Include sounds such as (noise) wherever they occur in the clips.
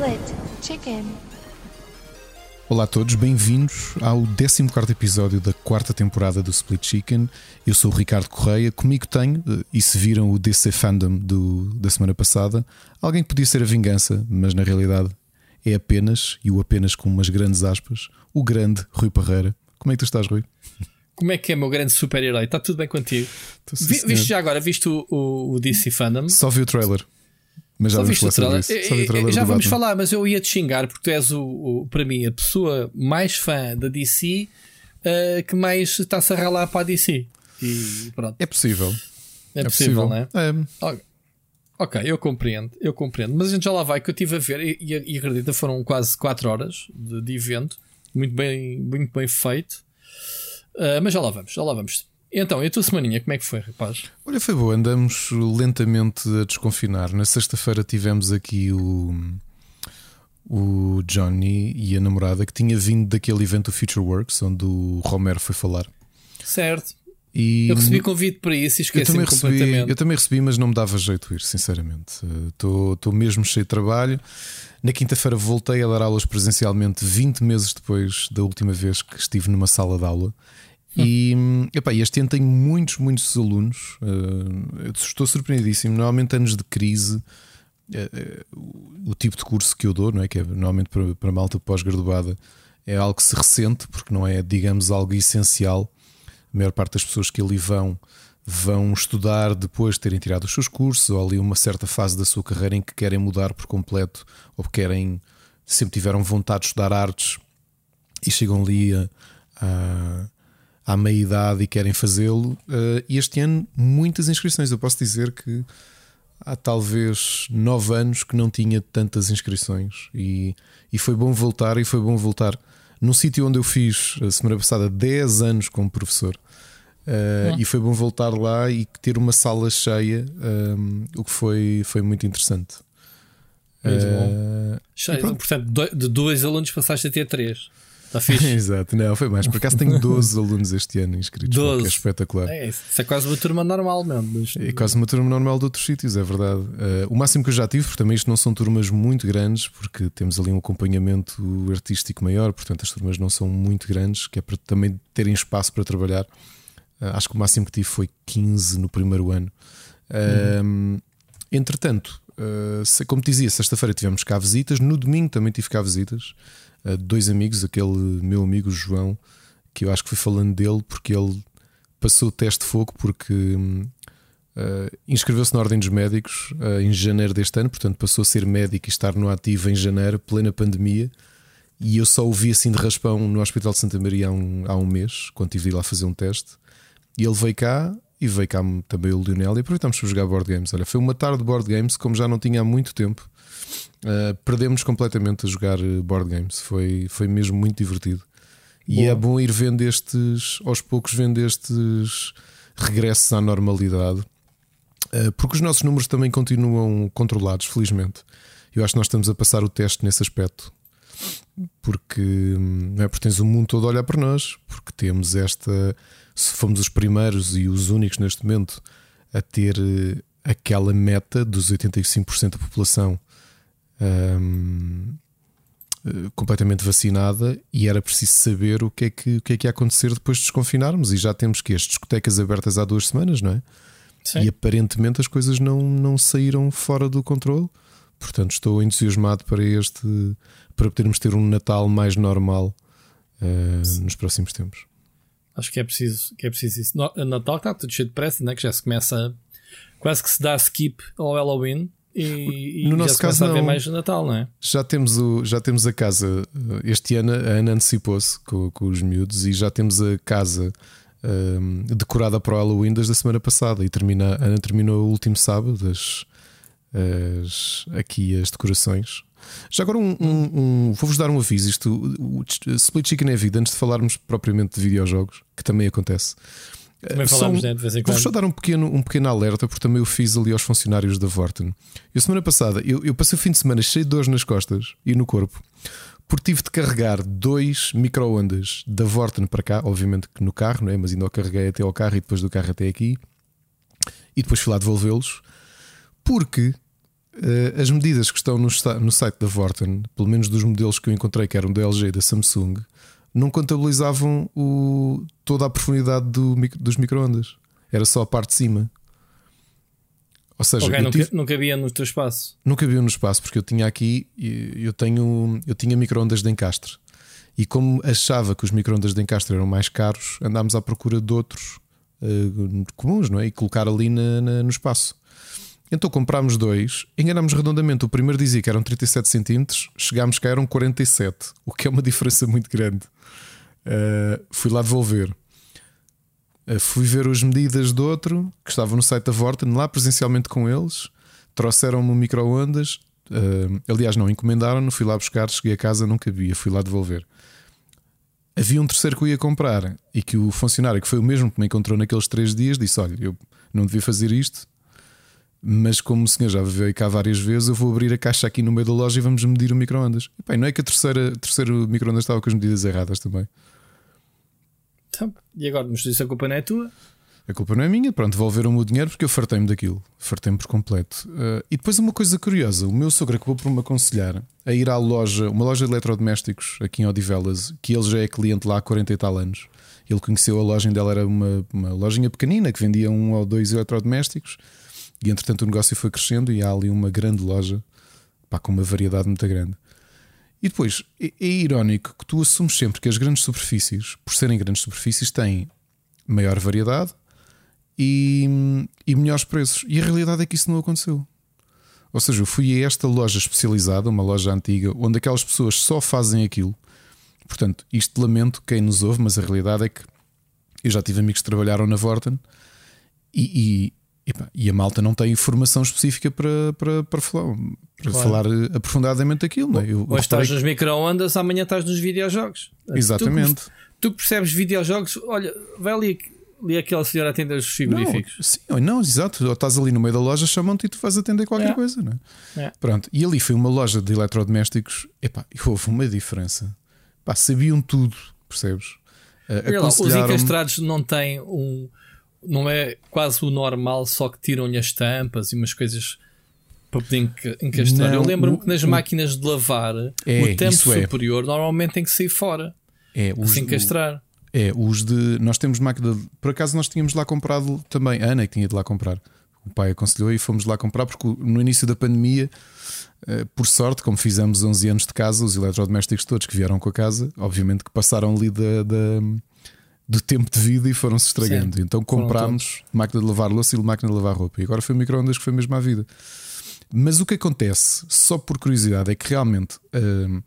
Split Chicken. Olá a todos, bem-vindos ao 14 episódio da quarta temporada do Split Chicken. Eu sou o Ricardo Correia, comigo tenho, eh, e se viram o DC Fandom do, da semana passada, alguém que podia ser a vingança, mas na realidade é apenas, e o apenas com umas grandes aspas, o grande Rui Parreira. Como é que tu estás, Rui? Como é que é, meu grande super-herói? Está tudo bem contigo? Vi, viste já agora, viste o, o, o DC Fandom? Só vi o trailer. Mas já viste o falar trailer? Já vamos Batman. falar, mas eu ia te xingar porque tu és, o, o- para mim, a pessoa mais fã da DC eh, que mais está-se a ralar para a DC. E pronto, É possível. é, possível, não é? É. Ok. Eu compreendo, eu compreendo. Mas a gente já lá vai, que eu estive a ver, e, e, e acredita, foram quase 4 horas de, de evento, muito bem, muito bem feito. Ah, mas já lá vamos, já lá vamos. Então, e a tua semaninha, como é que foi, rapaz? Olha, foi boa, andamos lentamente a desconfinar. Na sexta-feira tivemos aqui o, o Johnny e a namorada que tinha vindo daquele evento do Future Works, onde o Romero foi falar. Certo. E Eu recebi convite para isso e eu esqueci-me também, recebi, completamente. eu também recebi, mas não me dava jeito ir, sinceramente. Estou mesmo cheio de trabalho. Na quinta-feira voltei a dar aulas presencialmente 20 meses depois da última vez que estive numa sala de aula. E epá, este ano tenho muitos, muitos alunos. eu estou surpreendidíssimo. Normalmente, anos de crise, eh, o, o tipo de curso que eu dou, não é? que é normalmente para, para malta pós-graduada, é algo que se ressente, porque não é, digamos, algo essencial. A maior parte das pessoas que ali vão vão estudar depois de terem tirado os seus cursos ou ali uma certa fase da sua carreira em que querem mudar por completo ou querem sempre tiveram vontade de estudar artes e chegam ali a, a- à meia idade e querem fazê-lo. Eh, E este ano, muitas inscrições. Eu posso dizer que há talvez nove anos que não tinha tantas inscrições e, e foi bom voltar. E foi bom voltar num sítio onde eu fiz a semana passada 10 anos como professor. Eh, E foi bom voltar lá e ter uma sala cheia, um, o que foi, foi muito interessante. Muito Eh, Cheio, e pronto. portanto, de dois alunos passaste a ter três. Está fixe. (laughs) Exato, não, foi mais. Por acaso tenho 12 alunos este ano inscritos, o que 12. é espetacular. É, isso é quase uma turma normal mesmo. mas- É quase uma turma normal de outros sítios, é verdade. Eh, o máximo que eu já tive, porque também isto não são turmas muito grandes, porque temos ali um acompanhamento artístico maior, portanto as turmas não são muito grandes, que é para também terem espaço para trabalhar. Eh, acho que o máximo que tive foi 15 no primeiro ano. Ehm, Entretanto, eh, como te dizia, sexta-feira tivemos cá visitas, no domingo também tive cá visitas. Dois amigos, aquele meu amigo João, que eu acho que fui falando dele porque ele passou o teste de fogo porque eh, inscreveu-se na Ordem dos Médicos eh, em janeiro deste ano, portanto passou a ser médico e estar no ativo em janeiro, plena pandemia. E eu só o vi assim de raspão no Hospital de Santa Maria há um, há um mês, quando tive de ir lá fazer um teste. E ele veio cá e veio cá também o Lionel e aproveitámos para jogar board games. Olha, foi uma tarde de board games como já não tinha há muito tempo. Uh, perdemos completamente a jogar uh, board games. Foi, foi mesmo muito divertido. E é bom ir vendo estes, aos poucos, vendo estes regressos à normalidade, Uh, porque os nossos números também continuam controlados, felizmente. Eu acho que nós estamos a passar o teste nesse aspecto. Porque, hum, não é? porque tens o mundo todo a olhar para nós, porque temos esta. Se fomos os primeiros e os únicos neste momento a ter eh, aquela meta dos 85% da população hum, eh, completamente vacinada e era preciso saber o que, é que, o que é que ia acontecer depois de desconfinarmos. E já temos que as discotecas abertas há duas semanas, não é? Sim. E aparentemente as coisas não, não saíram fora do controle. Portanto, estou entusiasmado para este para podermos ter um Natal mais normal eh, nos próximos tempos. Acho que é preciso, que é preciso isso. No, Natal está tudo cheio de pressa, né? que já se começa. Quase que se dá skip ao Halloween e, e No nosso caso, a ver não. mais Natal, não é? Já temos, o, já temos a casa. eh, Este ano a Ana antecipou-se com, com os miúdos e já temos a casa ehm, decorada para o Halloween desde a semana passada. E termina, a Ana terminou o último sábado as, as- aqui as decorações. Já agora, um, um- um- vou-vos dar um aviso. Isto, o, o Split Chicken é vida. Antes de falarmos propriamente de videojogos, que também acontece. Também falamos, né, de vez em Vou quando. só dar um pequeno, um pequeno alerta, porque também eu fiz ali aos funcionários da Vorten. Eu, semana passada, eu, eu passei o fim de semana cheio de dores nas costas e no corpo, porque tive de carregar dois micro-ondas da Vorten para cá, obviamente que no carro, não é? mas ainda o carreguei até ao carro e depois do carro até aqui, e depois fui lá devolvê-los, porque uh, as medidas que estão no, no site da Vorten, pelo menos dos modelos que eu encontrei, que eram da LG e da Samsung, não contabilizavam o, toda a profundidade do, dos microondas. Era só a parte de cima. Ou seja, okay, não, tive... não cabia no teu espaço. Não cabia no espaço, porque eu tinha aqui, eu tenho, eu tinha microondas de encastre. E como achava que os microondas de encastre eram mais caros, andámos à procura de outros uh, comuns, não é? E colocar ali na, na, no espaço. Então comprámos dois, enganámos redondamente. O primeiro dizia que eram 37 centímetros, chegámos cá eram 47, o que é uma (laughs) diferença muito grande. Uh, fui lá devolver. Uh, fui ver as medidas do outro, que estavam no site da Vorten, lá presencialmente com eles. Trouxeram-me micro-ondas. Uh, aliás, não, encomendaram-no, fui lá buscar, cheguei a casa, não cabia, fui lá devolver. Havia um terceiro que eu ia comprar e que o funcionário, que foi o mesmo que me encontrou naqueles três dias, disse: Olha, eu não devia fazer isto, mas como o senhor já veio cá várias vezes, eu vou abrir a caixa aqui no meio da loja e vamos medir o micro-ondas. Não é que a terceira, terceiro micro-ondas estava com as medidas erradas também. Então, e agora, mas isso a culpa não é tua? A culpa não é minha, pronto, devolveram-me o dinheiro porque eu fartei-me daquilo, fartei-me por completo. Uh, e depois uma coisa curiosa: o meu sogro acabou por me aconselhar a ir à loja, uma loja de eletrodomésticos aqui em Odivelas, que ele já é cliente lá há 40 e tal anos. Ele conheceu a loja dela, era uma, uma lojinha pequenina que vendia um ou dois eletrodomésticos e entretanto o negócio foi crescendo e há ali uma grande loja pá, com uma variedade muito grande. E depois é, é irónico que tu assumes sempre que as grandes superfícies, por serem grandes superfícies, têm maior variedade e, e melhores preços. E a realidade é que isso não aconteceu. Ou seja, eu fui a esta loja especializada, uma loja antiga, onde aquelas pessoas só fazem aquilo. Portanto, isto lamento quem nos ouve, mas a realidade é que eu já tive amigos que trabalharam na Vorten e, e a malta não tem informação específica para, para, para, falar, para claro. falar eh, aprofundadamente aquilo. Não é? Eu, Hoje estás nos micro-ondas, amanhã estás nos videojogos. Exatamente. Tu, tu percebes videojogos, olha, vai ali, ali aquela senhora atender os frigoríficos. Não, sim, ou não, exato. Ou estás ali no meio da loja, chamam-te e tu vais atender qualquer é. coisa. Não é? é? Pronto. E ali foi uma loja de eletrodomésticos. Epá, houve uma diferença. Pá, sabiam tudo, percebes? Uh, lá, os encastrados não têm um não é quase o normal, só que tiram-lhe as tampas e umas coisas para poder encastrar. Eu lembro-me que nas o, máquinas de lavar é, o tampo é. superior é. normalmente tem que sair fora. É, os, se encastrar. é, os de. Nós temos máquina. De, por acaso nós tínhamos lá comprado também. A Ana que tinha de lá comprar. O pai aconselhou e fomos lá comprar porque no início da pandemia, eh, por sorte, como fizemos 11 anos de casa, os eletrodomésticos todos que vieram com a casa, obviamente que passaram ali da, da do tempo de vida e foram-se estragando. Sim, então comprámos máquina de lavar louça e máquina de lavar roupa. E agora foi micro-ondas que foi mesmo à vida. Mas o que acontece, só por curiosidade, é que realmente uh,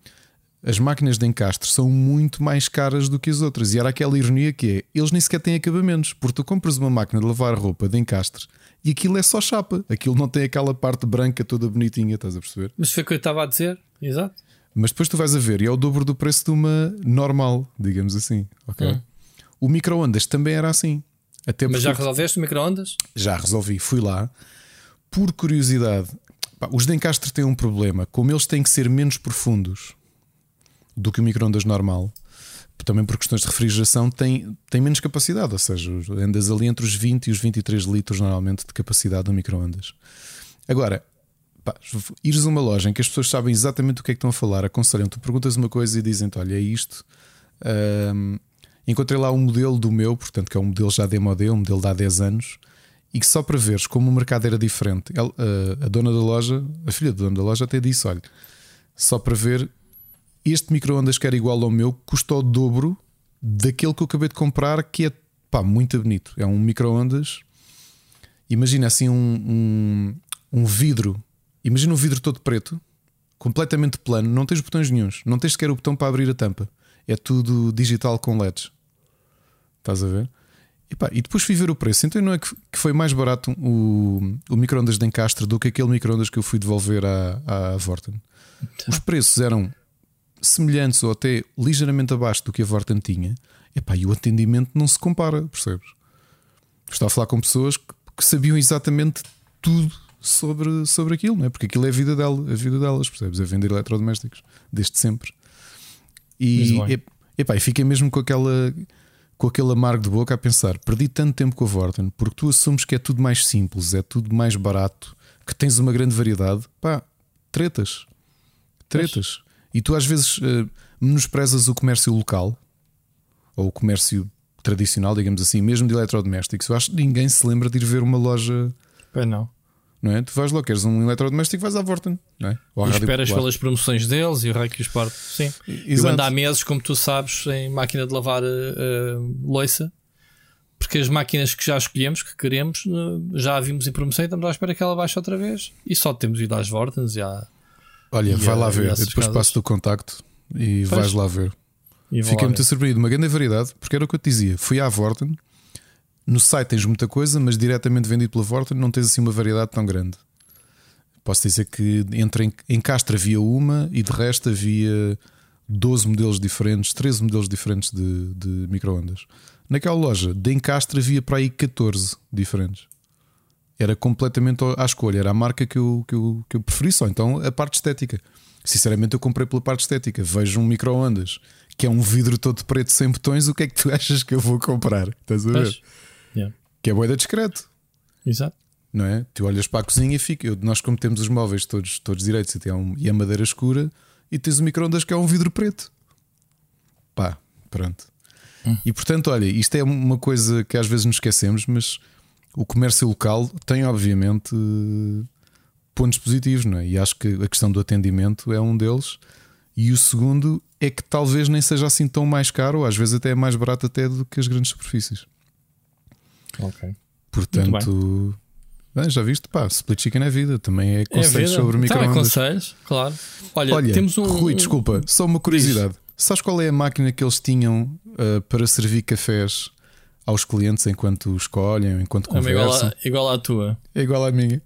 as máquinas de encastre são muito mais caras do que as outras. E era aquela ironia que é: eles nem sequer têm acabamentos, porque tu compras uma máquina de lavar roupa de encastre e aquilo é só chapa, aquilo não tem aquela parte branca toda bonitinha, estás a perceber? Mas foi o que eu estava a dizer, exato. Mas depois tu vais a ver e é o dobro do preço de uma normal, digamos assim, ok? Hum. O micro-ondas também era assim. Até Mas já resolveste o micro-ondas? Já resolvi, fui lá. Por curiosidade, pá, os de encastre têm um problema. Como eles têm que ser menos profundos do que o micro-ondas normal, também por questões de refrigeração, tem, tem menos capacidade. Ou seja, andas ali entre os 20 e os 23 litros normalmente de capacidade do micro-ondas. Agora, pá, ires a uma loja em que as pessoas sabem exatamente o que é que estão a falar, aconselham, tu perguntas uma coisa e dizem-te: olha, é isto. Encontrei lá um modelo do meu, portanto, que é um modelo já demodé, um modelo de há 10 anos, e que só para veres como o mercado era diferente, ela, a, a, dona da loja, a filha da dona da loja, até disse: olha, só para ver, este micro-ondas que era igual ao meu custa o dobro daquele que eu acabei de comprar, que é pá, muito bonito. É um micro-ondas. Imagina assim um, um, um vidro. Imagina um vidro todo preto, completamente plano, não tens botões nenhums, não tens sequer o botão para abrir a tampa é tudo digital com LEDs. Estás a ver? E, pá, e depois fui ver o preço. Então não é que, foi mais barato o, o micro-ondas de encastre do que aquele micro-ondas que eu fui devolver à, à Vorten. Então. Os preços eram semelhantes ou até ligeiramente abaixo do que a Vorten tinha. E, pá, e o atendimento não se compara, percebes? Estava a falar com pessoas que, que sabiam exatamente tudo sobre, sobre aquilo, não é? porque aquilo é a vida, dela, a vida delas, percebes? É vender eletrodomésticos desde sempre. E, epá, e fiquei mesmo com aquela com aquele amargo de boca a pensar: perdi tanto tempo com a Vorten porque tu assumes que é tudo mais simples, é tudo mais barato, que tens uma grande variedade, pá, tretas. Tretas. E tu às vezes uh, menosprezas o comércio local ou o comércio tradicional, digamos assim, mesmo de eletrodomésticos. Eu acho que ninguém se lembra de ir ver uma loja. Pois não. Não é? Tu vais lá, queres um eletrodoméstico, vais à Vorten, não é? Ou e esperas Popular. pelas promoções deles e o rei que os parte. Sim. Exato. Eu ando há meses, como tu sabes, em máquina de lavar uh, uh, loiça, porque as máquinas que já escolhemos, que queremos, uh, já a vimos em promoção e estamos à espera que ela baixe outra vez. E só temos ido às Vortens e à. Olha, e vai a, lá ver, eu depois passo do contacto e pois. vais lá ver. Fiquei muito surpreendido, uma grande variedade, porque era o que eu te dizia. Fui à Vorten no site tens muita coisa, mas diretamente vendido pela Vorten não tens assim uma variedade tão grande. Posso dizer que entre em Castro havia uma e de resto havia 12 modelos diferentes, 13 modelos diferentes de, de microondas. Naquela loja de Encastre havia para aí 14 diferentes. Era completamente à escolha, era a marca que eu, que eu, que eu preferi só. Então a parte estética. Sinceramente, eu comprei pela parte estética. Vejo um microondas que é um vidro todo preto sem botões. O que é que tu (laughs) achas que eu vou comprar? Estás a ver? Que é boeda discreto. Exato. Não é? Tu olhas para a cozinha e fica. Eu, nós, como temos os móveis todos, todos direitos e, um, e a madeira escura, e tens o micro-ondas que é um vidro preto. Pá, pronto. Hum. E portanto, olha, isto é uma coisa que às vezes nos esquecemos, mas o comércio local tem, obviamente, pontos positivos, não é? E acho que a questão do atendimento é um deles. E o segundo é que talvez nem seja assim tão mais caro, ou às vezes até é mais barato até do que as grandes superfícies. Ok. Portanto, bem, já viste, pá, split chicken é vida, também é conselhos é sobre microondas. Também conselhos, claro. Olha, Olha, temos um. Rui, desculpa, só uma curiosidade. Diz. Sabes qual é a máquina que eles tinham uh, para servir cafés aos clientes enquanto escolhem, enquanto conversam? É igual, a, igual à tua. É igual à minha.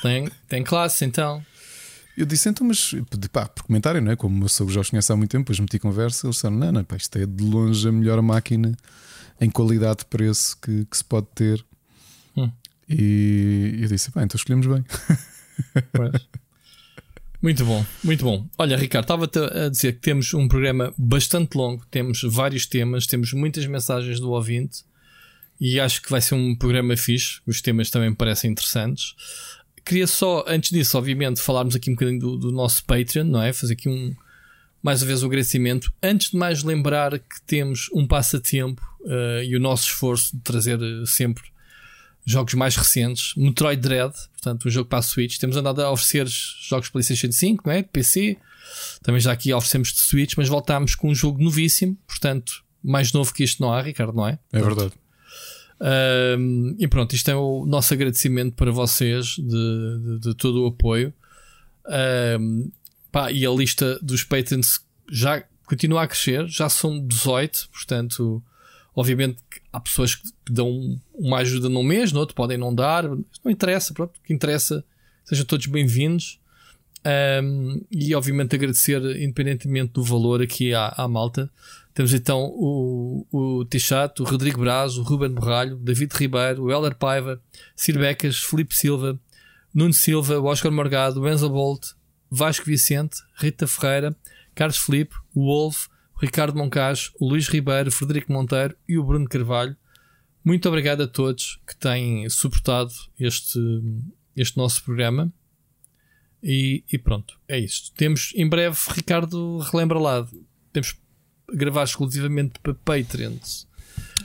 Tem, tem classe então. Eu disse então, mas pá, por comentário, não é? Como eu sou já os conheço há muito tempo, depois meti conversa, eles disseram: não, não, pá, isto é de longe a melhor máquina em qualidade de preço que, que se pode ter. Hum. E eu disse: bem, então escolhemos bem. (laughs) Muito bom, muito bom. Olha, Ricardo, estava-te a dizer que temos um programa bastante longo, temos vários temas, temos muitas mensagens do ouvinte e acho que vai ser um programa fixe. Os temas também me parecem interessantes. Queria só, antes disso, obviamente, falarmos aqui um bocadinho do, do nosso Patreon, não é? Fazer aqui um, mais uma vez o agradecimento. Antes de mais lembrar que temos um passatempo uh, e o nosso esforço de trazer uh, sempre jogos mais recentes. Metroid Dread, portanto, um jogo para a Switch. Temos andado a oferecer jogos PlayStation 5, não é? PC. Também já aqui oferecemos de Switch, mas voltámos com um jogo novíssimo. Portanto, mais novo que isto não há, Ricardo, não é? É verdade. Uh, e pronto, isto é o nosso agradecimento para vocês de, de, de todo o apoio. Uh, Pá, e a lista dos patents já continua a crescer, já são 18, portanto, obviamente há pessoas que dão uma ajuda num mês, no outro podem não dar, não interessa, pronto, o que interessa, sejam todos bem-vindos. Um, e obviamente agradecer, independentemente do valor, aqui à, à malta. Temos então o, o o Rodrigo Braz, o Ruben Borralho, David Ribeiro, o Heller Paiva, Sir Becas, Felipe Silva, Nuno Silva, o Oscar Morgado, o Enzo Bolt, Vasco Vicente, Rita Ferreira, Carlos Felipe, o Wolf, Ricardo Moncage, o Luís Ribeiro, Frederico Monteiro e o Bruno Carvalho. Muito obrigado a todos que têm suportado este, este nosso programa. E, e pronto, é isto. Temos em breve, Ricardo, relembra lá, temos gravar exclusivamente para Patreons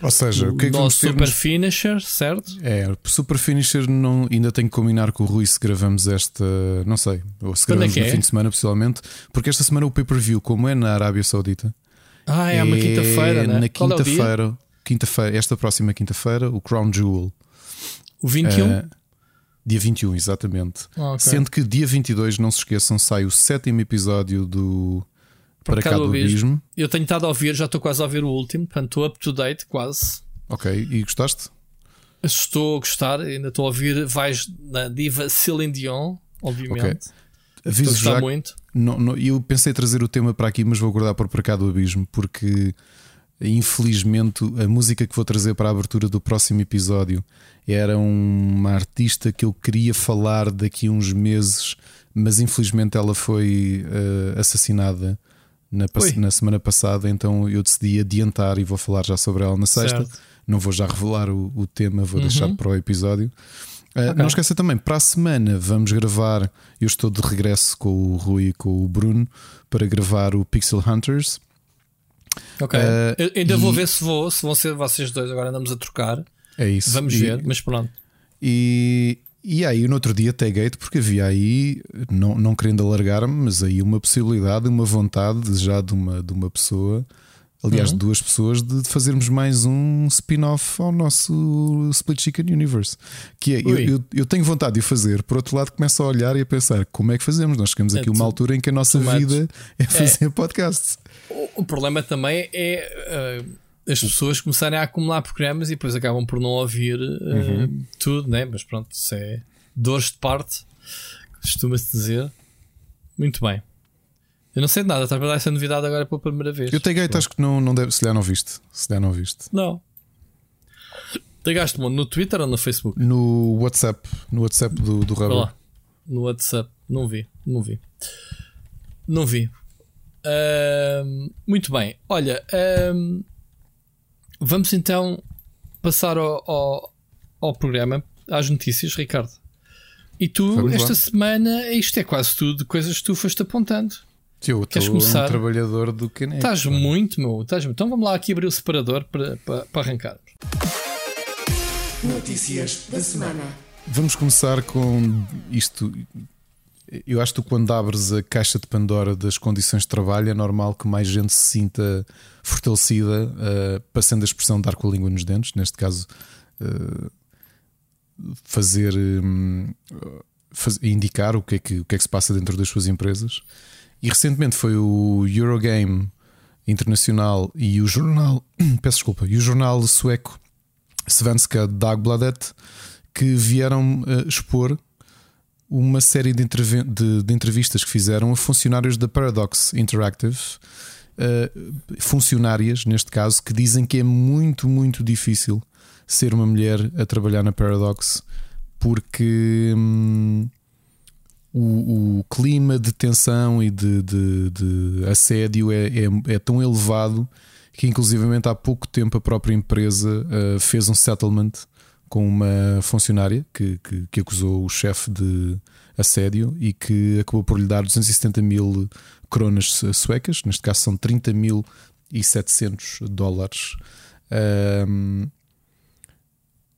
ou seja, o, que é que nosso Super nos... Finisher, certo? É, Super Finisher não, ainda tenho que combinar com o Rui se gravamos esta. Não sei, ou se gravamos é no é? fim de semana, possivelmente, porque esta semana o pay-per-view, como é na Arábia Saudita. Ah, é, é uma quinta-feira, né? Na é quinta-feira, quinta-feira, esta próxima quinta-feira, o Crown Jewel. O 21? Uh, eh, dia 21, exatamente. Ah, okay. Sendo que dia 22, não se esqueçam, sai o sétimo episódio do para cá do abismo. Eu tenho estado a ouvir, já estou quase a ouvir o último, portanto estou up to date quase. Ok, e gostaste? Estou a gostar, ainda estou a ouvir. Vais na diva Celine Dion, obviamente. Okay. Aviso estou já muito. Não, não, eu pensei trazer o tema para aqui, mas vou guardar por para cá do abismo, porque infelizmente a música que vou trazer para a abertura do próximo episódio era uma artista que eu queria falar daqui a uns meses, mas infelizmente ela foi uh, assassinada na, na, semana passada, então eu decidi adiantar e vou falar já sobre ela na sexta. Certo. Não vou já revelar o, o tema, vou uhum. deixar para o episódio. Uh, okay. Não esqueça também, para a semana vamos gravar. Eu estou de regresso com o Rui e com o Bruno para gravar o Pixel Hunters. Ok. Uh, ainda e... vou ver se vou, se vão ser vocês dois. Agora andamos a trocar. É isso. Vamos e... ver, mas pronto. E, e aí, no outro dia, taguei porque havia aí, não, não querendo alargar-me, mas aí uma possibilidade, uma vontade já de uma, de uma pessoa aliás, uhum. duas pessoas, de fazermos mais um spin-off ao nosso Split Chicken Universe. Que é, eu, eu, eu, tenho vontade de o fazer, por outro lado, começo a olhar e a pensar como é que fazemos. Nós chegamos aqui a uma altura em que a nossa vida é fazer é. podcasts. O, o, problema também é. Uh, as pessoas começarem a acumular programas e depois acabam por não ouvir uh, uhum. tudo, né? mas pronto, isso é dores de parte, costuma-se dizer. Muito bem. Eu não sei de nada, estás a dar essa novidade agora pela primeira vez. Eu taguei, acho que não, não deve, se lhe não viste. Se lhe não viste. Não. Tagaste-me no Twitter ou no Facebook? No WhatsApp. No WhatsApp do, do Rubber. No WhatsApp. Não vi. Não vi. Não vi. Uh, muito bem. Olha, uh, vamos então passar ao, ao, ao, programa, às notícias, Ricardo. E tu, vamos esta lá. semana, isto é quase tudo coisas que tu foste apontando. Eu estou um trabalhador do Caneco. Estás muito, meu. Estás muito. Então vamos lá aqui abrir o separador para, para, para arrancarmos. Notícias da semana. Vamos começar com isto. Eu acho que quando abres a caixa de Pandora das condições de trabalho é normal que mais gente se sinta fortalecida, uh, passando a expressão dar com a língua nos dentes, neste caso, uh, fazer, um, indicar o que, é que, o que é que se passa dentro das suas empresas. E recentemente foi o Eurogame Internacional e o jornal, (coughs) peço desculpa, e o jornal sueco Svenska Dagbladet que vieram uh, expor uma série de, de, de, entrevistas que fizeram a funcionários da Paradox Interactive, uh, funcionárias neste caso, que dizem que é muito, muito difícil ser uma mulher a trabalhar na Paradox porque. Hum, o, o, clima de tensão e de, de, de assédio é, é, é, tão elevado que, inclusivamente, há pouco tempo a própria empresa uh, fez um settlement com uma funcionária que, que, que acusou o chefe de assédio e que acabou por lhe dar 270 mil cronas suecas, neste caso são 30 mil e 700 dólares. Um,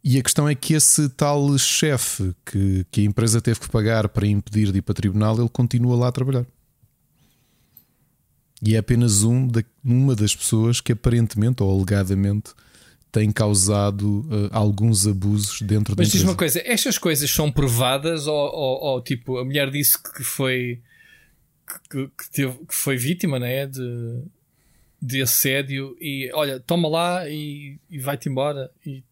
e a questão é que esse tal chefe que, que a empresa teve que pagar para impedir de ir para tribunal, ele continua lá a trabalhar. E é apenas um da, uma das pessoas que aparentemente ou alegadamente tem causado uh, alguns abusos dentro Mas da diz uma coisa: estas coisas são provadas ou, ou, ou, tipo a mulher disse que foi que, que, teve, que foi vítima né, de, de assédio e olha, toma lá e, e vai-te embora e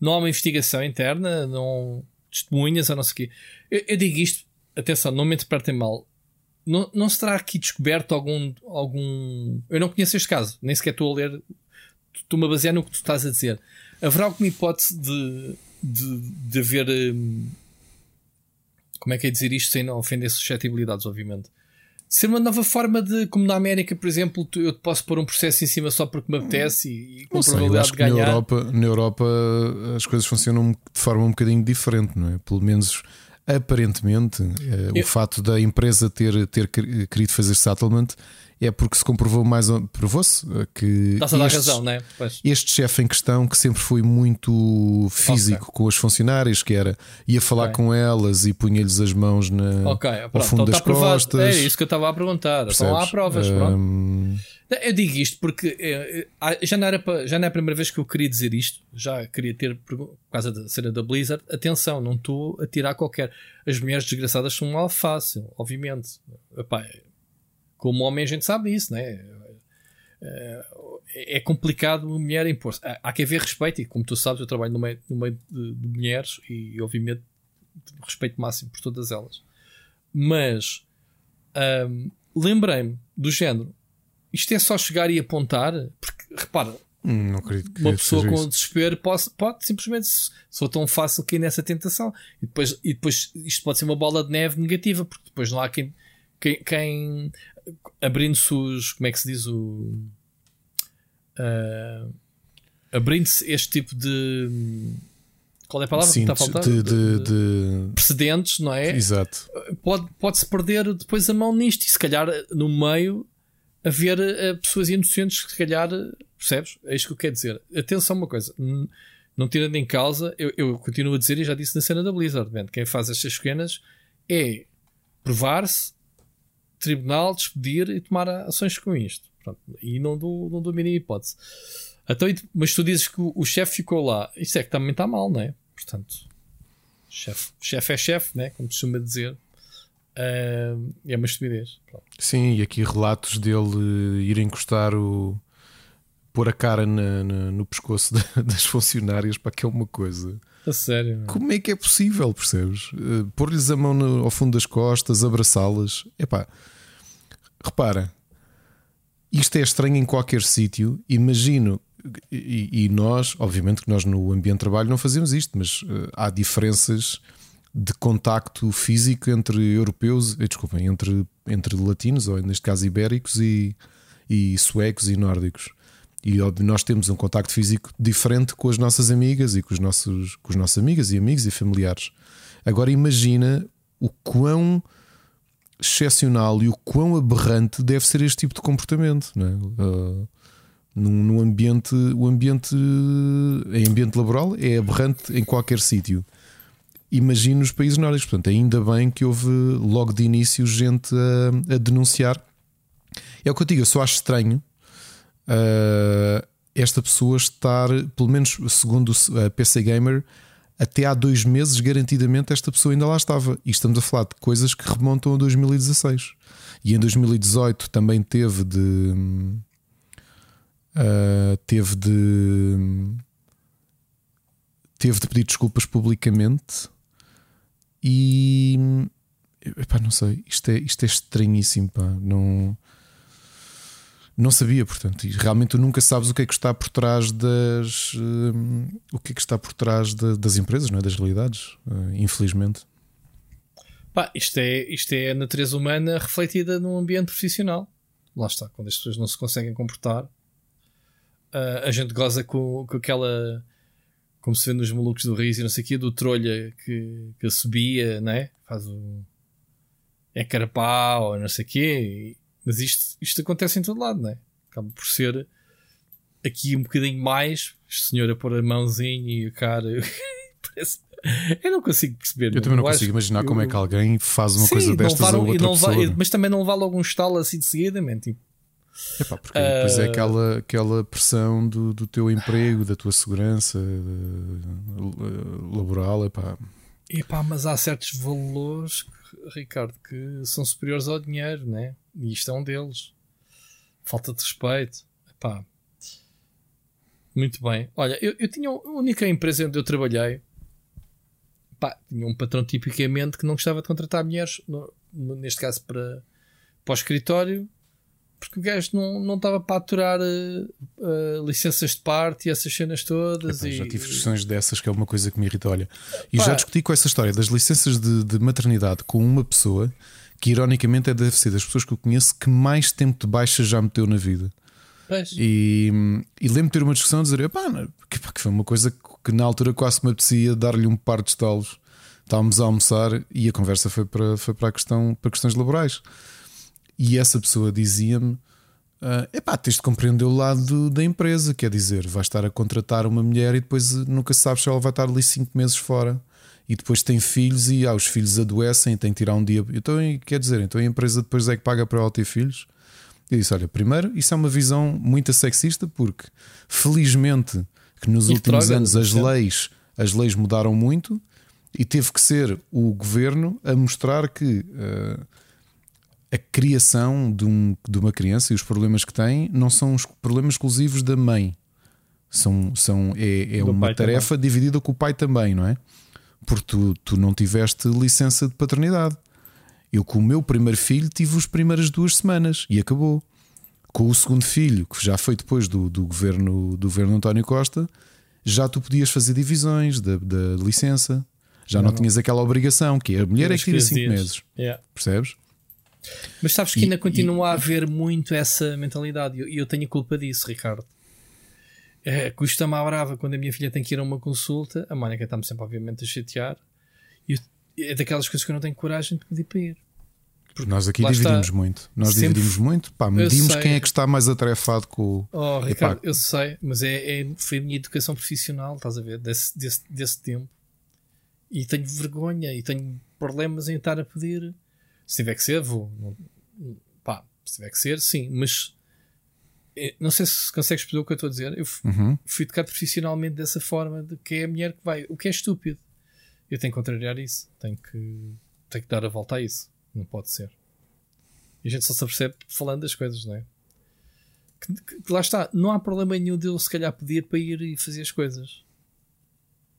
não há uma investigação interna, não testemunhas ou não sei o quê. Eu, eu, digo isto, atenção, não me interpretem mal. Não, não será aqui descoberto algum, algum. Eu não conheço este caso, nem sequer estou a ler. Estou-me a basear no que tu estás a dizer. Haverá alguma hipótese de, de, de haver. Hum, como é que é dizer isto sem não ofender suscetibilidades, obviamente? ser uma nova forma de, como na América, por exemplo, eu te posso pôr um processo em cima só porque me apetece e, e com sei, probabilidade de ganhar. Na Europa, na Europa as coisas funcionam de forma um bocadinho diferente, não é? Pelo menos aparentemente, eh, eu... o fato da empresa ter, ter querido fazer settlement é porque se comprovou mais provou-se eh, que Está a dar razão, né? Pois. este chefe em questão que sempre foi muito físico okay. com as funcionárias, que era ia falar okay. com elas e punha-lhes as mãos na, okay, ao fundo então das costas. É isso que eu estava a perguntar. Então há provas, um... Eu digo isto porque eh, eh, já não, era já não é a primeira vez que eu queria dizer isto, já queria ter, por causa da cena da Blizzard, atenção, não estou a tirar qualquer. As mulheres desgraçadas são mal fácil, obviamente. Epá, como homem a gente sabe isso, né? É, é complicado a mulher impor -se. Há que haver respeito, e como tu sabes, eu trabalho no meio, no meio de, de mulheres e, obviamente, respeito máximo por todas elas. Mas um, lembrei-me do género: isto é só chegar e apontar, porque repara, hum, uma pessoa com isso. desespero pode, pode simplesmente, for tão fácil cair nessa tentação, e depois, e depois isto pode ser uma bola de neve negativa, porque depois não há quem, quem, quem abrindo-se os. Como é que se diz o. Uh, abrindo-se este tipo de. qual é a palavra Sim, que está a faltar? de, de, de... Precedentes, não é? Exato. Pode, pode-se perder depois a mão nisto e se calhar no meio haver uh, pessoas inocentes que se calhar, percebes? É isto que eu quero dizer. Atenção uma coisa, não tirando em causa, eu, eu continuo a dizer e já disse na cena da Blizzard, man, quem faz estas pequenas é provar-se, tribunal, despedir e tomar ações com isto. Pronto, e não dou, não dou a mínima hipótese. Então, mas tu dizes que o, o chefe ficou lá, isso é que também está mal, não é? Portanto, chefe chef é chefe, né? como costuma dizer. Uh, é uma estupidez. Pronto. Sim, e aqui relatos dele ir encostar o. pôr a cara na, na, no pescoço (laughs) das funcionárias para que é uma coisa. A sério. Como é que é possível, percebes? Uh, Pôr-lhes a mão no, ao fundo das costas, abraçá-las. Epá, repara, isto é estranho em qualquer sítio. Imagino e, e, nós, obviamente, que nós no ambiente de trabalho não fazemos isto, mas uh, há diferenças de contacto físico entre europeus, eh, desculpem, entre, entre latinos, ou neste caso ibéricos, e, e suecos e nórdicos. E nós temos um contacto físico diferente com as nossas amigas e com os nossos, com os nossos amigas e amigos e familiares. Agora imagina o quão excepcional e o quão aberrante deve ser este tipo de comportamento. Não é? Uh, num, num ambiente, o ambiente em ambiente laboral é aberrante em qualquer sítio. Imagino os países nórdicos, portanto, ainda bem que houve logo de início gente a, a denunciar. É o que eu digo, eu só acho estranho uh, esta pessoa estar, pelo menos segundo a PC Gamer, até há dois meses, garantidamente, esta pessoa ainda lá estava. E estamos a falar de coisas que remontam a 2016. E em 2018 também teve de uh, teve de teve de pedir desculpas publicamente e epá, não sei, isto é, isto é estranhíssimo, pá. não não sabia, portanto, e realmente tu nunca sabes o que é que está por trás das uh, o que é que está por trás de, das empresas, não é? das realidades, uh, infelizmente. Pá, isto é, isto é a natureza humana refletida num ambiente profissional. Lá está, quando as pessoas não se conseguem comportar, uh, a gente goza com, com aquela. Como se vê nos malucos do Riso e não sei o quê, do trolha que, que subia, né? Faz o. É carapau, ou não sei o quê. Mas isto, isto acontece em todo lado, né? Acaba por ser aqui um bocadinho mais. Este senhor a pôr a mãozinha e a cara. (laughs) Parece. Eu não consigo perceber. Eu também não consigo imaginar eu... como é que alguém faz uma Sim, coisa destas a outra não pessoa. mas também não vale algum estalo assim de seguida, man. Tipo, Epá, porque uh... depois é ah. aquela, aquela pressão do, do teu emprego, da tua segurança de, laboral. Epá. Epá, mas há certos valores, Ricardo, que são superiores ao dinheiro, né? E isto é um deles. Falta de respeito. Epá. Muito bem. Olha, eu, eu tinha a única empresa onde eu trabalhei. Pá, tinha um patrão tipicamente que não gostava de contratar mulheres, no, no, neste caso para, para o escritório, porque o gajo não, não estava para aturar uh, uh, licenças de parte e essas cenas todas. Epá, e... Já tive discussões dessas, que é uma coisa que me irrita. Olha, e Pá. já discuti com essa história das licenças de, de, maternidade com uma pessoa que, ironicamente, é deve ser das pessoas que eu conheço que mais tempo de baixa já meteu na vida. Pois. E, e lembro de ter uma discussão a dizer: que, que foi uma coisa que na altura quase me apetecia dar-lhe um par de estalos. Estávamos a almoçar e a conversa foi para, foi para, a questão, para questões laborais. E essa pessoa dizia-me: uh, epá, tens de compreender o lado da empresa, quer dizer, vais estar a contratar uma mulher e depois nunca sabes se ela vai estar ali 5 meses fora. E depois tem filhos e ah, os filhos adoecem, tem que tirar um dia. Então, quer dizer, então a empresa depois é que paga para ela ter filhos? Eu disse: olha, primeiro, isso é uma visão muito sexista, porque felizmente que nos e últimos droga, anos as leis, as leis mudaram muito e teve que ser o governo a mostrar que uh, a criação de, um, de uma criança e os problemas que tem não são os problemas exclusivos da mãe. São, são, é, é uma tarefa também. dividida com o pai também, não é? Porque tu, tu não tiveste licença de paternidade. Eu, com o meu primeiro filho, tive as primeiras duas semanas e acabou. Com o segundo filho, que já foi depois do, do, governo, do governo António Costa, já tu podias fazer divisões da, da licença. Já não, não, tinhas aquela obrigação, que a mulher é que tira 5 meses. Yeah. Percebes? Mas sabes que e, ainda continua e... a haver muito essa mentalidade e eu, eu, tenho culpa disso, Ricardo. É, custa-me a brava quando a minha filha tem que ir a uma consulta. A Mónica está-me sempre, obviamente, a chatear. E é daquelas coisas que eu não tenho coragem de pedir para ir. Porque nós aqui dividimos está, muito. Nós sempre, dividimos muito. Pá, medimos quem é que está mais atarefado com o. Oh, Ricardo, eu sei, mas é, é, foi a minha educação profissional, estás a ver? Desse, desse, desse tempo. E tenho vergonha e tenho problemas em estar a pedir. Se tiver que ser, vou. Pá, se tiver que ser, sim. Mas não sei se consegues perceber o que eu estou a dizer. Eu uhum. fui educado profissionalmente dessa forma, de que é a mulher que vai. O que é estúpido. Eu tenho que contrariar isso. Tenho que, tenho que dar a volta a isso. Não pode ser. E a gente só se apercebe falando das coisas, não é? Que, que, que lá está, não há problema nenhum de eu se calhar pedir para ir e fazer as coisas.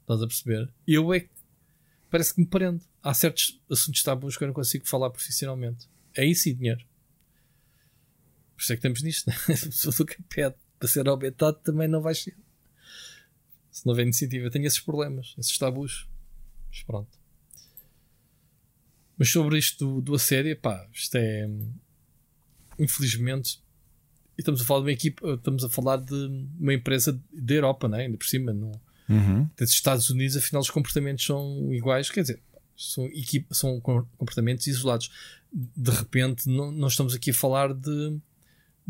Estás a perceber? Eu é que parece que me prendo. Há certos assuntos tabus que eu não consigo falar profissionalmente. É isso e dinheiro. Por isso é que estamos nisto, né? A pessoa do que pede para ser aumentado também não vai ser. Se não houver iniciativa, eu tenho esses problemas, esses tabus. Mas pronto. Mas sobre isto do, do assédio, pá, isto é. Infelizmente. Estamos a falar de uma equipa, estamos a falar de uma empresa da Europa, né? ainda por cima, no, uhum. dos Estados Unidos, afinal os comportamentos são iguais, quer dizer, são, equipa, são comportamentos isolados. De repente, não, não estamos aqui a falar de,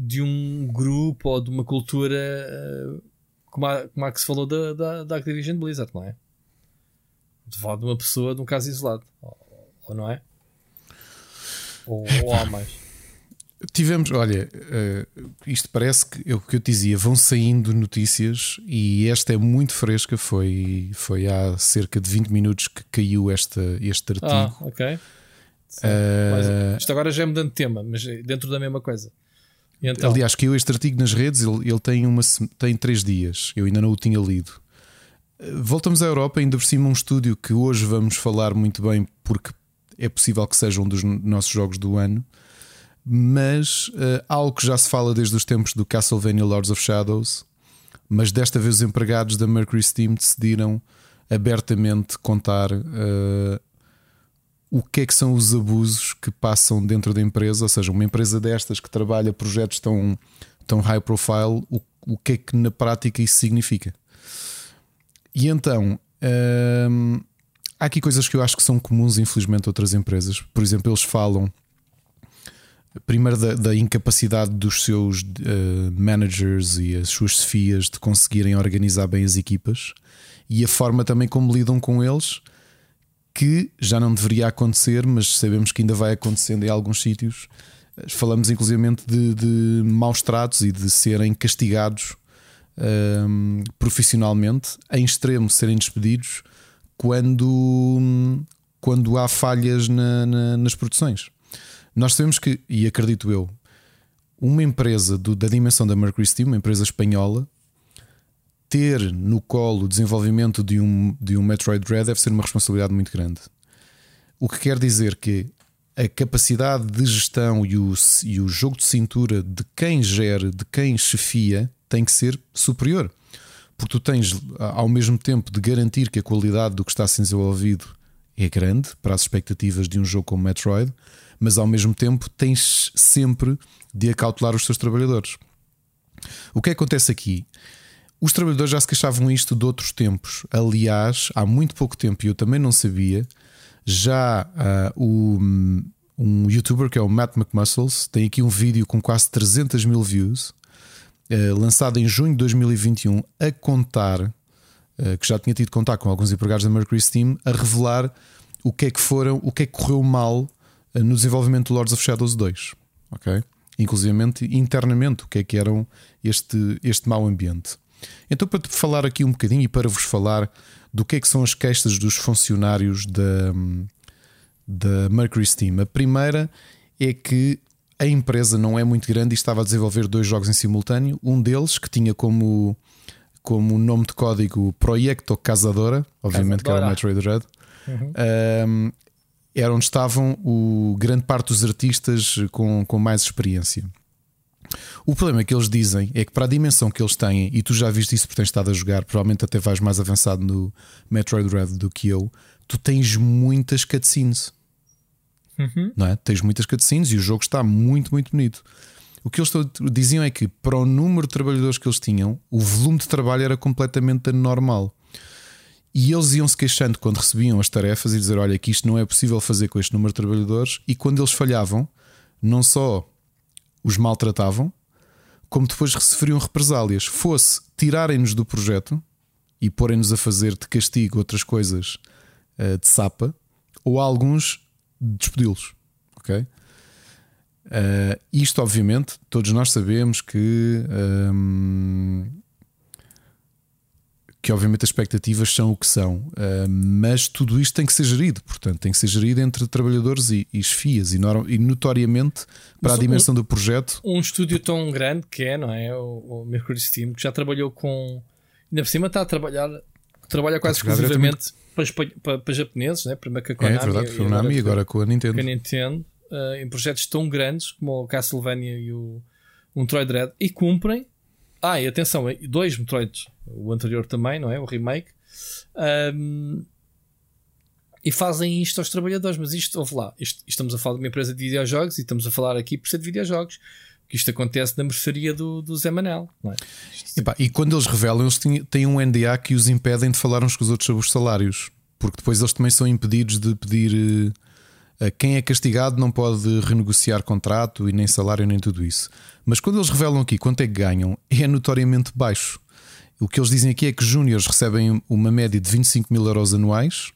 de um grupo ou de uma cultura eh, como a, como a que se falou da, da, da Activision Blizzard, não é? De falar de uma pessoa de um caso isolado ou não é? Ou, ou há mais? Tivemos, olha, uh, isto parece que é o que eu te dizia, vão saindo notícias e esta é muito fresca. Foi, foi há cerca de 20 minutos que caiu esta, este artigo. Ah, ok. Uh, isto agora já é mudando de tema, mas dentro da mesma coisa. Então? Aliás, caiu este artigo nas redes, ele, ele tem, uma, tem três dias, eu ainda não o tinha lido. Eh, voltamos à Europa, ainda por cima um estúdio que hoje vamos falar muito bem, porque é possível que seja um dos nossos jogos do ano, mas uh, algo que já se fala desde os tempos do Castlevania Lords of Shadows, mas desta vez os empregados da Mercury Steam decidiram abertamente contar uh, o que é que são os abusos que passam dentro da empresa, ou seja, uma empresa destas que trabalha projetos tão, tão high profile, o, o que é que na prática isso significa. E então, uh, Há aqui coisas que eu acho que são comuns, infelizmente, a outras empresas. Por exemplo, eles falam primeiro da, da incapacidade dos seus uh, managers e as suas chefias de conseguirem organizar bem as equipas e a forma também como lidam com eles, que já não deveria acontecer, mas sabemos que ainda vai acontecendo em alguns sítios. Falamos inclusivamente de, de maus tratos e de serem castigados um, eh, profissionalmente, em extremo serem despedidos quando, quando há falhas na, na, nas produções. Nós sabemos que, e acredito eu, uma empresa do, da dimensão da Mercury Steam, uma empresa espanhola, ter no colo o desenvolvimento de um, de um Metroid Dread deve ser uma responsabilidade muito grande. O que quer dizer que a capacidade de gestão e o, e o jogo de cintura de quem gera, de quem chefia, tem que ser superior porque tu tens ao mesmo tempo de garantir que a qualidade do que está sendo desenvolvido é grande para as expectativas de um jogo como Metroid, mas ao mesmo tempo tens sempre de acautelar os teus trabalhadores. O que acontece aqui? Os trabalhadores já se queixavam isto de outros tempos. Aliás, há muito pouco tempo, e eu também não sabia, já uh, o, um youtuber que é o Matt McMuscles tem aqui um vídeo com quase 300 mil views eh, lançado em junho de 2021, a contar, uh, que já tinha tido contato com alguns empregados da Mercury Steam, a revelar o que é que foram, o que é que correu mal uh, no desenvolvimento do Lords of Shadows 2. Ok? Inclusive internamente, o que é que eram este, este mau ambiente. Então, para te falar aqui um bocadinho e para vos falar do que é que são as queixas dos funcionários da, da Mercury Steam. A primeira é que a empresa não é muito grande e estava a desenvolver dois jogos em simultâneo. Um deles, que tinha como, como nome de código Proyecto Casadora, obviamente Casadora. que era o Metroid Dread, uhum. um, era onde estavam o grande parte dos artistas com, com mais experiência. O problema que eles dizem é que para a dimensão que eles têm, e tu já viste isso porque tens estado a jogar, provavelmente até vais mais avançado no Metroid Dread do que eu, tu tens muitas cutscenes. Uhum. Não é? Tens muitas cutscenes e o jogo está muito, muito bonito. O que eles diziam é que, para o número de trabalhadores que eles tinham, o volume de trabalho era completamente anormal. E eles iam se queixando quando recebiam as tarefas e dizer: Olha, que isto não é possível fazer com este número de trabalhadores. E quando eles falhavam, não só os maltratavam, como depois recebiam represálias. Fosse tirarem-nos do projeto e porem-nos a fazer de castigo outras coisas uh, de sapa, ou alguns despedi-los. Ok? Uh, isto, obviamente, todos nós sabemos que. Um, que obviamente as expectativas são o que são, uh, mas tudo isto tem que ser gerido, portanto, tem que ser gerido entre trabalhadores e, e esfias, e, notoriamente para mas a dimensão um, do projeto. Um estúdio tão grande que é, não é? O, o Mercury Steam, que já trabalhou com. Ainda por cima está a trabalhar, trabalha quase exclusivamente para, para, para, japoneses, né? para a Konami. É verdade, e, Konami e agora com a Nintendo. Com a Nintendo uh, em projetos tão grandes como o Castlevania e o um Metroid Dread e cumprem. Ah, e atenção, dois Metroids, o anterior também, não é? O remake. Um, e fazem isto aos trabalhadores, mas isto, ouve lá, isto, estamos a falar de uma empresa de videojogos e estamos a falar aqui por ser de videojogos. Que isto acontece na mercearia do, do Zé Manel. É? E, quando eles revelam, eles têm um NDA que os impedem de falar uns com os outros sobre os salários, porque depois eles também são impedidos de pedir quem é castigado não pode renegociar contrato e nem salário nem tudo isso. Mas quando eles revelam aqui quanto é que ganham, é notoriamente baixo. O que eles dizem aqui é que júniores recebem uma média de 25 mil euros anuais,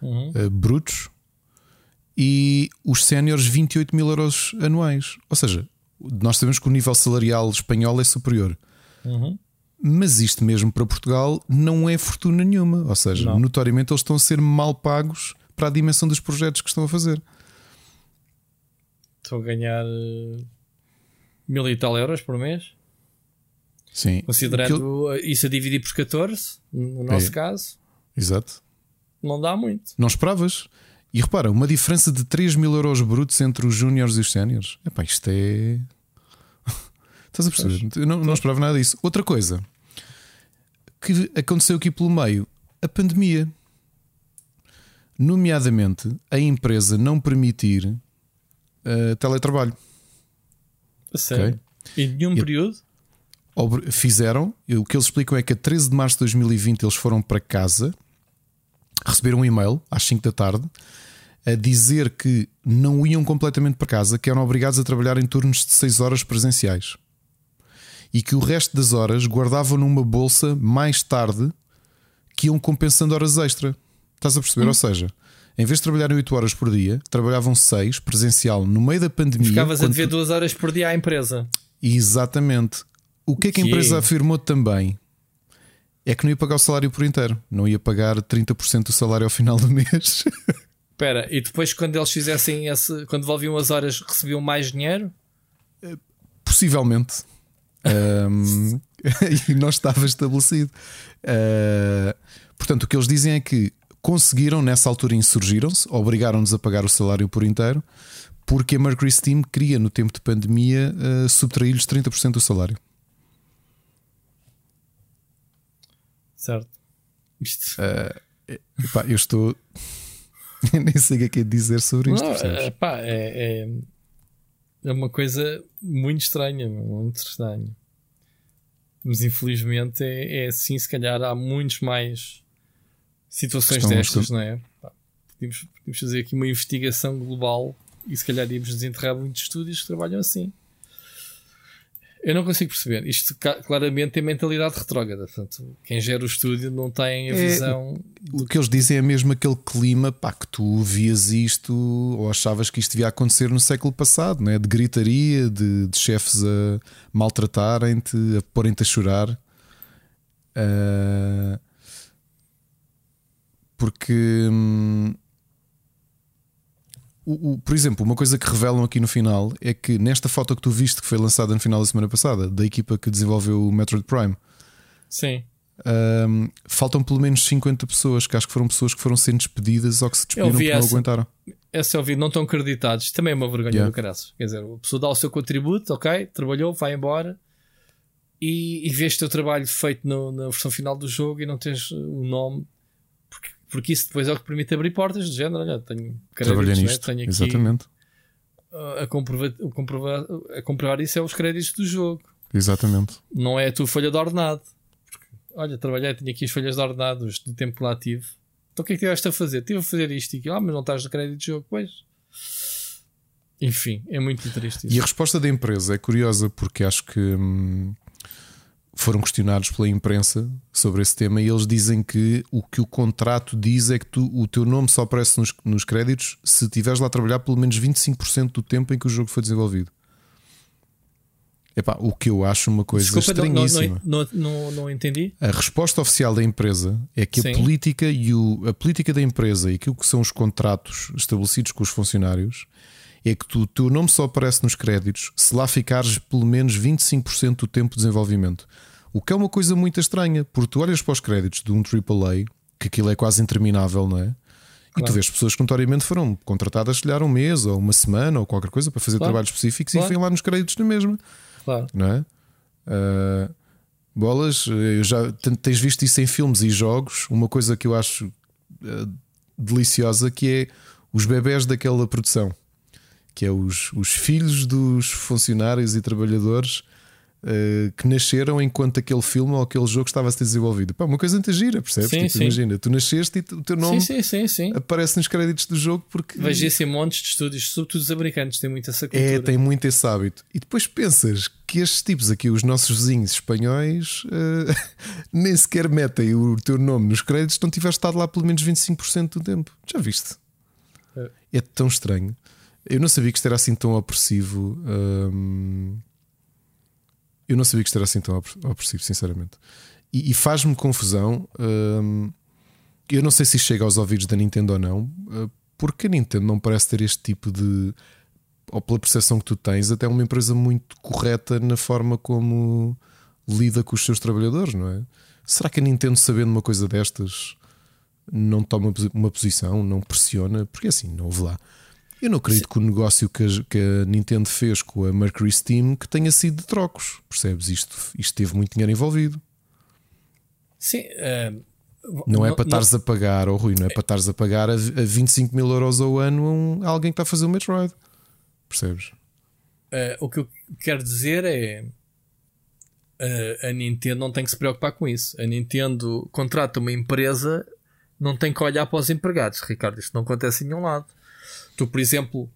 uhum. uh, brutos, e os séniores 28 mil euros anuais. Ou seja, nós sabemos que o nível salarial espanhol é superior. Uhum. Mas isto mesmo para Portugal não é fortuna nenhuma. Ou seja, não. notoriamente eles estão a ser mal pagos para a dimensão dos projetos que estão a fazer. Estão a ganhar uh, mil e tal euros por mês. Sim. Considerando isso a dividir por 14, no nosso é. caso. Exato. Não dá muito. Não esperavas. E repara, uma diferença de 3 mil euros brutos entre os júniores e os séniores. Epá, isto é. (laughs) Estás a perceber? Eu não, não esperava nada disso. Outra coisa que aconteceu aqui pelo meio, a pandemia nomeadamente a empresa não permitir uh, teletrabalho. Sério? Okay? Em nenhum e, período? Fizeram, o que eles explicam é que a 13 de março de 2020 eles foram para casa, receberam um e-mail às 5 da tarde a dizer que não iam completamente para casa, que eram obrigados a trabalhar em turnos de 6 horas presenciais e que o resto das horas guardavam numa bolsa mais tarde que iam compensando horas extra. Estás a perceber? Hum. Ou seja, em vez de trabalharem 8 horas por dia, trabalhavam 6 presencial no meio da pandemia. Ficavas a dever 2 horas por dia à empresa. Exatamente. O que é que a empresa afirmou também? É que não ia pagar o salário por inteiro, não ia pagar 30% do salário ao final do (laughs) mês. Espera, e depois quando eles fizessem esse, quando devolviam as horas, recebiam mais dinheiro? Possivelmente. um, (laughs) e não estava estabelecido. Uh, portanto, o que eles dizem é que conseguiram, nessa altura, insurgiram-se, obrigaram-nos a pagar o salário por inteiro, porque a Mercury Steam queria, no tempo de pandemia, uh, subtrair-lhes 30% do salário. Certo. Isto. Uh, epá, eu estou. (laughs) nem sei o que é que é dizer sobre isto. Não, epá, é, é, é uma coisa muito estranha, muito estranha. Mas infelizmente é, é assim, se calhar há muitos mais situações destas, não é? podíamos, podíamos fazer aqui uma investigação global e se calhar íamos desenterrar muitos estúdios que trabalham assim. Eu não consigo perceber. Isto claramente tem mentalidade retrógrada. Portanto, quem gera o estúdio não tem a é, visão. O que eles dizem é mesmo aquele clima pá, que tu vias isto ou achavas que isto devia acontecer no século passado, né? de gritaria, de, de chefes a maltratarem-te, a porem-te a chorar. Uh, porque. Hum, o, o, por exemplo, uma coisa que revelam aqui no final é que nesta foto que tu viste que foi lançada no final da semana passada, da equipa que desenvolveu o Metroid Prime, sim. Um, faltam pelo menos 50 pessoas que acho que foram pessoas que foram sendo despedidas ou que se despediram porque essa, não aguentaram. Essa eu vi, não estão acreditados. Também é uma vergonha yeah. do caraço. Quer dizer, a pessoa dá o seu contributo, ok, trabalhou, vai embora e, e vês o teu trabalho feito no, na versão final do jogo e não tens o nome porque isso depois é o que permite abrir portas de género. Olha, tenho nisto, né? tenho aqui, exatamente. a comprovar, a, comprovar, a comprovar isso é os créditos do jogo. Exatamente. Não é a tua folha de ordenado. Porque, olha, trabalhei, tinha aqui as folhas de ordenados do tempo lativo. Então o que é que tiveste a fazer? Tive a fazer isto e aquilo. Ah, mas não estás no crédito de jogo. Pois. Enfim, é muito triste isso. E a resposta da empresa é curiosa porque acho que hum, foram questionados pela imprensa sobre esse tema e eles dizem que o que o contrato diz é que tu, o teu nome só aparece nos, nos créditos se estiveres lá a trabalhar pelo menos 25% do tempo em que o jogo foi desenvolvido. Epá, o que eu acho uma coisa Desculpa, estranhíssima. Não, não, não, não, entendi. A resposta oficial da empresa é que Sim. a política e o, a política da empresa e aquilo que são os contratos estabelecidos com os funcionários é que tu, o teu nome só aparece nos créditos se lá ficares pelo menos 25% do tempo de desenvolvimento. O que é uma coisa muito estranha, porque tu olhas para os créditos de um AAA, que aquilo é quase interminável, não é? Claro. E tu vês pessoas que notoriamente foram contratadas, se calhar, um mês ou uma semana ou qualquer coisa para fazer claro. trabalhos específicos claro. e vêm lá nos créditos na mesma. Claro. Não é? Uh, bolas, eu já tens visto isso em filmes e jogos. Uma coisa que eu acho uh, deliciosa que é os bebés daquela produção que é os, os filhos dos funcionários e trabalhadores uh, que nasceram enquanto aquele filme ou aquele jogo estava a ser desenvolvido. Pá, uma coisa muito gira, percebes? Sim, tipo, sim. Imagina, tu nasceste e o teu nome sim, aparece nos créditos do jogo porque. Vejo esse montes de estúdios, sobretudo os americanos, têm muito essa cultura. É, tem muito esse hábito. E depois pensas que estes tipos aqui, os nossos vizinhos espanhóis, uh, (laughs) nem sequer metem o teu nome nos créditos, não tiveste estado lá pelo menos 25% do tempo. Já viste? É, é tão estranho. Eu não sabia que isto era assim tão opressivo. Hum, eu não sabia que isto era assim tão opressivo, sinceramente. E, e faz-me confusão. Hum, eu não sei se chega aos ouvidos da Nintendo ou não, eh, porque a Nintendo não parece ter este tipo de. Ou pela percepção que tu tens, até uma empresa muito correta na forma como lida com os seus trabalhadores, não é? Será que a Nintendo, sabendo uma coisa destas, não toma uma posição, não pressiona? Porque assim, não houve lá. Eu não acredito que o negócio que a, que a, Nintendo fez com a Mercury Steam que tenha sido de trocos. Percebes? Isto, isto teve muito dinheiro envolvido. Sim. Uh, não, é para estares a pagar, ou oh, Rui, não é para estares a pagar a, a 25 mil euros ao ano a, um, a alguém que está a fazer o Metroid. Percebes? Uh, o que eu quero dizer é. Uh, a Nintendo não tem que se preocupar com isso. A Nintendo contrata uma empresa, não tem que olhar para os empregados, Ricardo. Isto não acontece em nenhum lado. Tu, por exemplo,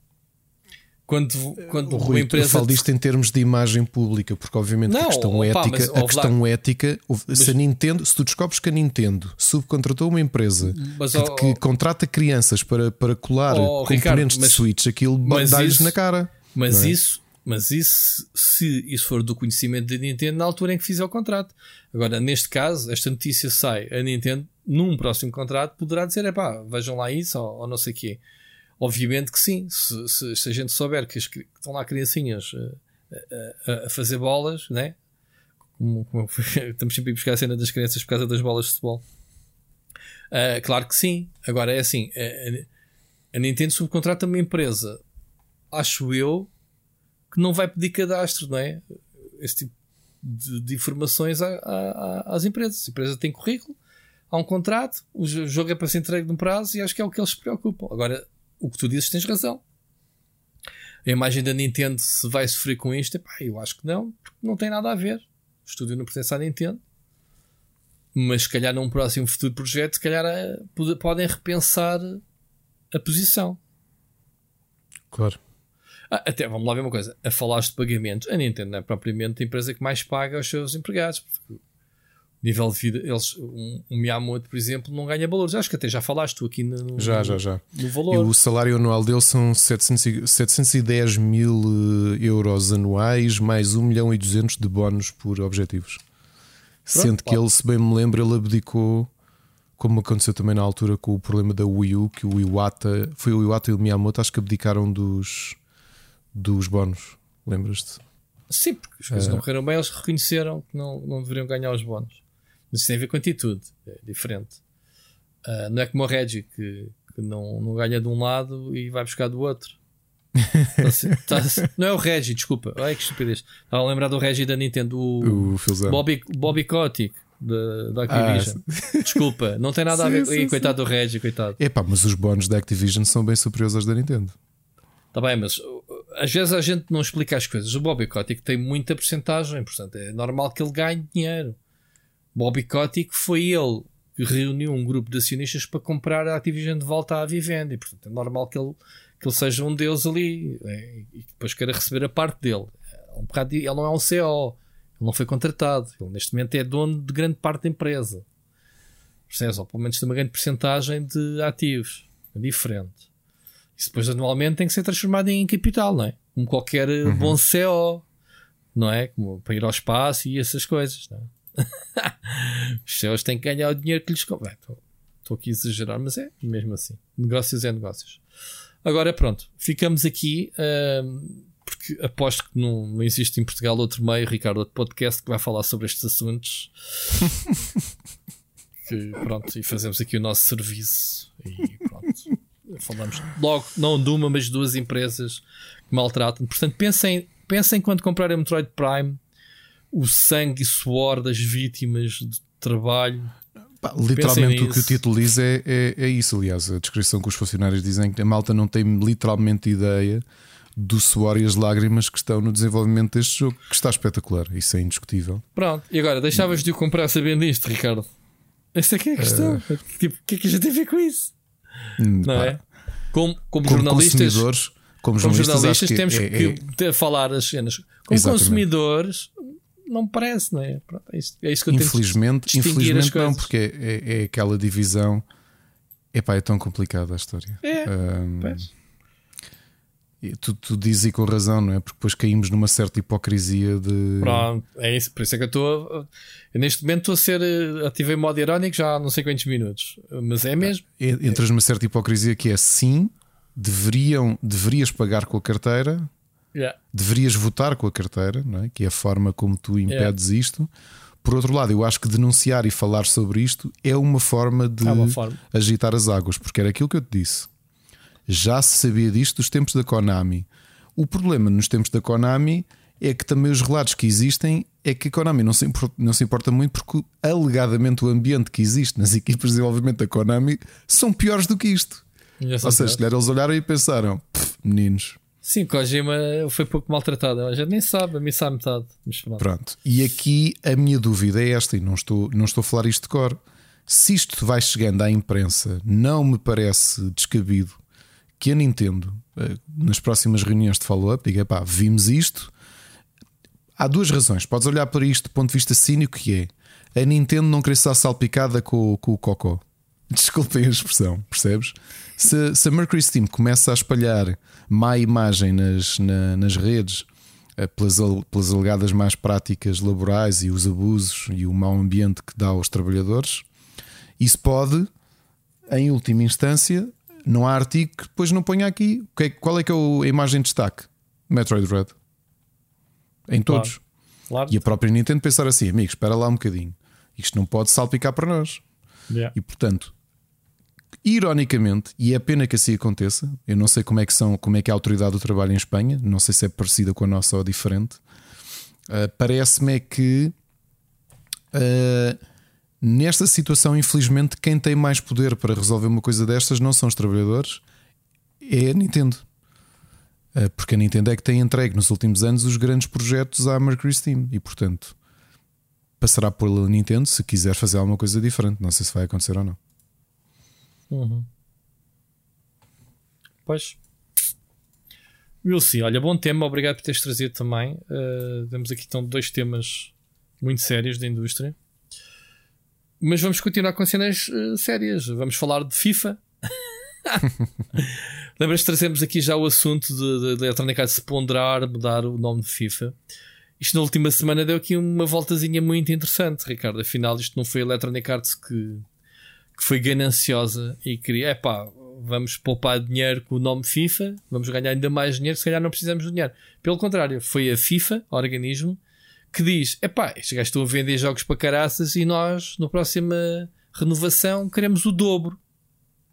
quando, quando Rui, uma empresa. Eu falo disto em termos de imagem pública, porque obviamente não, a questão opa, ética, mas, a questão lá. ética, mas, se a Nintendo, se tu descobres que a Nintendo subcontratou uma empresa mas, que, oh, que, contrata crianças para, para colar oh, componentes Ricardo, de Switch, aquilo dá-lhes na cara. Mas é? isso, mas isso, se isso for do conhecimento da Nintendo, na altura em que fizer o contrato. Agora, neste caso, esta notícia sai, a Nintendo, num próximo contrato, poderá dizer: é pá, vejam lá isso, ou, ou não sei o quê. Obviamente que sim, se, se, se a gente souber que, as, que, estão lá criancinhas a, a, a fazer bolas, né? Como, como, (laughs) estamos sempre a buscar a cena das crianças por causa das bolas de futebol. Uh, claro que sim. Agora é assim: a, a Nintendo subcontrata uma empresa, acho eu, que não vai pedir cadastro, não é? Esse tipo de, de informações a, a, às empresas. A empresa tem currículo, há um contrato, o jogo é para ser entregue num prazo e acho que é o que eles se preocupam. Agora, o que tu dizes tens razão. A imagem da Nintendo se vai sofrer com isto, epá, eu acho que não, porque não tem nada a ver. O estúdio não pertence à Nintendo. Mas se calhar num próximo futuro projeto, se calhar eh, podem repensar a posição. Claro. Ah, até vamos lá ver uma coisa. A falar de pagamento, a Nintendo não é propriamente a empresa que mais paga aos seus empregados. Porque nível de vida, eles, um, um Miyamoto, por exemplo, não ganha valores. Acho que até já falaste tu aqui no, já, já, já. no valor. E o salário anual dele são 700, 710 mil eh, euros anuais, mais 1 milhão e 200 de bónus por objetivos. Pronto, Sendo que ele, se bem me lembro, ele abdicou, como aconteceu também na altura com o problema da Wii U, que o Iwata, foi o Iwata e o Miyamoto, acho que abdicaram dos, dos bónus. Lembras-te? Sim, porque as coisas uh, não correram bem, eles reconheceram que não, não deveriam ganhar os bónus. Mas isso tem a ver com atitude, é diferente. Uh, não é como o Reggie que, que, não, não ganha de um lado e vai buscar do outro. (laughs) tá, tá, não é o Reggie, desculpa. Ai que estupidez. Estava a lembrar do Reggie da Nintendo, o, o Bobby, Bobby Kotick da, da Activision. Ah, desculpa, não tem nada (laughs) sim, a ver com. Sim, coitado sim. do Reggie, coitado. Epá, mas os bónus da Activision são bem superiores aos da Nintendo. Está bem, mas às vezes a gente não explica as coisas. O Bobby Kotick tem muita porcentagem, portanto é normal que ele ganhe dinheiro. Bobby Kotick foi ele que reuniu um grupo de acionistas para comprar a Activision de volta à Vivendi. Portanto, é normal que ele, que ele seja um deus ali é, e depois queira receber a parte dele. É um bocado, ele não é um CO, ele não foi contratado. Ele neste momento é dono de grande parte da empresa. Percebes? Ou pelo menos tem uma grande porcentagem de ativos. É diferente. Isso depois anualmente tem que ser transformado em capital, não é? Como qualquer uhum. bom CO, não é? Como para ir ao espaço e essas coisas, não é? Os céus têm que ganhar o dinheiro que lhes convém. Estou aqui a exagerar, mas é mesmo assim. Negócios é negócios. Agora pronto, ficamos aqui. Porque aposto que não, não existe em Portugal outro meio, Ricardo, outro podcast que vai falar sobre estes assuntos. (laughs) que, pronto, e fazemos aqui o nosso serviço. E pronto. Falamos logo, não de uma, mas de duas empresas que maltratam. Portanto, pensem, pensem quando comprarem Metroid Prime o sangue e suor das vítimas de trabalho. Pá, literalmente o que o título diz é, é, é, isso, aliás, a descrição que os funcionários dizem que a malta não tem literalmente ideia do suor e as lágrimas que estão no desenvolvimento deste jogo, que está espetacular, isso é indiscutível. Pronto, e agora deixavas de o comprar sabendo isto, Ricardo? Essa é que é a questão. Uh... Tipo, o que é que a gente tem a ver com isso? Hum, não pá. é? Como, como, como jornalistas, como, como jornalistas, temos é, que é... falar as cenas. Como Exatamente. consumidores, não parece, não é? Pronto, é, isso, é isso que eu infelizmente, tenho Infelizmente não, porque é, é, é, aquela divisão. Epá, é tão complicada a história. É, um, tu, tu dizes e com razão, não é? Porque depois caímos numa certa hipocrisia de. Pronto, é isso. Por isso é que eu estou. Neste momento estou a ser. Eh, ativei modo irónico já há não sei quantos minutos. Mas é mesmo. Entras numa certa hipocrisia que é sim, deveriam, deverias pagar com a carteira, Yeah. Deverias votar com a carteira, não é? que é a forma como tu impedes yeah. isto. Por outro lado, eu acho que denunciar e falar sobre isto é uma forma de é uma forma. agitar as águas, porque era aquilo que eu te disse. Já se sabia disto dos tempos da Konami. O problema nos tempos da Konami é que também os relatos que existem é que a Konami não se, importa, não se importa muito porque alegadamente o ambiente que existe nas equipas de desenvolvimento da Konami são piores do que isto. Ou seja, eles olharam e pensaram: meninos, Sim, Kojima foi pouco maltratado. A gente nem sabe, a mim sabe metade. pronto. pronto. E aqui a minha dúvida é esta, e não estou, não estou a falar isto de cor. Se isto vai chegando à imprensa, não me parece descabido que a Nintendo, eh, nas próximas reuniões de follow-up, diga: pá, vimos isto. Há duas razões. Podes olhar para isto do ponto de vista cínico, que é a Nintendo não querer estar salpicada com, com o Cocó. (laughs) Desculpem a expressão, percebes? Se, se a Mercury Steam começa a espalhar má imagem nas, na, nas redes eh, pelas, pelas alegadas más práticas laborais e os abusos e o mau ambiente que dá aos trabalhadores, isso pode, em última instância, não há artigo que depois não ponha aqui. É qual é que é a imagem de destaque? Metroid Red. Em todos. Claro. Claro. E a própria Nintendo pensar assim, amigos, espera lá um bocadinho. Isto não pode salpicar para nós. Yeah. E portanto, Ironicamente, e é pena que assim aconteça, eu não sei como é que são, como é que é a autoridade do trabalho em Espanha, não sei se é parecida com a nossa ou diferente. Uh, Parece-me é que uh, nesta situação, infelizmente, quem tem mais poder para resolver uma coisa destas não são os trabalhadores, é a Nintendo. Uh, porque a Nintendo é que tem entregue nos últimos anos os grandes projetos à Mercury Steam e, portanto, passará pela Nintendo se quiser fazer alguma coisa diferente. Não sei se vai acontecer ou não. Uhum. Pois. Wilson, olha, bom tema, obrigado por teres trazido também. Uh, temos aqui então dois temas muito sérios da indústria. Mas vamos continuar com cenas uh, sérias. Vamos falar de FIFA. (laughs) Lembras que trazemos aqui já o assunto de, de, Electronic Arts se ponderar, mudar o nome de FIFA. Isto na última semana deu aqui uma voltazinha muito interessante, Ricardo. Afinal, isto não foi a Electronic Arts que que foi gananciosa e queria, é pá, vamos poupar dinheiro com o nome FIFA, vamos ganhar ainda mais dinheiro, se calhar não precisamos de dinheiro. Pelo contrário, foi a FIFA, organismo, que diz: é pá, estes gajos estão a vender jogos para caraças e nós, na próxima renovação, queremos o dobro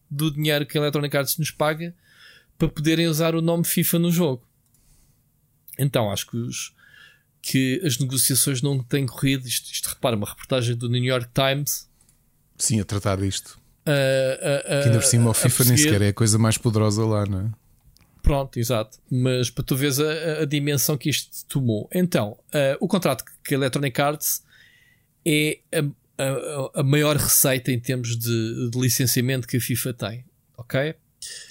do dinheiro que a Electronic Arts nos paga para poderem usar o nome FIFA no jogo. Então, acho que, os, que as negociações não têm corrido. Isto, isto repara, uma reportagem do New York Times Sim, a tratar disto. Uh, uh, que ainda por cima o FIFA nem sequer é a coisa mais poderosa lá, não é? Pronto, exato. Mas para tu veres a, a dimensão que isto tomou. Então, uh, o contrato que a Electronic Arts é a, a, a maior receita em termos de, de, licenciamento que a FIFA tem. Ok?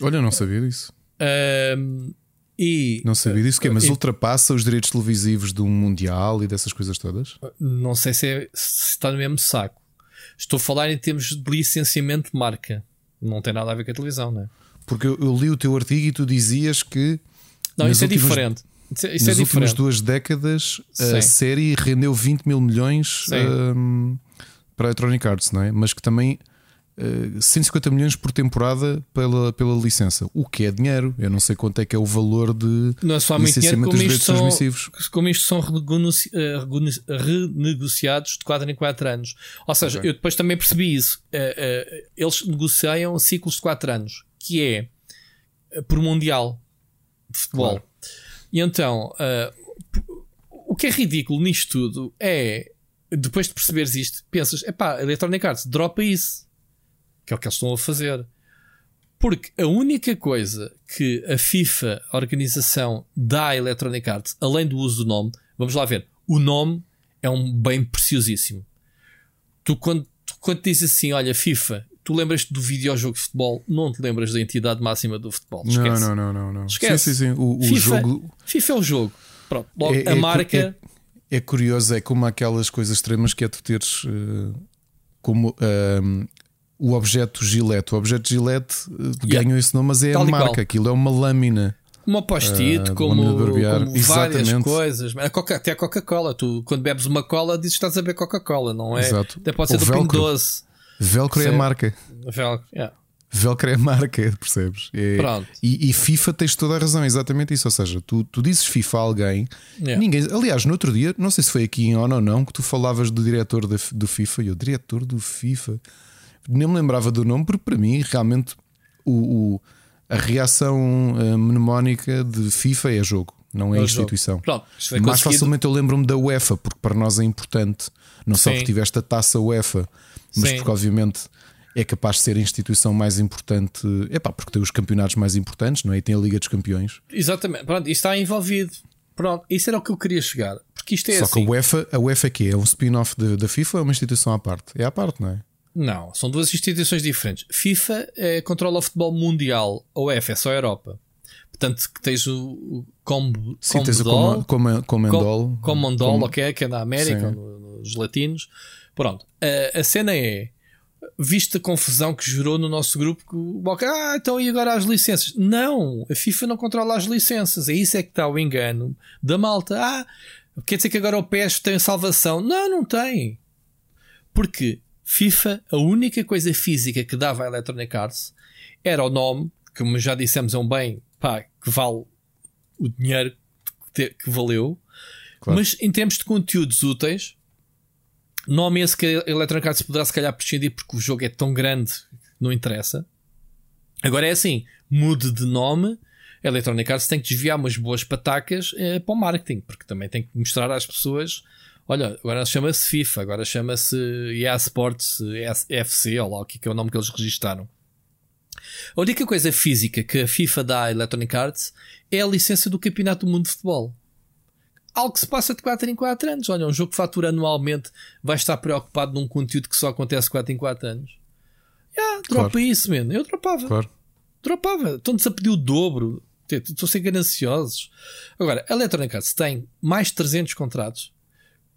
Olha, eu não sabia disso. E, não sabia disso, que é, mas e, ultrapassa os direitos televisivos do Mundial e dessas coisas todas? Não sei se, é, se está no mesmo saco. Estou a falar em termos de licenciamento de marca. Não tem nada a ver com a televisão, não é? Porque eu, eu li o teu artigo e tu dizias que. Não, isso é diferente. Isso, é, isso nas é últimas duas décadas Sim. a série rendeu 20 mil milhões um, para a Electronic Arts, não é? Mas que também 150 eh, milhões por temporada pela, pela licença, o que é dinheiro. Eu não sei quanto é que é o valor de não é só licenciamento dos direitos transmissivos. Como isto são eh, renegociados de 4 em 4 anos. Ou seja, okay. eu depois também percebi isso. Eh, eles negociam ciclos de 4 anos, que é por Mundial de Futebol. Claro. E então, o que é ridículo nisto tudo é depois de perceberes isto, pensas, epá, Electronic Arts, dropa isso que é o que eles estão a fazer. Porque a única coisa que a FIFA, a organização, dá à Electronic Arts, além do uso do nome, vamos lá ver, o nome é um bem preciosíssimo. Tu, quando, tu, quando dizes assim, olha, FIFA, tu lembras-te do videojogo de futebol, não te lembras da entidade máxima do futebol. Esquece. Não, não, não, não. não. Esquece. Sim, sim, sim. O, o FIFA, jogo. FIFA é o jogo. Pronto, logo, é, a é, marca. É, é, curioso, é como aquelas coisas extremas que é tu teres. Uh, como uh, o objeto Gillette. O objeto Gillette uh, yeah. ganhou esse nome, mas é Tal a marca, aquilo é uma lâmina. Uma post-it, uh, como, como várias coisas. A Coca, até a Coca-Cola. Tu, quando bebes uma cola, dizes que estás a beber Coca-Cola, não é? Exato. Até pode ser do Velcro. Pingo Doce. Velcro Sim. é a marca. Velcro, yeah. Velcro é a marca, (laughs) percebes? É, Pronto. E, e, FIFA tens toda a razão, exatamente isso. Ou seja, tu, tu dizes FIFA a alguém, yeah. ninguém. Aliás, no outro dia, não sei se foi aqui em ONU ou não, que tu falavas do diretor de, do FIFA e o diretor do FIFA nem me lembrava do nome, porque para mim realmente o, o a reação uh, mnemónica de FIFA é jogo, não é, é instituição. Pronto, Mais conseguido. facilmente eu lembro-me da UEFA, porque para nós é importante, não só porque tiveste a taça UEFA, mas Sim. porque obviamente é capaz de ser a instituição mais importante, é pá, porque tem os campeonatos mais importantes, não é? E tem a Liga dos Campeões. Exatamente, pronto, isso está envolvido. Pronto, isso era o que eu queria chegar. Porque isto é Só assim. que a UEFA, a UEFA é que é um spin-off da FIFA ou é uma instituição à parte? É à parte, não é? Não, são duas instituições diferentes. FIFA é, controla o futebol mundial, a UEFA é só a Europa. Portanto, que tens o, o Combo, Sim, tens o com, com, Comendol. Comendol, ok, que é na América, no, nos latinos. Pronto, a, a, cena é vista a confusão que gerou no nosso grupo que ah, então e agora as licenças? Não, a FIFA não controla as licenças. É isso é que está o engano da malta. Ah, quer dizer que agora o PES tem salvação? Não, não tem. Porque FIFA, a única coisa física que dava a Electronic Arts era o nome, que como já dissemos é um bem pá, que vale o dinheiro que, que valeu, claro. mas em termos de conteúdos úteis, nome esse que a Electronic Arts poderá se calhar prescindir porque o jogo é tão grande não interessa. Agora é assim, mude de nome, a Electronic Arts tem que desviar umas boas patacas eh, para o marketing, porque também tem que mostrar às pessoas Olha, agora chama-se FIFA, agora chama-se EA Sports FC, ou lá o que é o nome que eles registaram. A única coisa física que a FIFA dá à Electronic Arts é a licença do Campeonato do Mundo de Futebol. Algo que se passa de 4 em 4 anos. Olha, um jogo que fatura anualmente vai estar preocupado num conteúdo que só acontece 4 em 4 anos. Yeah, dropa claro. isso, mano. Eu dropava. Claro. Dropava. Estão-nos a pedir o dobro. Estou a ser gananciosos. Agora, a Electronic Arts tem mais de 300 contratos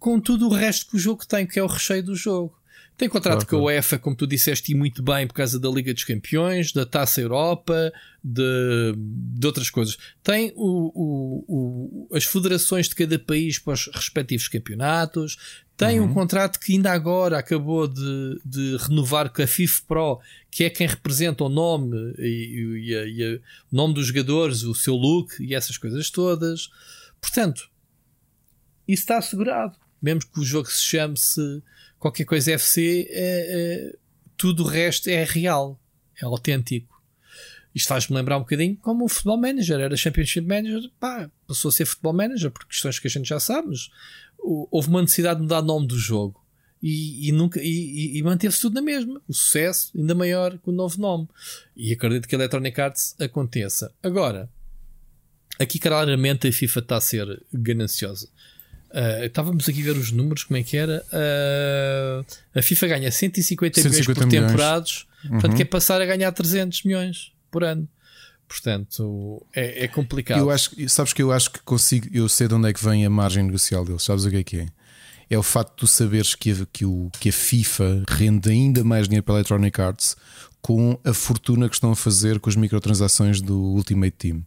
com tudo o resto que o jogo tem, que é o recheio do jogo. Tem contrato claro, com a UEFA, como tu disseste, e muito bem, por causa da Liga dos Campeões, da Taça Europa, de, de outras coisas. Tem o, o, o, as federações de cada país para os respectivos campeonatos. Tem uhum. um contrato que ainda agora acabou de, de renovar com a FIFA Pro, que é quem representa o nome e, e, e, e o nome dos jogadores, o seu look e essas coisas todas. Portanto, isso está assegurado mesmo que o jogo se chame-se qualquer coisa FC, é, é, tudo o resto é real, é autêntico. Isto faz-me lembrar um bocadinho como o Futebol Manager, era Championship Manager, pá, passou a ser Futebol Manager por questões que a gente já sabe, mas houve uma necessidade de mudar o nome do jogo. E, e, nunca, e, e manteve-se tudo na mesma. O sucesso ainda maior com o novo nome. E acredito que a Electronic Arts aconteça. Agora, aqui claramente a FIFA está a ser gananciosa. Uh, estávamos aqui a ver os números, como é que era? Uh, a FIFA ganha 150, 150 milhões por milhões. temporados, uhum. portanto, quer passar a ganhar 300 milhões por ano. Portanto, é, é, complicado. Eu acho, sabes que eu acho que consigo, eu sei de onde é que vem a margem negocial deles. Sabes o que é que é? É o facto de tu saberes que a, que, o, que a FIFA rende ainda mais dinheiro para a Electronic Arts com a fortuna que estão a fazer com as microtransações do Ultimate Team.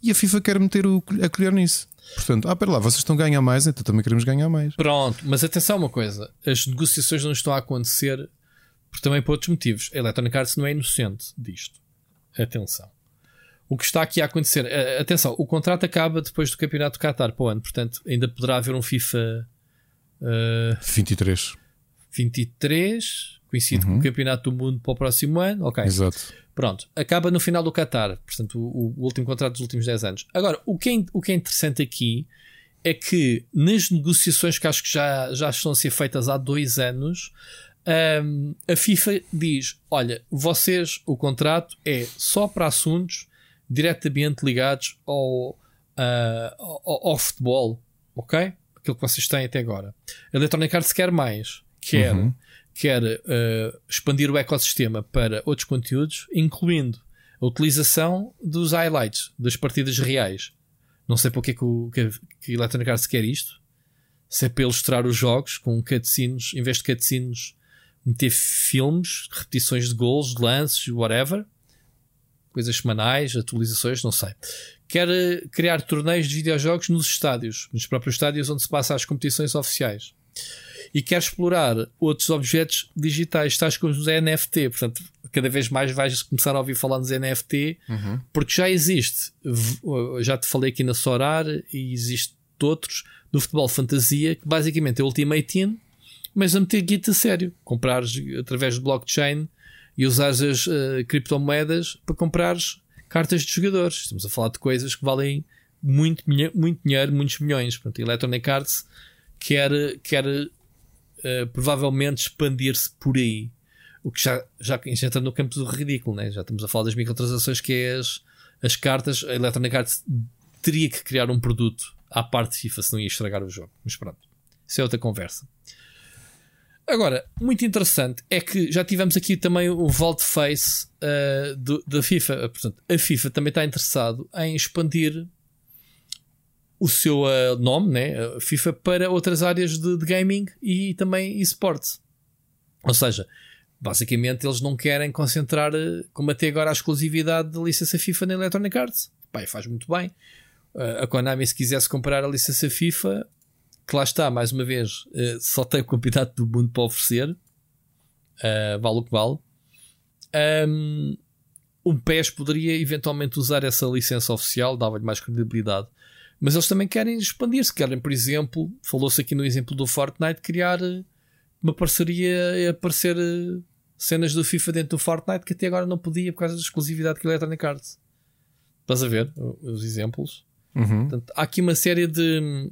E a FIFA quer meter o, a colher nisso. Portanto, ah, pera lá, vocês estão a ganhar mais, então também queremos ganhar mais. Pronto, mas atenção uma coisa: as negociações não estão a acontecer por, também por outros motivos. A Electronic Arts não é inocente disto. Atenção. O que está aqui a acontecer, atenção, o contrato acaba depois do Campeonato do Qatar para o ano, portanto, ainda poderá haver um FIFA uh, 23. 23, coincide uhum. com o Campeonato do Mundo para o próximo ano. Ok. Exato. Pronto, acaba no final do Qatar, portanto, o, o, último contrato dos últimos 10 anos. Agora, o que, é, o que é interessante aqui é que nas negociações que acho que já, já estão a ser feitas há dois anos, um, a FIFA diz: olha, vocês, o contrato é só para assuntos diretamente ligados ao, uh, ao, ao, futebol, ok? Aquilo que vocês têm até agora. A Electronic Arts quer mais, quer uhum quer uh, expandir o ecossistema para outros conteúdos, incluindo a utilização dos highlights das partidas reais. Não sei porque é que, o, que, que Electronic Arts quer isto. Se é para ilustrar os jogos com cutscenes, em vez de cutscenes, meter filmes, repetições de gols, de lances, whatever. Coisas semanais, atualizações, não sei. Quer eh, criar torneios de videojogos nos estádios, nos próprios estádios onde se passa as competições oficiais e quer explorar outros objetos digitais, tais como os NFT. Portanto, cada vez mais vais começar a ouvir falar nos NFT, uhum. porque já existe. Já te falei aqui na Sorar e existe outros do futebol fantasia que basicamente é Ultimate Team, mas a meter guita a sério. Comprares através de blockchain e usares as uh, criptomoedas para comprares cartas de jogadores. Estamos a falar de coisas que valem muito, muito dinheiro, muitos milhões. Portanto, Electronic Arts quer, quer uh, provavelmente expandir-se por aí. O que já, já entra no campo do ridículo, né? já estamos a falar das microtransações, que é as, as cartas. A Electronic Arts teria que criar um produto à parte de FIFA, se não ia estragar o jogo. Mas pronto, isso é outra conversa. Agora, muito interessante é que já tivemos aqui também o Vault Face uh, do, da FIFA. Portanto, a FIFA também está interessado em expandir o seu uh, nome, né, FIFA, para outras áreas de, de gaming e também esportes. Ou seja, basicamente eles não querem concentrar, eh, como até agora, a exclusividade da licença FIFA na Electronic Arts. Pai, faz muito bem. Uh, a Konami, se quisesse comprar a licença FIFA, que lá está, mais uma vez, uh, só tem o campeonato do mundo para oferecer, uh, vale o que vale. Um, um PES poderia eventualmente usar essa licença oficial, dava-lhe mais credibilidade. Mas eles também querem expandir-se. Querem, por exemplo, falou-se aqui no exemplo do Fortnite, criar eh, uma parceria e aparecer eh, cenas do FIFA dentro do Fortnite que até agora não podia por causa da exclusividade que a Electronic Arts. Estás a ver os exemplos? Uhum. Portanto, há aqui uma série de.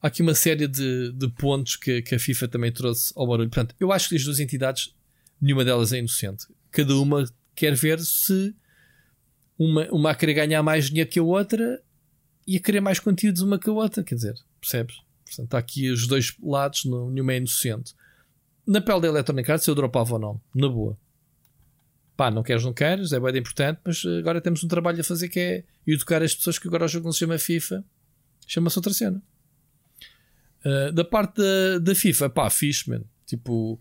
Há aqui uma série de, de pontos que, que a FIFA também trouxe ao barulho. Portanto, eu acho que as duas entidades, nenhuma delas é inocente. Cada uma quer ver se uma, uma a querer ganhar mais dinheiro que a outra e a querer mais conteúdos uma que a outra, quer dizer, percebes? Portanto, há aqui os dois lados, nenhuma é inocente. Na pele da Electronic Arts eu dropava o nome, na boa. Pá, não queres, não queres, é bem importante, mas agora temos um trabalho a fazer que é educar as pessoas que agora o jogo não se chama FIFA, chama-se outra cena. Uh, da parte da, da FIFA, pá, fixe, man. Tipo,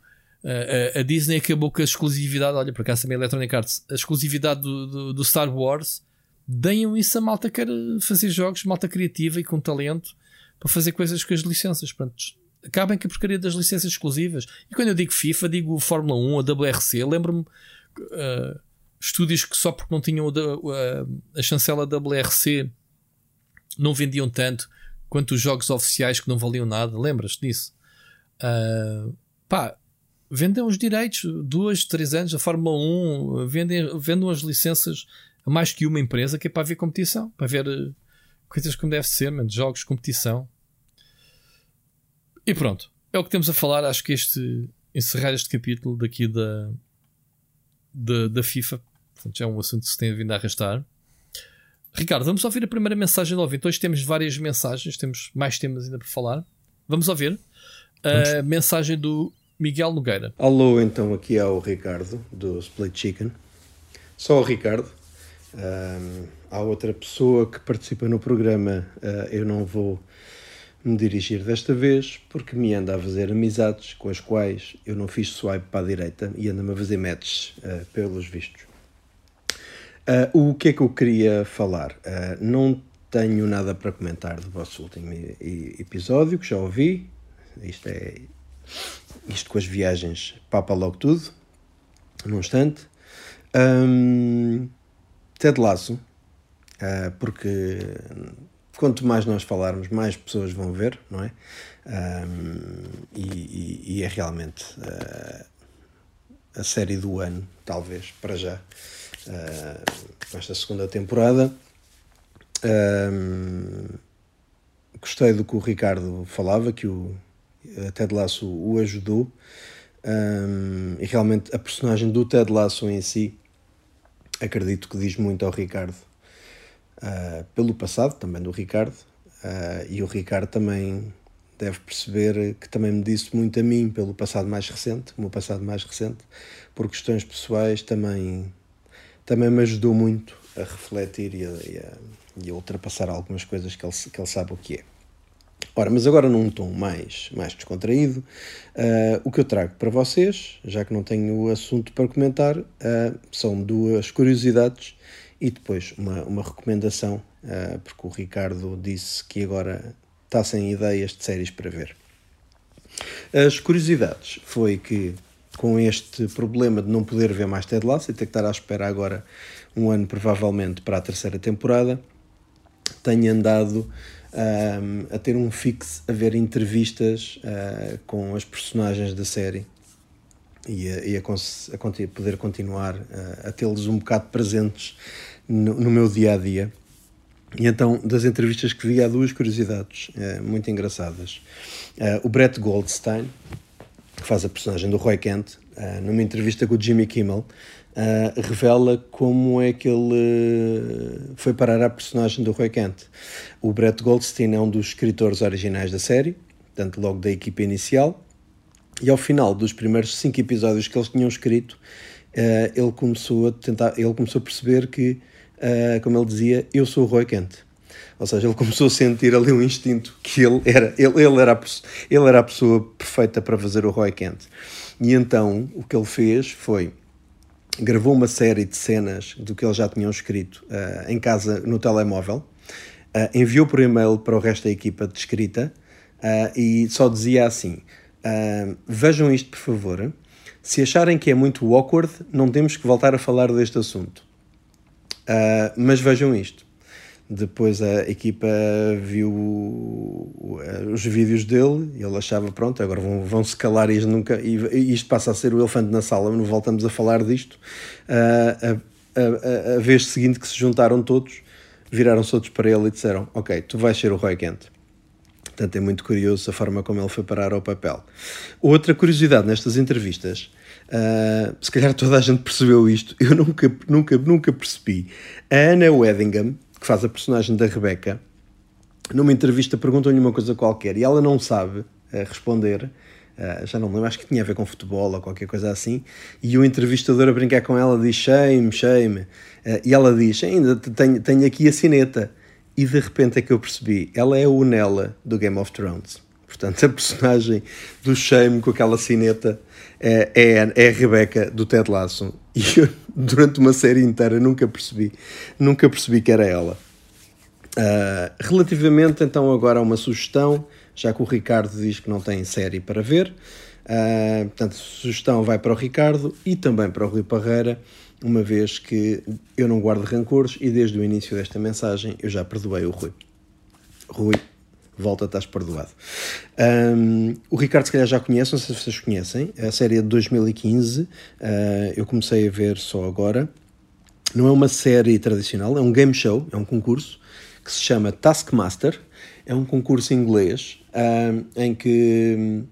uh, a Disney acabou com a exclusividade. Olha, por acaso também a Electronic Arts, a exclusividade do, do, do Star Wars deem isso a malta que quer fazer jogos, malta criativa e com talento para fazer coisas com as licenças. Pronto, acabem com a porcaria das licenças exclusivas. E quando eu digo FIFA, digo Fórmula 1, a WRC. Lembro-me uh, estúdios que só porque não tinham a, a chancela WRC não vendiam tanto quanto os jogos oficiais que não valiam nada. Lembras-te disso? Uh, pá, vendem os direitos, duas, três anos, a Fórmula 1, vendem, vendem as licenças a mais que uma empresa que é para ver competição, para ver uh, coisas como deve ser, man, jogos, competição. E pronto, é o que temos a falar. Acho que este encerrar este capítulo daqui da, da, da FIFA portanto, já é um assunto que se tem vindo a arrastar. Ricardo, vamos ouvir a primeira mensagem do ouvinte. Hoje temos várias mensagens, temos mais temas ainda para falar. Vamos ouvir a mensagem do Miguel Nogueira. Alô, então aqui é o Ricardo do Split Chicken. Só o Ricardo. Um, há outra pessoa que participa no programa, uh, eu não vou me dirigir desta vez porque me anda a fazer amizades com as quais eu não fiz swipe para a direita e anda-me a fazer matches uh, pelos vistos. Uh, o que é que eu queria falar? não tenho nada para comentar do vosso último episódio, que já ouvi. Isto é. Isto com as viagens papa logo tudo, num instante. Um, Ted Lasso, uh, porque quanto mais nós falarmos, mais pessoas vão ver, não é? Um, e, e, e, é realmente uh, a série do ano, talvez, para já, uh, esta segunda temporada. Um, gostei do que o Ricardo falava, que o Ted Lasso o ajudou. Um, e realmente a personagem do Ted Lasso em si acredito que diz muito ao Ricardo uh, pelo passado também do Ricardo uh, e o Ricardo também deve perceber que também me disse muito a mim pelo passado mais recente, o meu passado mais recente, por questões pessoais também, também me ajudou muito a refletir e a, e a, e a ultrapassar algumas coisas que ele, que ele sabe o que é. Ora, mas agora num tom mais, mais descontraído, uh, o que eu trago para vocês, já que não tenho assunto para comentar, uh, são duas curiosidades e depois uma, uma recomendação, uh, porque o Ricardo disse que agora está sem ideias de séries para ver. As curiosidades foi que, com este problema de não poder ver mais Ted Lasso e ter que estar à espera agora um ano provavelmente para a terceira temporada, tenho andado um, a ter um fixe a ver entrevistas uh, com as personagens da série e a, e a, a, a poder continuar uh, a tê-los um bocado presentes no, no, meu dia a dia. E então, das entrevistas que vi, há duas curiosidades uh, muito engraçadas. o Brett Goldstein, que faz a personagem do Roy Kent, numa entrevista com o Jimmy Kimmel, uh, revela como é que ele uh, foi parar a personagem do Roy Kent. O Brett Goldstein é um dos escritores originais da série, portanto, logo da equipa inicial, e ao final dos primeiros cinco episódios que eles tinham escrito, uh, ele começou a tentar, ele começou a perceber que, como ele dizia, eu sou o Roy Kent. Ou seja, ele começou a sentir ali um instinto que ele era, ele, ele, era, a, ele era a pessoa perfeita para fazer o Roy Kent. E então o que ele fez foi gravou uma série de cenas do que eles já tinham escrito uh, em casa no telemóvel, uh, enviou por e-mail para o resto da equipa de escrita uh, e só dizia assim: Vejam isto, por favor. Se acharem que é muito awkward, não temos que voltar a falar deste assunto. mas vejam isto. Depois a equipa viu os vídeos dele e ele achava, pronto, agora vão, vão se calar e nunca. E isto passa a ser o elefante na sala, não voltamos a falar disto. Uh, a, a, a, vez seguinte que se juntaram todos, viraram-se todos para ele e disseram: Ok, tu vais ser o Roy Kent. Portanto, é muito curioso a forma como ele foi parar ao papel. Outra curiosidade nestas entrevistas, uh, se calhar toda a gente percebeu isto, eu nunca, nunca, nunca percebi. A Anna Weddingham que faz a personagem da Rebecca, numa entrevista perguntam-lhe uma coisa qualquer e ela não sabe uh, responder. Uh, já não me lembro, acho que tinha a ver com futebol ou qualquer coisa assim. E o entrevistador a brincar com ela diz shame, shame. Uh, e ela diz: Ainda tenho, tenho aqui a sineta. E de repente é que eu percebi: ela é o Nella do Game of Thrones. Portanto, a personagem do Shame com aquela sineta é, é, é a Rebecca do Ted Lasso. E eu, (laughs) durante uma série inteira, nunca percebi, nunca percebi que era ela. Uh, relativamente, então, agora a uma sugestão, já que o Ricardo diz que não tem série para ver. Uh, portanto, sugestão vai para o Ricardo e também para o Rui Parreira, uma vez que eu não guardo rancores e desde o início desta mensagem eu já perdoei o Rui. Rui, volta, estás perdoado. Um, o Ricardo, se calhar, já conhece, não sei se vocês conhecem, a série é de 2015, uh, ah, eu comecei a ver só agora. Não é uma série tradicional, é um game show, é um concurso que se chama Taskmaster. É um concurso inglês um, em que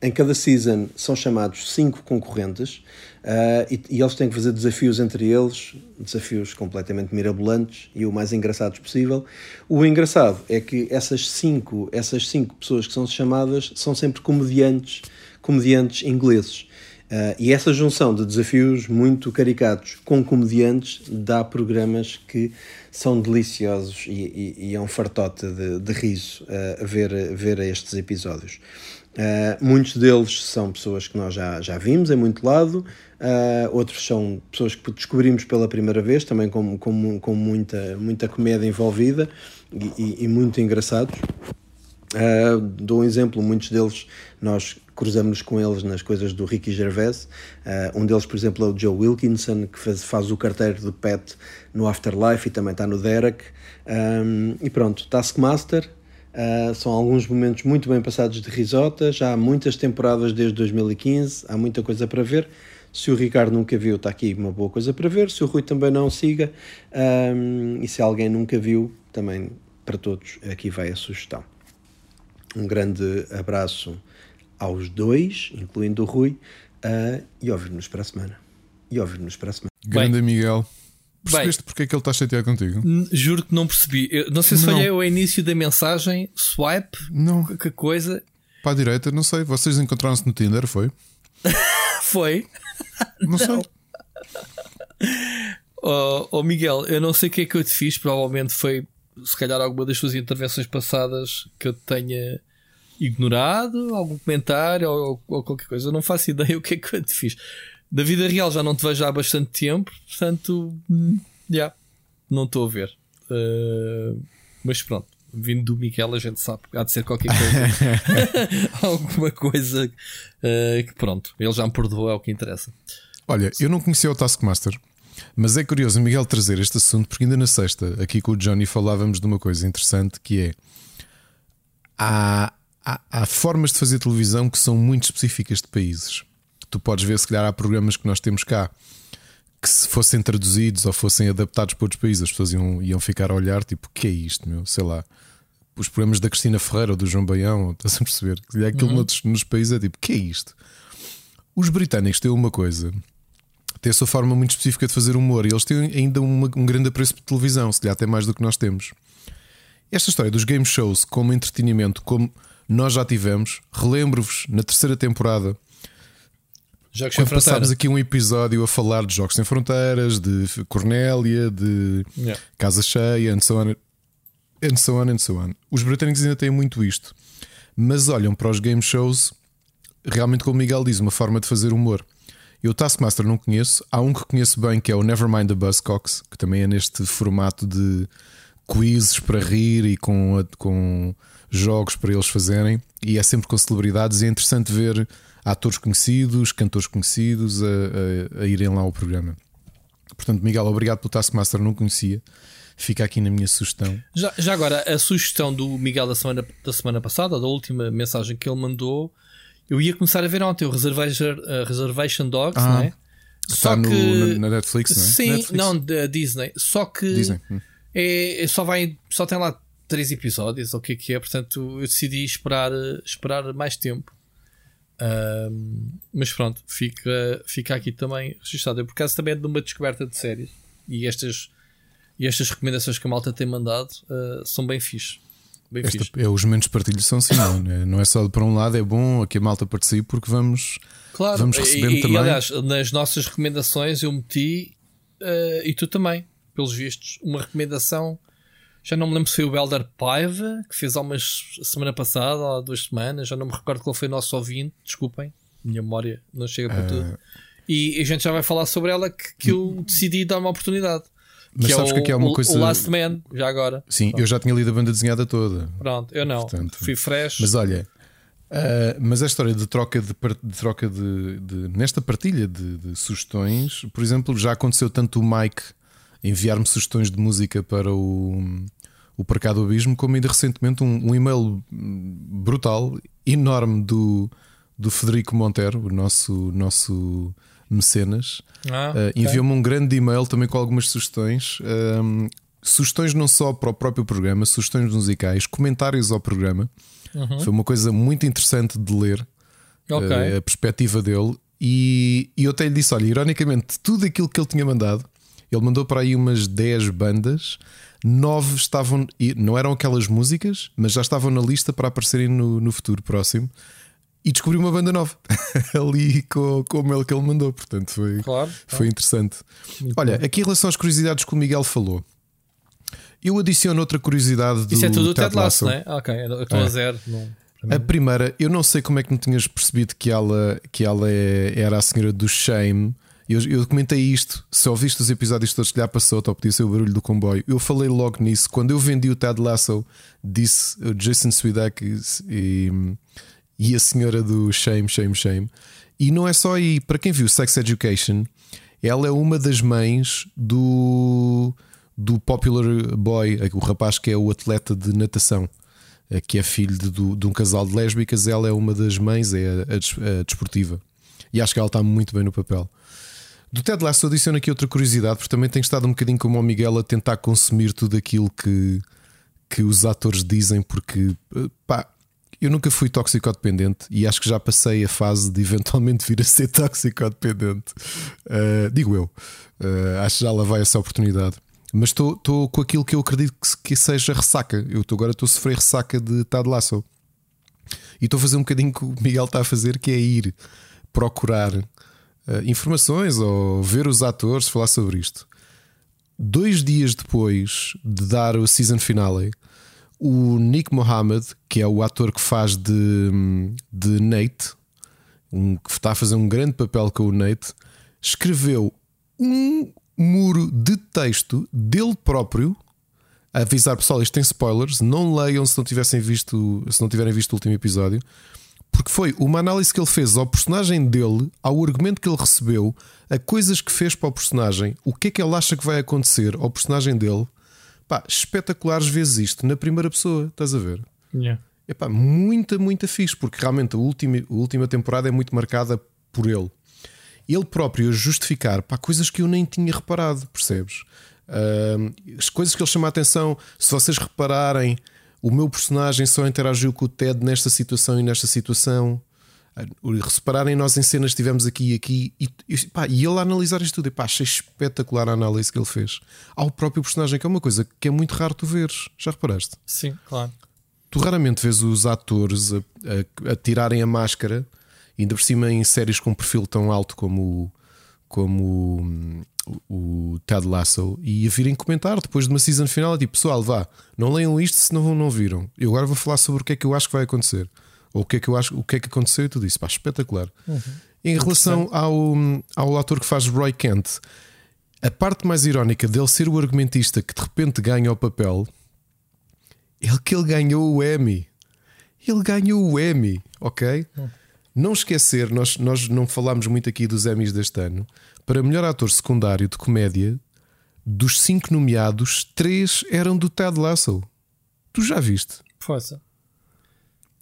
em cada season são chamados cinco concorrentes uh, e, e, eles têm que fazer desafios entre eles, desafios completamente mirabolantes e o mais engraçados possível. O engraçado é que essas cinco, essas cinco pessoas que são chamadas são sempre comediantes, comediantes ingleses. Uh, e essa junção de desafios muito caricatos com comediantes dá programas que são deliciosos e, e, e é um fartote de, de riso uh, ver, ver estes episódios. Uh, muitos deles são pessoas que nós já, já vimos em muito lado, uh, outros são pessoas que descobrimos pela primeira vez, também com, com, com muita, muita comédia envolvida e, e, muito engraçados. Uh, dou um exemplo, muitos deles nós cruzamos com eles nas coisas do Ricky Gervais. Uh, um deles, por exemplo, é o Joe Wilkinson, que faz, faz o carteiro do Pet no Afterlife e também está no Derek. Um, e pronto, Taskmaster, Uh, são alguns momentos muito bem passados de risota. Já há muitas temporadas desde 2015, há muita coisa para ver. Se o Ricardo nunca viu, está aqui uma boa coisa para ver. Se o Rui também não, siga. Um, e se alguém nunca viu, também para todos, aqui vai a sugestão. Um grande abraço aos dois, incluindo o Rui, uh, e ouvir-nos para a semana. E ouvir-nos para a semana. Grande Miguel. Percebeste porque é que ele está chateado contigo? Juro que não percebi. Eu não sei se foi o início da mensagem, swipe, não. que coisa. Para a direita, não sei. Vocês encontraram-se no Tinder, foi? (laughs) foi. Não, não. sei. Oh, oh, Miguel, eu não sei o que é que eu te fiz. Provavelmente foi, se calhar, alguma das suas intervenções passadas que eu tenha ignorado, algum comentário ou, ou qualquer coisa. Eu não faço ideia o que é que eu te fiz da vida real já não te vejo há bastante tempo, portanto, hum, já, yeah, não estou a ver. Uh, mas pronto, vindo do Miguel, a gente sabe, há de ser qualquer coisa, (laughs) alguma coisa uh, que pronto, ele já me perdoou, é o que interessa. Olha, eu não conhecia o Taskmaster. Mas é curioso Miguel trazer este assunto porque ainda na sexta, aqui com o Johnny, falávamos de uma coisa interessante que é há, há, há formas de fazer televisão que são muito específicas de países tu podes ver, se calhar, há programas que nós temos cá que se fossem traduzidos ou fossem adaptados para outros países, as pessoas iam, iam ficar a olhar, tipo, o que é isto, meu? Sei lá. Os programas da Cristina Ferreira ou do João Baião, estás a perceber? Aquilo uhum. nos, nos países é tipo, o que é isto? Os britânicos têm uma coisa, têm a sua forma muito específica de fazer humor e eles têm ainda uma, um grande apreço por televisão, se calhar até mais do que nós temos. Esta história dos game shows como entretenimento, como nós já tivemos, relembro-vos na terceira temporada Jogos Quando passámos aqui um episódio a falar de Jogos Sem Fronteiras, de Cornélia, de yeah. Casa Cheia, and so on, and so on, and so on. Os britânicos ainda têm muito isto, mas olham para os game shows realmente, como Miguel diz, uma forma de fazer humor. Eu Taskmaster não conheço, há um que conheço bem que é o Nevermind the Buzzcocks, que também é neste formato de quizzes para rir e com, com jogos para eles fazerem, e é sempre com celebridades, e é interessante ver atores conhecidos, cantores conhecidos a, a, a irem lá ao programa. Portanto, Miguel, obrigado pelo Taskmaster, não conhecia. Fica aqui na minha sugestão. Já, já agora, a sugestão do Miguel da semana, da semana passada, da última mensagem que ele mandou, eu ia começar a ver ontem o Reservation, uh, Reservation Dogs, ah, não é? Só que, no, na Netflix, não é? Sim, Netflix. não, da Disney. Só que Disney. Hum. É, é, só, vai, só tem lá três episódios, ou o que é que é, portanto eu decidi esperar, esperar mais tempo mas pronto, fica, fica aqui também registado. Eu, por acaso, também é de uma descoberta de séries e estas, e estas recomendações que a malta tem mandado uh, são bem fixe. Bem Esta, fixe. É, os momentos de partilho são assim, não, é? (coughs) não é só para um lado, é bom que a malta participe porque vamos, claro, vamos recebendo e, também. E, aliás, nas nossas recomendações eu meti uh, e tu também, pelos vistos, uma recomendação já não me lembro se foi o Elder Paiva, que fez há umas semana passada, ou há duas semanas. Já não me recordo qual foi o nosso ouvinte. Desculpem, minha memória não chega para uh... tudo. E a gente já vai falar sobre ela que, que eu decidi dar uma oportunidade. Mas que sabes é que aqui é uma o, coisa. O Last Man, já agora. Sim, Pronto. eu já tinha lido a banda desenhada toda. Pronto, eu não. Portanto, Fui fresh. Mas olha, uh, mas a história de troca de, de troca de, de, nesta partilha de, de, sugestões, por exemplo, já aconteceu tanto o Mike enviar-me sugestões de música para o o Para do Abismo, como ainda recentemente um, um e-mail brutal, enorme do, do Federico Montero, o nosso, nosso mecenas. Ah, uh, Enviou-me um grande e-mail também com algumas sugestões. Um, sugestões não só para o próprio programa, sugestões musicais, comentários ao programa. Uhum. Foi uma coisa muito interessante de ler. okay. a, a perspectiva dele. E, e eu até lhe disse: olha, ironicamente, tudo aquilo que ele tinha mandado, ele mandou para aí umas 10 bandas, nove estavam, não eram aquelas músicas, mas já estavam na lista para aparecerem no, no futuro próximo. E descobri uma banda nova (laughs) ali com, com o mail que ele mandou, portanto foi, claro, foi interessante. Muito Olha, aqui em relação às curiosidades que o Miguel falou, eu adiciono outra curiosidade do Isso é tudo Ted, Ted Lasso, não é? Ok, eu estou é. a zero. Não. A primeira, eu não sei como é que não tinhas percebido que ela, que ela é, era a senhora do Shame. Eu, eu comentei isto. Se ouviste os episódios todos que lhe passou, ou podia ser o barulho do comboio. Eu falei logo nisso. Quando eu vendi o Ted Lasso, disse o Jason Swidek e, e a senhora do Shame, Shame, Shame. E não é só aí. Para quem viu Sex Education, ela é uma das mães do, do Popular Boy, o rapaz que é o atleta de natação. Eh, que é filho de, de, um casal de lésbicas, ela é uma das mães, é a, a, a, desportiva. E acho que ela está muito bem no papel. Do Ted Lasso adiciono aqui outra curiosidade, porque também tenho estado um bocadinho como o Miguel a tentar consumir tudo aquilo que, que os atores dizem, porque eh, pá, eu nunca fui toxicodependente e acho que já passei a fase de eventualmente vir a ser (laughs) toxicodependente. Uh, digo eu. Uh, acho que já lá vai essa oportunidade. Mas estou com aquilo que eu acredito que, que seja ressaca. Eu tô, agora estou a sofrer ressaca de Tad Lasso. E estou a fazer um bocadinho que o Miguel está a fazer, que é ir procurar uh, informações ou ver os atores falar sobre isto. Dois dias depois de dar o season finale, o Nick Mohammed, que é o ator que faz de, de Nate, um, que está a fazer um grande papel com o Nate, escreveu um muro de texto dele próprio a avisar pessoal, isto tem spoilers, não leiam se não tivessem visto, se não tiverem visto o último episódio, porque foi uma análise que ele fez ao personagem dele, ao argumento que ele recebeu, a coisas que fez para o personagem, o que é que ele acha que vai acontecer ao personagem dele. Pá, espetaculares vezes isto na primeira pessoa, estás a ver? Yeah. Epá, muita, muita fixe, porque realmente a última, a última temporada é muito marcada por ele ele próprio a justificar para coisas que eu nem tinha reparado, percebes? Uh, as coisas que ele chama a atenção, se vocês repararem, o meu personagem só interagiu com o Ted nesta situação e nesta situação. Repararem, nós em cenas estivemos aqui e aqui e, e, pá, e ele a analisar isto tudo. E, pá, achei espetacular a análise que ele fez ao próprio personagem, que é uma coisa que é muito raro tu veres. Já reparaste? Sim, claro. Tu raramente vês os atores a, a, a tirarem a máscara ainda por cima em séries com um perfil tão alto como, como o, o Ted Lasso e a virem comentar depois de uma season final tipo pessoal vá não leiam isto se não, não viram eu agora vou falar sobre o que é que eu acho que vai acontecer ou o que é que eu acho o que é que aconteceu e tu disse pá espetacular uhum. em relação ao, ao ator que faz Roy Kent a parte mais irónica dele ser o argumentista que de repente ganha o papel é que ele ganhou o Emmy ele ganhou o Emmy ok uhum. Não esquecer, nós, nós não falámos muito aqui dos Emmys deste ano. Para melhor ator secundário de comédia, dos cinco nomeados, três eram do Ted Lasso. Tu já viste? Força.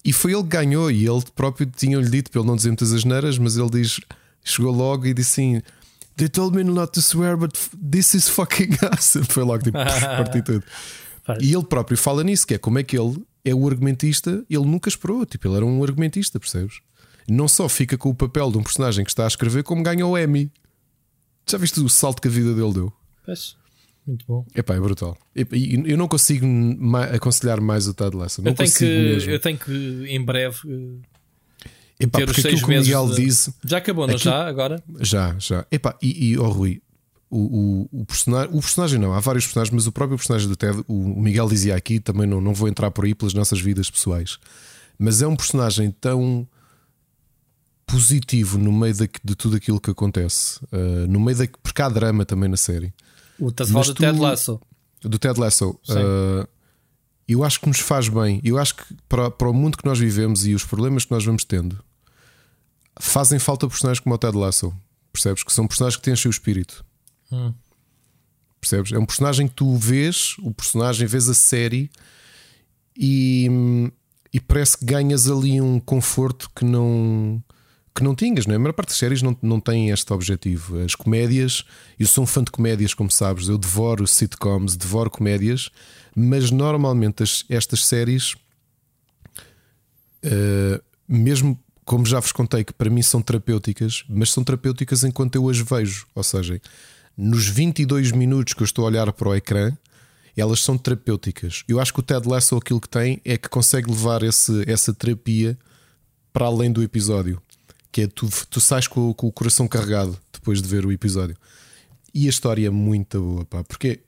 E foi ele que ganhou, e ele próprio tinha-lhe dito, ele não dizer muitas asneiras, mas ele diz, chegou logo e disse assim: They told me not to swear, but this is fucking (laughs) awesome. Foi logo tipo, parti tudo. (laughs) E ele próprio fala nisso, que é como é que ele é o argumentista, ele nunca esperou, tipo, ele era um argumentista, percebes? não só fica com o papel de um personagem que está a escrever, como ganha o Emmy. Já viste o salto que a vida dele deu? Pois. Muito bom. Epá, é brutal. Eu não consigo aconselhar mais o Ted Lasso. Não eu, tenho que, mesmo. eu tenho que, em breve, eh, Epá, ter os seis que o Miguel de... diz. Já acabou, não aquilo... já? Agora? Já, já. Epá, e, e oh, Rui, o, o, o, personagem, o personagem não, há vários personagens, mas o próprio personagem do Ted, o, Miguel dizia aqui, também não, não vou entrar por aí pelas nossas vidas pessoais, mas é um personagem tão positivo no meio de, de tudo aquilo que acontece. Uh, no meio da. Porque há drama também na série. O estás a do Ted Lasso. Do Ted Lasso. Uh, eu acho que nos faz bem. Eu acho que para, para o mundo que nós vivemos e os problemas que nós vamos tendo, fazem falta personagens como o Ted Lasso. Percebes? Que são personagens que têm o espírito. Hum. Percebes? É um personagem que tu vês, o personagem, vês a série e, e parece que ganhas ali um conforto que não que não tinhas, não é? A maior parte das séries não, não tem este objetivo. As comédias, eu sou um fã de comédias, como sabes, eu devoro sitcoms, devoro comédias, mas normalmente as, estas séries, uh, mesmo como já vos contei, que para mim são terapêuticas, mas são terapêuticas enquanto eu as vejo. Ou seja, nos 22 minutos que eu estou a olhar para o ecrã, elas são terapêuticas. Eu acho que o Ted Lasso aquilo que tem é que consegue levar esse, essa terapia para além do episódio. Que é tu, tu sais com, com o coração carregado depois de ver o episódio. E a história é muito boa, pá, porque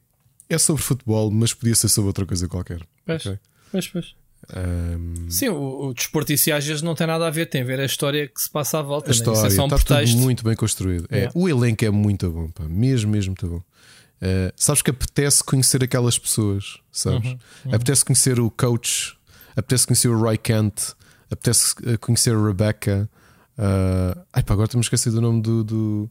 é sobre futebol, mas podia ser sobre outra coisa qualquer. Pois, okay? pois, pois. Um... Sim, o, o desporto e às vezes não tem nada a ver, tem a ver a história que se passa à volta. A né? história é está tudo muito bem construído. É, o elenco é muito bom, pá, mesmo, mesmo muito bom. Uh, sabes que apetece conhecer aquelas pessoas, sabes? Uhum, uhum. Apetece conhecer o coach, apetece conhecer o Roy Kent, apetece eh, conhecer a Rebecca. Uh, ai pá, agora estamos esquecido do nome do, do,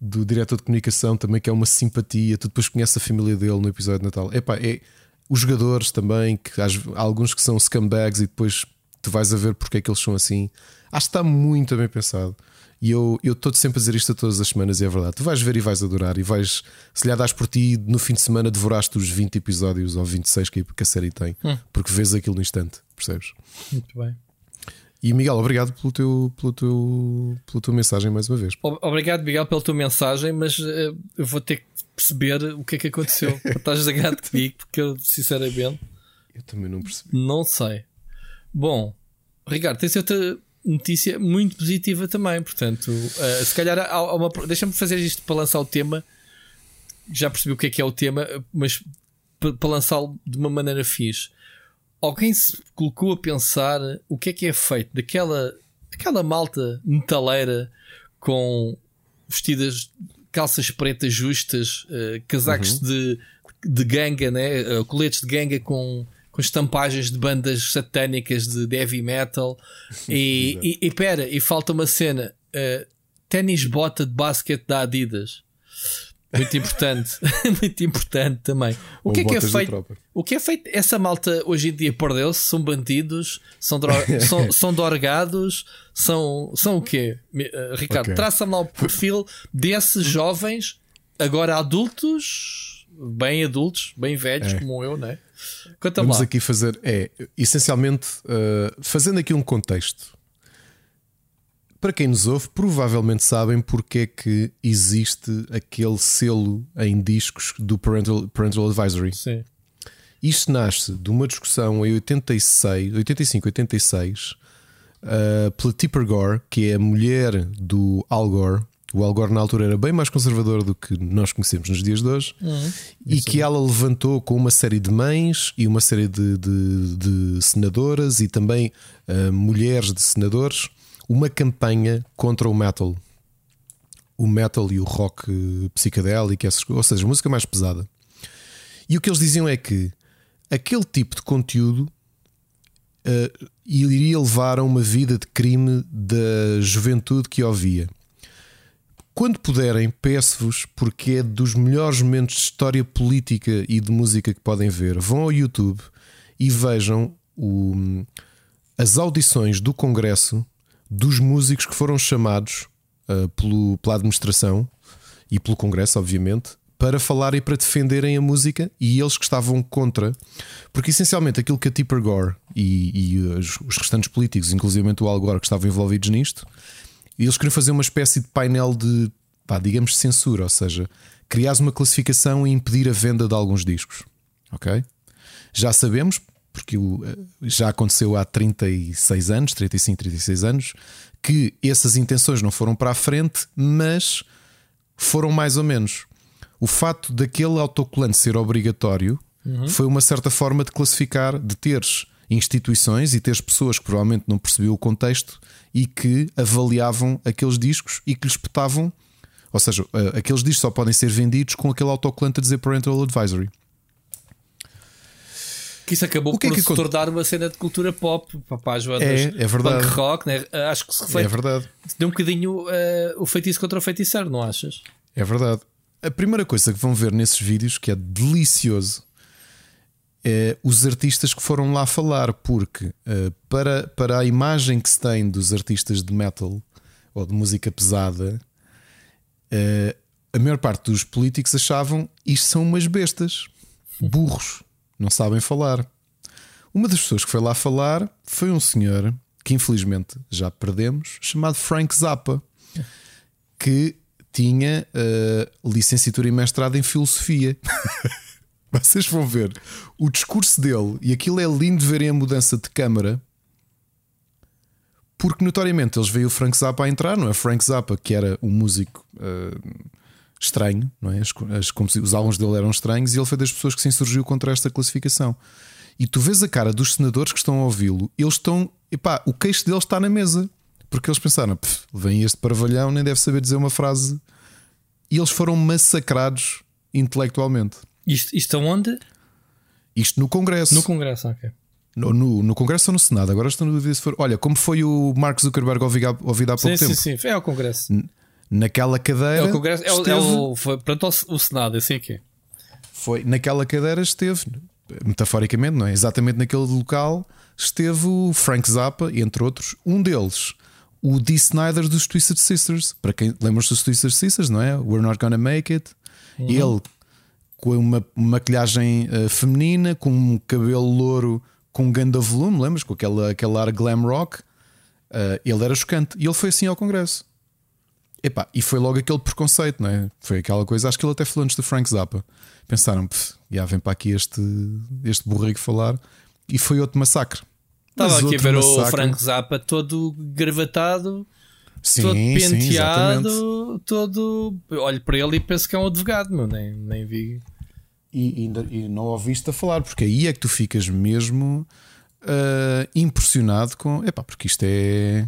do, diretor de comunicação também, que é uma simpatia. Tu depois conheces a família dele no episódio de Natal. Epá, é os jogadores também, que há alguns que são scumbags e depois tu vais a ver porque é que eles são assim. Acho que está muito bem pensado. E eu estou sempre a dizer isto a todas as semanas e é verdade. Tu vais ver e vais adorar e vais, se lhe das por ti, no fim de semana devoraste os 20 episódios ou 26 que a série tem, hum. porque vês aquilo no instante, percebes? Muito bem. E Miguel, obrigado pelo teu, pelo teu, pela tua mensagem mais uma vez. Obrigado, Miguel, pela tua mensagem, mas uh, eu vou ter que perceber o que é que aconteceu. (laughs) Estás zangado comigo, porque eu, sinceramente, eu também não percebi. Não sei. Bom, Ricardo, tens outra notícia muito positiva também. Portanto, uh, se calhar há uma. Deixa-me fazer isto para lançar o tema. Já percebi o que é que é o tema, mas para lançá-lo de uma maneira fixe. Alguém se colocou a pensar o que é que é feito daquela aquela malta metaleira com vestidas calças pretas justas, uh, casacos uhum. de, de ganga, né? Uh, coletes de ganga com com estampagens de bandas satânicas de heavy metal. (laughs) E, e, e pera, e falta uma cena: uh, ténis bota de basquete da Adidas. Muito importante, (laughs) muito importante também. O que é que é feito? O que é feito? Essa malta hoje em dia perdeu-se, são bandidos, são, dro (laughs) são, são dorgados, são, são o quê? Uh, Ricardo, okay. traça-me lá o perfil desses jovens, agora adultos, bem adultos, bem velhos, é. como eu, né? Conta Vamos lá. aqui fazer, é, essencialmente, uh, fazendo aqui um contexto. Para quem nos ouve, provavelmente sabem porque é que existe aquele selo em discos do Parental, Parental Advisory. Sim. Isto nasce de uma discussão em 86, 85, 86, uh, pela Tipper Gore, que é a mulher do Al Gore, o Al Gore na altura era bem mais conservador do que nós conhecemos nos dias de hoje uhum. e que ela levantou com uma série de mães e uma série de, de, de senadoras e também uh, mulheres de senadores uma campanha contra o metal. O metal e o rock psicadélico, ou seja, música mais pesada. E o que eles diziam é que aquele tipo de conteúdo uh, iria levar a uma vida de crime da juventude que ouvia. Quando puderem, peço-vos, porque é dos melhores momentos de história política e de música que podem ver. Vão ao YouTube e vejam o, as audições do Congresso dos músicos que foram chamados uh, pelo, pela administração e pelo Congresso, obviamente, para falar e para defenderem a música e eles que estavam contra, porque essencialmente aquilo que a Tipper Gore e, e os, os restantes políticos, inclusive o Al Gore, que estavam envolvidos nisto, eles queriam fazer uma espécie de painel de, pá, digamos, censura, ou seja, criar uma classificação e impedir a venda de alguns discos. Ok? Já sabemos, porque eh, já aconteceu há 36 anos, 35, 36 anos, que essas intenções não foram para a frente, mas foram mais ou menos. O fato daquele autocolante ser obrigatório uhum. foi uma certa forma de classificar, de teres instituições e teres pessoas que provavelmente não percebiam o contexto e que avaliavam aqueles discos e que lhes petavam. Ou seja, eh, aqueles discos só podem ser vendidos com aquele autocolante a dizer Parental Advisory. Que isso acabou que é por que se tornar uma cena de cultura pop para as bandas é, é verdade. punk rock, né? acho que se reflete. É verdade. Deu um bocadinho uh, o feitiço contra o feiticeiro, não achas? É verdade. A primeira coisa que vão ver nesses vídeos, que é delicioso, é, os artistas que foram lá falar, porque uh, para, para a imagem que se tem dos artistas de metal ou de música pesada, uh, a maior parte dos políticos achavam isto são umas bestas, burros, não sabem falar. Uma das pessoas que foi lá falar foi um senhor que infelizmente já perdemos, chamado Frank Zappa, que tinha uh, licenciatura e mestrado em filosofia. (laughs) Vocês vão ver o discurso dele, e aquilo é lindo verem a mudança de câmara, porque notoriamente eles veem o Frank Zappa a entrar, não é? Frank Zappa, que era um músico uh, estranho, não é? As, as, como se, os álbuns dele eram estranhos, e ele foi das pessoas que se insurgiu contra esta classificação. E tu vês a cara dos senadores que estão a ouvi-lo, eles estão, epá, o queixo deles está na mesa, porque eles pensaram, vem este parvalhão, nem deve saber dizer uma frase, e eles foram massacrados intelectualmente. Isto, isto aonde? Isto no Congresso. No Congresso, ok. No, no, no Congresso ou no Senado? Agora estou no dúvida se for. Olha, como foi o Mark Zuckerberg ouvido, ouvido há pouco sim, tempo? Sim, sim, é o Congresso. Naquela cadeira. É o Congresso, é, esteve... é o, foi, pronto, o Senado, eu sei o quê. Foi, naquela cadeira esteve, metaforicamente, não é? Exatamente naquele local, esteve o Frank Zappa, entre outros, um deles, o Dee Snyder dos Twisted Sisters. Para quem lembra-se dos Twisted Sisters, não é? We're Not Gonna Make It. Uhum. Ele com uma maquilhagem uh, feminina, com um cabelo louro com um grande volume, lembras? Com aquela, aquela ar glam rock. Uh, ele era chocante. E ele foi assim ao Congresso. Epá, e foi logo aquele preconceito, não é? Foi aquela coisa. Acho que ele até falou antes do Frank Zappa. Pensaram, já vem para aqui este, este burrico falar. E foi outro massacre. Estava aqui a ver massacre... o Frank Zappa todo gravatado. Sim, todo penteado, sim, todo. Olho para ele e penso que é um advogado, meu, nem, nem vi. E, e, e, não ouviste a falar, porque aí é que tu ficas mesmo uh, impressionado com. Epá, porque isto é.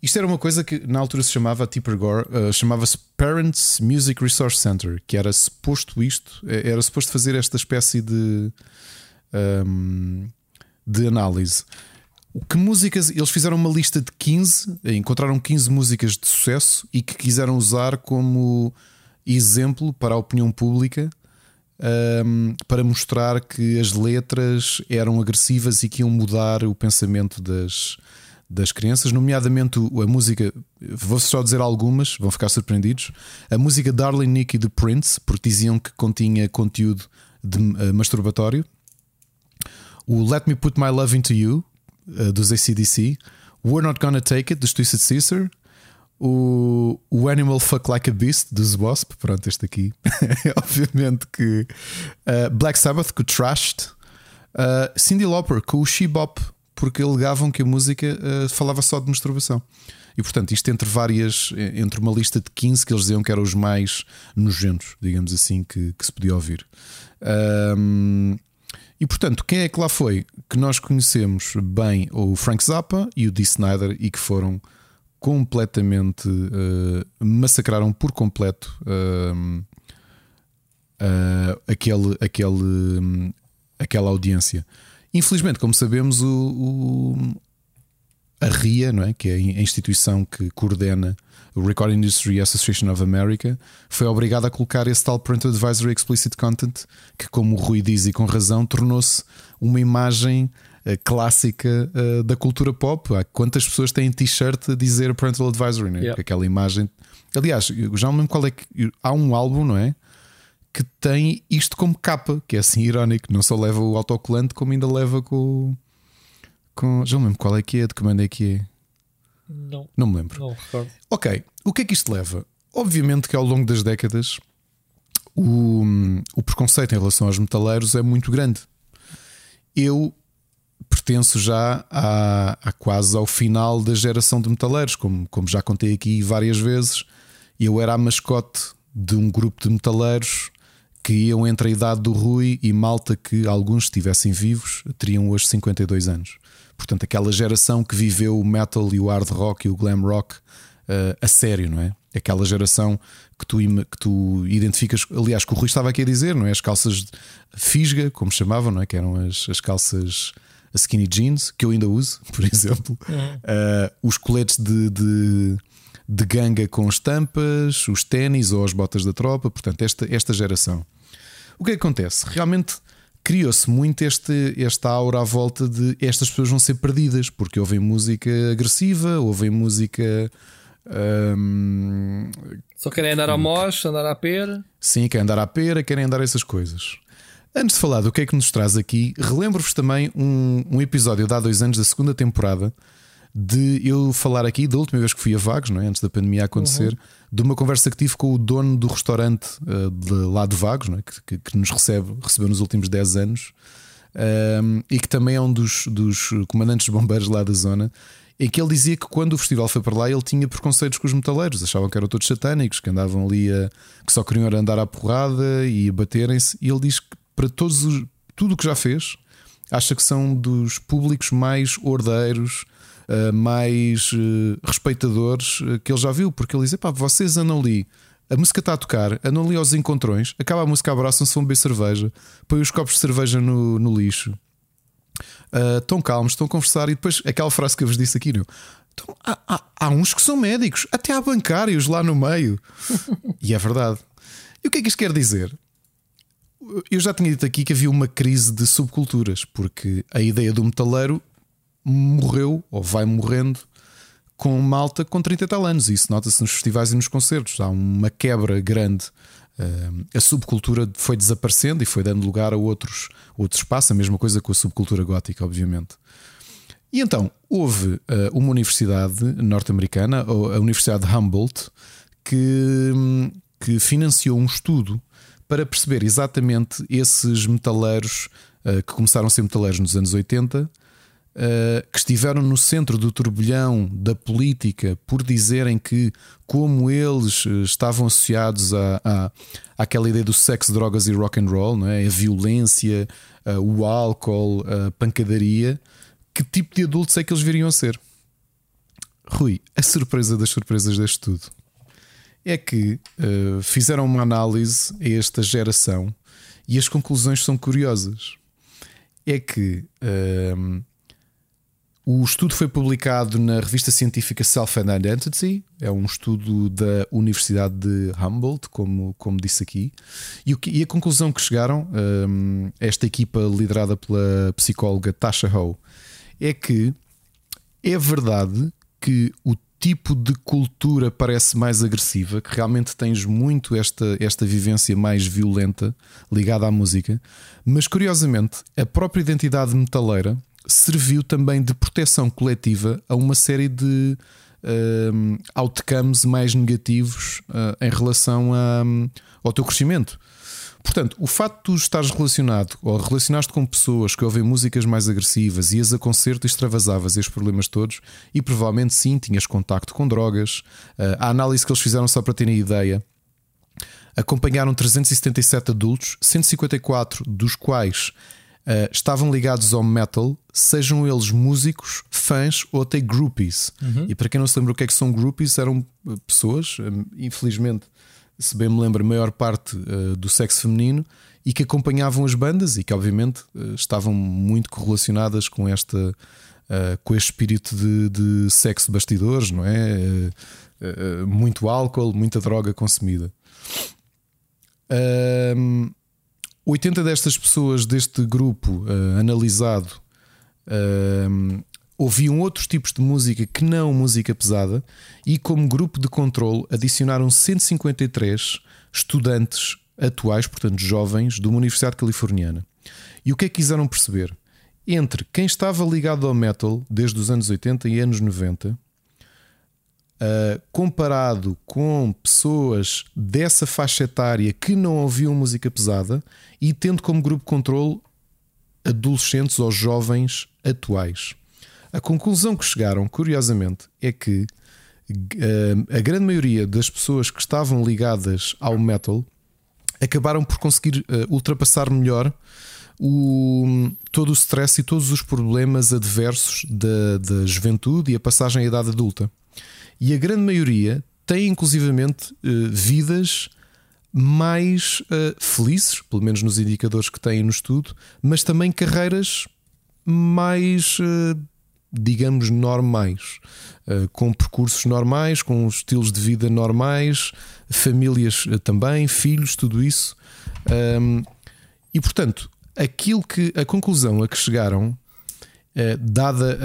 Isto era uma coisa que na altura se chamava Tipper Gore, uh, chamava-se Parents Music Resource Center, que era suposto isto, eh, era suposto fazer esta espécie de, um, de análise. Que músicas, eles fizeram uma lista de 15, encontraram 15 músicas de sucesso e que quiseram usar como exemplo para a opinião pública um, para mostrar que as letras eram agressivas e que iam mudar o pensamento das, das crianças, nomeadamente a música, vou só dizer algumas, vão ficar surpreendidos. A música Darling Nikki de Prince, porque diziam que continha conteúdo de uh, masturbatório. O Let Me Put My Love Into You, uh, dos ACDC. We're Not Gonna Take It, dos Twisted Sister o, o Animal Fuck Like a Beast dos Wasp, pronto, este aqui, (laughs) obviamente que uh, Black Sabbath com Trashed, uh, Cindy Lauper com o She-Bop, porque alegavam que a música uh, falava só de masturbação. E portanto, isto entre várias, entre uma lista de 15 que eles diziam que eram os mais nojentos, digamos assim, que, que se podia ouvir. Um, e portanto, quem é que lá foi? Que nós conhecemos bem o Frank Zappa e o Dee Snyder e que foram completamente uh, massacraram por completo uh, uh, aquele, aquele, um, aquela audiência. Infelizmente, como sabemos, o, o, a RIA, não é? que é a instituição que coordena o Recording Industry Association of America, foi obrigada a colocar esse tal Parental Advisory Explicit Content, que, como o Rui diz e com razão, tornou-se uma imagem clássica uh, da cultura pop. Há quantas pessoas têm t-shirt a dizer Parental Advisory, né? Yep. aquela imagem. Aliás, já não lembro qual é que. Há um álbum, não é? Que tem isto como capa, que é assim irónico. Não só leva o autocolante, como ainda leva com. com já não lembro qual é que é, de que banda é que é. Não. Não me lembro. Não recordo. Ok, o que é que isto leva? Obviamente que ao longo das décadas o, o preconceito em relação aos metaleiros é muito grande. Eu pertenço já a, a, quase ao final da geração de metaleiros, como, como já contei aqui várias vezes. Eu era a mascote de um grupo de metaleiros que iam entre a idade do Rui e malta que alguns estivessem vivos teriam hoje 52 anos. Portanto, aquela geração que viveu o metal e o hard rock e o glam rock uh, a sério, não é? Aquela geração que tu, que tu identificas, aliás, que o Rui estava aqui a dizer, não é? As calças de fisga, como chamavam, não é? Que eram as, as calças skinny jeans, que eu ainda uso, (laughs) por exemplo, uh, os coletes de, de, de, ganga com estampas, os ténis ou as botas da tropa, portanto, esta, esta geração. O que, é que acontece? Realmente criou-se muito este, esta aura à volta de estas pessoas vão ser perdidas, porque ouvem música agressiva, ouvem música. Um, Só querem andar ao mosh, andar à pera. Sim, querem andar à pera, querem andar essas coisas. Antes de falar do que é que nos traz aqui, relembro-vos também um, um, episódio de há dois anos da segunda temporada de eu falar aqui da última vez que fui a Vagos, não é? antes da pandemia acontecer, uhum. De uma conversa que tive com o dono do restaurante uh, de lá de Vagos, é? que, que, que nos recebe, recebeu nos últimos 10 anos, um, e que também é um dos, dos comandantes de bombeiros lá da zona. Em que ele dizia que quando o festival foi para lá ele tinha preconceitos com os metaleiros, achavam que eram todos satânicos, que andavam ali a, que só queriam andar à porrada e baterem-se. E ele diz que para todos os, tudo o que já fez, acha que são dos públicos mais ordeiros, mais uh, respeitadores uh, que ele já viu, porque ele diz: pá, vocês andam ali a música está a tocar, andam ali aos encontrões, acaba a música, abraçam-se, vão beber cerveja, põem os copos de cerveja no, no lixo, uh, estão calmos, estão a conversar, e depois aquela frase que eu vos disse aqui, não? Então, há, há, há, uns que são médicos, até há bancários lá no meio. (laughs) e é verdade. E o que é que isto quer dizer? Eu já tinha dito aqui que havia uma crise de subculturas, porque a ideia do metaleiro morreu ou vai morrendo com malta com 30 e tal anos. Isso nota-se nos festivais e nos concertos. Há uma quebra grande. A subcultura foi desaparecendo e foi dando lugar a outros, outros espaços. A mesma coisa com a subcultura gótica, obviamente. E então houve uma universidade norte-americana, a Universidade de Humboldt, que, que financiou um estudo para perceber exatamente esses metaleiros que começaram a ser metaleiros nos anos 80 uh, que estiveram no centro do turbilhão da política por dizerem que, como eles eh, estavam associados a, a, àquela ideia do sexo, drogas e rock and roll, não é? a violência, uh, o álcool, a pancadaria, que tipo de adultos é que eles viriam a ser? Rui, a surpresa das surpresas deste tudo é que uh, fizeram uma análise a esta geração e as conclusões são curiosas. É que uh, o estudo foi publicado na revista científica Self and Identity, é um estudo da Universidade de Humboldt, como, como disse aqui, e, o que, e a conclusão que chegaram, um, esta equipa liderada pela psicóloga Tasha Ho, é que é verdade que o tipo de cultura parece mais agressiva, que realmente tens muito esta, esta vivência mais violenta ligada à música, mas curiosamente a própria identidade metaleira serviu também de proteção coletiva a uma série de uh, outcomes mais negativos uh, em relação a, um, ao teu crescimento. Portanto, o facto de tu estares relacionado ou relacionaste com pessoas que ouvem músicas mais agressivas, ias a concerto e extravasavas estes problemas todos, e provavelmente sim tinhas contacto com drogas. Uh, a análise que eles fizeram, só para terem ideia, acompanharam 377 adultos, 154 dos quais uh, estavam ligados ao metal, sejam eles músicos, fãs ou até groupies. Uhum. E para quem não se lembra o que é que são groupies, eram eh, pessoas, infelizmente, se bem me lembro, a maior parte uh, do sexo feminino e que acompanhavam as bandas e que, obviamente, uh, estavam muito correlacionadas com esta. com este espírito de, de sexo bastidores, não é? muito álcool, muita droga consumida. 80 destas pessoas deste grupo uh, analisado uh, ouviam outros tipos de música que não música pesada e, como grupo de controle, adicionaram 153 estudantes atuais, portanto jovens, de uma universidade californiana. E o que é que quiseram perceber? Entre quem estava ligado ao metal desde os anos 80 e anos 90 Uh, comparado com pessoas dessa faixa etária que não ouviam música pesada e tendo como grupo controle adolescentes ou jovens atuais. A conclusão que chegaram, curiosamente, é que uh, a grande maioria das pessoas que estavam ligadas ao metal acabaram por conseguir uh, ultrapassar melhor o, todo o stress e todos os problemas adversos da, da juventude e a passagem à idade adulta. E a grande maioria tem inclusivamente uh, vidas mais uh, felizes, pelo menos nos indicadores que têm no estudo, mas também carreiras mais, uh, digamos, normais, com percursos normais, com estilos de vida normais, famílias também, filhos, tudo isso. E portanto, aquilo que a conclusão a que chegaram eh, dada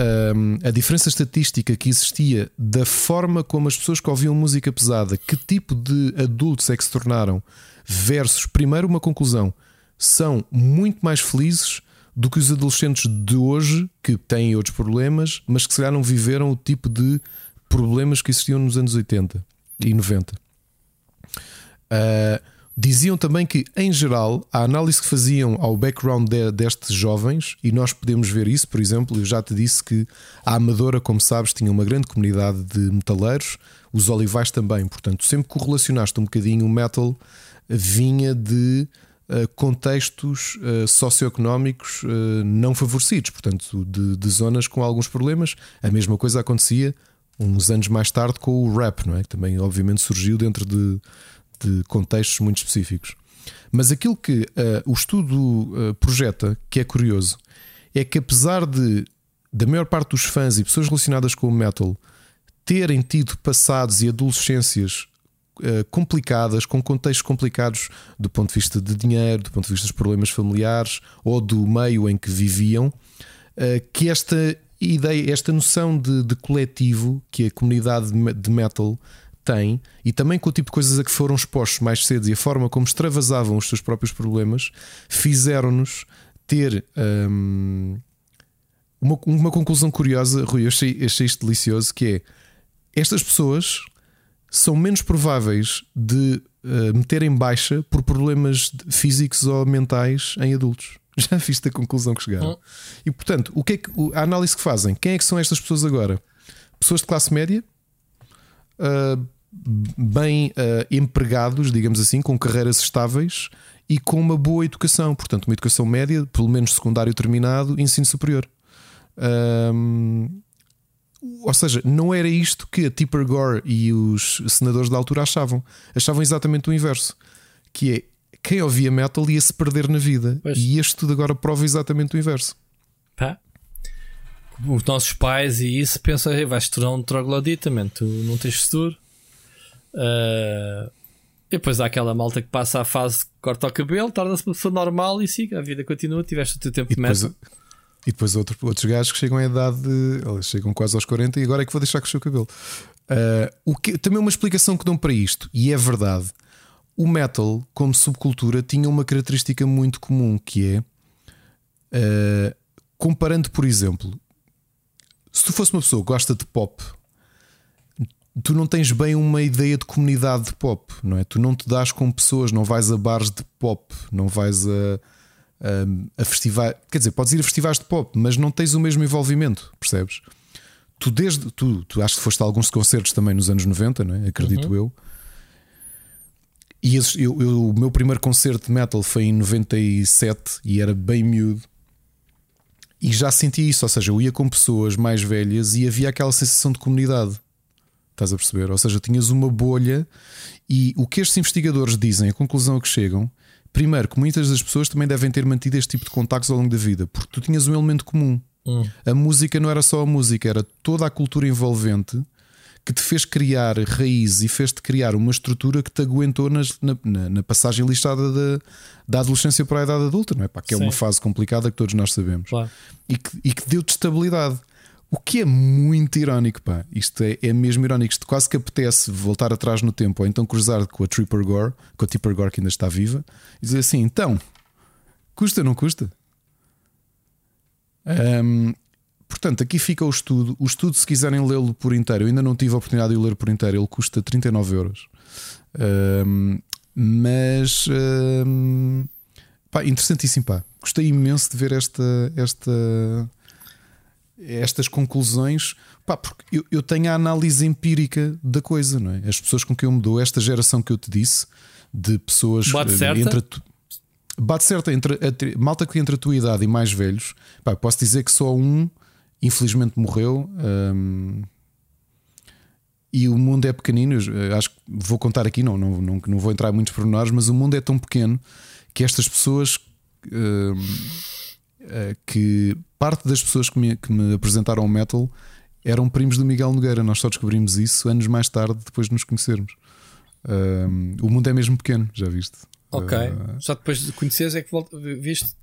a, a, diferença estatística que existia da forma como as pessoas que ouviam música pesada, que tipo de adultos é que se tornaram, versus, primeiro, uma conclusão, são muito mais felizes do que os adolescentes de hoje, que têm outros problemas, mas que se calhar não viveram o tipo de problemas que existiam nos anos 80 e 90. Uh, ah, diziam também que, em geral, a análise que faziam ao background de, destes jovens, e nós podemos ver isso, por exemplo, eu já te disse que a Amadora, como sabes, tinha uma grande comunidade de metaleiros, os olivais também, portanto, sempre correlacionaste um bocadinho o metal vinha de uh, contextos uh, socioeconómicos uh, não favorecidos, portanto, de, de, zonas com alguns problemas. A mesma coisa acontecia uns anos mais tarde com o rap, não é? que também, obviamente, surgiu dentro de, de contextos muito específicos. Mas aquilo que o estudo projeta, que é curioso, é que apesar de da maior parte dos fãs e pessoas relacionadas com o metal terem tido passados e adolescências uh, complicadas, com contextos complicados do ponto de vista de dinheiro, do ponto de vista dos problemas familiares ou do meio em que viviam, uh, que esta ideia, esta noção de, de, coletivo que a comunidade de metal tem e também com o tipo de coisas a que foram expostos mais cedo e a forma como extravasavam os seus próprios problemas fizeram-nos ter. Um, uma, uma conclusão curiosa, Rui, eu achei, achei isto delicioso, que é estas pessoas são menos prováveis de uh, meterem baixa por problemas físicos ou mentais em adultos. (laughs) Já viste a conclusão que chegaram. Hum. E portanto, o que é que, a análise que fazem? Quem é que são estas pessoas agora? Pessoas de classe média, uh, bem uh, empregados, digamos assim, com carreiras estáveis e com uma boa educação. Portanto, uma educação média, pelo menos secundário terminado, ensino superior. Uh, ou seja, não era isto que a Tipper Gore e os senadores da altura achavam. Achavam exatamente o inverso. Que é quem ouvia metal ia se perder na vida. Pois. E este tudo agora prova exatamente o inverso. Pá. Os nossos pais e isso pensam, vais tornar um troglodita, man. tu não tens futuro. Uh... E depois há aquela malta que passa a fase corta o cabelo, torna-se uma pessoa normal e siga, a vida continua, tiveste o teu tempo e de metal. E depois outro, outros gajos que chegam à idade, de, chegam quase aos 40 e agora é que vou deixar crescer o cabelo. Uh, o que, também uma explicação que dão para isto, e é verdade. O metal, como subcultura, tinha uma característica muito comum que é uh, comparando, por exemplo, se tu fosse uma pessoa que gosta de pop, tu não tens bem uma ideia de comunidade de pop, não é? Tu não te dás com pessoas, não vais a bares de pop, não vais a a festivais. Quer dizer, podes ir a festivais de pop, mas não tens o mesmo envolvimento, percebes? Tu, desde. Tu, tu acho que foste a alguns concertos também nos anos 90, não é? acredito uhum. eu. E eu, eu, o meu primeiro concerto de metal foi em 97 e era bem miúdo. E já senti isso, ou seja, eu ia com pessoas mais velhas e havia aquela sensação de comunidade. Estás a perceber? Ou seja, tinhas uma bolha e o que estes investigadores dizem, a conclusão a que chegam, primeiro, que muitas das pessoas também devem ter mantido este tipo de contactos ao longo da vida, porque tu tinhas um elemento comum. Hum. A música não era só a música, era toda a cultura envolvente que te fez criar raízes e fez-te criar uma estrutura que te aguentou nas, na, na, na, passagem listada da, da adolescência para a idade adulta, não é? Pá, que é uma fase complicada que todos nós sabemos claro. e, que, e que deu-te estabilidade. O que é muito irónico, pá. Isto é, é mesmo irónico. Isto quase que apetece voltar atrás no tempo ou então cruzar com a Tripper Gore, com a Tripper Gore que ainda está viva, e dizer assim: então, custa ou não custa? Um, portanto, aqui fica o estudo. O estudo, se quiserem lê-lo por inteiro, eu ainda não tive a oportunidade de o ler por inteiro, ele custa 39 euros. Um, mas um, pá, interessantíssimo, pá. Gostei imenso de ver esta. esta estas conclusões, pá, porque eu, eu, tenho a análise empírica da coisa, não é? As pessoas com quem eu me dou, esta geração que eu te disse, de pessoas bate certa. entre tu, bate certa entre a, malta que entre a tua idade e mais velhos, pá, posso dizer que só um, infelizmente, morreu. Hum, e o mundo é pequenino, acho que vou contar aqui, não, não, não, não vou entrar em muitos pormenores, mas o mundo é tão pequeno que estas pessoas hum, eh, que parte das pessoas que me, que me apresentaram o metal eram primos do Miguel Nogueira. Nós só descobrimos isso anos mais tarde, depois de nos conhecermos. O mundo é mesmo pequeno, já viste? Ok. Uh, só depois de conheceres é que volta, viste?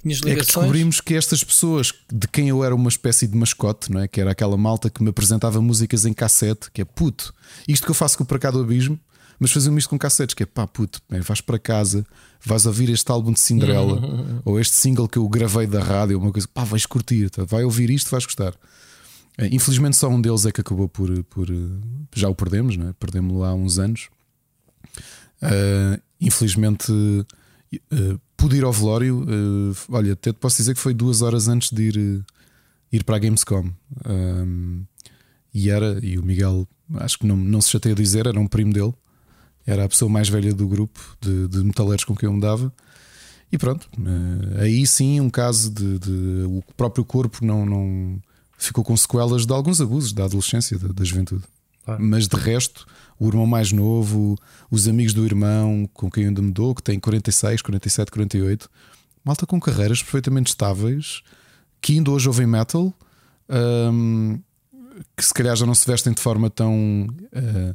Tinhas ligações? É que descobrimos que estas pessoas de quem eu era uma espécie de mascote, não é? que era aquela malta que me apresentava músicas em cassete, que é puto, isto que eu faço com o Para Cá do Abismo, mas faziam isto com cassetes, que é pá, puto, bem, vais para casa, vais ouvir este álbum de Cinderela (laughs) ou este single que eu gravei da rádio, uma coisa, pá, vais curtir, tá? vai ouvir isto, vais gostar. Eh, infelizmente só um deles é que acabou por. por já o perdemos, né? perdemos-lo há uns anos. Uh, infelizmente uh, pude ir ao velório. Uh, olha, até te posso dizer que foi duas horas antes de ir, ir para a Gamescom. Um, e era, e o Miguel, acho que não, não se chateia a dizer, era um primo dele. Era a pessoa mais velha do grupo de, de metaleiros com quem eu me dava. E pronto, aí sim um caso de, de, o próprio corpo não, não ficou com sequelas de alguns abusos da adolescência, da, da juventude. Mas de resto, o irmão mais novo, os amigos do irmão com quem ainda me dou, que tem 46, 47, 48, malta com carreiras perfeitamente estáveis, que ainda hoje ouvem metal, um, que se calhar já não se vestem de forma tão uh,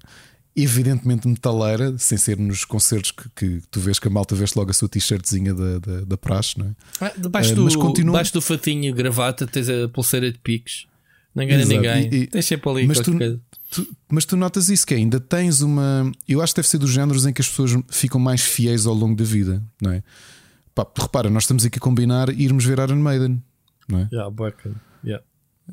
evidentemente metaleira, sem ser nos concertos que, que, tu vês que a malta veste logo a sua t-shirtzinha da, da, da praxe, não é? Ah, debaixo, uh, do, continua... debaixo do fatinho gravata tens a pulseira de piques. Não engana ninguém. E, e, Tens sempre ali mas tu, tu, mas tu notas isso que ainda tens uma. Eu acho que deve ser dos géneros em que as pessoas ficam mais fiéis ao longo da vida, não é? Pá, repara, nós estamos aqui a combinar irmos ver Iron Maiden, não é? Yeah, yeah.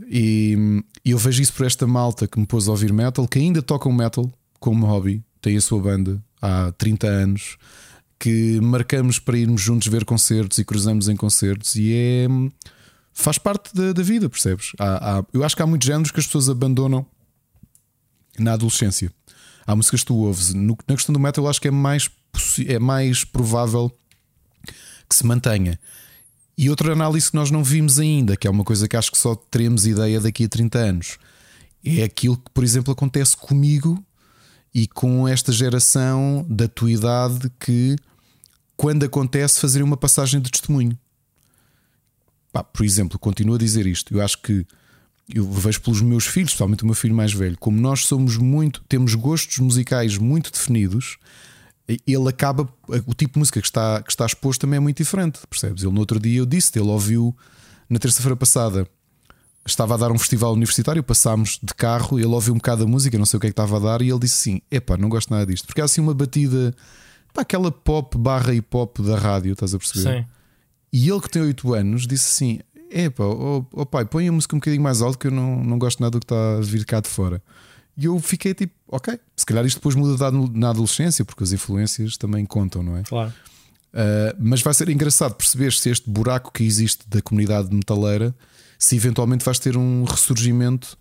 E, e eu vejo isso por esta malta que me pôs a ouvir metal, que ainda tocam metal como hobby, tem a sua banda há 30 anos, que marcamos para irmos juntos ver concertos e cruzamos em concertos, e é faz parte da, da vida, percebes? Há, há, eu acho que há muitos géneros que as pessoas abandonam na adolescência. Há músicas que tu ouves. No, na questão do metal, eu acho que é mais, é mais provável que se mantenha. E outra análise que nós não vimos ainda, que é uma coisa que acho que só teremos ideia daqui a 30 anos, é aquilo que, por exemplo, acontece comigo e com esta geração da tua idade que, quando acontece, fazer uma passagem de testemunho. Pá, por exemplo, continuo a dizer isto. Eu acho que eu vejo pelos meus filhos, especialmente o meu filho mais velho, como nós somos muito, temos gostos musicais muito definidos, ele acaba, o tipo de música que está, que está exposto também é muito diferente, percebes? Ele no outro dia eu disse, ele ouviu na terça-feira passada, estava a dar um festival universitário, passámos de carro, ele ouviu um bocado da música, não sei o que é que estava a dar, e ele disse assim: Epá, não gosto nada disto, porque há assim uma batida, pá, aquela pop barra hip hop da rádio, estás a perceber? Sim. E ele que tem 8 anos disse assim: Epá, oh, oh pai, põe a música um bocadinho mais alto que eu não, não gosto nada do que está a vir cá de fora. E eu fiquei tipo, ok, se calhar isto depois muda na adolescência, porque as influências também contam, não é? Claro. Uh, mas vai ser engraçado perceber se este buraco que existe da comunidade metaleira, se eventualmente vais ter um ressurgimento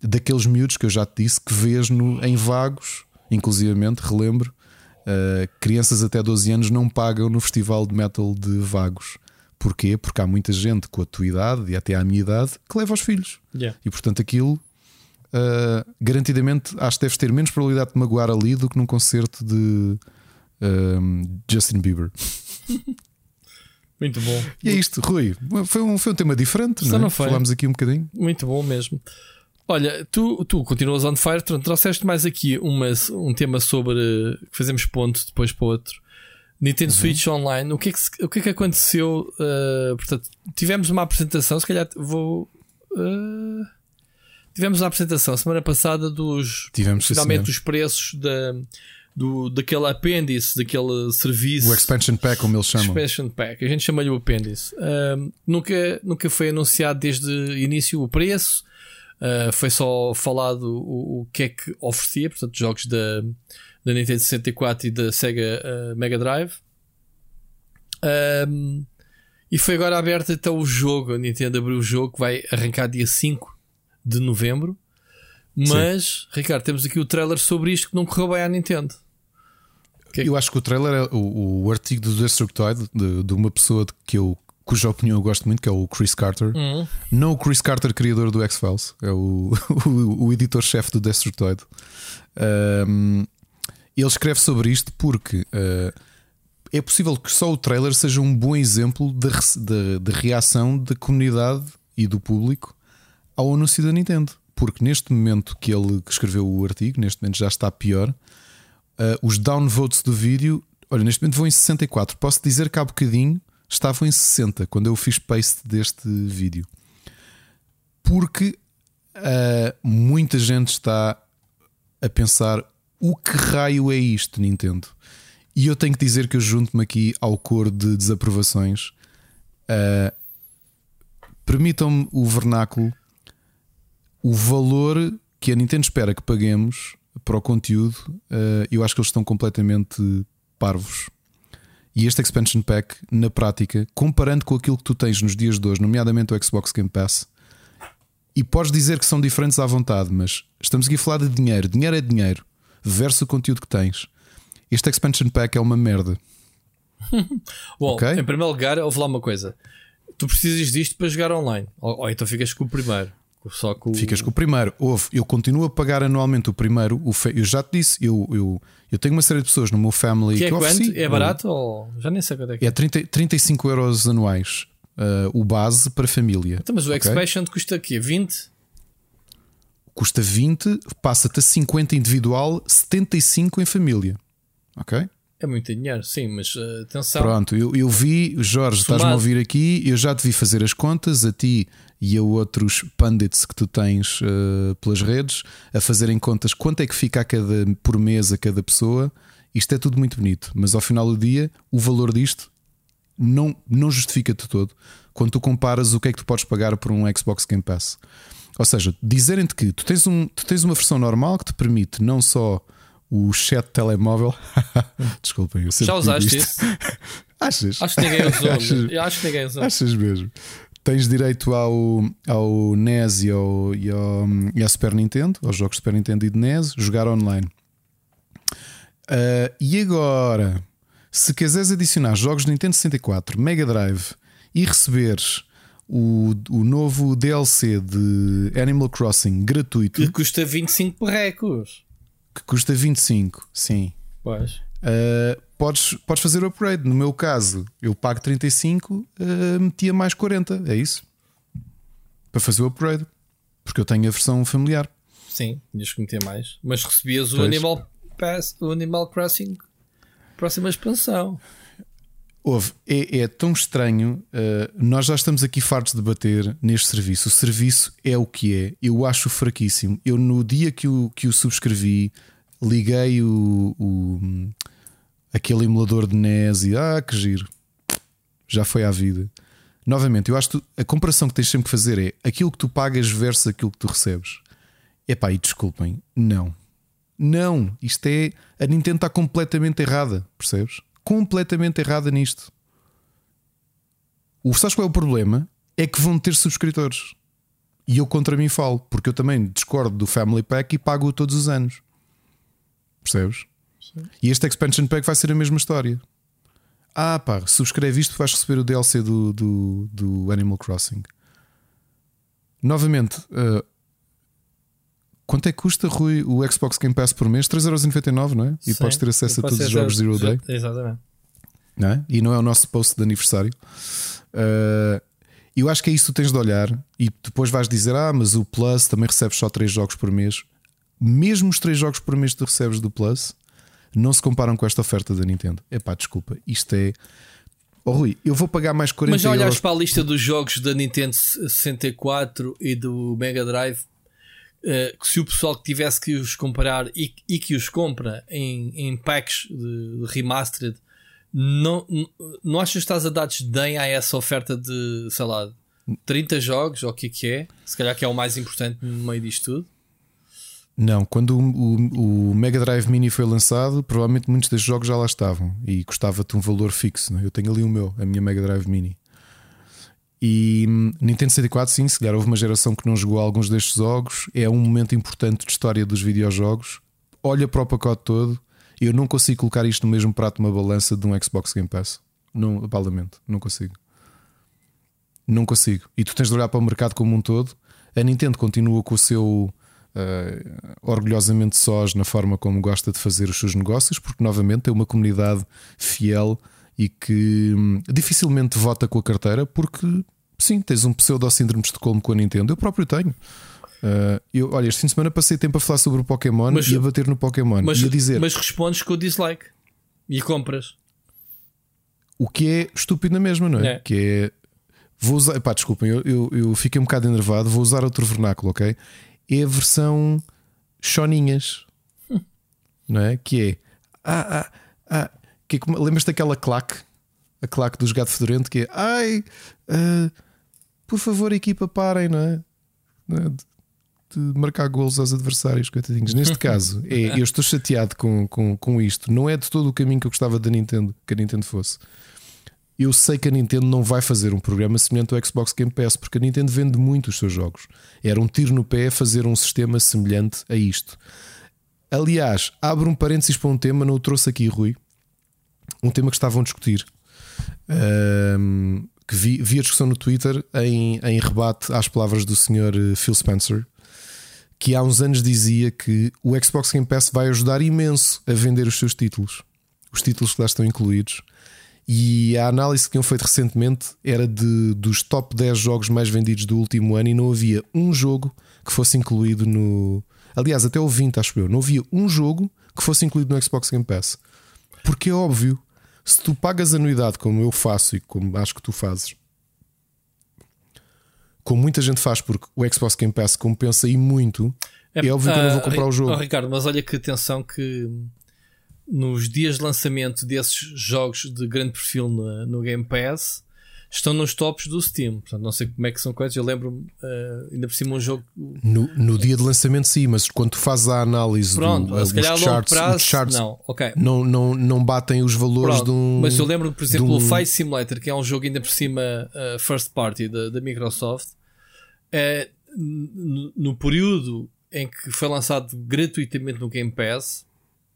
daqueles miúdos que eu já te disse que vês no, em vagos, inclusivamente, relembro, uh, crianças até 12 anos não pagam no festival de metal de vagos. Porquê? Porque há muita gente com a tua idade e até à minha idade que leva os filhos. Yeah. E portanto aquilo uh, garantidamente acho que deves ter menos probabilidade de magoar ali do que num concerto de uh, Justin Bieber. (laughs) Muito bom. E é isto, Rui. Foi um, foi um tema diferente, Só não, é? não foi. Falámos aqui um bocadinho. Muito bom mesmo. Olha, tu, tu continuas on fire, trouxeste mais aqui uma, um tema sobre que fazemos ponto depois para outro Nintendo uhum. Switch Online, o que é que, o que, é que aconteceu? Uh, portanto, tivemos uma apresentação, se calhar vou. Uh, tivemos uma apresentação semana passada dos. Tivemos finalmente dos preços da, do, daquele apêndice, daquele serviço. O Expansion Pack, como eles chamam. Expansion Pack, a gente chama-lhe o apêndice. Uh, nunca, nunca foi anunciado desde o início o preço, foi só falado o, o que é que oferecia, portanto, jogos da da Nintendo 64 e da Sega uh, Mega Drive. Um, e foi agora aberto então o jogo. A Nintendo abriu o jogo que vai arrancar dia 5 de novembro. Mas, Sim. Ricardo, temos aqui o trailer sobre isto que não correu bem à Nintendo. Que é Eu acho que o trailer é o, o artigo do Destructoid de, de uma pessoa que eu cuja opinião eu gosto muito, que é o Chris Carter. Uhum. Não o Chris Carter, criador do X-Files, é o, (laughs) o, o editor-chefe do Destructoid. Um, ele escreve sobre isto porque uh, é possível que só o trailer seja um bom exemplo de, reação da comunidade e do público ao anúncio da Nintendo. Porque neste momento que ele escreveu o artigo, neste momento já está pior. Uh, os downvotes do vídeo, olha, neste momento vão em 64. Posso dizer que há bocadinho estavam em 60 quando eu fiz paste deste vídeo. Porque uh, muita gente está a pensar o que raio é isto, Nintendo? E eu tenho que dizer que eu junto-me aqui ao coro de desaprovações. Uh, Permitam-me o vernáculo, o valor que a Nintendo espera que paguemos para o conteúdo, uh, eu acho que eles estão completamente parvos. E este expansion pack, na prática, comparando com aquilo que tu tens nos dias de hoje, nomeadamente o Xbox Game Pass, e podes dizer que são diferentes à vontade, mas estamos aqui a falar de dinheiro. Dinheiro é dinheiro, versus o conteúdo que tens. Este expansion pack é uma merda. (laughs) Bom, okay? em primeiro lugar, ouve lá uma coisa. Tu precisas disto para jogar online. Ou, ou então ficas com o primeiro. Só com... Ficas com o primeiro. Ouve, eu continuo a pagar anualmente o primeiro. O fe... Eu já te disse, eu, eu, eu tenho uma série de pessoas no meu family que, é que quanto? É barato ou já nem sei quanto é que é? É 30, 35 euros anuais. Uh, o base para família. Então, mas o okay? Expansion custa aqui 20? Custa 20, passa-te a 50 individual, 75 em família. Ok? É muito dinheiro, sim, mas uh, atenção. Pronto, eu, eu vi, Jorge, estás-me a ouvir aqui, eu já te vi fazer as contas, a ti e a outros pundits que tu tens uh, pelas redes, a fazerem contas quanto é que fica a cada, por mês a cada pessoa. Isto é tudo muito bonito, mas ao final do dia, o valor disto não, não justifica-te todo quando tu comparas o que é que tu podes pagar por um Xbox Game Pass. Ou seja, dizerem-te que tu tens, um, tu tens uma versão normal que te permite não só o chat telemóvel. (laughs) Desculpem, eu Já usaste isso? (laughs) Achas? Acho que ninguém usou. (laughs) Achas, acho que ninguém usou. Achas mesmo? Tens direito ao, ao NES e ao, e, ao, e ao Super Nintendo, aos jogos Super Nintendo e de NES, jogar online. Uh, e agora, se quiseres adicionar jogos de Nintendo 64, Mega Drive e receberes o, o novo DLC de Animal Crossing gratuito, que custa 25 recos que custa 25, sim. Pois. Uh, podes, podes fazer o upgrade. No meu caso, eu pago 35, uh, metia mais 40, é isso? Para fazer o upgrade. Porque eu tenho a versão familiar. Sim, tinhas que meter mais. Mas recebias o Animal, Pass, o Animal Crossing próxima expansão. Houve, é, é, tão estranho. Uh, nós já estamos aqui fartos de debater neste serviço. O serviço é o que é. Eu acho fraquíssimo. Eu, no dia que o, que o subscrevi, liguei o, o aquele emulador de NES e ah, que giro. Já foi à vida. Novamente, eu acho que a comparação que tens sempre que fazer é aquilo que tu pagas versus aquilo que tu recebes. Epá, e desculpem, não. Não, isto é. A Nintendo está completamente errada, percebes? Completamente errada nisto. O sabes qual é o problema? É que vão ter subscritores. E eu contra mim falo, porque eu também discordo do Family Pack e pago-o todos os anos. Percebes? Sim. E este Expansion Pack vai ser a mesma história. Ah, pá, subscreve isto, vais receber o DLC do, do, do Animal Crossing. Novamente, uh, quanto é que custa, Rui, o Xbox Game Pass por mês? 3,99€, não é? E Sim, podes ter acesso a todos os jogos Zero Day. Exatamente. Não é? E não é o nosso post de aniversário. Uh, eu acho que é isso que tu tens de olhar e depois vais dizer: Ah, mas o Plus também recebes só 3 jogos por mês. Mesmo os 3 jogos por mês que tu recebes do Plus não se comparam com esta oferta da Nintendo. É pá, desculpa, isto é. Oh, Rui, eu vou pagar mais 40 Mas já olhas euros... para a lista dos jogos da Nintendo 64 e do Mega Drive uh, que se o pessoal que tivesse que os comprar e, e que os compra em, em packs de, de remastered, não, não achas que estás a dar desdém a essa oferta de, sei lá, 30 jogos, ou o que é que é? Se calhar que é o mais importante no meio disto tudo. Não, quando o, o, o, Mega Drive Mini foi lançado, provavelmente muitos destes jogos já lá estavam e custava-te um valor fixo. Né? Eu tenho ali o meu, a minha Mega Drive Mini. E hum, Nintendo 64, sim, se calhar houve uma geração que não jogou alguns destes jogos. É um momento importante de história dos videojogos. Olha para o pacote todo. Eu não consigo colocar isto no mesmo prato de uma balança de um Xbox Game Pass. Não, lamento, não consigo. Não consigo. E tu tens de olhar para o mercado como um todo. A Nintendo continua com o seu uh, orgulhosamente sós na forma como gosta de fazer os seus negócios, porque novamente tem uma comunidade fiel e que hum, dificilmente vota com a carteira porque sim, tens um pseudo-síndrome de Estocolmo com a Nintendo. Eu próprio tenho. Uh, eu, olha, este fim de semana passei tempo a falar sobre o Pokémon mas, e a bater no Pokémon mas, e a dizer. Mas respondes com o dislike e compras. O que é estúpido na mesma, não é? é. Que é. Vou usar. Pá, desculpem, eu, eu, eu fiquei um bocado enervado. Vou usar outro vernáculo, ok? É a versão choninhas. não é? Que é. Ah, ah, ah. Que lembras-te daquela claque? A claque dos gato fedorento que é. Ai, ah, por favor, equipa, parem, não é? Não é? De, de marcar golos aos adversários, coitadinhos. Neste (laughs) caso, é, eu estou chateado com, com, com isto. Não é de todo o caminho que eu gostava da Nintendo que a Nintendo fosse. Eu sei que a Nintendo não vai fazer um programa semelhante ao Xbox Game Pass, porque a Nintendo vende muito os seus jogos. Era um tiro no pé fazer um sistema semelhante a isto. Aliás, abro um parênteses para um tema, não o trouxe aqui, Rui. Um tema que estavam a discutir. Ahm, que vi, vi a discussão no Twitter em, em rebate às palavras do Sr. Phil Spencer, que há uns anos dizia que o Xbox Game Pass vai ajudar imenso a vender os seus títulos, os títulos que lá estão incluídos. E a análise que tinham feito recentemente era de, dos top 10 jogos mais vendidos do último ano e não havia um jogo que fosse incluído no. Aliás, até o 20, acho eu. Não havia um jogo que fosse incluído no Xbox Game Pass. Porque é óbvio, se tu pagas anuidade como eu faço e como acho que tu fazes, como muita gente faz, porque o Xbox Game Pass compensa e muito, é, óbvio que eu não vou ah, comprar o jogo. oh, Ricardo, mas olha que atenção que nos dias de lançamento desses jogos de grande perfil no, no Game Pass estão nos tops do Steam. Portanto, não sei como é que são quantos. Eu lembro-me, ah, ainda por cima, um jogo. No, no dia de lançamento, sim, mas quando tu fazes a análise Pronto, do, se calhar a os longo charts, prazo. os charts Não, ok. não, não, não batem os valores Pronto, de um. Mas eu lembro, por exemplo, um- o Flight Simulator, que é um jogo ainda por cima uh, first party da, da Microsoft, n- no período em que foi lançado gratuitamente no Game Pass,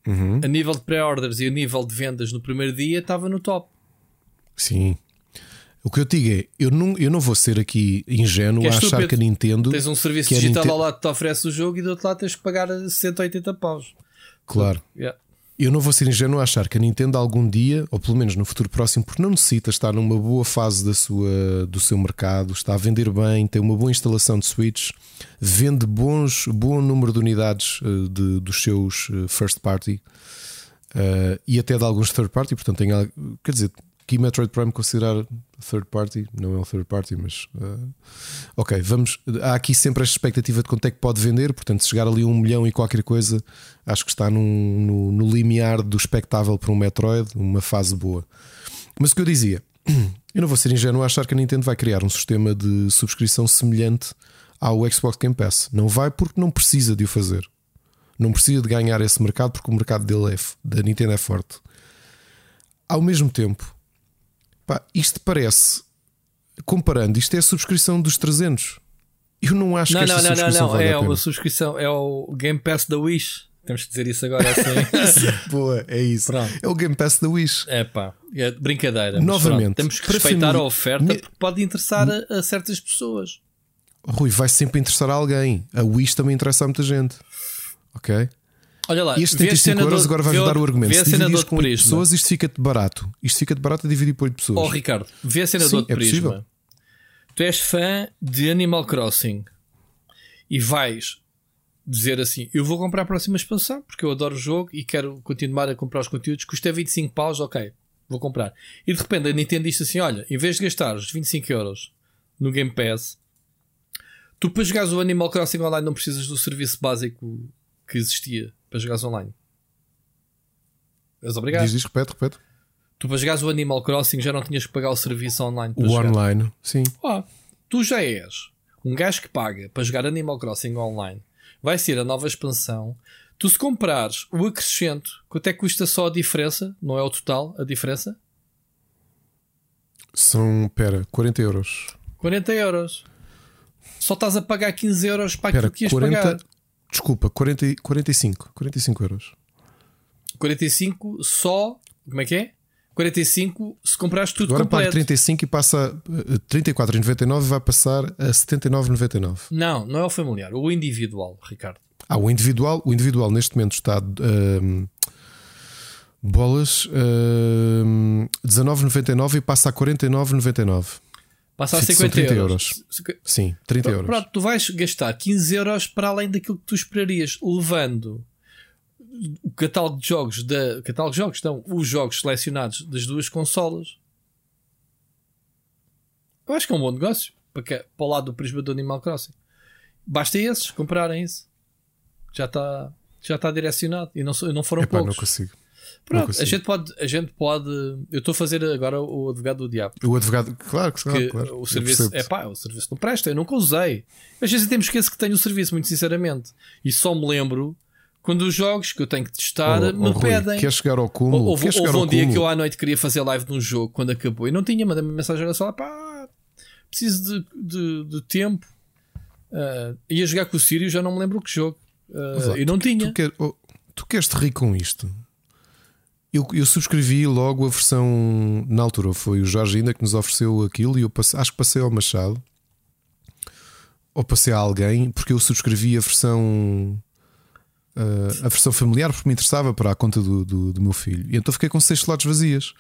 Uhum, a nível de pré-orders e a nível de vendas no primeiro dia estava no top. Sim. O que eu digo é, eu não, eu não vou ser aqui ingênuo Que é a achar que a Nintendo. Tens um serviço digital Ninte- ao lado que te oferece o jogo e do outro lado tens que pagar 180 paus. Claro. Yeah. Eu não vou ser ingênuo a achar que a Nintendo algum dia, ou pelo menos no futuro próximo, porque não necessita estar numa boa fase da sua, do seu mercado, está a vender bem, tem uma boa instalação de Switch, vende bons, bom número de unidades eh, de- dos seus eh, first party eh, e até de alguns third party, portanto tem quer dizer, que Metroid Prime considerar third party, não é um third party, mas eh, ok, vamos. Há aqui sempre esta expectativa de quanto é que pode vender, portanto, se chegar ali a um milhão e qualquer coisa, acho que está num- no, no limiar do espectável para um Metroid, uma fase boa. Mas o que eu dizia, (clears throat) eu não vou ser ingênuo a achar que a Nintendo vai criar um sistema de subscrição semelhante ao Xbox Game Pass. Não vai porque não precisa de o fazer. Não precisa de ganhar esse mercado porque o mercado dele é, da Nintendo é forte. Ao mesmo tempo, pá, isto parece, comparando, isto é a subscrição dos 300. Eu não acho Não, que não, esta não, não, subscrição não. vale É a uma subscrição, é o Game Pass da Wish. Temos que dizer isso agora assim. (laughs) Boa, é isso. Pronto. É o Game Pass da Wish. É pá, é brincadeira. Novamente, temos que respeitar a oferta Me- porque pode interessar a, a certas pessoas. Rui, vai sempre interessar a alguém. A Wish também interessa a muita gente. Ok? Olha lá, E este vê a 75 cena euros do- agora vai vê dar o argumento. Vê a cena do com 8 prisma. pessoas, isto fica-te barato. Isto fica-te barato a dividir por 8 pessoas. Oh, Ricardo, vê a cena Sim, do outro é possível. Tu és fã de Animal Crossing e vais dizer assim: Eu vou comprar a próxima expansão porque eu adoro o jogo e quero continuar a comprar os conteúdos. Custa 25 paus, ok, vou comprar. E de repente a Nintendo diz assim: Olha, em vez de gastar os 25 euros no Game Pass, tu para jogares o Animal Crossing online não precisas do serviço básico que existia para jogares online. És obrigado. Diz, diz, repete, repete. Tu para jogares o Animal Crossing já não tinhas que pagar o serviço online. para O jogar. online, sim. Ah, tu já és um gajo que paga para jogar Animal Crossing online. Vai ser a nova expansão. Tu se comprares o acrescento, quanto é que custa só a diferença? Não é o total, a diferença? São, pera, 40 euros. 40 euros. Só estás a pagar 15 euros para Pera, aquilo que ias 40. pagar. Desculpa, 40, e- 45. 45 euros. 45 só. Como é que é? 45 se comprares tudo Agora paga completo. 35 e passa eh, 34,99 e vai passar a 79,99. Não, não é o familiar, o individual, Ricardo. Ah, o individual, o individual neste momento está ahm, bolas ahm, 19,99 e passa a 49,99. Passa a São 50 30 euros. Sim, 30 euros. Pronto, tu vais gastar 15 euros para além daquilo que tu esperarias, levando o catálogo de jogos da. Catálogo de jogos, não, os jogos selecionados das duas consolas. Eu acho que é um bom negócio para, que- para o lado do prisma do Animal Crossing. Basta esses comprarem isso. Já está. já está direcionado e não, não foram Epá, poucos. Não consigo. Pronto, a gente pode, a gente pode. Eu estou a fazer agora o advogado do diabo. O advogado, claro, claro, claro. O serviço, é pá, o serviço não presta, eu nunca usei. Às vezes até me esqueço que tenho o serviço, muito sinceramente. E só me lembro quando os jogos que eu tenho que testar oh, me oh, pedem. Quer chegar ao cúmulo? Houve, houve um dia que eu à noite queria fazer live de um jogo quando acabou e não tinha, mandei-me mensagem na sala, pá, preciso de, de, de tempo. Uh, ia jogar com o Sírio, já não me lembro o que jogo. Uh, e não tu, tinha. Tu, quer, oh, tu queres te rir com isto? Eu, eu, subscrevi logo a versão na altura. Foi o Jorge ainda que nos ofereceu aquilo e eu passei, acho que passei ao Machado ou passei a alguém porque eu subscrevi a versão uh, a versão familiar porque me interessava para a conta do, do, do, meu filho. E então fiquei com seis slots vazias.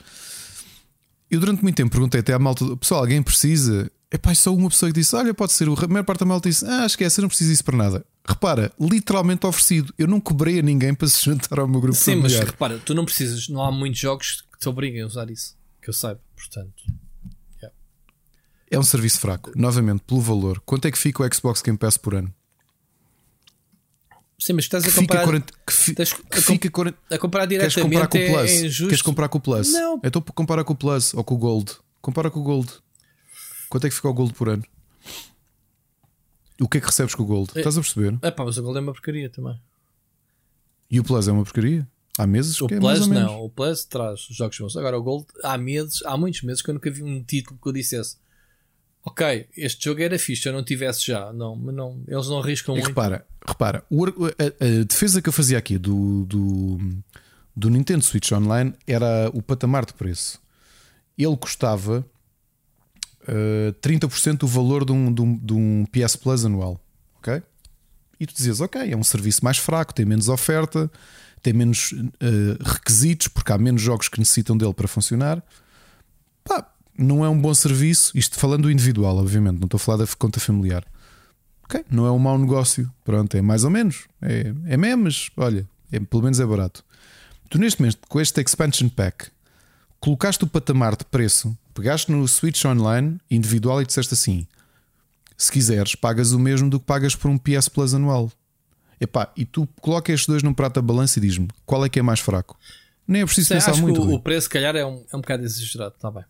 Eu durante muito tempo perguntei até à malta: pessoal, alguém precisa? É pá, só uma pessoa que disse: Olha, pode ser. A maior parte da malta disse: Ah, esquece, eu não preciso disso para nada. Repara, literalmente oferecido. Eu não cobrei a ninguém para se juntar ao meu grupo Sim, familiar. mas repara, tu não precisas, não há muitos jogos que te obriguem a usar isso. Que eu saiba, portanto. Yeah. É um serviço fraco. Novamente, pelo valor. Quanto é que fica o Xbox Game Pass por ano? Sim, mas estás a comparar. 40, que, fi, que a, fica 40, a comparar diretamente queres comprar com o Plus? É injusto. Queres comprar com o Plus? Não. Então comparar com o Plus ou com o Gold. Compara com o Gold. Quanto é que fica o Gold por ano? O que é que recebes com o Gold? É, Estás a perceber? É pá, mas o Gold é uma porcaria também. E o Plus é uma porcaria? Há meses o que Plus é mais não, o Plus traz jogos bons. Agora o Gold, há meses, há muitos meses que eu nunca vi um título que eu dissesse ok, este jogo era fixe, eu não tivesse já. Não, mas não, eles não arriscam e muito. Repara, repara o, a, a, defesa que eu fazia aqui do, do, do, Nintendo Switch Online era o patamar de preço. Ele custava uh, 30% do valor de um, de, um, de um PS Plus anual. Ok? E tu dizias, ok, é um serviço mais fraco, tem menos oferta, tem menos uh, requisitos, porque há menos jogos que necessitam dele para funcionar. Pá, não é um bom serviço, isto falando do individual, obviamente, não estou a falar da conta familiar. Ok, não é um mau negócio, pronto, é mais ou menos, é, é memes, olha, é, pelo menos é barato. Tu neste momento, com este expansion pack, colocaste o patamar de preço, pegaste no Switch Online individual e disseste assim: se quiseres, pagas o mesmo do que pagas por um PS Plus anual. Epá, e tu coloca estes dois num prato da balança e diz-me qual é que é mais fraco. Nem é preciso Sim, pensar acho muito. Que o, o preço, se calhar, é um, é um bocado exagerado, está bem.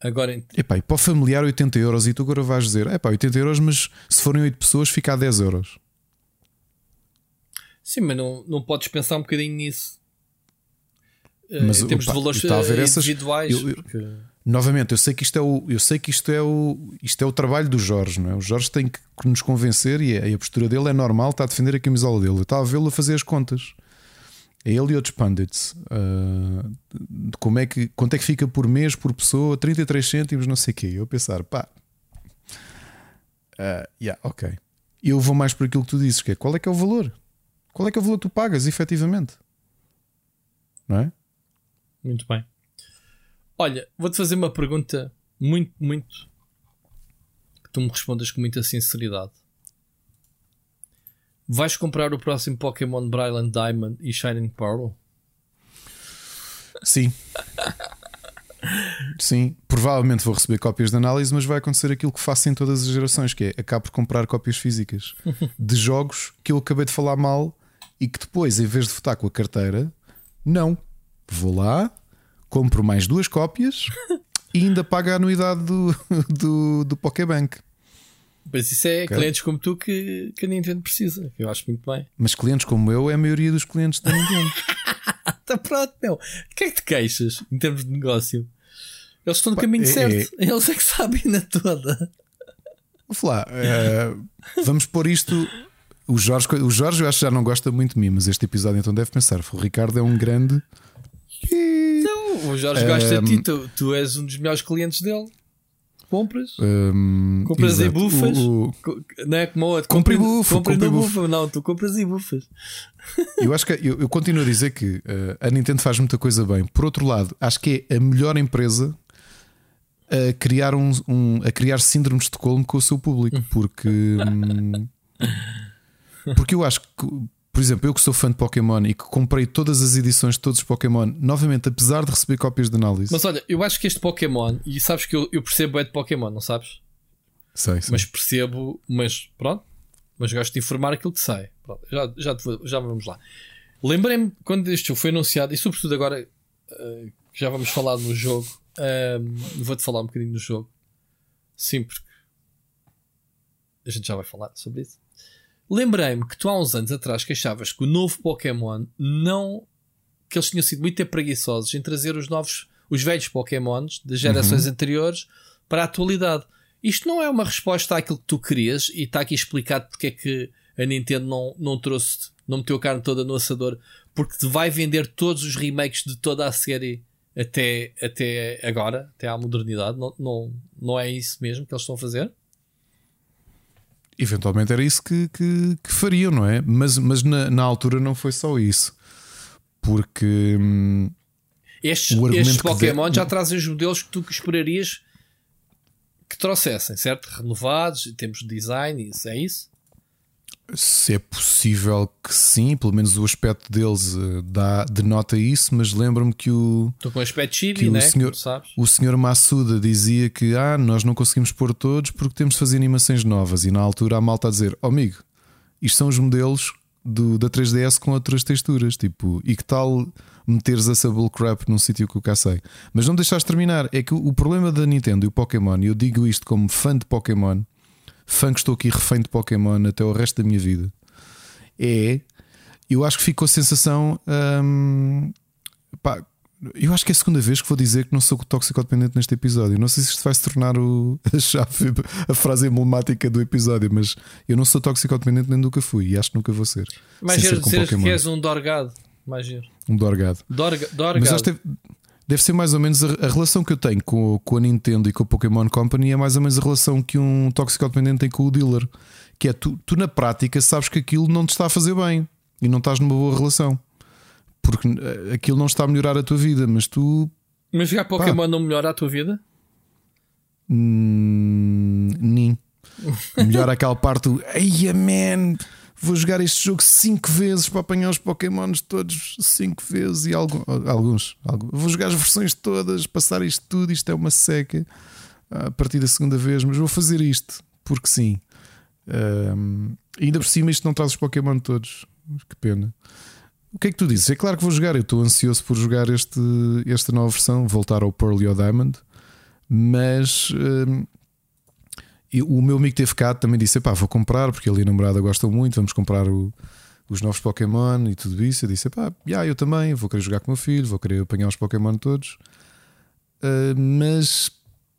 Agora, epá, e para o familiar 80 euros e tu agora vais dizer, epá, 80 euros, mas se forem 8 pessoas fica a 10 euros. Sim, mas não, não podes pensar um bocadinho nisso. Eh, mas, em termos opa, de valores a ver individuais. Essas, eu, eu, porque... Novamente, eu sei que isto é o, eu sei que isto é o, isto é o trabalho do Jorge, não é? O Jorge tem que nos convencer e a, e a postura dele é normal, está a defender a camisola dele. Eu estava a vê-lo a fazer as contas a ele e outros pundits uh, como é que, quanto é que fica por mês por pessoa 33 cêntimos não sei o quê eu pensar pá uh, yeah, ok eu vou mais por aquilo que tu dizes que é qual é que é o valor qual é que é o valor que tu pagas efetivamente não é? Muito bem olha vou-te fazer uma pergunta muito muito que tu me respondas com muita sinceridade Vais comprar o próximo Pokémon Brilliant Diamond e Shining Pearl? Sim. (laughs) Sim, provavelmente vou receber cópias de análise, mas vai acontecer aquilo que faço em todas as gerações, que é acabo por comprar cópias físicas (laughs) de jogos que eu acabei de falar mal e que depois, em vez de votar com a carteira, não. Vou lá, compro mais duas cópias (laughs) e ainda pago a anuidade do, do, do Pokébank. Mas isso é okay. clientes como tu que, que a Nintendo precisa. Eu acho muito bem. Mas clientes como eu é a maioria dos clientes da Nintendo. Está (laughs) pronto, meu. O que é que te queixas em termos de negócio? Eles estão no caminho é, certo. É... Eles é que sabem na toda. Vou falar. Uh, vamos pôr isto. O Jorge, o Jorge eu acho que já não gosta muito de mim, mas este episódio então deve pensar: o Ricardo é um grande. O Jorge gosta de ti, tu, tu és um dos melhores clientes dele. Compras? Um, compras exato. e bufas? O, o... Não é como outro. Compre bufa. Compre bufa. Não, tu compras e bufas. (laughs) Eu acho que eu, eu continuo a dizer que uh, a Nintendo faz muita coisa bem. Por outro lado, acho que é a melhor empresa a criar, um, um a criar síndromes de Estocolmo com o seu público. Porque. Hum, porque eu acho que por exemplo, eu que sou fã de Pokémon e que comprei todas as edições de todos os Pokémon, novamente, apesar de receber cópias de análise. Mas olha, eu acho que este Pokémon, e sabes que eu, eu percebo é de Pokémon, não sabes? Sei, sei. Mas percebo, mas pronto, mas gosto de informar aquilo que sai. Pronto, já, já, já vamos lá. Lembrei-me quando este jogo foi anunciado, e sobretudo agora uh, já vamos falar no jogo. Uh, Vou-te falar um bocadinho no jogo. Sim, porque a gente já vai falar sobre isso. Lembrei-me que tu há uns anos atrás queixavas que o novo Pokémon não. que eles tinham sido muito preguiçosos em trazer os novos, os velhos Pokémons das gerações uhum. anteriores para a atualidade. Isto não é uma resposta àquilo que tu querias e está aqui explicado porque é que a Nintendo não, não trouxe, não meteu a carne toda no assador, porque te vai vender todos os remakes de toda a série até, até agora, até à modernidade. Não, não, não é isso mesmo que eles estão a fazer? Eventualmente era isso que, que, que fariam, não é? Mas, mas na, na, altura não foi só isso. Porque. Hum, estes, estes Pokémon de... já trazem os modelos que tu esperarias que trouxessem, certo? Renovados, em termos de design, isso é isso? Se é possível que sim, pelo menos o aspecto deles uh, dá, denota isso, mas lembro-me que o. Estou com o aspecto chibi, né? O senhor, o senhor Massuda dizia que ah, nós não conseguimos pôr todos porque temos de fazer animações novas. E na altura a malta a dizer: oh, amigo, isto são os modelos do, da 3DS com outras texturas. Tipo, e que tal meteres essa bullcrap num sítio que eu cá sei? Mas não deixaste terminar. É que o, o problema da Nintendo e o Pokémon, e eu digo isto como fã de Pokémon fã que estou aqui refém de Pokémon até o resto da minha vida, é. Eu acho que ficou a sensação. Hum, pá, eu acho que é a segunda vez que vou dizer que não sou toxicodependente neste episódio. Não sei se isto vai se tornar o, (laughs) a chave, a frase emblemática do episódio, mas eu não sou toxicodependente nem nunca fui e acho que nunca vou ser. Mais giro dizer que és um Dorgado. Mais giro. Um Dorgado. Dorga, dorgado. Mas acho que deve ser mais ou menos a, a, relação que eu tenho com, com a Nintendo e com a Pokémon Company é mais ou menos a relação que um toxicodependente tem com o dealer. Que é tu, tu na prática sabes que aquilo não te está a fazer bem e não estás numa boa relação. Porque eh, aquilo não está a melhorar a tua vida, mas tu. Mas jogar Pokémon pá, não melhora a tua vida? Hum, nem. (laughs) Melhora aquela parte do. Eia man! Vou jogar este jogo 5 vezes para apanhar os Pokémons todos 5 vezes e alguns, alguns, alguns. Vou jogar as versões todas, passar isto tudo. Isto é uma seca a partir da segunda vez, mas vou fazer isto porque sim. Um, ainda por cima, isto não traz os Pokémon todos. Que pena. O que é que tu dizes? É claro que vou jogar. Eu estou ansioso por jogar este, esta nova versão, voltar ao Pearl e ao Diamond, mas e o meu amigo teve cá também disse: pá, vou comprar, porque ele e a namorada gostam muito, vamos comprar o, os novos Pokémon e tudo isso. Eu disse: pá, yeah, eu também, vou querer jogar com o meu filho, vou querer apanhar os Pokémon todos. Uh, mas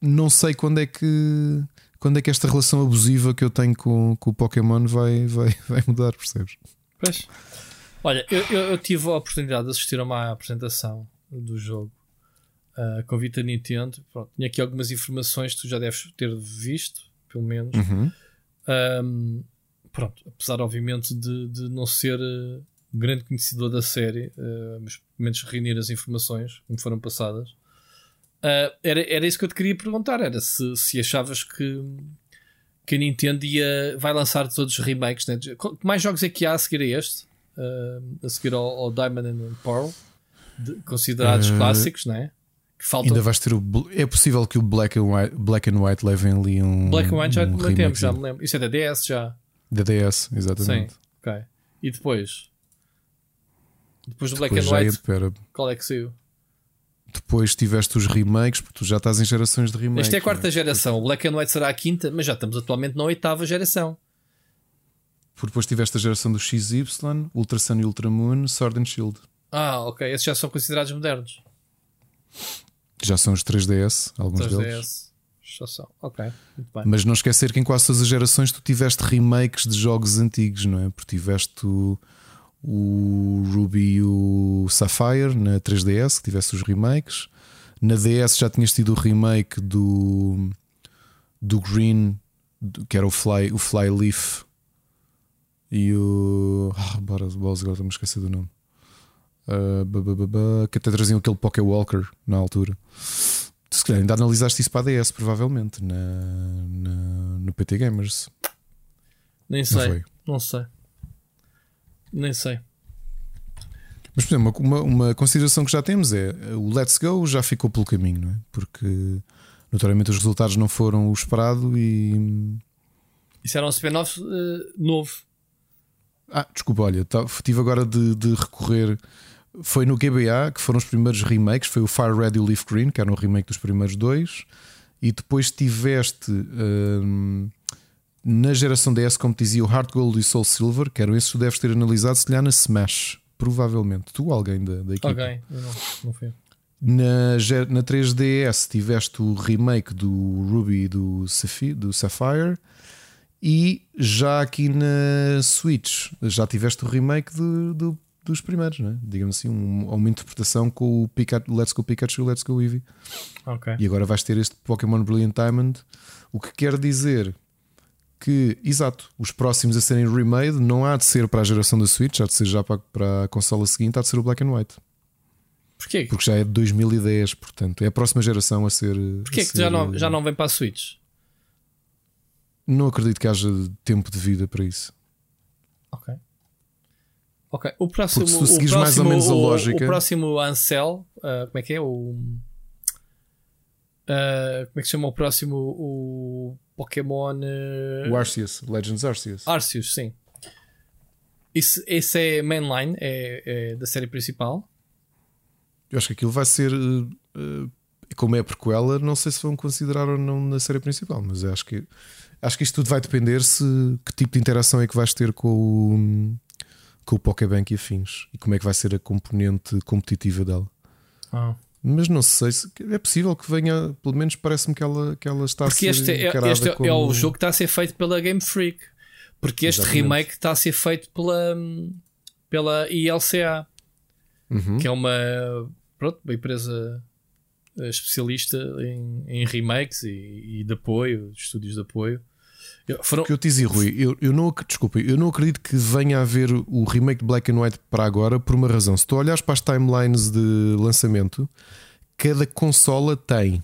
não sei quando é que quando é que esta relação abusiva que eu tenho com, com o Pokémon vai, vai, (laughs) vai mudar, percebes? Pois. Olha, eu, eu, eu, tive a oportunidade de assistir a uma apresentação do jogo uh, com a Vita Nintendo. Pronto, tinha aqui algumas informações que tu já deves ter visto pelo menos. Uhum. Um, pronto, apesar obviamente de, de não ser uh, grande conhecedor da série, uh, mas pelo menos reunir as informações que me foram passadas. Uh, era, era isso que eu te queria perguntar: era se, se achavas que, que a Nintendo ia, vai lançar todos os remakes. Né? Que mais jogos é que há a seguir a este? a seguir ao, ao Diamond and Pearl, de, considerados clássicos, não é? Falta... Ainda vais ter o. É possível que o Black and White, Black and White levem ali um. Black and White já um tempo, já me lembro. Isso é da DS já. Da DS, exatamente. Sim, ok. E depois? Depois do Black depois and White, é, qual é que saiu? Depois tiveste os remakes, porque tu já estás em gerações de remakes. Esta é a quarta é? geração. O Black and White será a quinta, mas já estamos atualmente na oitava geração. Porque depois tiveste a geração do XY, Ultra Sun e Ultra Moon, Sword and Shield. Ah, ok. Esses já são considerados modernos. Já são os 3DS, alguns 3DS. deles. Já são, ok. Mas não esquecer que em quase todas as gerações tu tiveste remakes de jogos antigos, não é? Porque tiveste o, o Ruby e o Sapphire na 3DS, que tivesse os remakes. Na DS já tinhas tido o remake do, do Green, que era o Fly, o Fly Leaf e o. Ah, bora, agora estou-me a esquecer do nome. Uh, que até traziam aquele Poké Walker na altura. Se calhar ainda analisaste isso para a DS, provavelmente, na, na no PT Gamers. Nem sei. Não, não, sei. Nem sei. Mas, por exemplo, uma, uma, consideração que já temos é o Let's Go já ficou pelo caminho, não é? Porque notoriamente os resultados não foram o esperado e. Isso era um spin-off uh, novo. Ah, desculpa, olha, tá, tive agora de, de, recorrer. Foi no GBA que foram os primeiros remakes. Foi o Fire Red e o Leaf Green, que era um remake dos primeiros dois. E depois tiveste hum, na geração DS, como te dizia, o Heart Gold e Soul Silver, que eram esses que deves ter analisado, se calhar na Smash, provavelmente. Tu, alguém da, da equipe. Ok, não, não fui. Na, na 3DS tiveste o remake do Ruby e do, do Sapphire. E já aqui na Switch já tiveste o remake de, de, dos primeiros, né? digamos assim, um, uma interpretação com o Pikachu, Let's Go Pikachu Let's Go Eevee. Okay. E agora vais ter este Pokémon Brilliant Diamond, o que quer dizer que, exato, os próximos a serem remade não há de ser para a geração da Switch, há de ser já para, para a consola seguinte, há de ser o Black and White. Porquê? Porque já é de 2010, portanto, é a próxima geração a ser. Porquê a que ser... já, não, já não vem para a Switch? Não acredito que haja tempo de vida para isso. Ok. Ok. O próximo. Porque se tu seguires mais ou menos a lógica. O, próximo Ansel, uh, como é que é? O. Uh, como é que se chama o próximo? O Pokémon. Uh... O Arceus, Legends Arceus. Arceus, sim. Isso, esse é mainline, é, é, da série principal. Eu acho que aquilo vai ser. Uh, como é a prequela, não sei se vão considerar ou não na série principal, mas acho que Acho que isto tudo vai depender se que tipo de interação é que vais ter com o, com o Pokébank e afins e como é que vai ser a componente competitiva dela. Ah. Mas não sei se é possível que venha, pelo menos parece-me que ela, que ela está Porque a ser este, é, este é, como... é o jogo que está a ser feito pela Game Freak. Porque este Exatamente. remake está a ser feito pela, pela ILCA, uhum. que é uma, pronto, uma empresa especialista em, em remakes e, e, de apoio, estúdios de apoio. Foram... O que eu te dizia, Rui, eu, eu não, desculpa, eu não acredito que venha a haver o remake de Black and White para agora por uma razão. Se tu olhas para as timelines de lançamento, cada consola tem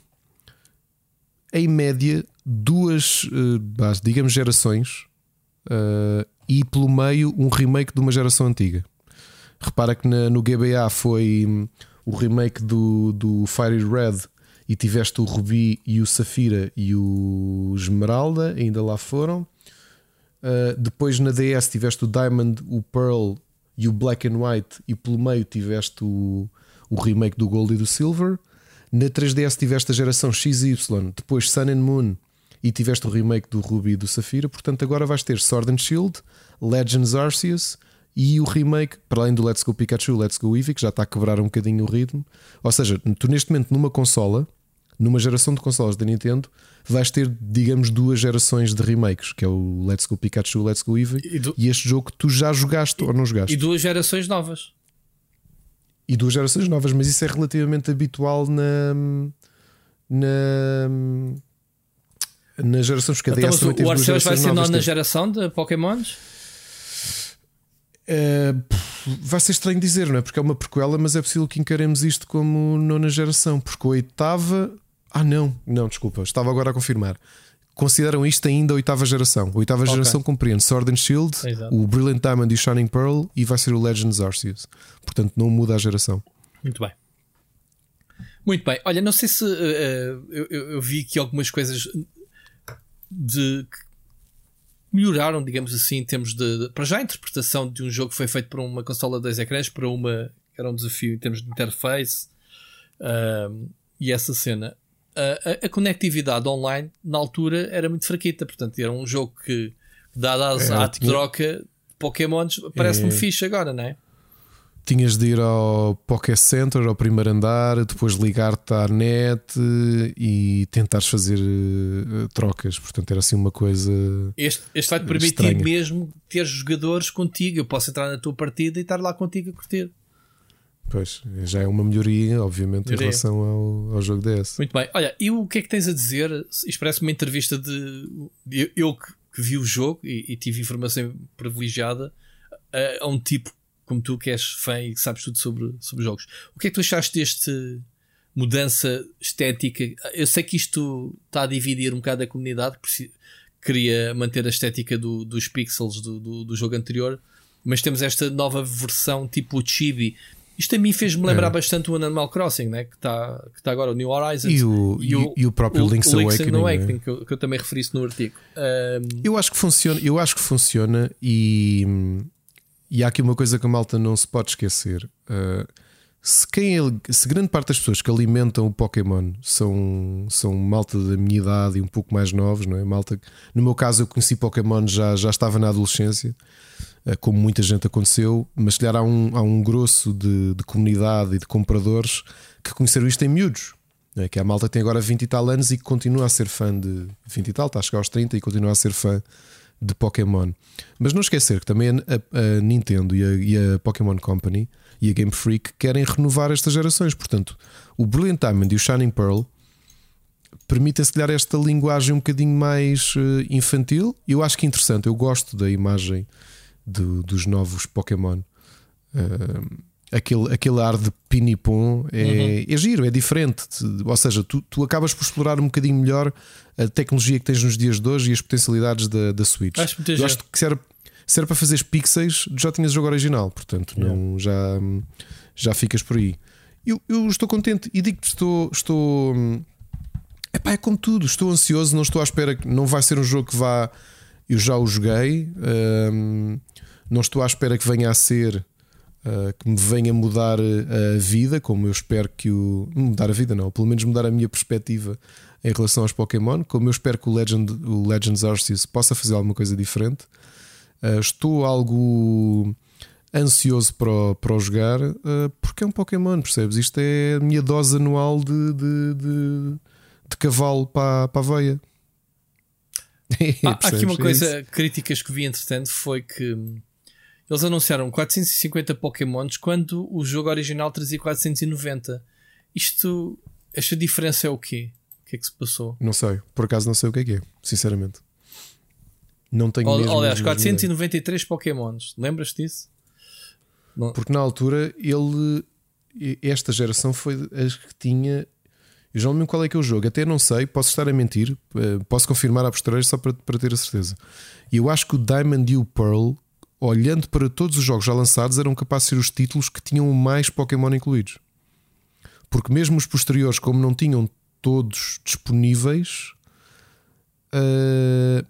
em média duas, uh, digamos, gerações uh, e pelo meio um remake de uma geração antiga. Repara que na, no GBA foi o remake do, do Fire Red e tiveste o Ruby e o Safira e o Esmeralda, ainda lá foram. Uh, depois na DS tiveste o Diamond, o Pearl e o Black and White, e pelo meio tiveste o, o remake do Gold e do Silver. Na 3DS tiveste a geração XY, depois Sun and Moon e tiveste o remake do Ruby e do Safira. Portanto, agora vais ter Sword and Shield, Legends Arceus e o remake, para além do Let's Go Pikachu, Let's Go Eevee, que já está a quebrar um bocadinho o ritmo. Ou seja, tu neste momento numa consola, numa geração de consolas da Nintendo, vais ter, digamos, duas gerações de remakes, que é o Let's Go Pikachu, Let's Go Eevee e, do... e este jogo que tu já jogaste e, ou não jogaste. E duas gerações novas. E duas gerações novas, mas isso é relativamente habitual na na na geração porque então, o Arceus vai ser na geração de Pokémons? Uh, vai ser estranho dizer, não é? Porque é uma prequela, mas é possível que encaremos isto como nona geração, porque a oitava. Ah, não, não, desculpa, estava agora a confirmar. Consideram isto ainda a oitava geração. A oitava okay. geração compreende Sword and Shield, Exato. o Brilliant Diamond e o Shining Pearl e vai ser o Legends Arceus. Portanto, não muda a geração. Muito bem. Muito bem. Olha, não sei se uh, eu, eu, vi aqui algumas coisas de melhoraram, digamos assim, em termos de, de, Para já a interpretação de um jogo que foi feito para uma consola de dois ecrãs, para uma. Era um desafio em termos de interface uh, e essa cena. A, a, conectividade online na altura era muito fraquita, portanto, era um jogo que, dada a, é, tinha... troca de Pokémons, parece-me é... fixe agora, não é? tinhas de ir ao Pocket Center, ao primeiro andar, depois ligar-te à net e tentares fazer uh, trocas. Portanto, era assim uma coisa. Este, este vai-te permitir estranha. mesmo ter jogadores contigo. Eu posso entrar na tua partida e estar lá contigo a curtir. Pois, já é uma melhoria, obviamente, melhoria. em relação ao, ao jogo DS. Muito bem. Olha, e o que é que tens a dizer? Isto parece uma entrevista de. Eu, eu que, que, vi o jogo e, e tive informação privilegiada a, a um tipo como tu que és fã e que sabes tudo sobre, sobre jogos. O que é que tu achaste deste mudança estética? Eu sei que isto está a dividir um bocado a comunidade, que queria manter a estética do, dos pixels do, do, do, jogo anterior, mas temos esta nova versão tipo o Chibi Isto a mim fez-me lembrar é. bastante o Animal Crossing, né? que está que tá agora o New Horizons e o, e o, e o próprio o, Link's, Link's Awakening, Awakening é? que, eu, que, eu, também referi no artigo. Um... Eu acho que funciona, eu acho que funciona e, e há aqui uma coisa que a malta não se pode esquecer. Uh, se, quem, se grande parte das pessoas que alimentam o Pokémon são, são malta da minha idade e um pouco mais novos, não é? Malta, no meu caso, eu conheci Pokémon já, já estava na adolescência, como muita gente aconteceu, mas se calhar há um, há um grosso de, de comunidade e de compradores que conheceram isto em miúdos. É? Que a malta tem agora 20 e tal anos e que continua a ser fã de 20 e tal, está a chegar aos 30 e continua a ser fã de Pokémon. Mas não esquecer que também a, a Nintendo e a, e a Pokémon Company e a Game Freak querem renovar estas gerações. Portanto, o Brilliant Diamond e o Shining Pearl permitem, se calhar, esta linguagem um bocadinho mais uh, infantil. Eu acho que é interessante. Eu gosto da imagem de, dos novos Pokémon. Uh, aquele, aquele ar de pinipom é, uhum. é giro, é diferente. Ou seja, tu, tu acabas por explorar um bocadinho melhor a tecnologia que tens nos dias de hoje e as potencialidades da, da Switch. Acho, Eu acho que serve se era para fazer pixels, já tinhas o jogo original, portanto não, já, já ficas por aí. Eu, eu estou contente e digo que estou. estou epá, é como tudo, estou ansioso, não estou à espera que não vai ser um jogo que vá. Eu já o joguei, hum, não estou à espera que venha a ser. Uh, que me venha mudar a vida, como eu espero que o. mudar a vida, não, pelo menos mudar a minha perspectiva em relação aos Pokémon, como eu espero que o, Legend, o Legends Arceus possa fazer alguma coisa diferente. Uh, estou algo ansioso para, para o jogar uh, porque é um Pokémon, percebes? Isto é a minha dose anual de, de, de, de cavalo para, para a veia. há aqui (laughs) uma é coisa, é críticas que vi entretanto foi que eles anunciaram 450 Pokémons quando o jogo original trazia 490. Isto, esta diferença é o quê? O que é que se passou? Não sei, por acaso não sei o que é que é, sinceramente. Não tenho Ol, mesmo. Aliás, 493 Pokémons. Lembras-te disso? Porque na altura ele. Esta geração foi as que tinha. Eu já não lembro qual é que é o jogo, até não sei, posso estar a mentir, eh, posso confirmar a posteriori só para, para ter a certeza. E eu acho que o Diamond e o Pearl, olhando para todos os jogos já lançados, eram capazes de ser os títulos que tinham mais Pokémon incluídos. Porque mesmo os posteriores, como não tinham todos disponíveis, uh,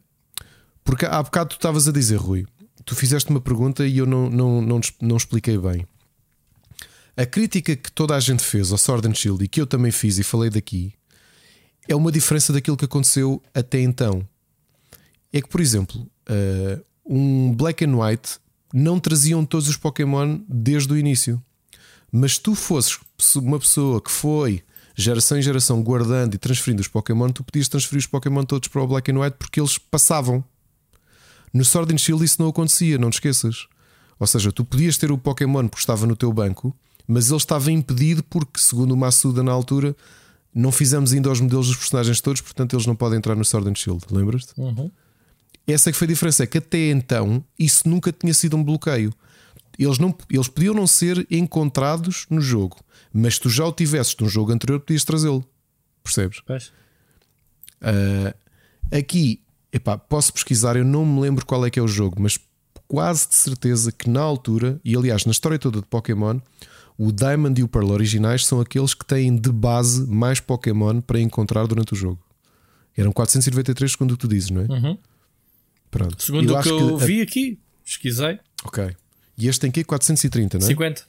porque há bocado tu estavas a dizer, Rui, tu fizeste uma pergunta e eu não, não, não, não expliquei bem. A crítica que toda a gente fez ao Sword and Shield e que eu também fiz e falei daqui é uma diferença daquilo que aconteceu até então. É que, por exemplo, uh, um Black and White não traziam todos os Pokémon desde o início. Mas tu fosses uma pessoa que foi geração em geração guardando e transferindo os Pokémon, tu podias transferir os Pokémon todos para o Black and White porque eles passavam. No Sword and Shield isso não acontecia, não te esqueças. Ou seja, tu podias ter o Pokémon porque estava no teu banco, mas ele estava impedido porque, segundo o Massuda na altura, não fizemos ainda os modelos dos personagens todos, portanto eles não podem entrar no Sword and Shield. Lembras-te? Uhum. Essa é que foi a diferença, é que até então isso nunca tinha sido um bloqueio. Eles, não, eles podiam não ser encontrados no jogo, mas se tu já o tivesses num jogo anterior, podias trazê-lo. Percebes? Uh, aqui Epá, posso pesquisar, eu não me lembro qual é que é o jogo, mas quase de certeza que na altura, e aliás na história toda de Pokémon, o Diamond e o Pearl originais são aqueles que têm de base mais Pokémon para encontrar durante o jogo. Eram 493, segundo o que tu dizes, não é? Uhum. Pronto. Segundo o que eu que vi aqui, pesquisei. Ok. E este tem que 430, não é? 50.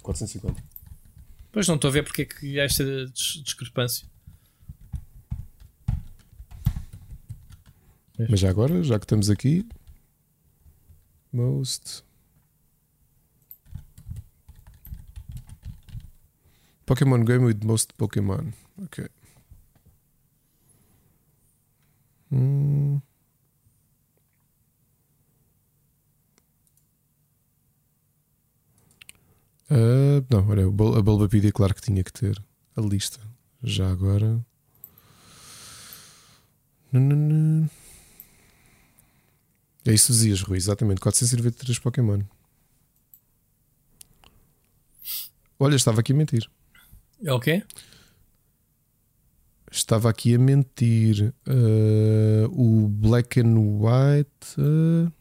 450. Pois não estou a ver porque é que há esta discrepância. Mas já agora, já que estamos aqui, most Pokémon game with most Pokémon. Ok. Hum. Uh, não, olha, a Bulbapedia, claro que tinha que ter a lista. Já agora. É isso dizias, Rui, exatamente. 493 Pokémon. Olha, estava aqui a mentir. É o quê? Estava aqui a mentir. Uh, o Black and White. Uh...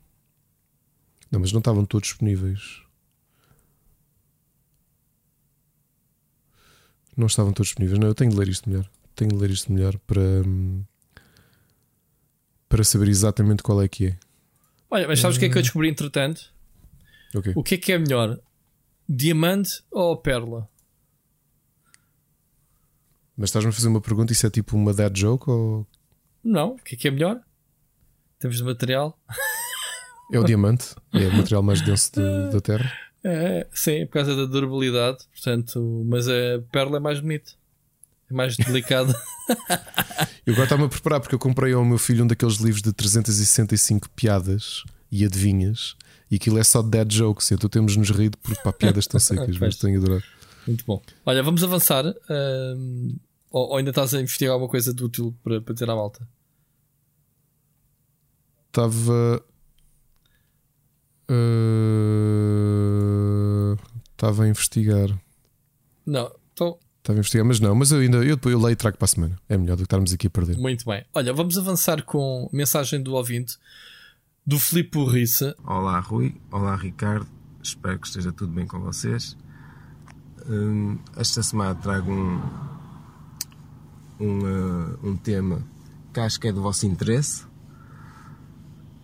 Não, mas não estavam todos disponíveis. Não estavam todos disponíveis. Não, eu tenho de ler isto melhor. Tenho de ler isto melhor para, para saber exatamente qual é que é. Olha, mas sabes o que é que eu descobri entretanto? Okay. O que é que é melhor? Diamante ou pérola? Mas estás-me a fazer uma pergunta, isso é tipo uma dead joke ou. Não, o que é que é melhor? Temos de material. É o diamante, é o material mais denso de, (laughs) da Terra. É, sim, por causa da durabilidade, portanto, mas a pérola é mais bonita, é mais delicada. (laughs) (laughs) eu agora estava-me a preparar porque eu comprei ao meu filho um daqueles livros de 365 piadas e adivinhas, e aquilo é só dead jokes, então temos nos rido porque pá, piadas tão secas, mas tenho adorado. Muito bom. Olha, vamos avançar. Um, ou, ou, ainda estás a investigar alguma coisa de útil para, para ter à malta? Estava. Estava uh, a investigar. Não, estou. Estava a investigar, mas não, mas eu ainda eu depois eu leio e trago para a semana. É melhor do que estarmos aqui a perder. Muito bem. Olha, vamos avançar com mensagem do ouvinte do Filipe Burriça. Olá, Rui. Olá, Ricardo. Espero que esteja tudo bem com vocês. Hum, esta semana trago um, um, uh, um tema que acho que é do vosso interesse.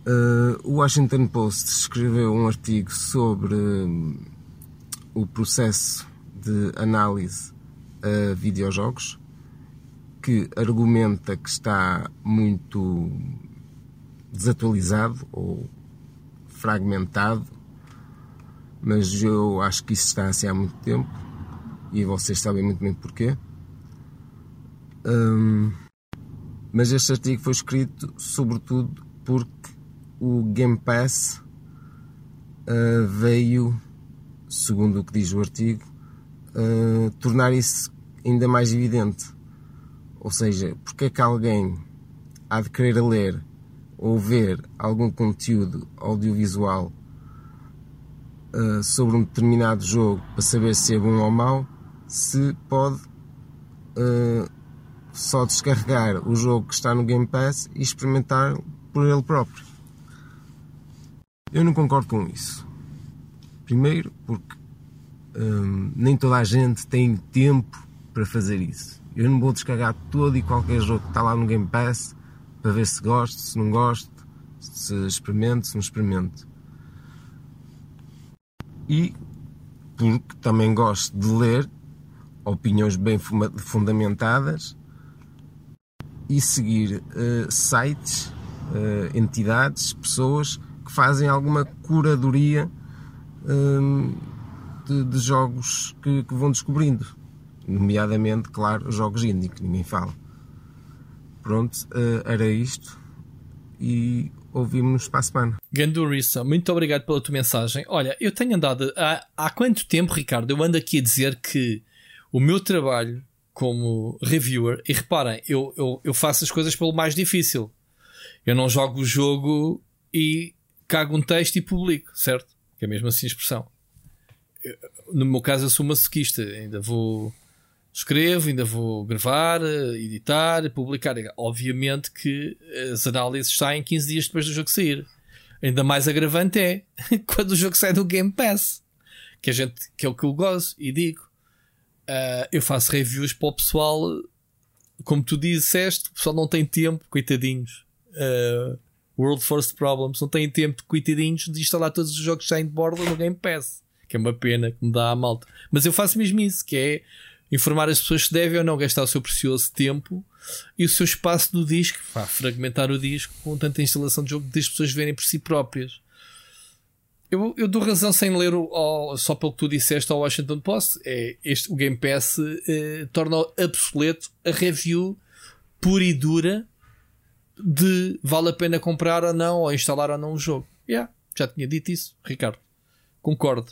Uh, o Washington Post escreveu um artigo sobre uh, o processo de análise a videojogos que argumenta que está muito desatualizado ou fragmentado, mas eu acho que isso está assim há muito tempo e vocês sabem muito bem porquê. Um, mas este artigo foi escrito sobretudo porque o Game Pass uh, veio, segundo o que diz o artigo, uh, tornar isso ainda mais evidente. Ou seja, porque é que alguém há de querer ler ou ver algum conteúdo audiovisual uh, sobre um determinado jogo para saber se é bom ou mau, se pode só descarregar o jogo que está no Game Pass e experimentar por ele próprio. Eu não concordo com isso. Primeiro, porque um, nem toda a gente tem tempo para fazer isso. Eu não vou descarregar todo e qualquer jogo que está lá no Game Pass para ver se gosto, se não gosto, se experimento, se não experimento. E porque também gosto de ler opiniões bem fundamentadas e seguir uh, sites, uh, entidades, pessoas fazem alguma curadoria um, de, de, jogos que, que, vão descobrindo, nomeadamente, claro, jogos indie, que ninguém fala. Pronto, uh, era isto e ouvimos-nos para a semana. Gandurissa, muito obrigado pela tua mensagem. Olha, eu tenho andado há, há quanto tempo, Ricardo? Eu ando aqui a dizer que o meu trabalho como reviewer, e reparem, eu, eu, eu faço as coisas pelo mais difícil. Eu não jogo o jogo e cago um texto e publico, certo? Que é mesmo assim a expressão. No meu caso, eu sou masoquista, ainda vou. Escrevo, ainda vou gravar, editar, publicar. Obviamente que as análises saem 15 dias depois do jogo sair. Ainda mais agravante é (laughs) quando o jogo sai do Game Pass, que, a gente, que é o que eu gosto e digo. Uh, eu faço reviews para o pessoal, como tu disseste, o pessoal não tem tempo, coitadinhos. Uh, World First Problems não têm tempo, coitadinhos, de instalar todos os jogos sem de borda no Game Pass, que é uma pena que me dá a malta. Mas eu faço mesmo isso, que é informar as pessoas se devem ou não gastar o seu precioso tempo e o seu espaço do disco, pá, fragmentar o disco com tanta instalação de jogo, de as pessoas verem por si próprias. Eu, eu dou razão sem ler o, só pelo que tu disseste ao Washington Post. É, este, o Game Pass eh, torna obsoleto a review pura e dura de vale a pena comprar ou não, ou instalar ou não o jogo. Yeah, já tinha dito isso, Ricardo. Concordo.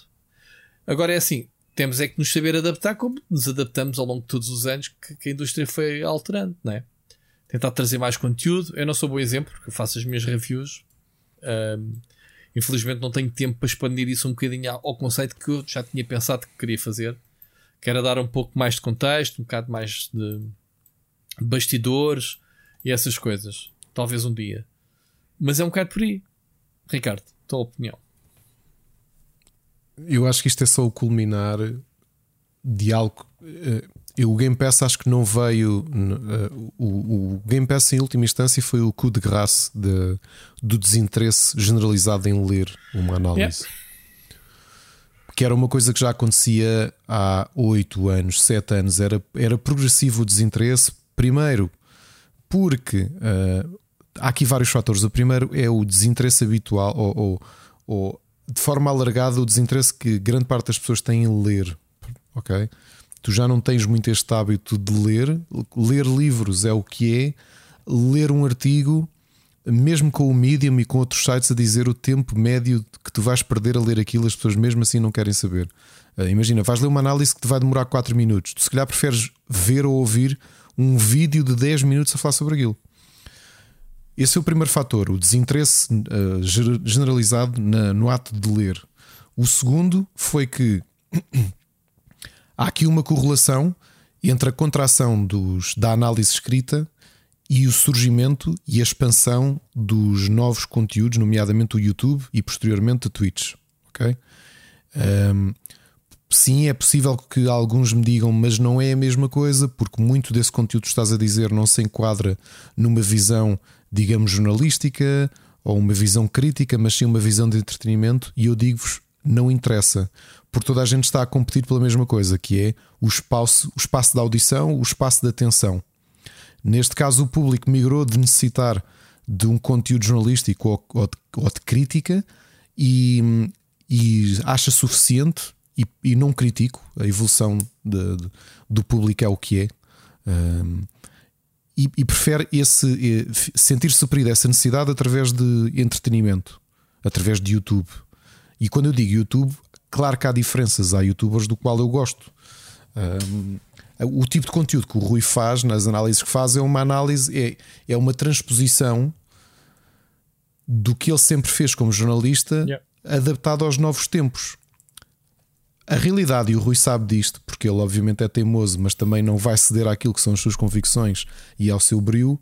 Agora é assim, temos é que nos saber adaptar como nos adaptamos ao longo de todos os anos que, que a indústria foi alterando, não é? Tentar trazer mais conteúdo. Eu não sou bom exemplo, porque eu faço as minhas reviews. Um, Infelizmente não tenho tempo para expandir isso um bocadinho ao conceito que eu já tinha pensado que queria fazer, que era dar um pouco mais de contexto, um bocado mais de bastidores e essas coisas. Talvez um dia. Mas é um bocado por aí. Ricardo, tua opinião. Eu acho que isto é só o culminar de algo. Eh, eu, o Game Pass acho que não veio. Uh, o, o, Game Pass, em última instância, foi o coup de graça de, do desinteresse generalizado em ler uma análise. Yeah. Que era uma coisa que já acontecia há 8 anos, 7 anos. Era, era progressivo o desinteresse. Primeiro, porque uh, há aqui vários fatores. O primeiro é o desinteresse habitual, ou, ou, ou de forma alargada, o desinteresse que grande parte das pessoas têm em ler. Ok? tu já não tens muito este hábito de ler. Ler livros é o que é. Ler um artigo, mesmo com o Medium e com outros sites a dizer o tempo médio que tu vais perder a ler aquilo, as pessoas mesmo assim não querem saber. Uh, imagina, vais ler uma análise que te vai demorar 4 minutos. Tu se calhar preferes ver ou ouvir um vídeo de 10 minutos a falar sobre aquilo. Esse é o primeiro fator, o desinteresse uh, generalizado na, no ato de ler. O segundo foi que (clears throat) há aqui uma correlação entre a contração dos, da análise escrita e o surgimento e a expansão dos novos conteúdos, nomeadamente o YouTube e posteriormente a Twitch. Ok? Um, sim, é possível que alguns me digam, mas não é a mesma coisa, porque muito desse conteúdo que estás a dizer não se enquadra numa visão, digamos, jornalística ou uma visão crítica, mas sim uma visão de entretenimento. E eu digo-vos, não interessa, porque toda a gente está a competir pela mesma coisa, que é o espaço, o espaço da audição, o espaço da atenção. Neste caso, o público migrou de necessitar de um conteúdo jornalístico ou, ou, de, ou de, crítica e, e, acha suficiente e, e, não critico. A evolução de, de, do público é o que é. Um, e, e, prefere esse sentir-se suprido essa necessidade através de entretenimento, através de YouTube. E quando eu digo YouTube, Claro que há diferenças, há youtubers do qual eu gosto. Um, o tipo de conteúdo que o Rui faz nas análises que faz é uma análise, é, é uma transposição do que ele sempre fez como jornalista, yeah. adaptado aos novos tempos. A realidade, e o Rui sabe disto, porque ele obviamente é teimoso, mas também não vai ceder àquilo que são as suas convicções e ao seu brilho,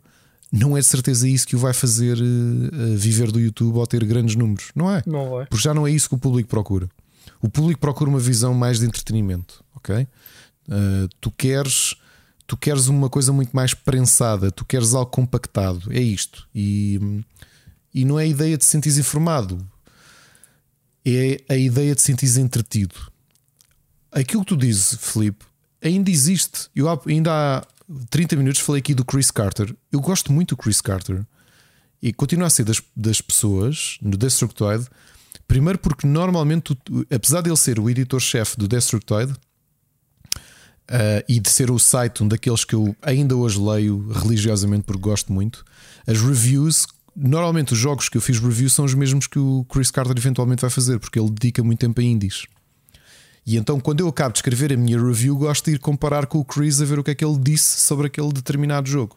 não é de certeza isso que o vai fazer uh, viver do YouTube ou ter grandes números, não é? Não vai. Porque já não é isso que o público procura. O público procura uma visão mais de entretenimento, ok? Uh, tu queres tu queres uma coisa muito mais prensada, tu queres algo compactado, é isto. E, e não é a ideia de sentir informado, é a ideia de sentir entretido. Aquilo que tu dizes, Felipe, ainda existe. Eu ainda há 30 minutos falei aqui do Chris Carter. Eu gosto muito do Chris Carter e continua a ser das, das pessoas no Destructoid Primeiro, porque normalmente, apesar de ele ser o editor-chefe do Destructoid uh, e de ser o site um daqueles que eu ainda hoje leio religiosamente porque gosto muito, as reviews, normalmente os jogos que eu fiz review são os mesmos que o Chris Carter eventualmente vai fazer, porque ele dedica muito tempo a indies. E então, quando eu acabo de escrever a minha review, gosto de ir comparar com o Chris a ver o que é que ele disse sobre aquele determinado jogo.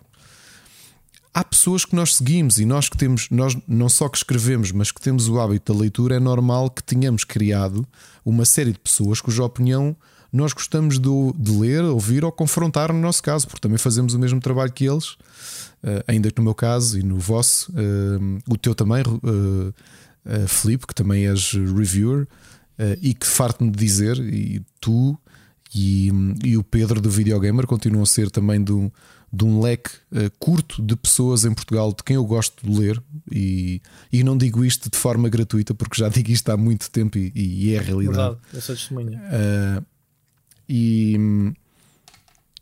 Há pessoas que nós seguimos e nós que temos, nós não só que escrevemos, mas que temos o hábito da leitura, é normal que tenhamos criado uma série de pessoas cuja opinião nós gostamos de, de ler, ouvir ou confrontar no nosso caso, porque também fazemos o mesmo trabalho que eles, uh, ainda que no meu caso e no vosso, uh, o teu também, uh, Felipe, que também és reviewer, e que farto-me de dizer, e tu e, e o Pedro do Videogamer continuam a ser também do de um leque uh, curto de pessoas em Portugal de quem eu gosto de ler, e, e não digo isto de forma gratuita, porque já (laughs) digo isto há muito tempo e, e é a realidade. Verdade, essa testemunha. Uh, e,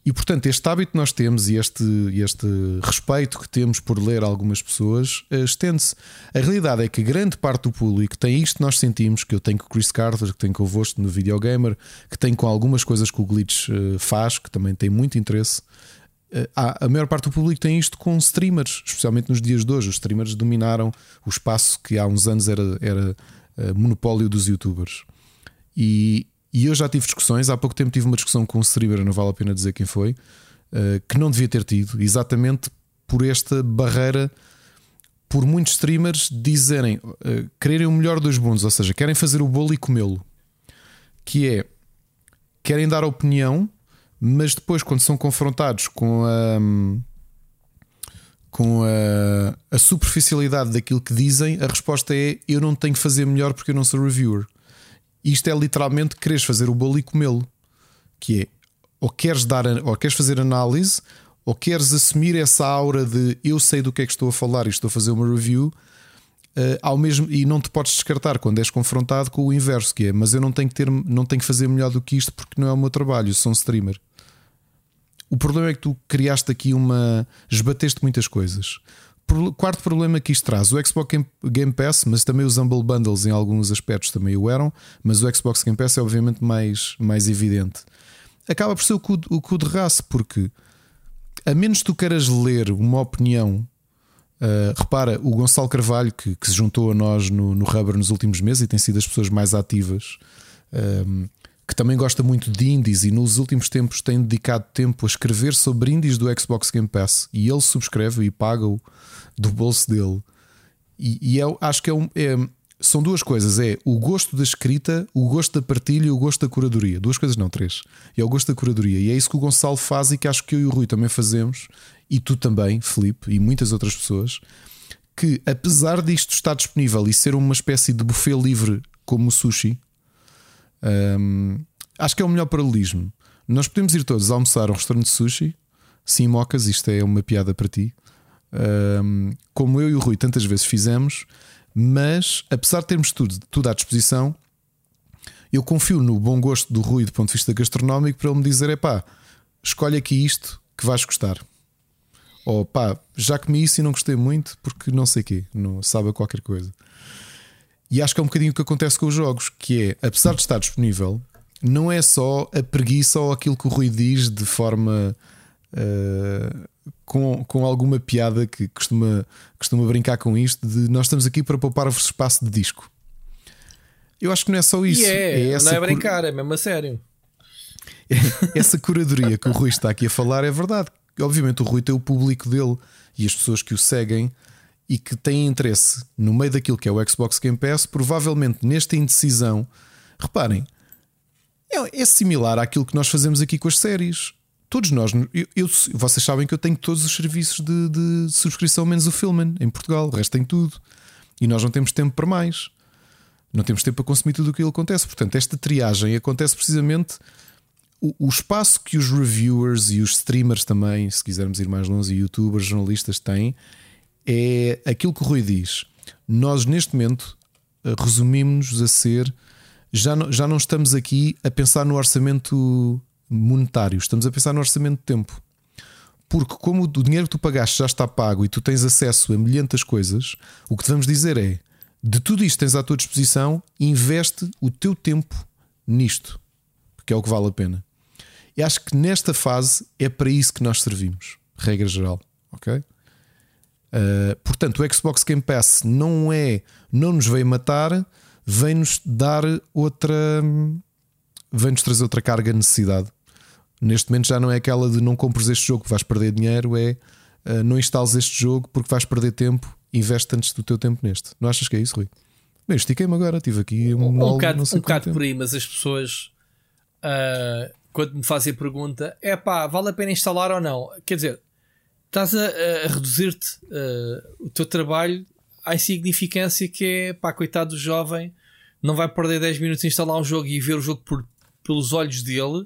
e portanto, este hábito que nós temos e este, este respeito que temos por ler algumas pessoas uh, estende-se. A realidade é que grande parte do público tem isto que nós sentimos, que eu tenho com o Chris Carter, que tenho convosco no Videogamer, que tenho com algumas coisas que o Glitch uh, faz, que também tem muito interesse. Eh, a maior parte do público tem isto com streamers, especialmente nos dias de hoje. Os streamers dominaram o espaço que há uns anos era, era monopólio dos youtubers. E, e eu já tive discussões, há pouco tempo tive uma discussão com um streamer, não vale a pena dizer quem foi, uh, que não devia ter tido, exatamente por esta barreira, por muitos streamers dizerem, uh, quererem o melhor dos mundos, ou seja, querem fazer o bolo e comê-lo, que é querem dar opinião mas depois, quando são confrontados com a, com a, a, superficialidade daquilo que dizem, a resposta é: eu não tenho que fazer melhor porque eu não sou reviewer. Isto é literalmente quereres fazer o bolo e comê-lo. Que é, ou queres dar, ou queres fazer análise, ou queres assumir essa aura de eu sei do que é que estou a falar e estou a fazer uma review. Uh, ao mesmo e não te podes descartar quando és confrontado com o inverso que é, mas eu não tenho que ter, não tenho que fazer melhor do que isto porque não é o meu trabalho, sou um streamer. O problema é que tu criaste aqui uma. esbateste muitas coisas. Quarto problema que isto traz: o Xbox Game Pass, mas também os Humble Bundles em alguns aspectos também o eram, mas o Xbox Game Pass é obviamente mais, mais evidente. Acaba por ser o cu, o de raça, porque a menos que tu queiras ler uma opinião, uh, repara, o Gonçalo Carvalho, que, que, se juntou a nós no, no Rubber nos últimos meses e tem sido das pessoas mais ativas. Um, que também gosta muito de indies e nos últimos tempos tem dedicado tempo a escrever sobre indies do Xbox Game Pass e ele subscreve e paga-o do bolso dele. E, e eu é acho que é, um, é, são duas coisas: é o gosto da escrita, o gosto da partilha e o gosto da curadoria. Duas coisas, não, três. É o gosto da curadoria. E é isso que o Gonçalo faz e que acho que eu e o Rui também fazemos, e tu também, Felipe, e muitas outras pessoas. Que apesar disto estar disponível e ser uma espécie de buffet livre como o sushi, um, acho que é o melhor paralelismo. Nós podemos ir todos almoçar a um restaurante de sushi. Sim, Mocas, isto é uma piada para ti. Como eu e o Rui tantas vezes fizemos, mas apesar de termos tudo, tudo à disposição, eu confio no bom gosto do Rui do ponto de vista gastronómico para ele me dizer: é pá, escolhe aqui isto que vais gostar. Ou pá, já comi isso e não gostei muito porque não sei quê, não sabe qualquer coisa. E acho que é um bocadinho o que acontece com os jogos, que é, apesar de estar disponível, não é só a preguiça ou aquilo que o Rui diz de forma uh, com, com alguma piada que costuma, costuma brincar com isto de nós estamos aqui para poupar-vos espaço de disco. Eu acho que não é só isso. É, é não é brincar, cur... é mesmo a sério. essa curadoria que o Rui está aqui a falar é verdade. Obviamente o Rui tem o público dele e as pessoas que o seguem e que têm interesse no meio daquilo que é o Xbox Game Pass, provavelmente nesta indecisão, reparem, é, é similar àquilo que nós fazemos aqui com as séries. Todos nós, eu, eu, vocês sabem que eu tenho todos os serviços de, de subscrição, menos o Filman em Portugal, o resto tem tudo. E nós não temos tempo para mais. Não temos tempo para consumir tudo o que acontece. Portanto, esta triagem acontece precisamente o, o, espaço que os reviewers e os streamers também, se quisermos ir mais longe, e youtubers, jornalistas têm, é aquilo que o Rui diz. Nós, neste momento, eh, resumimos-nos a ser. Já não, já não estamos aqui a pensar no orçamento monetário, estamos a pensar no orçamento de tempo. Porque, como o dinheiro que tu pagaste já está pago e tu tens acesso a milhentas coisas, o que devemos dizer é: de tudo isto tens à tua disposição, investe o teu tempo nisto, porque é o que vale a pena. E acho que nesta fase é para isso que nós servimos, regra geral, ok? Uh, portanto, o Xbox Game Pass não é, não nos veio matar, vem-nos dar outra, vem-nos trazer outra carga de necessidade. Neste momento já não é aquela de não compres este jogo, vais perder dinheiro, é uh, não instales este jogo porque vais perder tempo, investe antes do teu tempo neste. Não achas que é isso, Rui? Bem, estiquei-me agora, tive aqui um, um, bocado, um bocado por aí, mas as pessoas uh, quando me fazem a pergunta é pá, vale a pena instalar ou não? Quer dizer, estás a, a reduzir-te uh, o teu trabalho à insignificância que é, pá, coitado do jovem, não vai perder 10 minutos a instalar um jogo e ver o jogo por, pelos olhos dele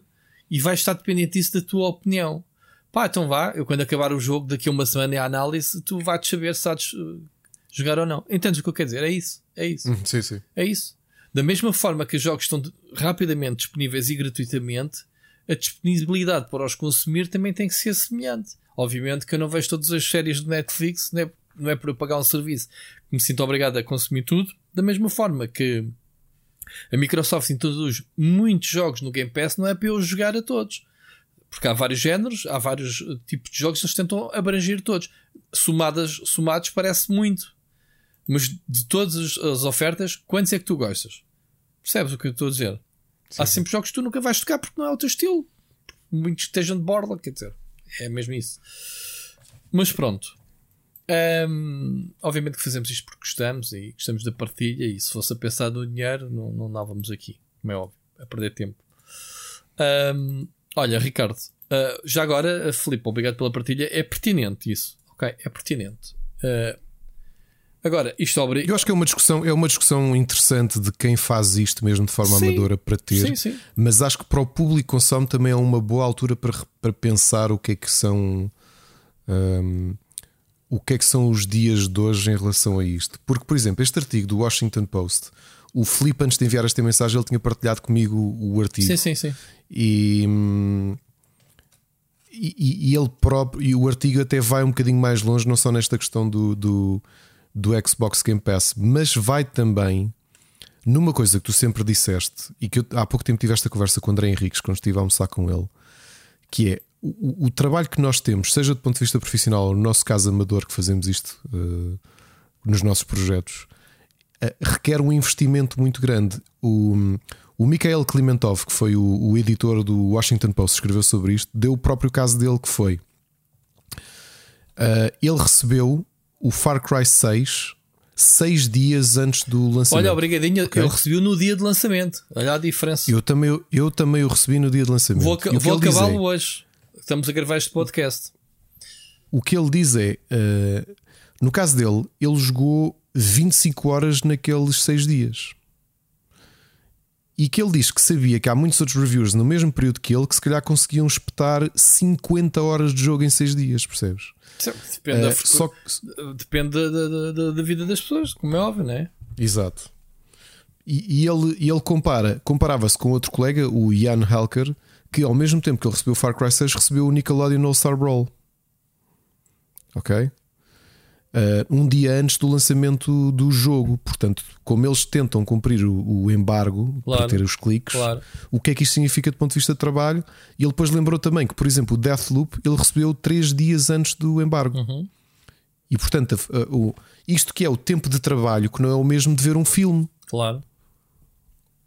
e vai estar dependente disso da tua opinião. Pá, então vá, eu quando acabar o jogo, daqui a uma semana e a análise, tu vais saber se sabes uh, jogar ou não. Entendes o que eu quero dizer? É isso. É isso. Hum, sim, sim. É isso. Da mesma forma que os jogos estão rapidamente disponíveis e gratuitamente, a disponibilidade para os consumir também tem que ser semelhante. Obviamente que eu não vejo todas as séries de Netflix, não é, não é por eu pagar um serviço que me sinto obrigado a consumir tudo. Da mesma forma que a Microsoft introduz muitos jogos no Game Pass, não é para eu jogar a todos. Porque há vários géneros, há vários tipos de jogos que eles tentam abranger todos. Somadas, somados parece muito. Mas de todas as ofertas, quantos é que tu gostas? Percebes o que eu estou a dizer? Sim. Há sempre jogos que tu nunca vais tocar porque não é o teu estilo. Muitos estejam de borla, quer dizer. É mesmo isso. Mas pronto. Um, obviamente que fazemos isto porque gostamos e gostamos da partilha. E se fosse a pensar no dinheiro, não, não andávamos aqui, como é óbvio, a perder tempo. Um, olha, Ricardo, uh, já agora, Filipe, obrigado pela partilha. É pertinente isso, ok? É pertinente. Uh, Agora, isto obriga. Eu acho que é uma discussão, é uma discussão interessante de quem faz isto mesmo de forma sim, amadora para ter, sim, sim. mas acho que para o público consome também é uma boa altura para, para pensar o que é que são um, o que é que são os dias de hoje em relação a isto. Porque, por exemplo, este artigo do Washington Post, o Felipe, antes de enviar esta mensagem, ele tinha partilhado comigo o artigo. Sim, sim, sim. E, hum, e, e, ele próprio, e o artigo até vai um bocadinho mais longe, não só nesta questão do, do, do Xbox Game Pass, mas vai também numa coisa que tu sempre disseste e que eu, há pouco tempo tive esta conversa com o André Henriques quando estive a almoçar com ele, que é o, o, trabalho que nós temos, seja do ponto de vista profissional ou no nosso caso amador, que fazemos isto uh, nos nossos projetos, uh, requer um investimento muito grande. O, o Mikhail Klimentov, que foi o, o, editor do Washington Post, escreveu sobre isto, deu o próprio caso dele que foi. Uh, ele recebeu o Far Cry 6 seis dias antes do lançamento. Olha, obrigadinho, okay? eu recebi no dia de lançamento. Olha a diferença. Eu também, eu também o recebi no dia de lançamento. Vou, vou acabá-lo é, hoje. Estamos a gravar este podcast. O que ele diz é: uh, no caso dele, ele jogou 25 horas naqueles seis dias. E que ele diz que sabia que há muitos outros reviewers no mesmo período que ele que se calhar conseguiam espetar 50 horas de jogo em 6 dias, percebes? Depende, uh, da, só que... depende da, da, da, vida das pessoas, como é óbvio, não é? Exato. E, e ele, ele compara, comparava-se com outro colega, o Ian Halker, que ao mesmo tempo que ele recebeu o Far Cry 6, recebeu o Nickelodeon All Star Brawl. Ok? uh, um dia antes do lançamento do jogo. Portanto, como eles tentam cumprir o, o embargo claro, para ter os cliques, claro. o que é que isto significa do ponto de vista de trabalho? E ele depois lembrou também que, por exemplo, o Deathloop ele recebeu três dias antes do embargo. Uhum. E portanto, o, isto que é o tempo de trabalho, que não é o mesmo de ver um filme. Claro.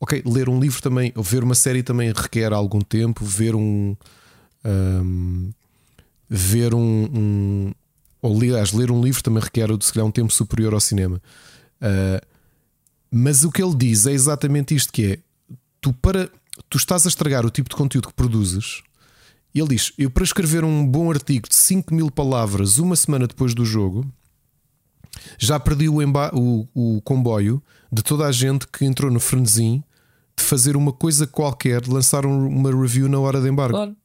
Ok, ler um livro também, ou ver uma série também requer algum tempo, ver um. um ver um, um, ou aliás, ler um livro também requer se calhar um tempo superior ao cinema. Uh, mas o que ele diz é exatamente isto: que é tu para tu estás a estragar o tipo de conteúdo que produzes. Ele diz: Eu, para escrever um bom artigo de 5 mil palavras uma semana depois do jogo, já perdi o, o, o comboio de toda a gente que entrou no frenesim fazer uma coisa qualquer, de lançar uma review na hora de embargo. Claro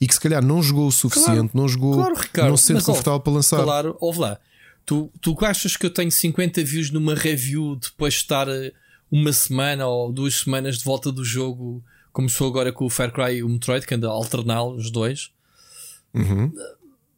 e que se calhar não jogou o suficiente, claro, não jogou, claro, Ricardo, não se sente confortável ouve, para lançar. Claro, ouve lá. Tu, tu achas que eu tenho 50 views numa review depois de estar eh, uma semana ou duas semanas de volta do jogo, como sou agora com o Far Cry e o Metroid, que anda a alternar os dois? Uhum.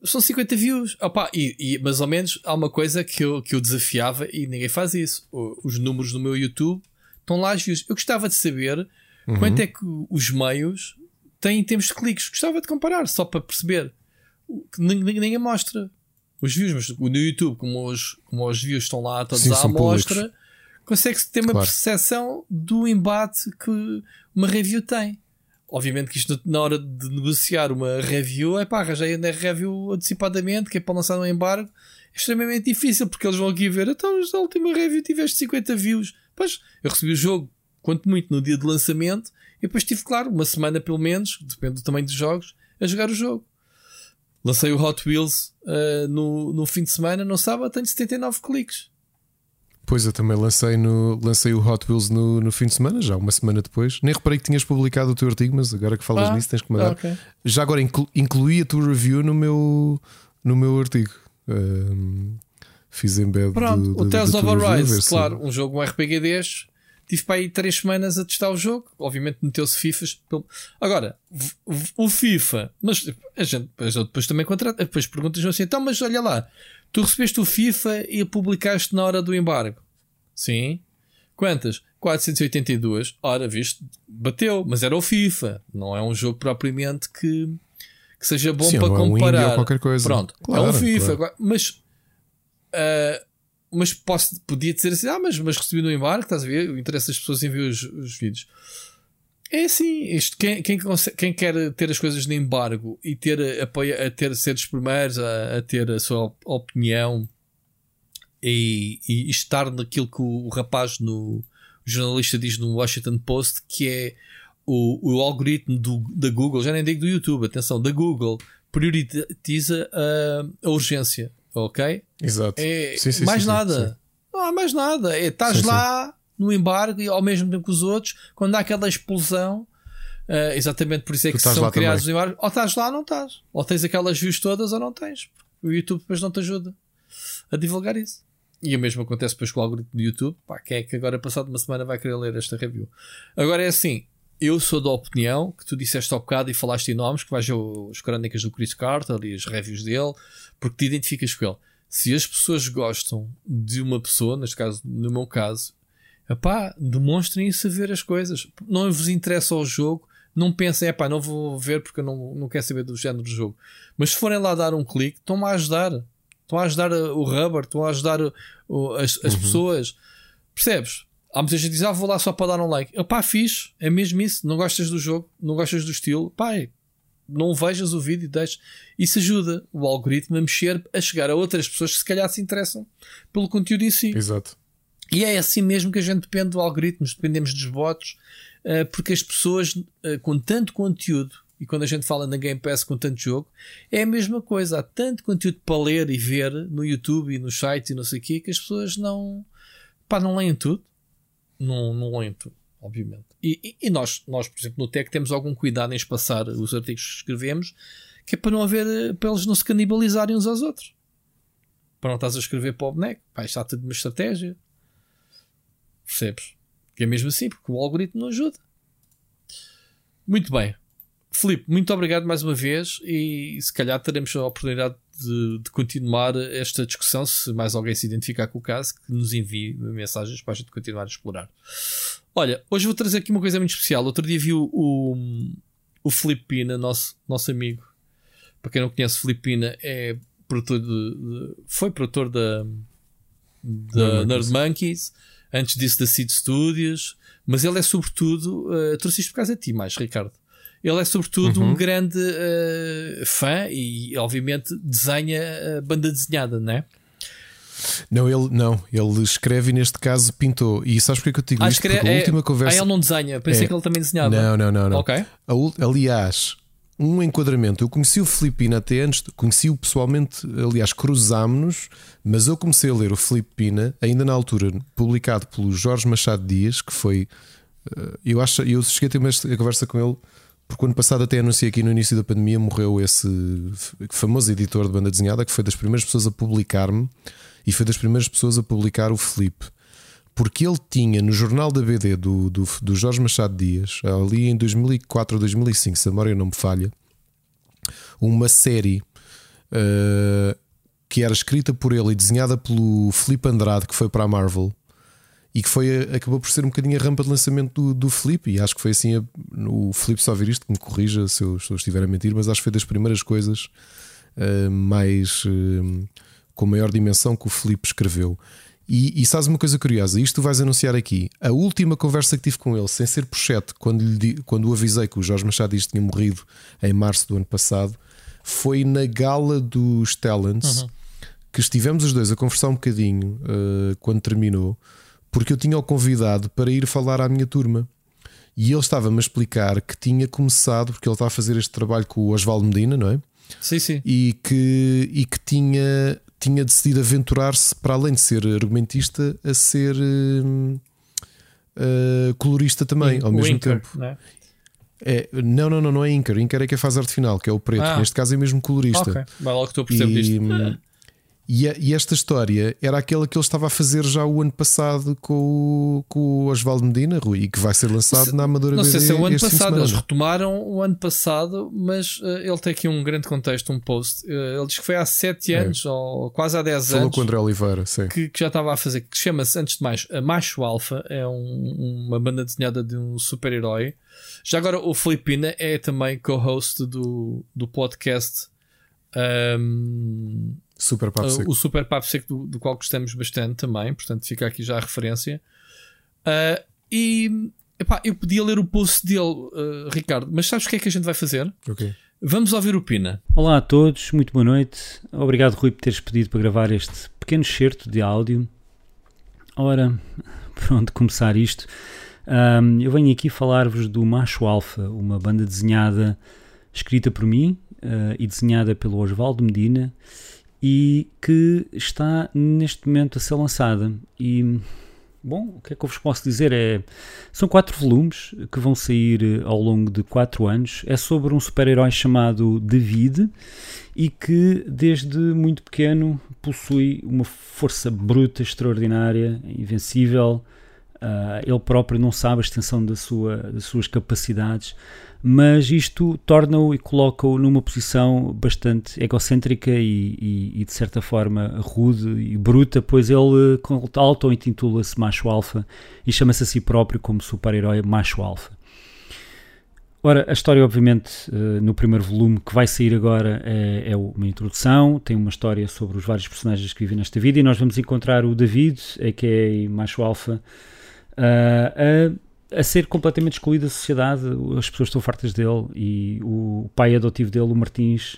São 50 views. Opa, e, e mais ou menos há uma coisa que eu, que eu desafiava e ninguém faz isso. Os números do meu YouTube estão lá as views. Eu gostava de saber uhum. quanto é que os meios tem em termos de cliques. Gostava de comparar, só para perceber. Que ninguém mostra os views, mas no YouTube, como os, como os views estão lá todos Sim, à amostra, consegue-se ter uma claro. percepção do embate que uma review tem. Obviamente que isto na hora de negociar uma review é pá, arranjei a review antecipadamente, que é para lançar um embargo, é extremamente difícil porque eles vão aqui ver, então na última review tiveste 50 views. Pois, eu recebi o jogo, quanto muito no dia de lançamento, e depois tive, claro, uma semana pelo menos, depende do tamanho dos jogos, a jogar o jogo. Lancei o Hot Wheels uh, no, no fim de semana, no sábado tenho 79 cliques. Pois eu também lancei, no, lancei o Hot Wheels no, no fim de semana, já uma semana depois. Nem reparei que tinhas publicado o teu artigo, mas agora que falas ah, nisso tens que mandar. Okay. Já agora inclu, incluí a tua review no meu, no meu artigo. Um, fiz embed Pronto, do, o Tales of Arise, claro, um jogo um RPG destes Tive para aí três semanas a testar o jogo. Obviamente meteu-se FIFAs. Agora, o FIFA, mas a gente, a gente depois também contrata, depois perguntas assim, então, mas olha lá, tu recebeste o FIFA e publicaste na hora do embargo. Sim. Quantas? 482. Ora, viste, bateu, mas era o FIFA. Não é um jogo propriamente que, que seja bom Sim, para comparar. É um qualquer coisa. Pronto, claro, é um FIFA. Claro. Mas uh, mas posso, podia dizer assim: ah, mas, mas recebi no embarque, estás a ver? O interesse das pessoas em ver os, os vídeos. É assim, isto, quem, quem, quem, quer ter as coisas no embargo e ter apoio, a ter ser dos primeiros a, a ter a sua opinião e, e, estar naquilo que o, o rapaz no o jornalista diz no Washington Post que é o, o algoritmo do, da Google, já nem digo do YouTube, atenção, da Google prioritiza a, a urgência ok? Exato. É Sim, sim, mais sim, nada. Não há mais nada. É, estás lá no embargo e ao mesmo tempo que os outros, quando há aquela explosão, eh, exatamente por isso é Tu que são criados os embargos, ou estás lá ou não estás. Ou tens aquelas views todas ou não tens. O YouTube depois não te ajuda a divulgar isso. E o mesmo acontece depois com o algoritmo do YouTube. Pá, quem é que agora, passado uma semana, vai querer ler esta review? Agora é assim, eu sou da opinião que tu disseste ao bocado e falaste em nomes, que vais ver as crónicas do Chris Carter e as reviews dele, porque te identificas com ele. Se as pessoas gostam de uma pessoa, neste caso, no meu caso, epá, demonstrem isso a ver as coisas. Não vos interessa o jogo, não pensem, epá, não vou ver porque eu não, não quero saber do género do jogo. Mas se forem lá dar um clique, estão-me a ajudar. Estão a ajudar o rubber, estão a ajudar o- as, as pessoas. Percebes? Há muita gente que diz, ah, vou lá só para dar um like. Pá, fixe, é mesmo isso. Não gostas do jogo, não gostas do estilo, pá, é, não vejas o vídeo e deixes. Isso ajuda o algoritmo a mexer, a chegar a outras pessoas que se calhar se interessam pelo conteúdo em si. Exato. E é assim mesmo que a gente depende do algoritmo, dependemos dos votos, eh, porque as pessoas eh, com tanto conteúdo, e quando a gente fala na Game Pass com tanto jogo, é a mesma coisa. Há tanto conteúdo para ler e ver no YouTube e no site e não sei o quê, que as pessoas não, pá, não leem tudo. Não, não leem tudo, obviamente. E, e- nós, nós, por exemplo, no Tech temos algum cuidado em espaçar os artigos que escrevemos, que é para não haver, eh, para eles não se canibalizarem uns aos outros. Para não estás a escrever para o boneco, pá, isto há tudo uma estratégia. Percebes? Que é mesmo assim, porque o algoritmo não ajuda. Muito bem. Filipe, muito obrigado mais uma vez e se calhar teremos a oportunidade de, de continuar esta discussão se mais alguém se identificar com o caso, que nos envie mensagens para a gente continuar a explorar. Olha, hoje vou trazer aqui uma coisa muito especial. Outro dia vi o, o, o Filipe Pina, nosso, nosso amigo. Para quem não conhece, Filipe Pina é produtor de, de- foi produtor da, da Nerd Nerd Monkeys, antes disso da Seed Studios, mas ele é sobretudo, uh, trouxe isto por causa de ti mais, Ricardo. Ele é sobretudo um grande uh, fã e, obviamente, desenha uh, banda desenhada, não é? Não, ele, não, ele escreve e neste caso pintou. E sabes porque é que eu te digo Ah, isto? Porque a é- última conversa. Ah, ele não desenha, pensei É. que ele também desenhava. Não, não, não, não. Ok. A ul- aliás, um enquadramento. Eu conheci o Filipina até antes, conheci-o pessoalmente, aliás, cruzámos-nos, mas eu comecei a ler o Filipina, ainda na altura, publicado pelo Jorge Machado Dias, que foi. eh, Eu acho, eu cheguei a ter uma conversa com ele, porque ano passado até anunciei aqui no início da pandemia morreu esse famoso editor de banda desenhada que foi das primeiras pessoas a publicar-me e foi das primeiras pessoas a publicar o Felipe porque ele tinha no jornal da BD do, do, do Jorge Machado Dias, ali em 2004 ou 2005, se a memória não me falha, uma série eh, que era escrita por ele e desenhada pelo Felipe Andrade, que foi para a Marvel. E que foi, acabou por ser um bocadinho a rampa de lançamento do, do Felipe. E acho que foi assim. a- o Felipe só ouvir isto, que me corrija se eu, se eu estiver a mentir, mas acho que foi das primeiras coisas eh, mais. eh, com maior dimensão que o Felipe escreveu. E, e sabes uma coisa curiosa? Isto tu vais anunciar aqui. A última conversa que tive com ele, sem ser por chat, quando, lhe quando o avisei que o Jorge Machado Dias tinha morrido em março do ano passado, foi na gala dos Talents que estivemos os dois a conversar um bocadinho eh, quando terminou, porque eu tinha-o convidado para ir falar à minha turma. E ele estava-me a explicar que tinha começado, porque ele está a fazer este trabalho com o Osvaldo Medina, não é? Sim, sim. e que, e que tinha, tinha decidido aventurar-se, para além de ser argumentista, a ser hum, uh, colorista também, ao O mesmo Inker, tempo. não é? É, não, não, não, não é Inker. Inker é que é faz arte final, que é o preto. Ah. Neste caso é mesmo colorista. Ok, vai logo que estou a perceber E, disto. E, a- e esta história era aquela que ele estava a fazer já o ano passado com, o- com o Osvaldo Medina, Rui, e que vai ser lançado na Amadora Não sei BD se é o ano passado, eles retomaram o ano passado, mas eh, ele tem aqui um grande contexto, um post. Eh, ele diz que foi há 7 É. anos, ou quase há 10 Falou anos, com o André Oliveira, sim. que, que já estava a fazer, que chama-se, antes de mais, a Macho Alpha, é um- uma banda desenhada de um super-herói. Já agora, o Filipina é também co-host do, do podcast. ahm, Super papo Uh, seco. o Super Papo Seco, do, do qual gostamos bastante também, portanto fica aqui já a referência. Uh, e epá, eu podia ler o post dele, uh, Ricardo, mas sabes o que é que a gente vai fazer? Ok. Vamos ouvir o Pina. Olá a todos, muito boa noite. Obrigado, Rui, por teres pedido para gravar este pequeno excerto de áudio. Ora, (laughs) por onde começar isto? Ahm, eu venho aqui falar-vos do Macho Alfa, uma banda desenhada, escrita por mim ah, e desenhada pelo Osvaldo Medina e que está neste momento a ser lançada. E Bom, o que é que eu vos posso dizer? É, são quatro volumes que vão sair eh, ao longo de quatro anos. É sobre um super-herói chamado David e que, desde muito pequeno, possui uma força bruta, extraordinária, invencível. Uh, ele próprio não sabe a extensão da sua, das suas capacidades mas isto torna-o e coloca-o numa posição bastante egocêntrica e, e, e, de certa forma rude e bruta, pois ele auto-intitula-se macho alfa e chama-se a si próprio como super-herói macho alfa. Ora, a história, obviamente, eh, no primeiro volume que vai sair agora é, é, uma introdução, tem uma história sobre os vários personagens que vivem nesta vida e nós vamos encontrar o David, a.k.a. Macho Alfa, uh, a a ser completamente excluído da sociedade, as pessoas estão fartas dele e o pai adotivo dele, o Martins,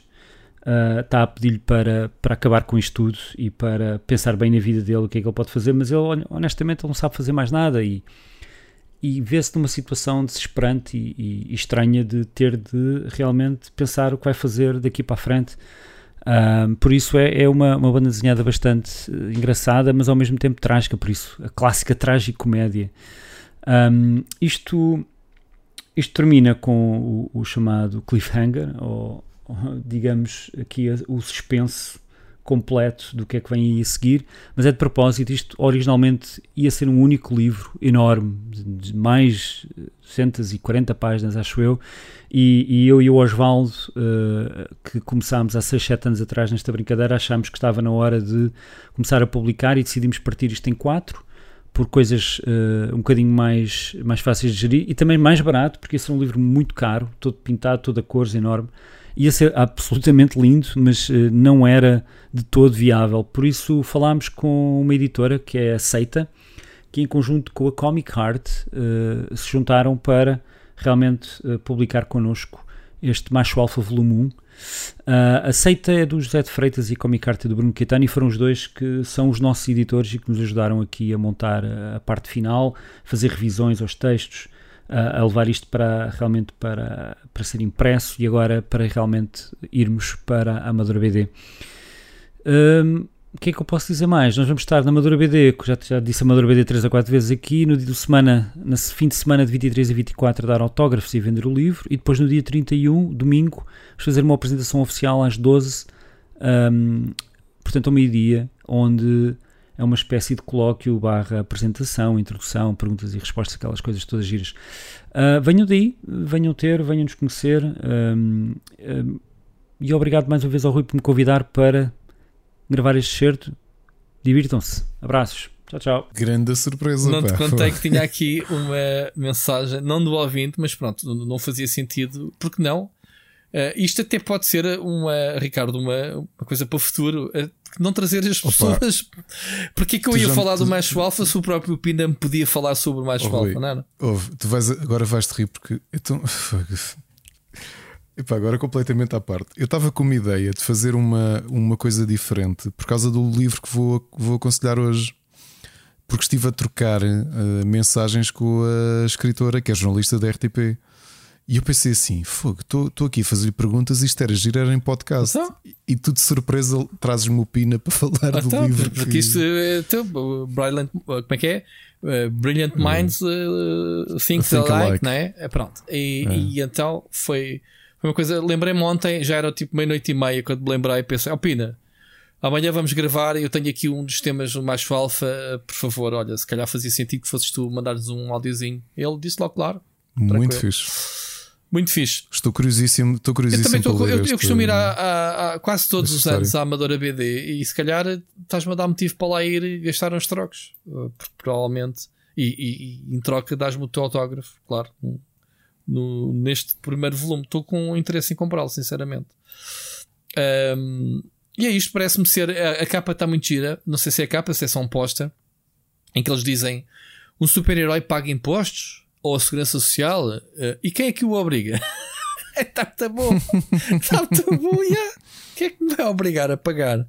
uh, está a pedir-lhe para, para acabar com isto tudo e para pensar bem na vida dele, o que é que ele pode fazer, mas ele honestamente ele não sabe fazer mais nada e, e vê-se numa situação desesperante e, e, e, estranha de ter de realmente pensar o que vai fazer daqui para a frente. Uh, por isso é, é uma, uma banda desenhada bastante engraçada, mas ao mesmo tempo trágica, por isso a clássica trágico-comédia. Um, isto, isto termina com o, o chamado cliffhanger, ou, ou, (laughs) digamos aqui o suspense completo do que é que vem aí a seguir, mas é de propósito, isto originalmente ia ser um único livro enorme, de mais 240 páginas, acho eu, e, e eu e o Osvaldo, uh, que começámos há 6, 7 anos atrás nesta brincadeira, achámos que estava na hora de começar a publicar e decidimos partir isto em quatro, por coisas uh, um bocadinho mais, mais fáceis de gerir e também mais barato, porque esse é um livro muito caro, todo pintado, toda a cores, enorme. Ia ser absolutamente lindo, mas uh, não era de todo viável. Por isso falámos com uma editora que é a Seita, que em conjunto com a Comic Heart uh, se juntaram para realmente publicar connosco este Macho Alpha Volume 1 Uh, a Seita é do José de Freitas e a Comic Art do Bruno Caetano e foram os dois que são os nossos editores e que nos ajudaram aqui a montar a parte final, fazer revisões aos textos, uh, a levar isto para realmente para, para ser impresso e agora para realmente irmos para a Amadora BD. Um, o que é que eu posso dizer mais? Nós vamos estar na Madura BD, já, já disse a Madura BD 3 a 4 vezes aqui, no dia de semana, no fim de semana de 23 a 24 a dar autógrafos e vender o livro, e depois no dia 31, domingo, vamos fazer uma apresentação oficial às 12, um, portanto ao meio-dia, onde é uma espécie de colóquio barra apresentação, introdução, perguntas e respostas, aquelas coisas todas giras. Uh, venham daí, venham ter, venham nos conhecer, um, um, e obrigado mais uma vez ao Rui por me convidar para gravar este certo. Divirtam-se. Abraços. Tchau, tchau. Grande surpresa. Não te contei que (laughs) tinha aqui uma mensagem, não do ouvinte, mas pronto, não fazia sentido. Porque não? Uh, isto até pode ser uma, Ricardo, uma, uma coisa para o futuro. Uh, não trazer as pessoas. Porquê que eu ia falar do macho alfa se o próprio Pina me podia falar sobre o macho oh, alfa? Não era? Ouve, tu vais, agora vais-te rir porque. Então, (laughs) Epá, agora completamente à parte. Eu estava com uma ideia de fazer uma, uma coisa diferente por causa do livro que vou, vou aconselhar hoje. Porque estive a trocar uh, mensagens com a escritora, que é jornalista da RTP. E eu pensei assim: fogo, estou aqui a fazer perguntas, isto era girar em podcast. Então? E tu de surpresa trazes-me o Pina para falar então, do livro. Porque que... isto é então, Brilliant, como é que é? Uh, brilliant hum. Minds uh, Think, think alike, alike, não é? Pronto. E, é. e então foi foi uma coisa, lembrei-me ontem, já era tipo meia-noite e meia, quando me lembrei e pensei, Alpina, oh, amanhã vamos gravar e eu tenho aqui um dos temas mais alfa, por favor, olha, se calhar fazia sentido que fosses tu mandares um áudiozinho. Ele disse logo, claro. Muito fixe. Muito fixe. Estou curiosíssimo, estou curiosíssimo. Eu também estou, eu, eu, costumo ir a, a, a quase todos os anos à Amadora BD e se calhar estás-me a dar motivo para lá ir e gastar uns trocos. Provavelmente. E, e, e em troca dás-me o teu autógrafo, claro no, neste primeiro volume. Estou com interesse em comprá-lo, sinceramente. Um, e é isto, parece-me ser. A, a capa está muito gira. Não sei se é a capa, se é só um póster. Em que eles dizem: um super-herói paga impostos ou a segurança social? Uh, e quem é que o obriga? (laughs) Está muito bom. (laughs) Está bom. Yeah. Quem é que me vai obrigar a pagar?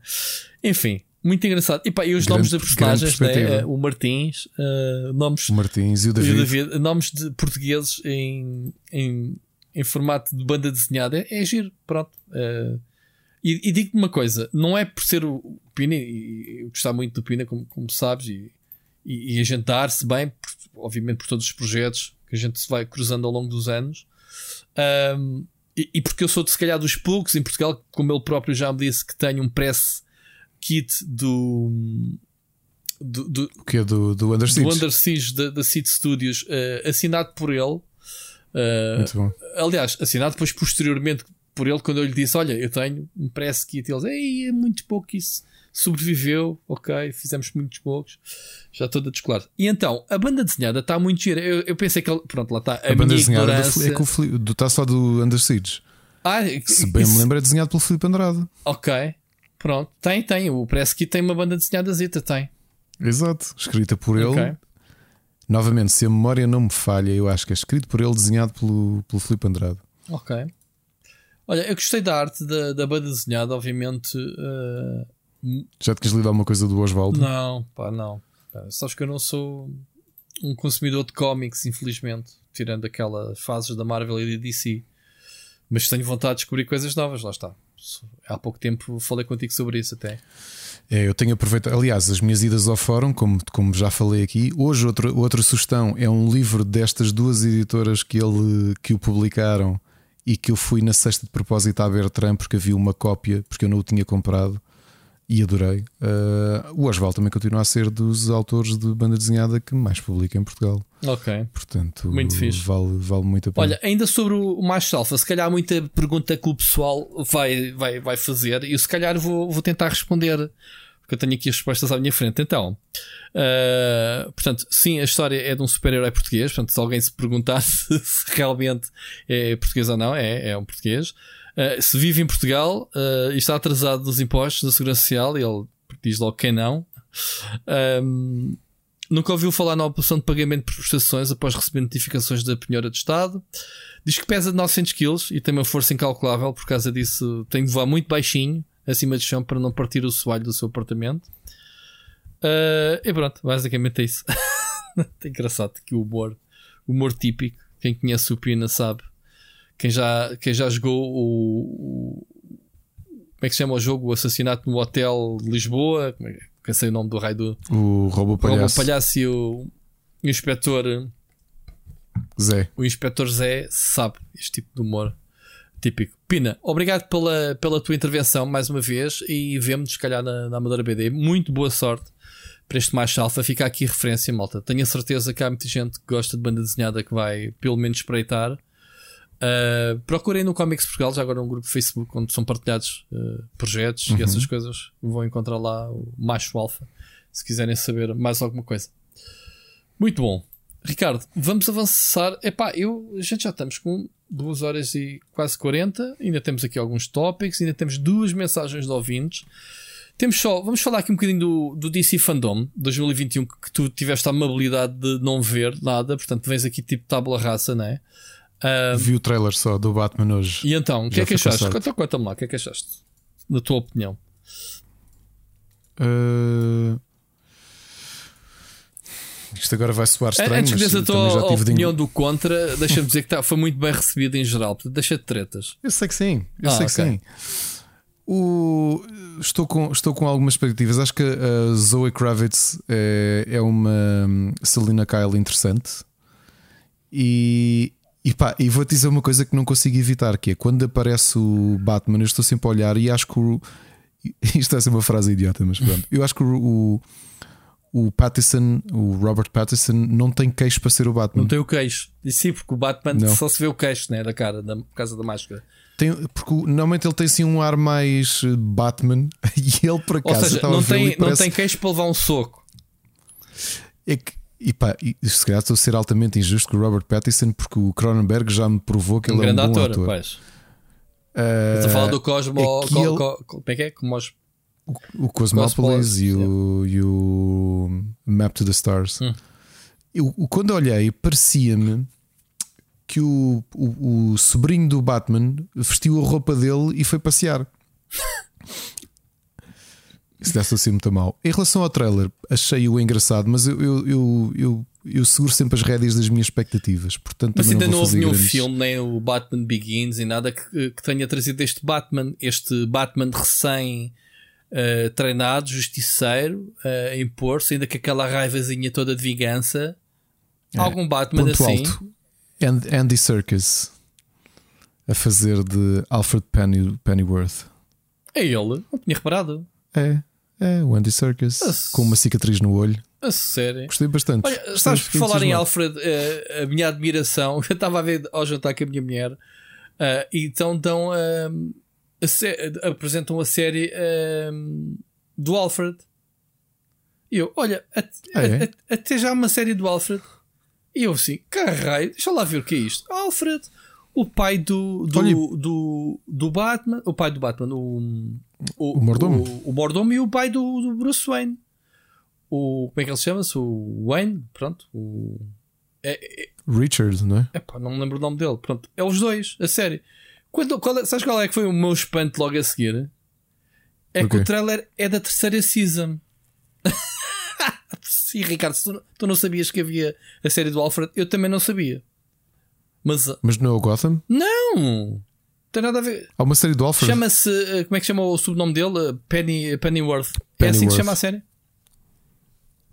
Enfim, muito engraçado. E, pá, e os grande, nomes de personagens, né? o Martins, uh, nomes. O Martins e o David. E o David nomes de portugueses em, em, em formato de banda desenhada. É, é giro, pronto. Uh, E, e digo-te uma coisa: não é por ser o Pina, e eu gostar muito do Pina, como, como sabes, e, e, e a gente dar-se bem, por, obviamente, por todos os projetos que a gente se vai cruzando ao longo dos anos. Um, e, e, porque eu sou de se calhar dos poucos em Portugal, como ele próprio já me disse, que tenho um press kit do. Do, do, o que é do, do Under Siege? Do Under Siege da, da Seed Studios, uh, assinado por ele. Uh, Muito bom. Aliás, assinado depois posteriormente por ele, quando eu lhe disse: Olha, eu tenho um press kit. Eles, Ei, é muito pouco isso. Sobreviveu, ok, fizemos muitos poucos. Já estou a descolar. E então, a banda desenhada está muito gira. Eu, eu pensei que ele, pronto, lá está. A, a banda desenhada ignorância... é com o do, está só do Under Siege. Ah, Se bem isso... me lembro, é desenhado pelo Filipe Andrade. Ok, pronto. Tem, tem. O press kit tem uma banda desenhada zeta, tem. Exato, escrita por ele. Okay. Novamente, se a memória não me falha, eu acho que é escrito por ele, desenhado pelo, pelo Filipe Andrade. Ok. Olha, eu gostei da arte da, da banda desenhada, obviamente. Uh... Já te quis lido alguma coisa do Oswaldo? Não, pá, não. Sabes que eu não sou um consumidor de cómics, infelizmente, tirando aquelas fases da Marvel e da DC. Mas tenho vontade de descobrir coisas novas, lá está. Há pouco tempo falei contigo sobre isso até. É, eu tenho aproveitado, aliás, as minhas idas ao fórum, como, como já falei aqui. Hoje, outra, outra sugestão é um livro destas duas editoras que, ele, que o publicaram e que eu fui na sexta de propósito à Bertrand porque havia uma cópia, porque eu não o tinha comprado e adorei. Uh, o Oswald também continua a ser dos autores de banda desenhada que mais publica em Portugal. Ok. Portanto, muito fixe. Vale, vale muito a pena. Olha, ainda sobre o Macho Alfa, se calhar muita pergunta que o pessoal vai, vai, vai fazer e eu se calhar vou, vou tentar responder porque eu tenho aqui as respostas à minha frente. Então, uh, portanto, sim, a história é de um super-herói português. Portanto, se alguém se perguntasse (laughs) se realmente é português ou não, é, é um português. Uh, se vive em Portugal uh, e está atrasado dos impostos da Segurança Social, ele diz logo quem não. Um, nunca ouviu falar na opção de pagamento por prestações após receber notificações da penhora de Estado. Diz que pesa 900 kg e tem uma força incalculável, por causa disso tem de voar muito baixinho acima de chão para não partir o soalho do seu apartamento. Uh, e pronto, basicamente é isso. (laughs) é engraçado que o humor, humor típico, quem conhece o Pina sabe. Quem já, quem já jogou o, como é que se chama o jogo? O Assassinato no Hotel de Lisboa. Como é, que sei o nome do raio do. O Robo Palhaço. O Robo Palhaço e o, o Inspetor Zé. O Inspetor Zé sabe este tipo de humor. Típico. Pina, obrigado pela, pela tua intervenção mais uma vez e vemos se calhar na, na Amadora BD. Muito boa sorte para este mais alfa. Fica aqui referência, malta. Tenho a certeza que há muita gente que gosta de banda desenhada que vai pelo menos espreitar. Uh, procurem no Comics Portugal, já agora um grupo Facebook onde são partilhados uh, projetos uhum. e essas coisas. Vão encontrar lá o Macho Alfa se quiserem saber mais alguma coisa. Muito bom. Ricardo, vamos avançar. Epá, eu, a gente já estamos com 2 horas e quase 40. Ainda temos aqui alguns tópicos, ainda temos duas mensagens de ouvintes. Temos só, vamos falar aqui um bocadinho do, do DC Fandom 2021 que tu tiveste a amabilidade de não ver nada, portanto vens aqui tipo tábula raça, não é? Uh, Vi o trailer só do Batman hoje. E então, o que é que achaste? Conta-me conta lá, o que é que achaste? Na tua opinião. Uh... Isto agora vai soar estranho. Antes de dizer a tua opinião de... do contra, deixa-me dizer que tá, foi muito bem recebido em geral. Deixa de tretas. Eu sei que sim. Eu ah, sei okay. que sim. O... Estou, com, estou com algumas expectativas. Acho que a Zoe Kravitz é, é uma hum, Selina Kyle interessante. E, e, pá, e vou-te dizer uma coisa que não consigo evitar: que é quando aparece o Batman, eu estou sempre a olhar e acho que o. (laughs) Isto é ser uma frase idiota, mas pronto. Eu acho que o, o o Pattinson, o Robert Pattinson, não tem queixo para ser o Batman. Não tem o queixo. E sim, porque o Batman não. só se vê o queixo né, da cara, da, por causa da máscara. Tem, porque normalmente ele tem assim um ar mais eh, Batman (laughs) e ele por acaso. Ou seja, não, tem, não parece... tem queixo para levar um soco. É que, e pá, se calhar estou a ser altamente injusto com o Robert Pattinson porque o Cronenberg já me provou que um ele é um bom ator. ator. Pois. Uh, Estás a falar do Cosmo. É co, ele... co, como é que é? Cosmos o, o Cosmopolis e o, e o Map to the Stars. Hum. Eu, quando olhei, parecia-me que o, o, o, sobrinho do Batman vestiu a roupa dele e foi passear. (laughs) Isso deve ser assim muito mal. Em relação ao trailer, achei-o engraçado, mas eu, eu, eu, eu, eu seguro sempre as rédeas das minhas expectativas. Portanto, Mas ainda não, não houve nenhum grandes... filme, nem o Batman Begins, e nada que, que tenha trazido este Batman, este Batman recém uh, treinado, justiceiro, uh, a impor-se, ainda com aquela raivazinha toda de vingança. É. Algum Batman assim. Alto. Andy Serkis a fazer de Alfred Penny, Pennyworth. É ele? Não tinha reparado. É, é o Andy Serkis com uma cicatriz no olho. A sério? Gostei bastante. Olha, sabes, por falar em Alfred, uh, a minha admiração, (laughs) eu estava a ver ao jantar com a minha mulher, uh, e então dão, uh, a apresentam a série do Alfred. E eu, olha, até, ah, é? até já uma série do Alfred. E eu assim, caralho, deixa lá ver o que é isto. Alfred, o pai do, do, do, do, Batman, o pai do Batman, o, o, o mordomo. O, o mordomo e o pai do, do Bruce Wayne o. Como é que ele chama-se? O Wayne, pronto. O. É, é, Richard, não é? Epá, não me lembro o nome dele. Pronto, é os dois, a série. Quando, qual, é, sabes qual é que foi o meu espanto logo a seguir? É okay. que o trailer é da terceira season. (laughs) Sim, Ricardo, tu, tu, não sabias que havia a série do Alfred, eu também não sabia. Mas, Mas não é o Gotham? Não! Tem nada a ver. Há uma série do Alfred. Chama-se. Eh, como é que chama o sobrenome dele? Penny, Pennyworth. Pennyworth. É assim que se chama a série?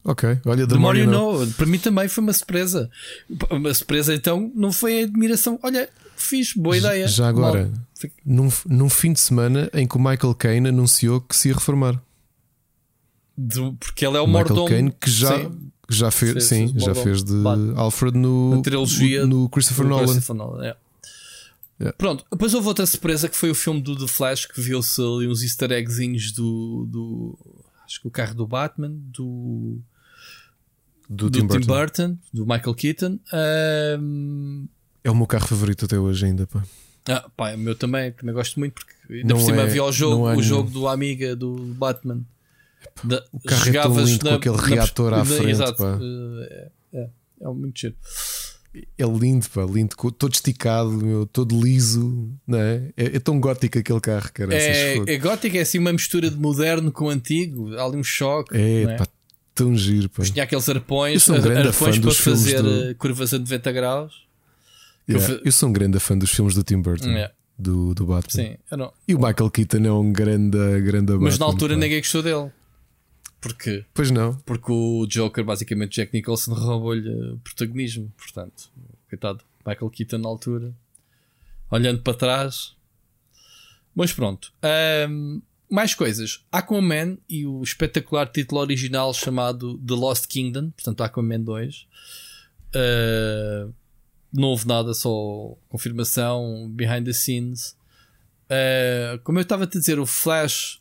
Ok, olha, The, The More You know. know. Para mim também foi uma surpresa. Uma surpresa, então, não foi a admiração. Olha, fiz, boa ideia. Já agora, num, num fim de semana em que o Michael Caine anunciou que se ia reformar. Do, porque ele é o, Michael Caine que já, sim. Já fez, sim, sim já fez de Alfred no, Na trilogia no Christopher Nolan. Christopher Nolan é. Yeah. Pronto, depois houve outra surpresa que foi o filme do The Flash que viu-se ali uns easter eggzinhos do, do acho que o carro do Batman, do do, do Tim, Burton. Tim, Burton. do Michael Keaton. Um... É o meu carro favorito até hoje ainda, pá. Ah, pá, é o meu também, também gosto muito porque ainda por cima é, havia o jogo, o jogo do Amiga do Batman. Da, o carro é lindo na, com aquele reator na, à frente, exato, pá. É, é, é muito giro. É lindo, pá, lindo, todo esticado, meu, todo liso, não é? é? é tão gótico aquele carro, cara. É, é gótico, é assim uma mistura de moderno com antigo, há ali um choque. É, é? pá, tão giro. Pá. Tinha aqueles arpões, um arpões para fazer do... curvas a 90 graus. Yeah, eu sou um grande fã dos filmes do Tim Burton. Yeah. Do, do Batman. Sim, não... E o Michael Keaton é um grande, grande Mas Batman, na altura pá. ninguém gostou dele. Porquê? Pois não. Porque o Joker, basicamente, Jack Nicholson roubou-lhe protagonismo. Portanto, coitado, Michael Keaton na altura, olhando para trás. Mas pronto. Um, mais coisas. Aquaman e o espetacular título original chamado The Lost Kingdom, portanto Aquaman 2. Uh, não houve nada, só confirmação, behind the scenes. Uh, como eu estava a te dizer, o Flash,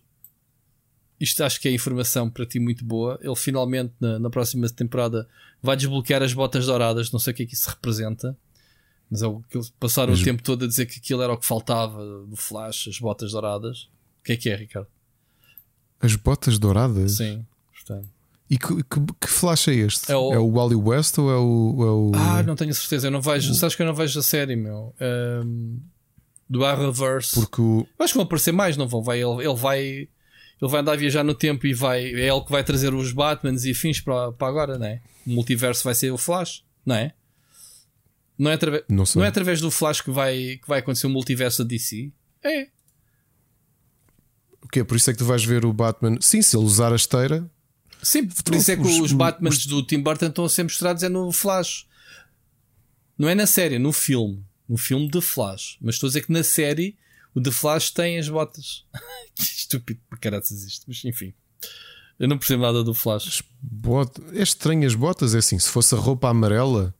isto acho que é informação para ti muito boa. Ele finalmente, na, na próxima temporada, vai desbloquear as botas douradas. Não sei o que é que isso representa. Mas é o que eles passaram Mas... o tempo todo a dizer que aquilo era o que faltava do Flash, as botas douradas. O que é que é, Ricardo? As botas douradas? Sim, portanto. E que, que, que, flash é este? É o... é o Wally West ou é o, é o, Ah, não tenho certeza. Eu não vejo. O... Sabes que eu não vejo a série, meu? Um, do Arrowverse. Porque o. Eu acho que vão aparecer mais, não vão? Vai, ele, ele vai. Ele vai andar a viajar no tempo e vai. É ele que vai trazer os Batmans e fins para, para agora, não é? O multiverso vai ser o Flash, não é? Não é, através, não, não é através do Flash que vai, que vai acontecer o multiverso da DC? É. O quê? Por isso é que tu vais ver o Batman. Sim, se ele usar a esteira. Sim, por isso é que os, os Batmans os... do Tim Burton estão a ser mostrados é no Flash. Não é na série, é no filme. No filme de Flash. Mas estou a dizer que na série o The Flash tem as botas. (laughs) que estúpido por caraças isto. Mas enfim. Eu não percebo nada do Flash. Bot... É estranho as botas, é assim. Se fosse a roupa amarela,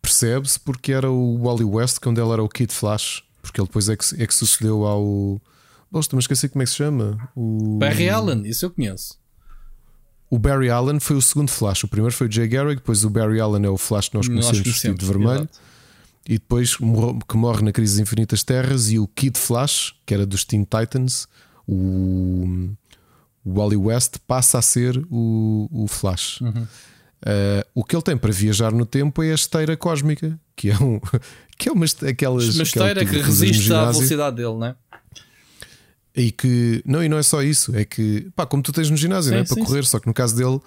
percebe-se porque era o Wally West quando ele era o Kid Flash. Porque ele depois é que, é que sucedeu ao Gosto, mas esqueci como é que se chama. O... Barry Allen, isso eu conheço. O Barry Allen foi o segundo Flash. O primeiro foi o Jay Garrick, depois o Barry Allen é o Flash que nós conhecemos vestido de vermelho. E depois que morre na Crise das Infinitas Terras. E o Kid Flash, que era dos Teen Titans, o, o Wally West, passa a ser o, o Flash. Uhum. Uh, o que ele tem para viajar no tempo é a esteira cósmica, que é, um, (laughs) que é uma, aquelas. Uma esteira que resiste à velocidade dele, não é? E que, não, e não é só isso, é que, pá, como tu tens no ginásio, sim, né? para sim, correr, sim. só que no caso dele,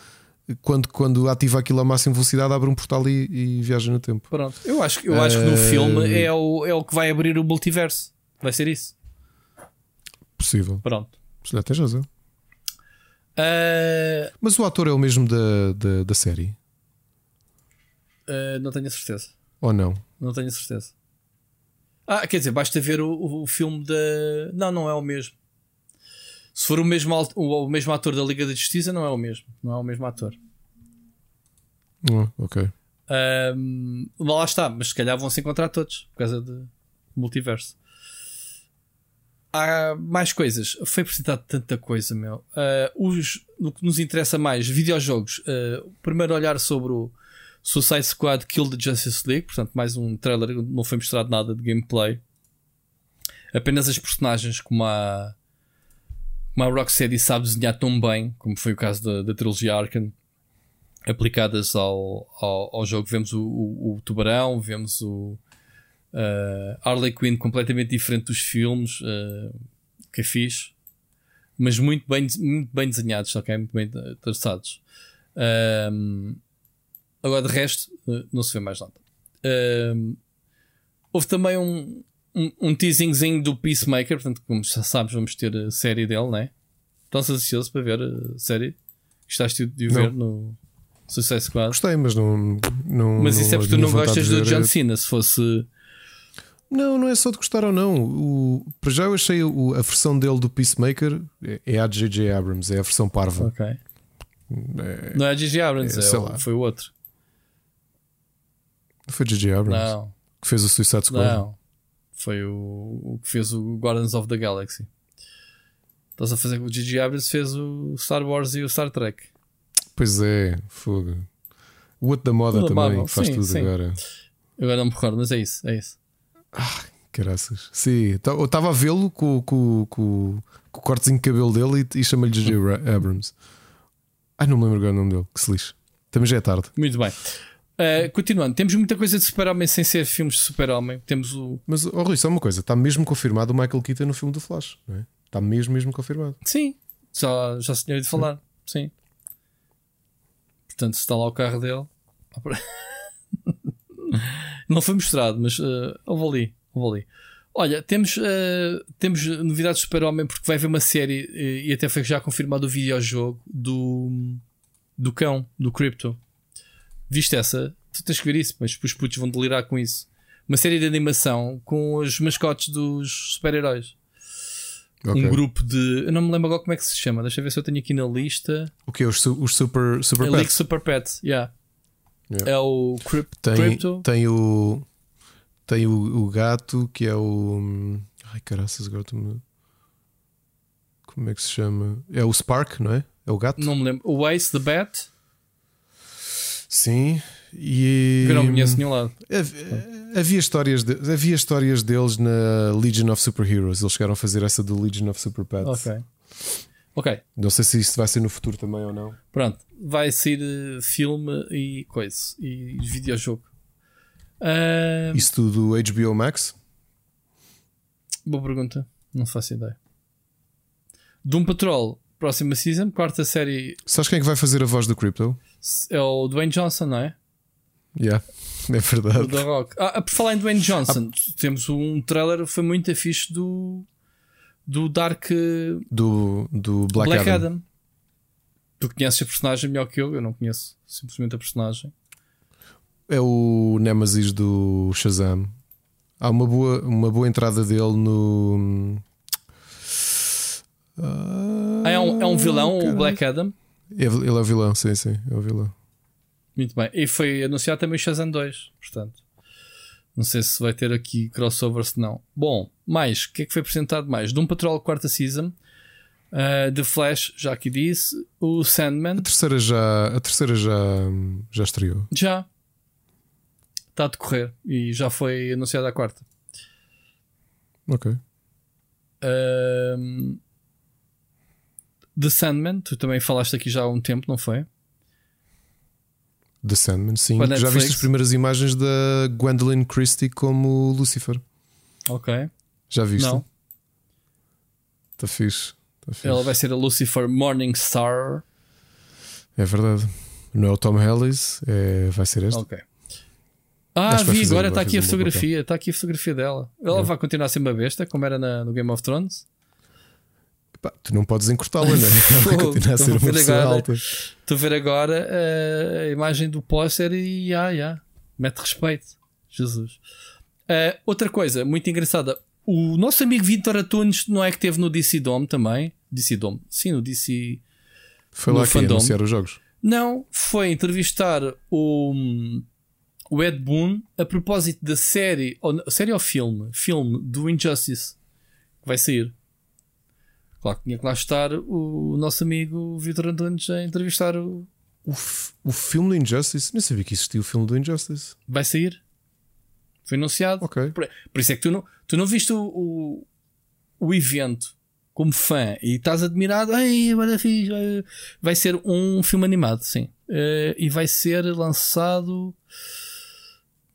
quando, quando ativa aquilo a máxima velocidade, abre um portal e, e viaja no tempo. Pronto, eu acho, eu acho que no Eh, filme é o, é o que vai abrir o multiverso. Vai ser isso. Possível. Pronto. Se calhar tens razão. Ah, Mas o ator é o mesmo da, da, da série? ah, não tenho a certeza. Ou não? Não tenho a certeza. Ah, quer dizer, basta ver o, o- o filme da. Não, não é o mesmo. Se for o mesmo, o, o mesmo ator da Liga da Justiça, não é o mesmo. Não é o mesmo ator. Ah, ok. Ahm, lá está, mas se calhar vão se encontrar todos por causa de multiverso. Há mais coisas. Foi apresentado tanta coisa, meu. Ah, os, o que nos interessa mais, videojogos. Ah, primeiro olhar sobre o Suicide Squad Kill the Justice League, portanto, mais um trailer, não foi mostrado nada de gameplay. Apenas as personagens como a, como a Rocksteady sabe desenhar tão bem, como foi o caso da, da trilogia Arkham aplicadas ao, ao, ao jogo. Vemos o, o, o Tubarão, vemos o uh, Harley Quinn completamente diferente dos filmes, uh, que fixe, mas muito bem, muito bem desenhados, ok? Muito bem traçados. Um, agora, de resto, uh, não se vê mais nada. Um, houve também um, um, um teasingzinho do Peacemaker, portanto, como já sabes, vamos ter a série dele, né? Estás ansioso para ver a série? Gostaste de o Não. ver no Suicide Squad? Gostei, mas não. não Mas isso é a porque tu não gostas do ver John é- Cena. Se fosse. Não, não é só de gostar ou não. O, para já eu achei o- a versão dele do Peacemaker é- é a de J.J. Abrams, é a versão parva. Ok. É- Não é a Gigi Abrams, é, é sei o- lá. foi o outro. foi J.J. Abrams Não, que fez o Suicide Squad. não. Foi o, o que fez o Guardians of the Galaxy. Estás a fazer o Gigi Abrams fez o Star Wars e o Star Trek. Pois é, fogo. O outro da moda Tudo também, que faz sim, tudo sim. agora. Agora não me recordo, mas é isso, é isso. Caraças. Sim, tá- eu estava a vê-lo com, com, com, com o cortezinho de cabelo dele e, e chamei-lhe J.J. Ra- Abrams. Ai, não me lembro agora o nome dele, que se lixe. Também já é tarde. Muito bem. Uh, continuando, temos muita coisa de Super-Homem sem ser filmes de Super-Homem. Temos o. Mas, oh, Rui, só uma coisa: está mesmo confirmado o Michael Keaton no filme do Flash, não é? Está mesmo, mesmo confirmado. Sim, já, já se tinha ouvido falar. Sim. Portanto, se está lá o carro dele. (laughs) Não foi mostrado, mas uh, houve ali. Houve ali. Olha, temos, uh, temos novidades de Super-Homem porque vai haver uma série uh, e até foi já confirmado o videojogo do, do cão, do Crypto. Viste essa? Tu tens que ver isso, mas os putos vão delirar com isso. Uma série de animação com os mascotes dos super-heróis. Ok. Um grupo de. Eu não me lembro agora como é que se chama. Deixa eu ver se eu tenho aqui na lista. O que? Os, su- os Super, super A League Pets? Super Pet, yeah. Yeah. É o Crypt, Tem, Crypto. tem o. Tem o, o gato que é o. Ai caraças, agora estou-me. Como é que se chama? É o Spark, não é? É o gato? Não me lembro. O Ace, The Bat. Sim. E. Que eu não conheço nenhum lado. Havia, havia histórias de- havia histórias deles na Legion of Superheroes. Eles chegaram a fazer essa do Legion of Super Pets. Ok. Ok, Não sei se isso vai ser no futuro também ou não. pronto. Vai ser eh, filme e coisa. E videojogo. Ah, Isso tudo HBO Max? boa pergunta. Não faço ideia. Doom Patrol, próxima season, quarta série Sabes quem é que vai fazer a voz do Crypto? É o Dwayne Johnson, não é? Yeah, é O verdade. The Rock. Ah, por falar em Dwayne Johnson, temos um trailer foi muito fixe do, do Dark Do, do Black, Black, Adam. Adam. Tu conheces a personagem melhor que eu, eu não conheço simplesmente a personagem. É o Nemesis do Shazam. Há uma boa, uma boa entrada dele no. Ah, é, um, é um vilão, o caralho. Black Adam. Ele é o vilão, sim, sim, é o vilão. Muito bem. E foi anunciado também o Shazam 2, portanto. Não sei se vai ter aqui crossover, se não. Bom, mais, o que é que foi apresentado mais? Doom Patrol quarta season. Uh, The Flash, já aqui disse. O Sandman, A terceira já, a terceira já, já estreou. já. Está a decorrer. E já foi anunciada a quarta. Ok. Um, The Sandman, tu também falaste aqui já há um tempo, não foi? The Sandman, sim. Para Já Netflix. viste as primeiras imagens da Gwendolyn Christie como Lucifer? Ok. Já viste? Não. Está fixe. Tá fixe. Ela vai ser a Lucifer Morningstar. É verdade. Não é o Tom Ellis, é, vai ser este. Ok. Ah, vi agora, está aqui a fotografia. Está aqui a fotografia dela. Ela é. vai continuar a ser uma besta, como era na, no Game of Thrones. Tu não podes encurtá-la, não é? (laughs) Ela vai continuar a ser uma pessoa agora, alta. Estou a ver agora uh, a imagem do póster e ah, yeah, mete respeito. Jesus. Uh, outra coisa muito engraçada. O nosso amigo Vitor Atunes não é que teve no DC Dome também? DC Dome, sim, no DC. Foi lá que anunciar os jogos. Não, foi entrevistar o o Ed Boon a propósito da série, ou, série ou filme, filme do Injustice que vai sair. Claro que tinha que lá estar o nosso amigo Vitor Antunes a entrevistar o. O, o filme do Injustice? Nem sabia que existia o filme do Injustice. Vai sair. Foi anunciado. Ok. Por, por isso é que tu não, tu não viste o, o, o evento como fã e estás admirado. Ai, agora fiz. Vai ser um filme animado, sim. Uh, e vai ser lançado.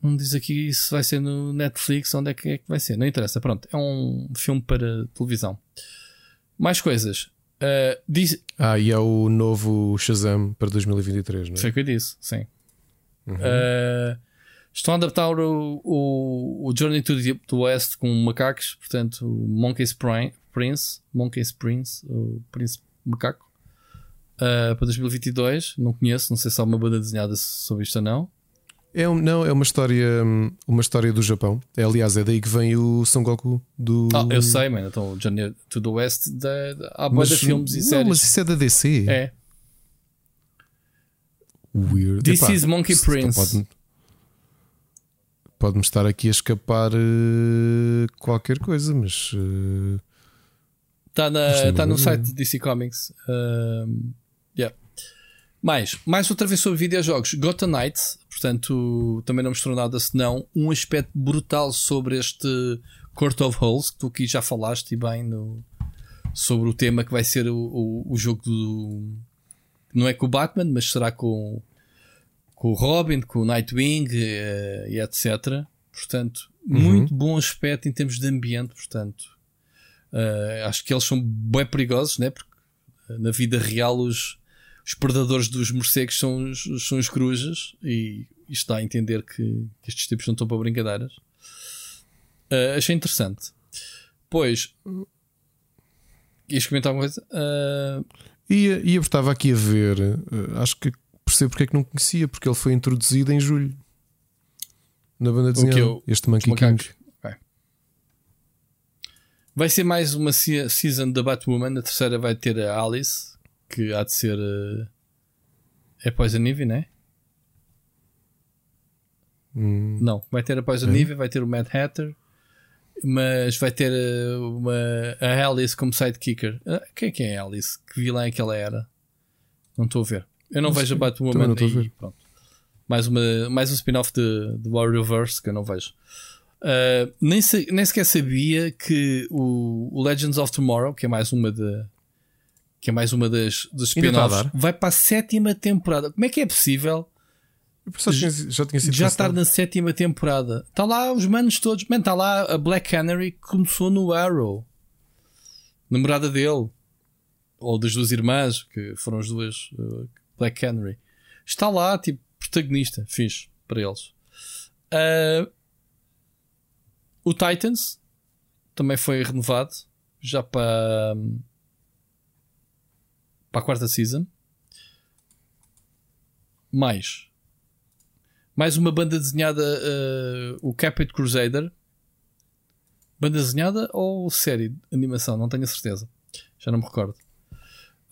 Não diz aqui se vai ser no Netflix, onde é que, é que vai ser. Não interessa. Pronto, é um filme para televisão. Mais coisas. Uh, diz... Ah, e é o novo Shazam para 2023, não é? Foi o que eu disse, sim. Uhum. Uh, estão a adaptar o, o, o Journey to the West com macacos, portanto, o Monkey's Prince, Monkey's Prince, o Príncipe Macaco, uh, para 2022. Não conheço, não sei se há uma banda desenhada sobre isto ou não. É um, não, é uma história, uma história do Japão. É, aliás, é daí que vem o Son Goku do. Ah, eu sei, mano. Então, Journey to the West, da, da, há boa de filmes e não, séries. mas isso é da DC. É. Weird. This Epá, is Monkey Prince. Pode-me pode estar aqui a escapar uh, qualquer coisa, mas. Está uh, tá no site de DC Comics. Uh, yeah. Mais, mais outra vez sobre videojogos. Gotham Knights, portanto, também não mostrou nada senão um aspecto brutal sobre este Court of Holes, que tu aqui já falaste e bem no, sobre o tema que vai ser o, o, o jogo do. Não é com o Batman, mas será com, com o Robin, com o Nightwing uh, e etc. Portanto, uhum. muito bom aspecto em termos de ambiente. Portanto, uh, acho que eles são bem perigosos, né? porque na vida real os os predadores dos morcegos são os, são os corujas e isto dá a entender que, que estes tipos não estão para brincadeiras. Uh, achei interessante. Pois, ias comentar alguma coisa? Uh... Ia, ia, estava aqui a ver, uh, acho que percebo porque é que não conhecia, porque ele foi introduzido em julho na banda desenhada. Okay, este Monkey King. Okay. Vai ser mais uma season da Batwoman. A terceira vai ter a Alice, que há de ser. Uh, é Poison Ivy, né? Hum. Não, vai ter a Poison é. Ivy, vai ter o Mad Hatter, mas vai ter uh, uma, a Alice como sidekicker. Uh, quem é que é a Alice? Que vilã é que ela era? Não estou a ver. Eu não, não vejo a Batwoman não aí. Pronto. Mais, uma, mais um spin-off de, de Warriorverse que eu não vejo. Uh, nem, se, nem sequer sabia que o, o, Legends of Tomorrow, que é mais uma de, que é mais uma das dos spin-offs, vai para a sétima temporada. Como é que é possível? Já, já, tinha sido já estar na sétima temporada. Está lá os manos todos. Man, está lá a Black Canary que começou no Arrow. Namorada dele. Ou das duas irmãs, que foram as duas uh, Black Canary. Está lá, tipo, protagonista. Fiz para eles. Uh, o Titans também foi renovado. Já para. Um, para a quarta season. Mais. Mais uma banda desenhada, uh, o Capit Crusader. Banda desenhada ou série de animação? Não tenho a certeza. Já não me recordo.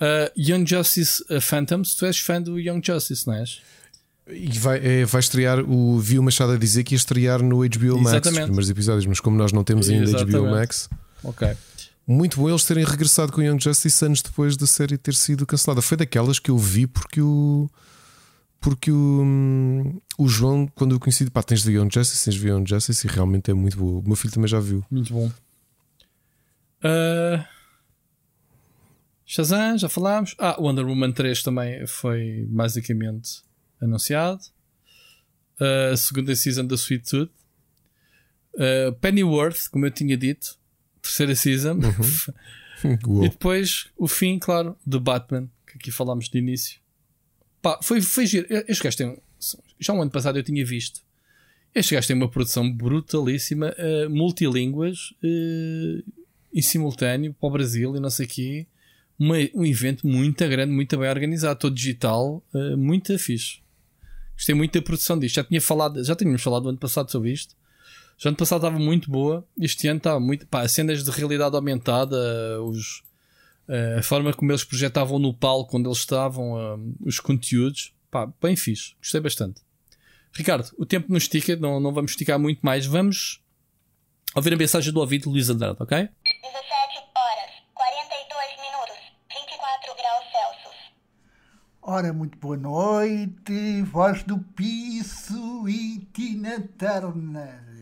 Uh, Young Justice uh, Phantoms. Tu és fã do Young Justice, não és? E vai, é, vai estrear, o Viu Machado a dizer que ia estrear no HBO Max Exatamente. os primeiros episódios, mas como nós não temos ainda Exatamente. HBO Max. Ok muito bom eles terem regressado com Young Justice anos depois da série ter sido cancelada. Foi daquelas que eu vi porque o. Porque o, o João, quando eu conheci, pá, tens de Young Justice, tens de Young Justice e realmente é muito boa. O meu filho também já viu. Muito bom. Uh... Shazam, já falámos. Ah, Wonder Woman 3 também foi basicamente anunciado. Uh, a segunda season da Sweet Tooth. Uh, Pennyworth, como eu tinha dito, terceira season. Uhum. (laughs) e depois o fim, claro, de Batman, que aqui falámos de início. Pá, foi, foi giro. Este gajo tem. Já um ano passado eu tinha visto. Este gajo tem uma produção brutalíssima, uh, multilínguas, uh, em simultâneo, para o Brasil e não sei o quê. Uma, um evento muito grande, muito bem organizado, todo digital, uh, muito fixe. Gostei muito da produção disto. Já tinha falado, já tínhamos falado no ano passado sobre isto. Já ano passado estava muito boa. Este ano está muito. Pá, cenas de realidade aumentada, os, a forma como eles projetavam no palco onde eles estavam, os conteúdos. Pá, bem fixe. Gostei bastante. Ricardo, o tempo nos estica, não, não vamos esticar muito mais. Vamos ouvir a mensagem do ouvido Luís Andrade, ok? 17 horas, 42 minutos, 24 graus Celsius. Ora, muito boa noite, voz do Piso e Tina Turner.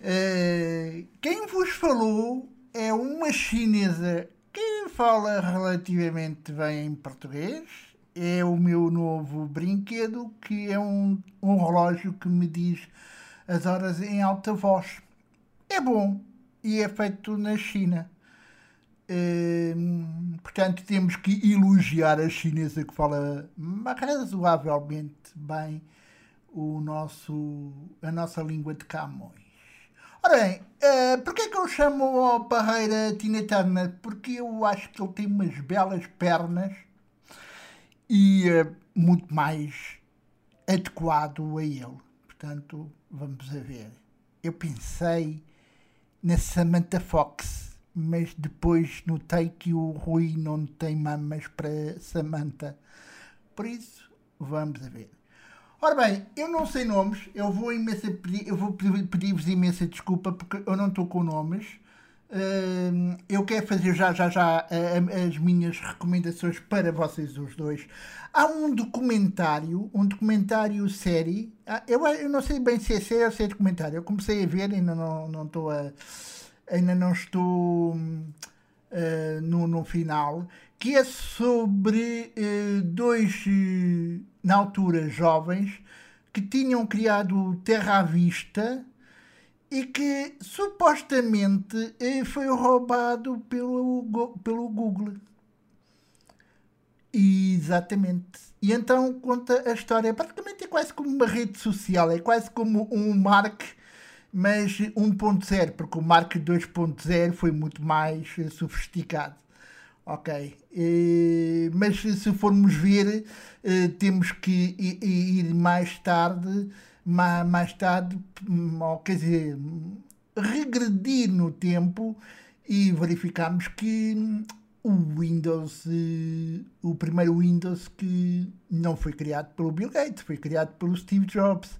Uh, quem vos falou é uma chinesa que fala relativamente bem em português. É o meu novo brinquedo, que é um, um relógio que me diz as horas em alta voz. É bom e é feito na China. Uh, portanto, temos que elogiar a chinesa que fala razoavelmente bem o nosso, a nossa língua de Camões. Ora bem, uh, porquê que eu chamo ao Parreira Tina Turner? Porque eu acho que ele tem umas belas pernas e uh, muito mais adequado a ele. Portanto, vamos a ver. Eu pensei na Samantha Fox, mas depois notei que o Rui não tem mamas para Samantha. Por isso, vamos a ver. Ora bem, eu não sei nomes, eu vou, eu vou pedir-vos imensa desculpa porque eu não estou com nomes. Uh, eu quero fazer já já já uh, as minhas recomendações para vocês os dois. Há um documentário, um documentário série. Uh, eu, eu não sei bem se é série ou se é documentário. Eu comecei a ver, ainda não, não estou a. Ainda não estou uh, no, no final, que é sobre uh, dois, uh, na altura, jovens que tinham criado Terra à Vista e que supostamente foi roubado pelo, pelo Google. Exatamente. E então conta a história. Praticamente é quase como uma rede social, é quase como um Mark mas 1.0, porque o Mark 2.0 foi muito mais eh, sofisticado. Ok, mas se formos ver, eh, temos que ir mais tarde, mais tarde, hum, quer dizer, regredir no tempo e verificamos que hum, o Windows, eh, o primeiro Windows que não foi criado pelo Bill Gates, foi criado pelo Steve Jobs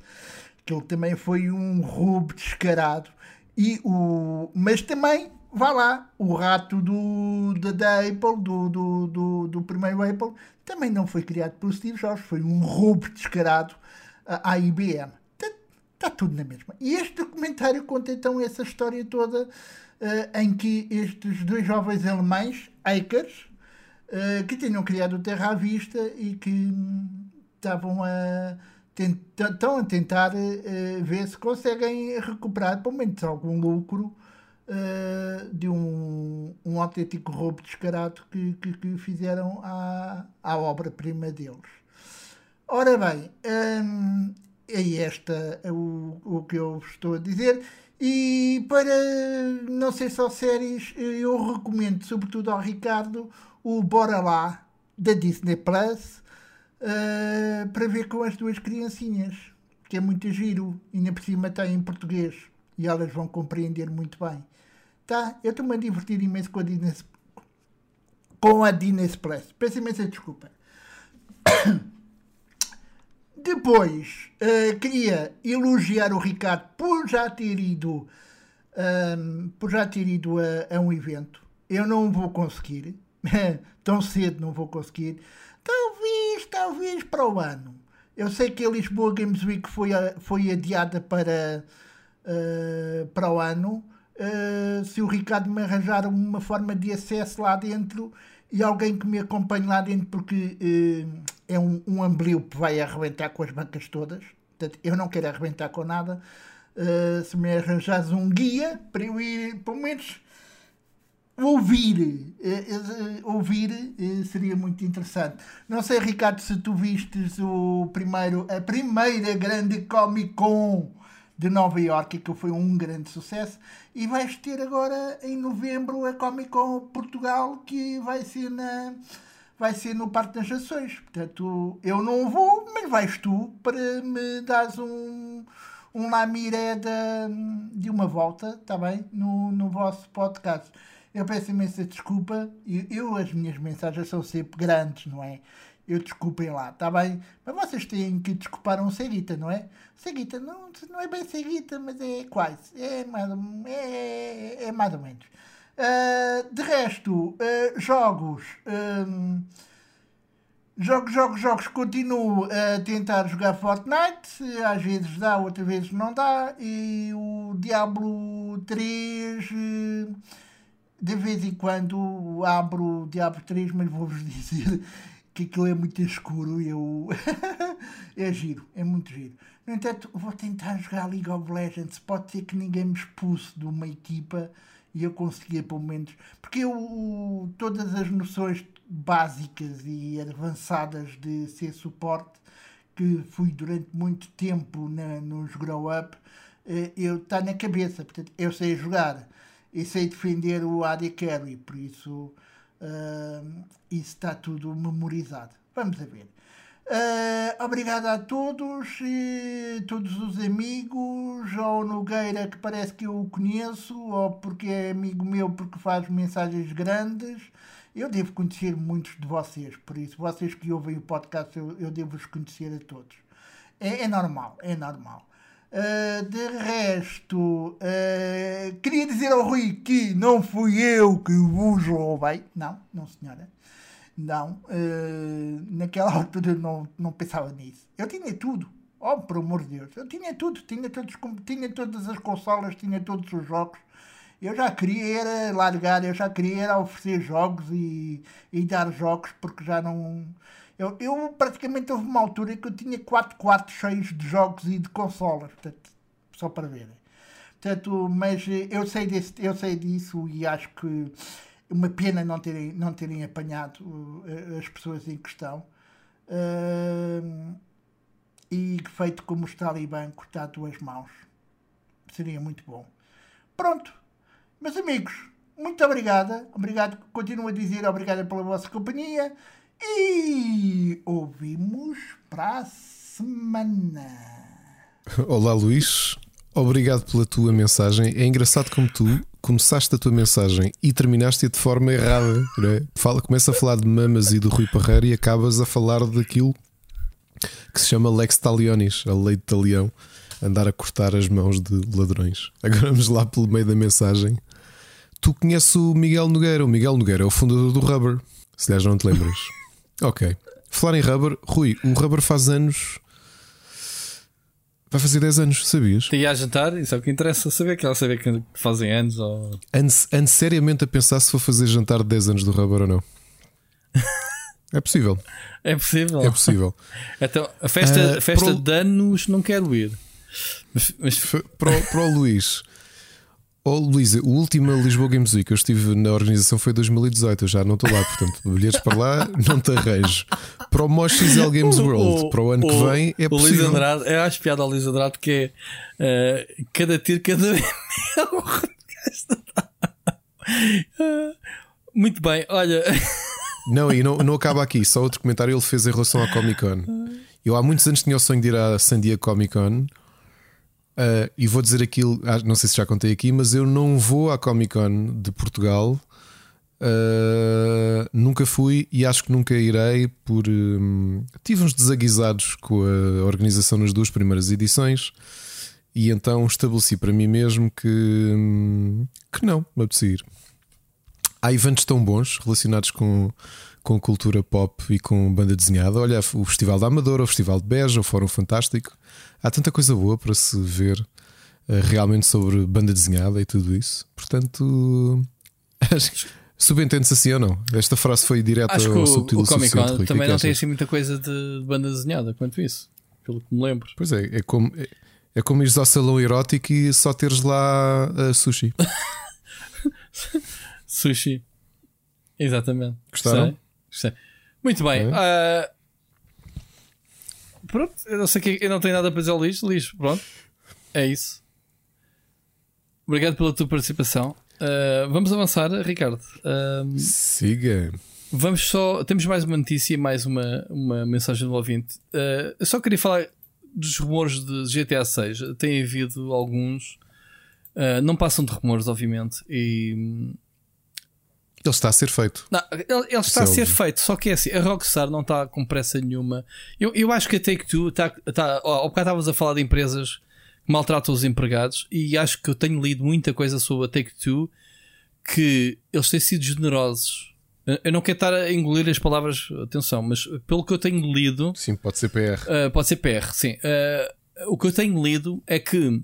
que ele também foi um roubo descarado. E o, mas também, vá lá, o rato do, da, da Apple, do, do, do, do, primeiro Apple, também não foi criado pelo Steve Jobs, foi um roubo descarado à IBM. Está, está tudo na mesma. E este documentário conta então essa história toda uh, em que estes dois jovens alemães, hackers, uh, que tinham criado o Terra à Vista e que hum, estavam a estão a tentar uh, ver se conseguem recuperar pelo menos algum lucro uh, de um, um autêntico roubo descarado que, que, que fizeram à, à obra-prima deles. Ora bem, um, é esta o, o que eu estou a dizer. E para não ser só séries, eu recomendo sobretudo ao Ricardo o Bora Lá da Disney Plus uh, para ver com as duas criancinhas, que é muito giro, e ainda por cima está em português e elas vão compreender muito bem. Tá? Eu estou-me a divertir imenso com a Disney, com a Disney Express. Peço imensa desculpa. (coughs) Depois, uh, queria elogiar o Ricardo por já ter ido, um, por já ter ido a, a um evento. Eu não vou conseguir, (laughs) tão cedo não vou conseguir, Talvez, talvez para o ano. Eu sei que a Lisboa Games Week foi, foi adiada para, uh, para o ano. Uh, se o Ricardo me arranjar uma forma de acesso lá dentro e alguém que me acompanhe lá dentro, porque uh, é um, um amblio que vai arrebentar com as bancas todas. Portanto, eu não quero arrebentar com nada. Uh, se me arranjares um guia para eu ir, pelo menos ouvir, ouvir seria muito interessante. Não sei, Ricardo, se tu vistes o primeiro, a primeira grande Comic Con de Nova York, que foi um grande sucesso, e vais ter agora em novembro a Comic Con Portugal, que vai ser na vai ser no Parque das Nações. Portanto, eu não vou, mas vais tu para me dares um, um lamiré de, de uma volta, está bem? No, no vosso podcast. Eu peço imensa desculpa. Eu, eu, as minhas mensagens são sempre grandes, não é? Eu desculpem lá, está bem? Mas vocês têm que desculpar um Seguita, não é? Seguita não, não é bem Seguita, mas é quase. É mais, é, é mais ou menos. Uh, de resto, uh, jogos. Um, jogos, jogos, jogos. Continuo a tentar jogar Fortnite. Às vezes dá, outras vezes não dá. E o Diablo 3. De vez em quando abro o Diablo 3, mas vou-vos (laughs) dizer que aquilo é muito escuro. Eu... (laughs) é giro, é muito giro. No entanto, vou tentar jogar League of Legends. Pode ser que ninguém me expulse de uma equipa e eu conseguia pelo menos. Porque eu, todas as noções básicas e avançadas de ser suporte que fui durante muito tempo na, nos grow up, eh, eu está na cabeça. Portanto, eu sei jogar e sei defender o AD Carry, por isso uh, isso está tudo memorizado. Vamos a ver. Uh, obrigado a todos, e todos os amigos, ao Nogueira que parece que eu o conheço, ou porque é amigo meu porque faz mensagens grandes. Eu devo conhecer muitos de vocês, por isso, vocês que ouvem o podcast, eu, eu devo-os conhecer a todos. É, é normal, é normal. Uh, de resto, uh, queria dizer ao Rui que não fui eu que vos roubei. Não, não senhora. Não, uh, naquela (laughs) altura não, não pensava nisso. Eu tinha tudo. Oh, por amor de Deus. Eu tinha tudo. Tinha, todos, tinha todas as consolas, tinha todos os jogos. Eu já queria era largar, eu já queria era oferecer jogos e, e dar jogos, porque já não. Eu, eu praticamente houve uma altura que eu tinha quatro quartos cheios de jogos e de consolas, só para verem. Portanto, mas eu sei, desse, eu sei disso e acho que uma pena não terem, não terem apanhado uh, as pessoas em questão. Uh, e feito como os talibã cortar duas mãos. Seria muito bom. Pronto. Meus amigos, muito obrigada. Obrigado, continuo a dizer obrigada pela vossa companhia. E ouvimos para a semana. (laughs) Olá, Luís. Obrigado pela tua mensagem. É engraçado como tu começaste a tua mensagem e terminaste de forma errada. É? Fala, começa a falar de mamas e do Rui Parreira e acabas a falar daquilo que se chama Lex Talionis, a lei de talião, andar a cortar as mãos de ladrões. Agora vamos lá pelo meio da mensagem. Tu conheces o Miguel Nogueira. O Miguel Nogueira é o fundador do Rubber. Se já não te lembras. Ok. Falar em Rubber, Rui, o Rubber faz anos Vai fazer 10 anos, sabias? Tem a jantar, isso é o que interessa saber, que ela saber que fazem anos ou. Ande seriamente a pensar se vou fazer jantar de 10 anos do Rubber ou não. (laughs) É possível. É possível. É possível. (laughs) então, a festa, uh, festa pro... de anos não quero ir. Mas, mas... Para, o, para o Luís, Oh, Luísa, o último Lisboa Games Week que eu estive na organização foi 2018. Eu já não estou lá, portanto, bilhetes para lá não te arranjo. Para o Mosh XL Games World, o, para o ano o, que vem, é o possível. Luís Andrade, eu acho piada ao Luís Andrade porque é uh, cada tiro, cada. (laughs) Muito bem, olha. Não, e não, não acaba aqui. Só outro comentário ele fez em relação à Comic Con. Eu há muitos anos tinha o sonho de ir à San Diego Comic Con Uh, e vou dizer aquilo, ah, não sei se já contei aqui, mas eu não vou à Comic Con de Portugal. Uh, nunca fui e acho que nunca irei por um, tive uns desaguisados com a organização nas duas primeiras edições e então estabeleci para mim mesmo que, um, que não, me apetecia ir. Há eventos tão bons relacionados com, com cultura pop e com banda desenhada. Olha, o Festival da Amadora, o Festival de Beja, o Fórum Fantástico. Há tanta coisa boa para se ver uh, realmente sobre banda desenhada e tudo isso. Portanto, (laughs) acho que subentende-se assim ou não. Esta frase foi direta acho ao subtil o Comic Con também não tem assim muita coisa de banda desenhada quanto isso, pelo que me lembro. Pois é, é como, é, é como ires ao salão erótico e só teres lá uh, sushi. (laughs) Sushi. Exatamente. Gostaram? Gostei. Gostei. Muito bem. É. ah, pronto, eu não sei que eu não tenho nada para dizer ao lixo. Lixo, pronto. É isso. Obrigado pela tua participação. Ah, vamos avançar, Ricardo. Ah, Siga. Vamos só. Temos mais uma notícia e mais uma, uma mensagem do ouvinte. Uh, eu só queria falar dos rumores de GTA 6. Tem havido alguns. uh, não passam de rumores, obviamente. E. Ele está a ser feito. Não, ele, ele está a Isso é ser feito, só que é assim, a Rockstar não está com pressa nenhuma. Eu, eu acho que a Take-Two está. está ó, Ao bocado estavas a falar de empresas que maltratam os empregados e acho que eu tenho lido muita coisa sobre a Take-Two que eles têm sido generosos. Eu- Eu não quero estar a engolir as palavras, atenção, mas pelo que eu tenho lido, Sim, pode ser PR. Uh, pode ser PR, sim. Uh, o que eu tenho lido é que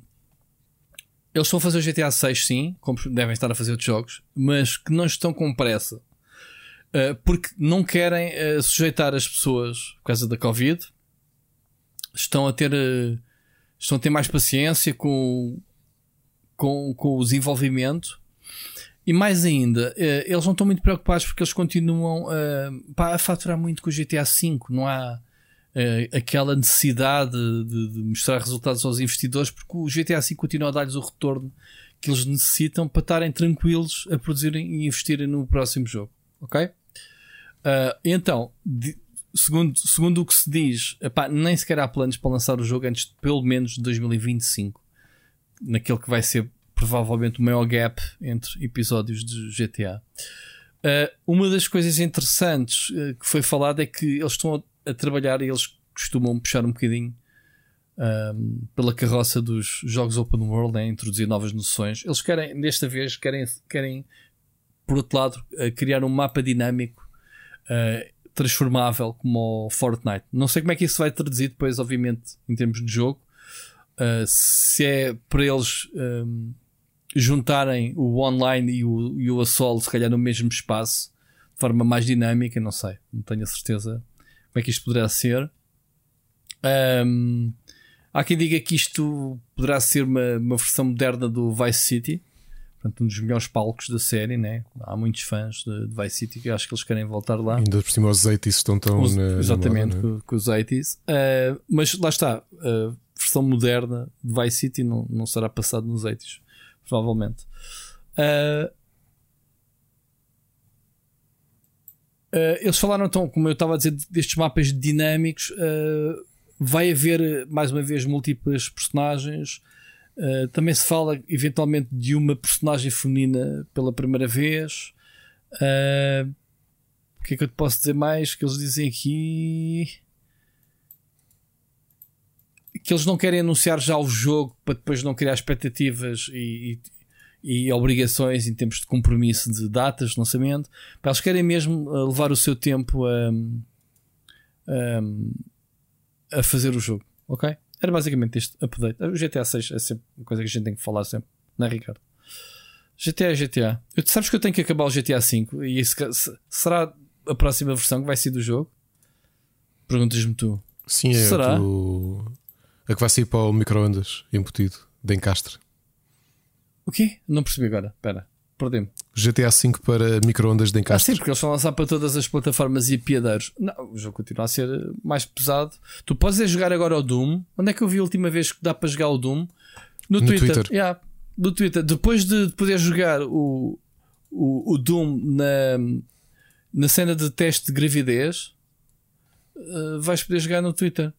eles estão a fazer o GTA 6, sim, como devem estar a fazer outros jogos, mas que não estão com pressa uh, porque não querem uh, sujeitar as pessoas por causa da Covid. Estão a ter, uh, estão a ter mais paciência com, com, com o desenvolvimento. E mais ainda, eles não estão muito preocupados porque eles continuam pá, a faturar muito com o GTA V. Não há aquela necessidade de, de mostrar resultados aos investidores porque o GTA V continua a dar-lhes o retorno que eles necessitam para estarem tranquilos a produzirem e investirem no próximo jogo. Ok? Ah, então, de- segundo, segundo o que se diz, epá, nem sequer há planos para lançar o jogo antes de pelo menos de 2025 naquele que vai ser provavelmente o maior gap entre episódios de GTA. Uh, uma das coisas interessantes uh, que foi falado é que eles estão a, a trabalhar e eles costumam puxar um bocadinho um, pela carroça dos jogos open world, né, introduzir novas noções. Eles querem, desta vez, querem, querem por outro lado, uh, criar um mapa dinâmico uh, transformável como o Fortnite. Não sei como é que isso vai traduzir depois, obviamente, em termos de jogo. Uh, se é para eles um, juntarem o online e o, e o assault, se calhar no mesmo espaço, de forma mais dinâmica, não sei, não tenho a certeza como é que isto poderá ser. Um, há quem diga que isto poderá ser uma, uma versão moderna do Vice City, portanto, um dos melhores palcos da série. Né? Há muitos fãs de, de Vice City que acho que eles querem voltar lá. Ainda por cima os 80 estão tão Os- na, na exatamente, moda, né? com, com os 80s. Uh, mas lá está, a versão moderna de Vice City não, não será passado nos 80s, provavelmente. Uh, uh, eles falaram então, como eu estava a dizer, destes mapas dinâmicos. uh, vai haver mais uma vez múltiplas personagens. Uh, também se fala eventualmente de uma personagem feminina pela primeira vez. O que é que eu te posso dizer mais? Que eles dizem aqui que eles não querem anunciar já o jogo para depois não criar expectativas e, e, e obrigações em termos de compromisso de datas de lançamento. Pá, Eles querem mesmo uh, levar o seu tempo a, a, a fazer o jogo, ok? Era basicamente este update. O GTA 6 é sempre uma coisa que a gente tem que falar sempre, não é, Ricardo? GTA GTA. Eu, sabes que eu tenho que acabar o GTA V e isso, se- será a próxima versão que vai ser do jogo? Perguntas-me tu. Sim, é Será? do- a que vai sair para o micro-ondas embutido de encastre. O quê? Não percebi agora. Espera, perdi-me. GTA V para micro-ondas de Ah, encastre. sim, porque eles vão lançar para todas as plataformas e piadeiros. Não, o jogo continua a ser mais pesado. Tu podes é jogar agora o Doom. Onde é que eu vi a última vez que dá para jogar o Doom? No, No Twitter. Twitter. Yeah, no Twitter. Depois de poder jogar o, o, o Doom na, na cena de teste de gravidez, eh, vais poder jogar no Twitter.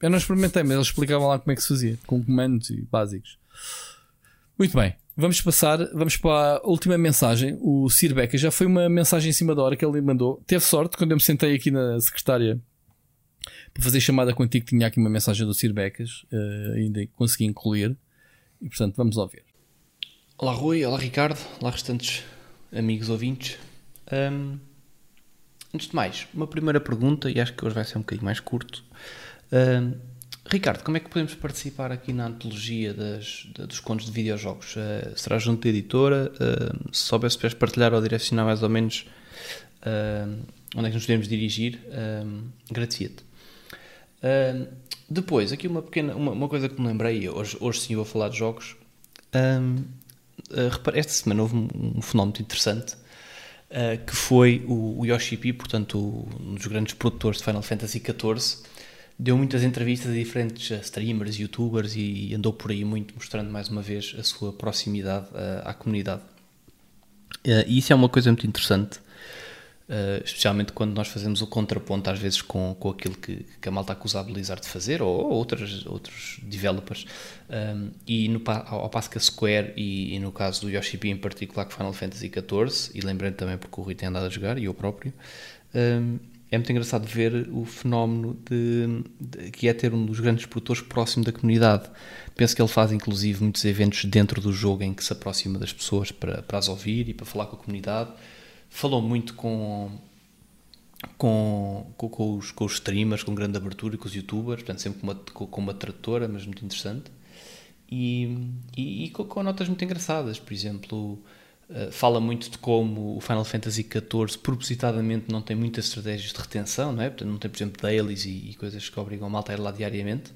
Eu não experimentei, mas eles explicavam lá como é que se fazia, com comandos e básicos. Muito bem, vamos passar, vamos para a última mensagem. O Sir Becker já foi uma mensagem em cima da hora que ele mandou. Teve sorte quando eu me sentei aqui na secretária para fazer chamada contigo, tinha aqui uma mensagem do Sir Becas, eh, ainda consegui incluir. E portanto, vamos ouvir. Olá Rui, olá Ricardo, olá restantes amigos ouvintes. Ahm, antes de mais, uma primeira pergunta, e acho que hoje vai ser um bocadinho mais curto. Ahm, Ricardo, como é que podemos participar aqui na antologia das, da- dos contos de videojogos? Ah, será junto da editora? Ah, se soubesse, puderes partilhar ou direcionar mais ou menos ah, onde é que nos podemos dirigir, um, agradecia-te. Ah, depois, aqui uma pequena uma, uma coisa que me lembrei, hoje, hoje sim vou falar de jogos. Uh, esta semana houve um, um fenómeno interessante uh, que foi o, o Yoshi P, portanto, um dos grandes produtores de Final Fantasy XIV, deu muitas entrevistas a diferentes streamers, youtubers e, andou por aí muito mostrando mais uma vez a sua proximidade uh, à comunidade. e isso é uma coisa muito interessante Uh, especialmente quando nós fazemos o contraponto às vezes com, com aquilo que, que a malta acusa a Blizzard de fazer ou, ou outros developers um, e no, ao, passo que a Square e, e, no caso do Yoshi P em particular com Final Fantasy XIV e lembrando também porque o Rui tem andado a jogar e eu próprio um, é muito engraçado ver o fenómeno de, de, que é ter um dos grandes produtores próximo da comunidade penso que ele faz inclusive muitos eventos dentro do jogo em que se aproxima das pessoas para, para as ouvir e para falar com a comunidade falou muito com, com, com, com, os, com os streamers, com grande abertura e com os youtubers, portanto, sempre com uma, com uma tradutora, mas muito interessante. E, e, e com, com, notas muito engraçadas, por exemplo, uh, fala muito de como o Final Fantasy XIV propositadamente não tem muitas estratégias de retenção, não é? Portanto, não tem, por exemplo, dailies e, e coisas que obrigam a malta a ir lá diariamente.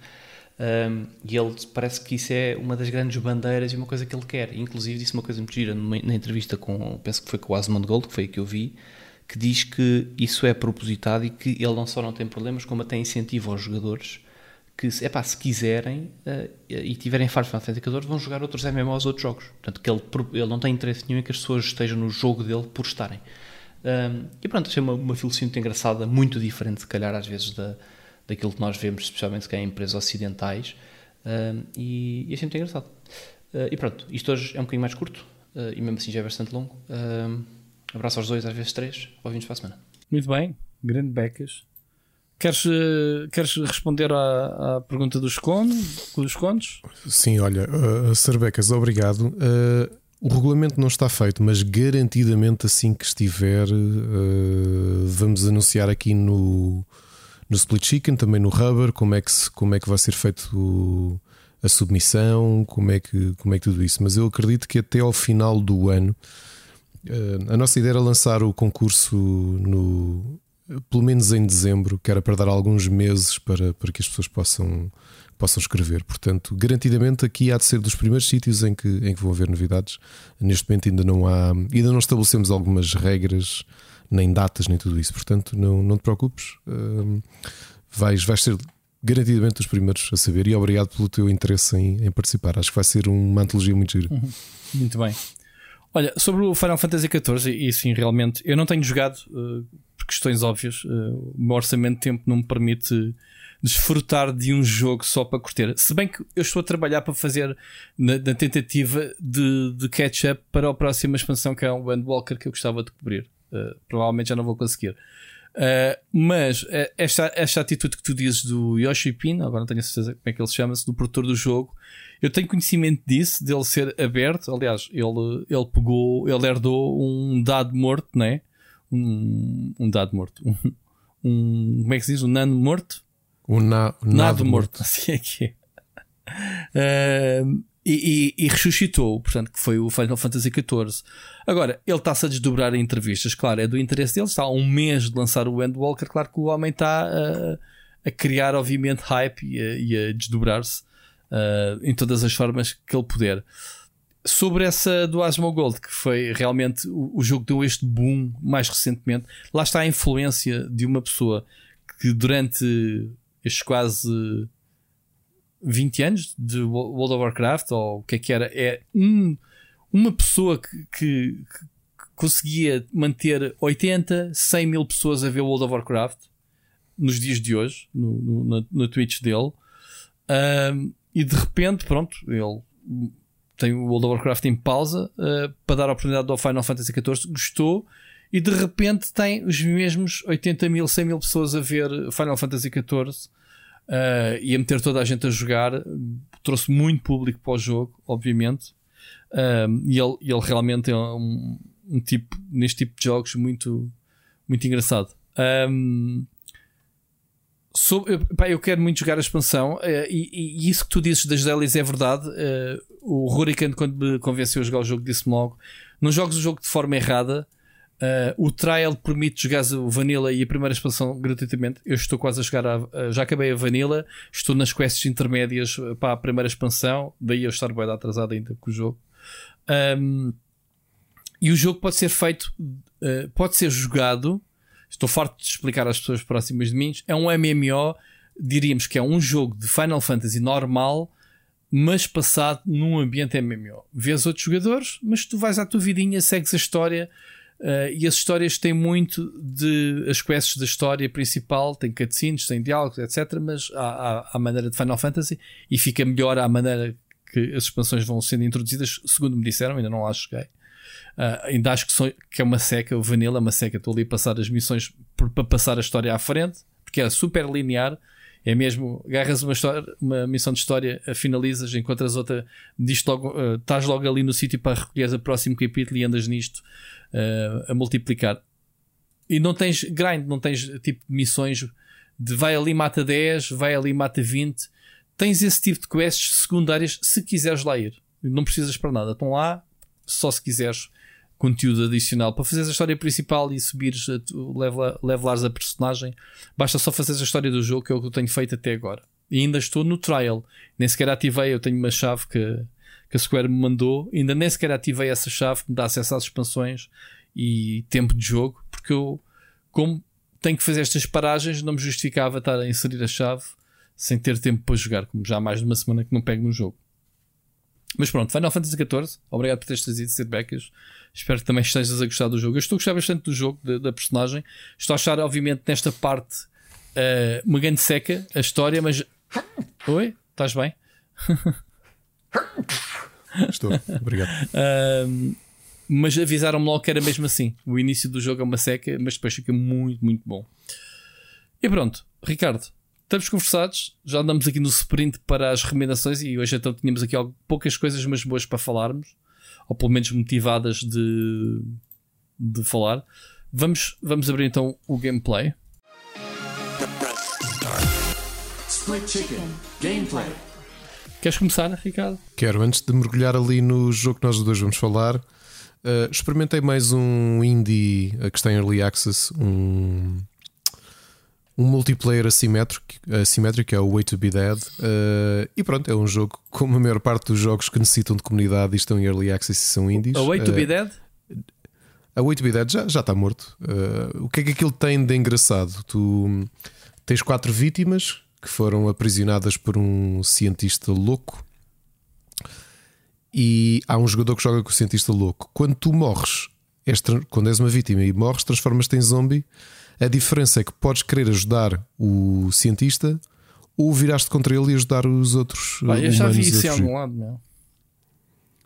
Um, e ele parece que isso é uma das grandes bandeiras e uma coisa que ele quer. Inclusive, disse uma coisa muito gira numa, na entrevista com, penso que foi com o Asmund Gold, que foi a que eu vi, que diz que isso é propositado e que ele não só não tem problemas, como até incentiva aos jogadores que, epá, se quiserem uh, e tiverem fardos Final Fantasy XIV, vão jogar outros MMOs, outros jogos. Portanto, que ele, ele não tem interesse nenhum em que as pessoas estejam no jogo dele por estarem. Um, e pronto, achei uma, uma filosofia muito engraçada, muito diferente, se calhar, às vezes, da daquilo que nós vemos, especialmente que é em empresas ocidentais, uh, e, e é sempre engraçado. Uh, e pronto, isto hoje é um bocadinho mais curto, uh, e mesmo assim já é bastante longo. abraço aos dois, às vezes três, ouvimos para a semana. Muito bem, grande becas. Queres, queres responder à, à pergunta dos contos, dos contos? Sim, olha, uh, obrigado. Uh, o regulamento não está feito, mas garantidamente assim que estiver, uh, vamos anunciar aqui no, no split chicken, também no rubber, como é que, como é que vai ser feito o, a submissão, como é, que, como é que tudo isso. Mas eu acredito que até ao final do ano uh, a nossa ideia era lançar o concurso no pelo menos em dezembro, que era para dar alguns meses para, para que as pessoas possam, possam escrever. Portanto, garantidamente aqui há de ser dos primeiros sítios em que, em que vão haver novidades. Neste momento ainda não há, ainda não estabelecemos algumas regras nem datas, nem tudo isso. Portanto, não, não te preocupes, vais, vais ser garantidamente os primeiros a saber. E obrigado pelo teu interesse em, em participar. Acho que vai ser uma antologia muito gira. Uhum. Muito bem. Olha, sobre o Final Fantasy XIV, e sim, realmente, eu não tenho jogado uh, questões óbvias. Uh, o meu orçamento de tempo não me permite desfrutar de um jogo só para curtir. Se bem que eu estou a trabalhar para fazer na, na tentativa de, de catch-up para a próxima expansão, que é o Endwalker, que eu gostava de cobrir. Uh, provavelmente já não vou conseguir. Uh, mas esta, esta atitude que tu dizes do Yoshi Pin, agora não tenho certeza como é que ele se chama-se, do produtor do jogo, eu tenho conhecimento disso, dele ser aberto. Aliás, ele, ele pegou, ele herdou um dado morto, né? Um, um dado morto. Um, um, como é que se diz? Um nano morto? Um, na, um nado, morto. morto. Assim é que é. Uh, e, e, e, ressuscitou, portanto, que foi o Final Fantasy XIV. Agora, ele está-se a desdobrar em entrevistas, claro, é do interesse dele, está há um mês de lançar o Endwalker, claro que o homem está a, a criar, obviamente, hype e a, a desdobrar-se uh, em todas as formas que ele puder. Sobre essa do Asmongold, que foi realmente o, o jogo que deu este boom mais recentemente, lá está a influência de uma pessoa que durante estes quase 20 anos de World of Warcraft, ou o que é que era, é um, uma pessoa que, que, que, conseguia manter 80, 100 mil pessoas a ver World of Warcraft nos dias de hoje, no, no, na, Twitch dele. Um, e de repente, pronto, ele tem o World of Warcraft em pausa uh, para dar a oportunidade ao Final Fantasy XIV, gostou. E de repente tem os mesmos 80 mil, 100 mil pessoas a ver Final Fantasy XIV uh, e a meter toda a gente a jogar. Trouxe muito público para o jogo, obviamente. Uh, e ele, ele realmente é um, um, tipo, neste tipo de jogos, muito, muito engraçado. Um, Sobre, pá, eu quero muito jogar a expansão uh, e, e, isso que tu dizes das dailies é verdade. Uh, o Hurricane, quando me convenceu a jogar o jogo, disse-me logo: não jogues o jogo de forma errada. Uh, o trial permite jogar o Vanilla e a primeira expansão gratuitamente. Eu estou quase a jogar, a, já acabei a Vanilla, estou nas quests intermédias para a primeira expansão, daí eu estar bem atrasado ainda com o jogo. Um, e o jogo pode ser feito, uh, pode ser jogado. Estou farto de explicar às pessoas próximas de mim. É um MMO, diríamos que é um jogo de Final Fantasy normal, mas passado num ambiente MMO. Vês outros jogadores, mas tu vais à tua vidinha, segues a história. Uh, e as histórias têm muito de as quests da história principal, tem cutscenes, tem diálogos, etc. Mas há maneira de Final Fantasy e fica melhor à maneira que as expansões vão sendo introduzidas, segundo me disseram, ainda não lá cheguei. Uh, ainda acho que, sou, que, é uma seca, o Vanilla é uma seca. Estou ali a passar as missões para passar a história à frente, porque é super linear. É mesmo, agarras uma, história, uma missão de história, finalizas, encontras outra, diz logo, uh, estás logo ali no sítio para recolher o próximo capítulo e andas nisto uh, a multiplicar. E não tens grind, não tens tipo missões de vai ali mata 10, vai ali mata 20. Tens esse tipo de quests secundárias se quiseres lá ir. Não precisas para nada. Estão lá só se quiseres conteúdo adicional para fazeres a história principal e subires, level, levelares a personagem, basta só fazeres a história do jogo, que é o que eu tenho feito até agora. E ainda estou no trial, nem sequer ativei. Eu tenho uma chave que, que a Square me mandou, ainda nem sequer ativei essa chave que me dá acesso às expansões e tempo de jogo, porque eu, como tenho que fazer estas paragens, não me justificava estar a inserir a chave sem ter tempo para jogar, como já há mais de uma semana que não pego no jogo. Mas pronto, Final Fantasy XIV, obrigado por teres trazido feedbacks. Espero que também estejas a gostar do jogo. Eu estou a gostar bastante do jogo, da, da personagem. Estou a achar, obviamente, nesta parte uh, uma grande seca a história, mas. Oi? Estás bem? (laughs) Estou, obrigado. Uh, mas avisaram-me logo que era mesmo assim. O início do jogo é uma seca, mas depois fica muito, muito bom. E pronto, Ricardo, estamos conversados, já andamos aqui no sprint para as recomendações e hoje então tínhamos aqui poucas coisas, mas boas para falarmos, ou pelo menos motivadas de, de falar. Vamos, vamos abrir então o gameplay. Split Chicken Gameplay. Queres começar, Ricardo? Quero, antes de mergulhar ali no jogo que nós dois vamos falar, uh, experimentei mais um indie que está em Early Access, um um multiplayer assimétrico, assimétrico é o Way to Be Dead. Uh, e pronto, é um jogo (laughs) como a maior parte dos jogos que necessitam de comunidade e estão em early access e são indies. A Way to uh, Be Dead? A Way to Be Dead já, já está morto. Uh, o que é que aquilo tem de engraçado? Tu tens quatro vítimas que foram aprisionadas por um cientista louco. E há um jogador que joga com o cientista louco. Quando tu morres, és, quando és uma vítima e morres, transformas-te em zombie a diferença é que podes querer ajudar o cientista ou viraste contra ele e ajudar os outros. Bah, eu já vi isso em algum lado, meu.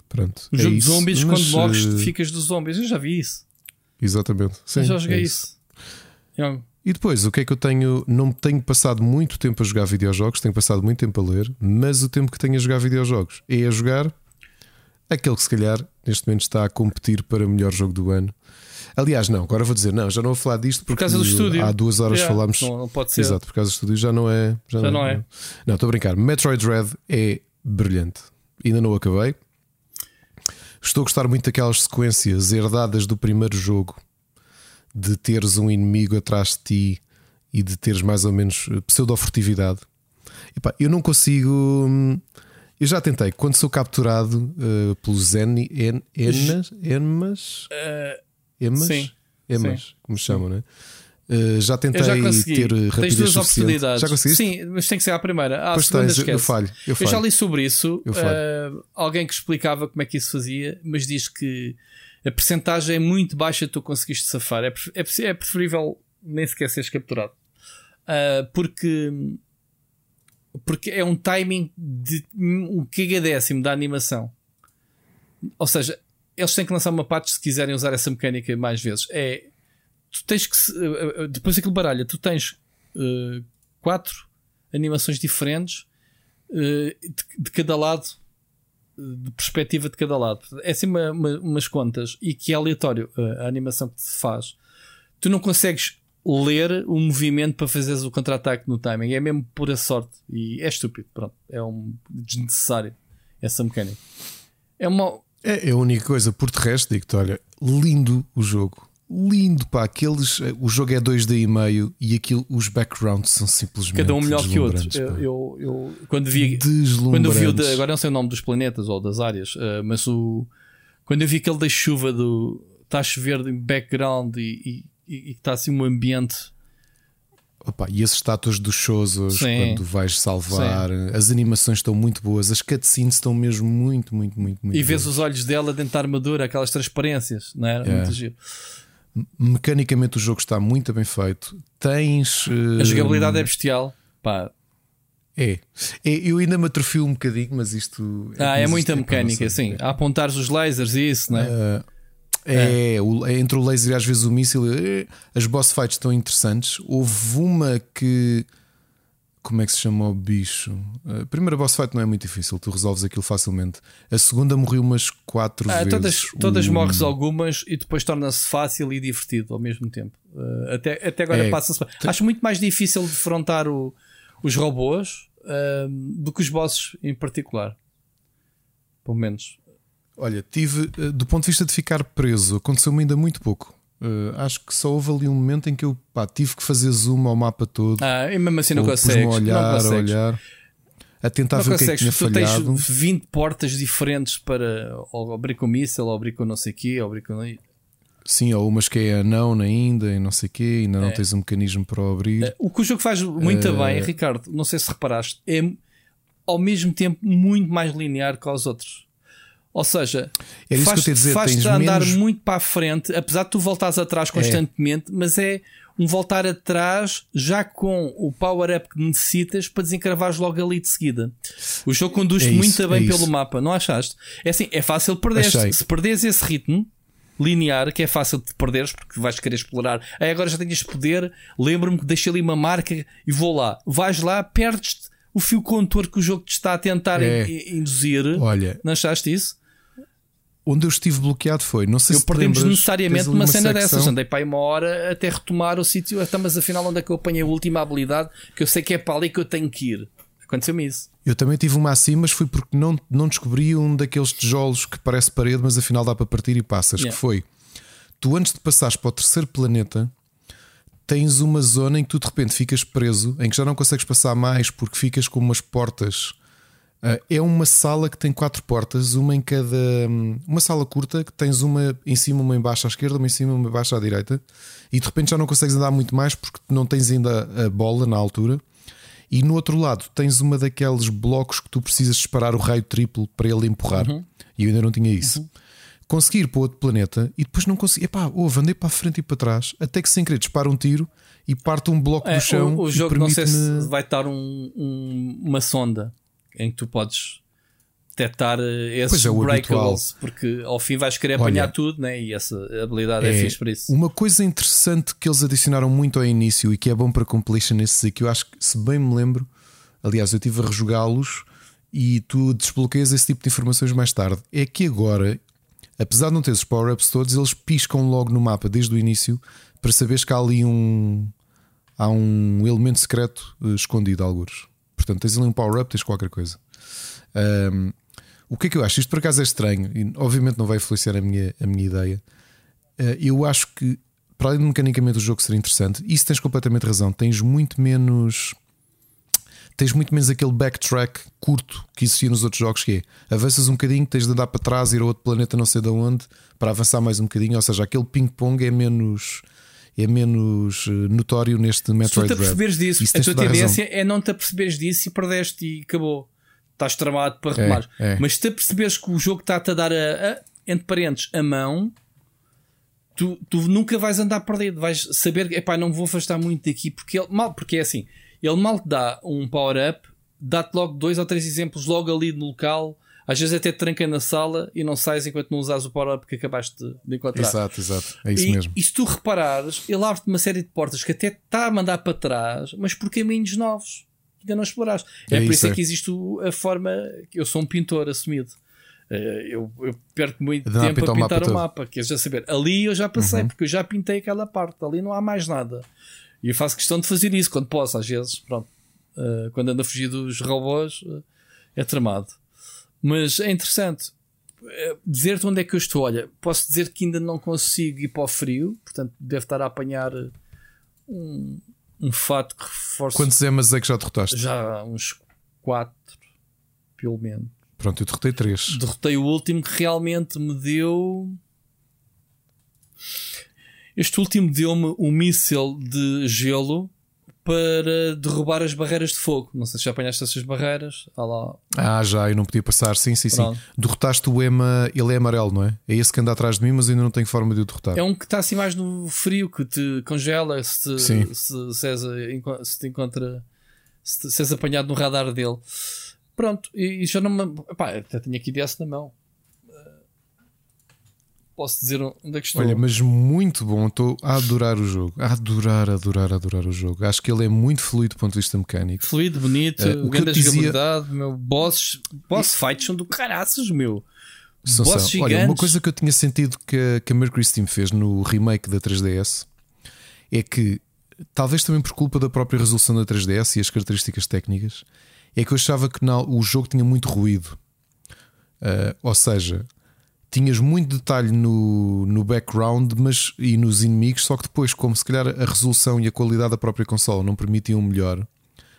Pronto. O é jogo de zombies, Mas, quando morres, uh... ficas dos zombies. Eu já vi isso. Exatamente. Sim, eu já joguei é isso. isso. E depois, o que é que eu tenho? Não tenho passado muito tempo a jogar videojogos, tenho passado muito tempo a ler, mas o tempo que tenho a jogar videojogos é a jogar aquele que se calhar neste momento está a competir para o melhor jogo do ano, Aliás, não, agora vou dizer, não, já não vou falar disto porque por causa do estúdio. há duas horas yeah, falámos. Não, pode ser. Exato, por causa do estúdio já não é. Já, já não, não, é. Não, estou a brincar. Metroid Dread é brilhante. Ainda não acabei. Estou a gostar muito daquelas sequências herdadas do primeiro jogo de teres um inimigo atrás de ti e de teres mais ou menos pseudo-furtividade. Epá, eu não consigo. Eu já tentei, quando sou capturado uh, pelos en, en, enas, enmas. Uh, Emas? Sim. Emas, Sim. como chamam, né? Uh, já tentei já ter rapidez Tens duas oportunidades. Já conseguiste? Sim, mas tem que ser à primeira. Ah, pois tens, eu, eu falho, eu falho. Eu já li sobre isso. Uh, alguém que explicava como é que isso fazia, mas diz que a percentagem é muito baixa tu conseguiste safar. É, é, é preferível nem sequer seres capturado. Uh, porque porque é um timing de um cagadécimo da animação. Ou seja, eles têm que lançar uma patch se quiserem usar essa mecânica mais vezes. É tu tens que uh, depois aquilo baralha, tu tens uh, quatro animações diferentes uh, de, de, cada lado, de perspectiva de cada lado. É assim uma, uma, umas contas e que é aleatório a animação que se faz. Tu não consegues ler o movimento para fazeres o contra-ataque no timing. É mesmo pura sorte e é estúpido. Pronto, é um desnecessário essa mecânica. É uma é, é a única coisa. Por de resto, digo-te: olha, lindo o jogo. Lindo, pá. Aqueles, o jogo é 2D e meio e aquilo, os backgrounds são simplesmente. Cada um melhor que outro. Eu, eu, eu, quando vi. Quando vi o de, agora não sei o nome dos planetas ou das áreas, uh, mas o. quando eu vi aquele da chuva do. Está a chover em background e, e, e está assim um ambiente. Opa, e as estátuas dos Shozos Sim. quando vais salvar, as animações estão muito boas, as cutscenes estão mesmo muito, muito, muito, muito E vês boas. os olhos dela dentro da armadura, aquelas transparências, não é? É. Muito giro. Mecanicamente o jogo está muito bem feito. Tens. A eh, jogabilidade é bestial. Pá, É. É, Eu ainda me atrofio um bocadinho, mas isto. Ah, é muita mecânica, sim. A apontar os lasers e isso, não é? É, o- é entre o laser e às vezes o míssil. é, As boss fights estão interessantes. Houve uma que. Como é que se chama o bicho? A primeira boss fight não é muito difícil, tu resolves aquilo facilmente. A segunda morri umas quatro Ah, vezes. todas todas O- morres algumas e depois torna-se fácil e divertido ao mesmo tempo. Uh, até, até agora É. passa-se. Acho muito mais difícil defrontar o- os robôs um, do que os bosses em particular. Pelo menos. Olha, tive, eh, do ponto de vista de ficar preso, aconteceu-me ainda muito pouco. Eh, acho que só houve ali um momento em que eu pá, tive que fazer zoom ao mapa todo. Ah, e mesmo assim não consegues. a olhar, não a consegues. olhar, a tentar Não ver o que é que consegues. tinha Tu falhado. tens 20 portas diferentes para ou abrir com míssel, ou abrir com não sei o quê, ou abrir com. Sim, ou umas que é anão ainda e não sei o quê, ainda não É. tens um mecanismo para o abrir. O que o jogo faz muito Eh, bem, Ricardo, não sei se reparaste, é ao mesmo tempo muito mais linear que os outros. Ou seja, dizer, faz-te tens andar menos- muito para a frente, apesar de tu voltares atrás constantemente, mas é um voltar atrás já com o power-up que necessitas para desencravares logo ali de seguida. O jogo conduz-te É muito bem é pelo isso. mapa, não achaste? É assim, é fácil perder. Se perderes esse ritmo linear, que é fácil de perderes porque vais querer explorar. Aí agora já tenho este poder, lembro-me que deixei ali uma marca e vou lá. Vais lá, perdes o fio condutor que o jogo te está a tentar É. in- in- induzir. Olha, Não achaste isso? Onde eu estive bloqueado foi, não sei Eu se perdemos necessariamente ali uma cena secção- dessas. Andei para aí uma hora até retomar o sítio. Até, mas afinal, onde é que eu apanhei a última habilidade? Que eu sei que é para ali que eu tenho que ir. Aconteceu-me isso. Eu também tive uma assim, mas foi porque não, não descobri um daqueles tijolos que parece parede, mas afinal dá para partir e passas. Yeah. Que foi tu, antes de passares para o terceiro planeta, tens uma zona em que tu de repente ficas preso, em que já não consegues passar mais porque ficas com umas portas. É uma sala que tem quatro portas, uma em cada. Uma sala curta que tens uma em cima, uma embaixo à esquerda, uma em cima, uma embaixo à direita, e de repente já não consegues andar muito mais porque não tens ainda a bola na altura. E no outro lado tens uma daqueles blocos que tu precisas disparar o raio triplo para ele empurrar. E eu ainda não tinha isso. Consegui ir para outro planeta e depois não consegui. Epá, houve, andei para a frente e para trás, até que sem querer dispara um tiro e parte um bloco É, do chão. o, o jogo não sei se vai estar um- um- uma sonda em que tu podes detectar eh, esses é, breakables, porque ao fim vais querer Olha, apanhar tudo, né? e essa habilidade é, É, fixe para isso. Uma coisa interessante que eles adicionaram muito ao início e que é bom para completion esses aqui, eu acho que, se bem me lembro, aliás, eu estive a rejogá-los e tu desbloqueias esse tipo de informações mais tarde. É que agora, apesar de não ter os power-ups todos, eles piscam logo no mapa desde o início para saberes que há ali um. Há um elemento secreto eh, escondido, alguns. Portanto, tens ali um power-up, tens qualquer coisa. Ahm, o que é que eu acho? Isto por acaso é estranho e obviamente não vai influenciar a minha, a minha ideia. Uh, eu acho que, para além de mecanicamente o jogo ser interessante, isso tens completamente razão. Tens muito menos. Tens muito menos aquele backtrack curto que existia nos outros jogos, que é avanças um bocadinho, tens de andar para trás, ir a outro planeta não sei de onde, para avançar mais um bocadinho. Ou seja, aquele ping-pong é menos. É menos uh, notório neste Se tu Metroid te aperceberes disso, Isso a tua razão. tendência é não te aperceberes disso e perdeste e acabou. Estás tramado para retomar. é. Mas se te aperceberes que o jogo está-te a dar a, a- entre parentes a mão, tu, tu nunca vais andar perdido. Vais saber que epá, não vou afastar muito daqui porque ele mal, porque é assim, ele mal te dá um power-up, dá-te logo dois ou três exemplos logo ali no local. Às vezes até te tranca na sala e não sais enquanto não usas o power-up que acabaste de, de encontrar. Exato, exato. É isso e, mesmo. e se tu reparares, ele abre-te uma série de portas que até está a mandar para trás, mas por caminhos novos. que Ainda não exploraste. É, É por isso, é é. que existe o- a forma. que Eu sou um pintor assumido. Eh, Eu, eu perco muito a tempo a pintar o mapa o mapa. Queres já saber? Ali eu já passei, porque eu já pintei aquela parte. Ali não há mais nada. E eu faço questão de fazer isso quando posso, às vezes. Pronto. Eh, quando ando a fugir dos robôs, eh, é tramado. Mas é interessante eh, dizer-te onde é que eu estou. Olha, posso dizer que ainda não consigo ir para o frio, portanto, devo estar a apanhar eh, um, um fato que reforce Quantos emas é que já derrotaste? já uns 4, pelo menos. Pronto, eu derrotei três. Derrotei o último que realmente me deu. Este último deu-me um míssil de gelo para derrubar as barreiras de fogo. Não sei se já apanhaste essas barreiras. Ah, lá. ah já, eu não podia passar. Sim, sim, Pronto. sim. Derrotaste o Ema, ele é amarelo, não é? É esse que anda atrás de mim, mas ainda não tenho forma de o derrotar. É um que está assim mais no frio, que te congela se, Sim. te, se, se, és, se te encontra. Se, te- se és apanhado no radar dele. Pronto, e, e já não me. Pá, até tinha aqui DS na mão. Posso dizer onde é que estou? Olha, mas muito bom. Estou a adorar o jogo. A adorar, adorar, adorar o jogo. Acho que ele é muito fluido do ponto de vista mecânico. Fluido, bonito, Eh, o grande dizia- jogabilidade, meu. Bosses, boss fights são do caraças, meu. São- Bosses são. Olha, uma coisa que eu tinha sentido que, a- que a Mercury Steam fez no remake da 3DS é que, talvez também por culpa da própria resolução da 3DS e as características técnicas, é que eu achava que na- o jogo tinha muito ruído. Ah, ou seja, tinhas muito detalhe no, no background mas, e nos inimigos, só que depois, como se calhar a resolução e a qualidade da própria consola não permitiam melhor,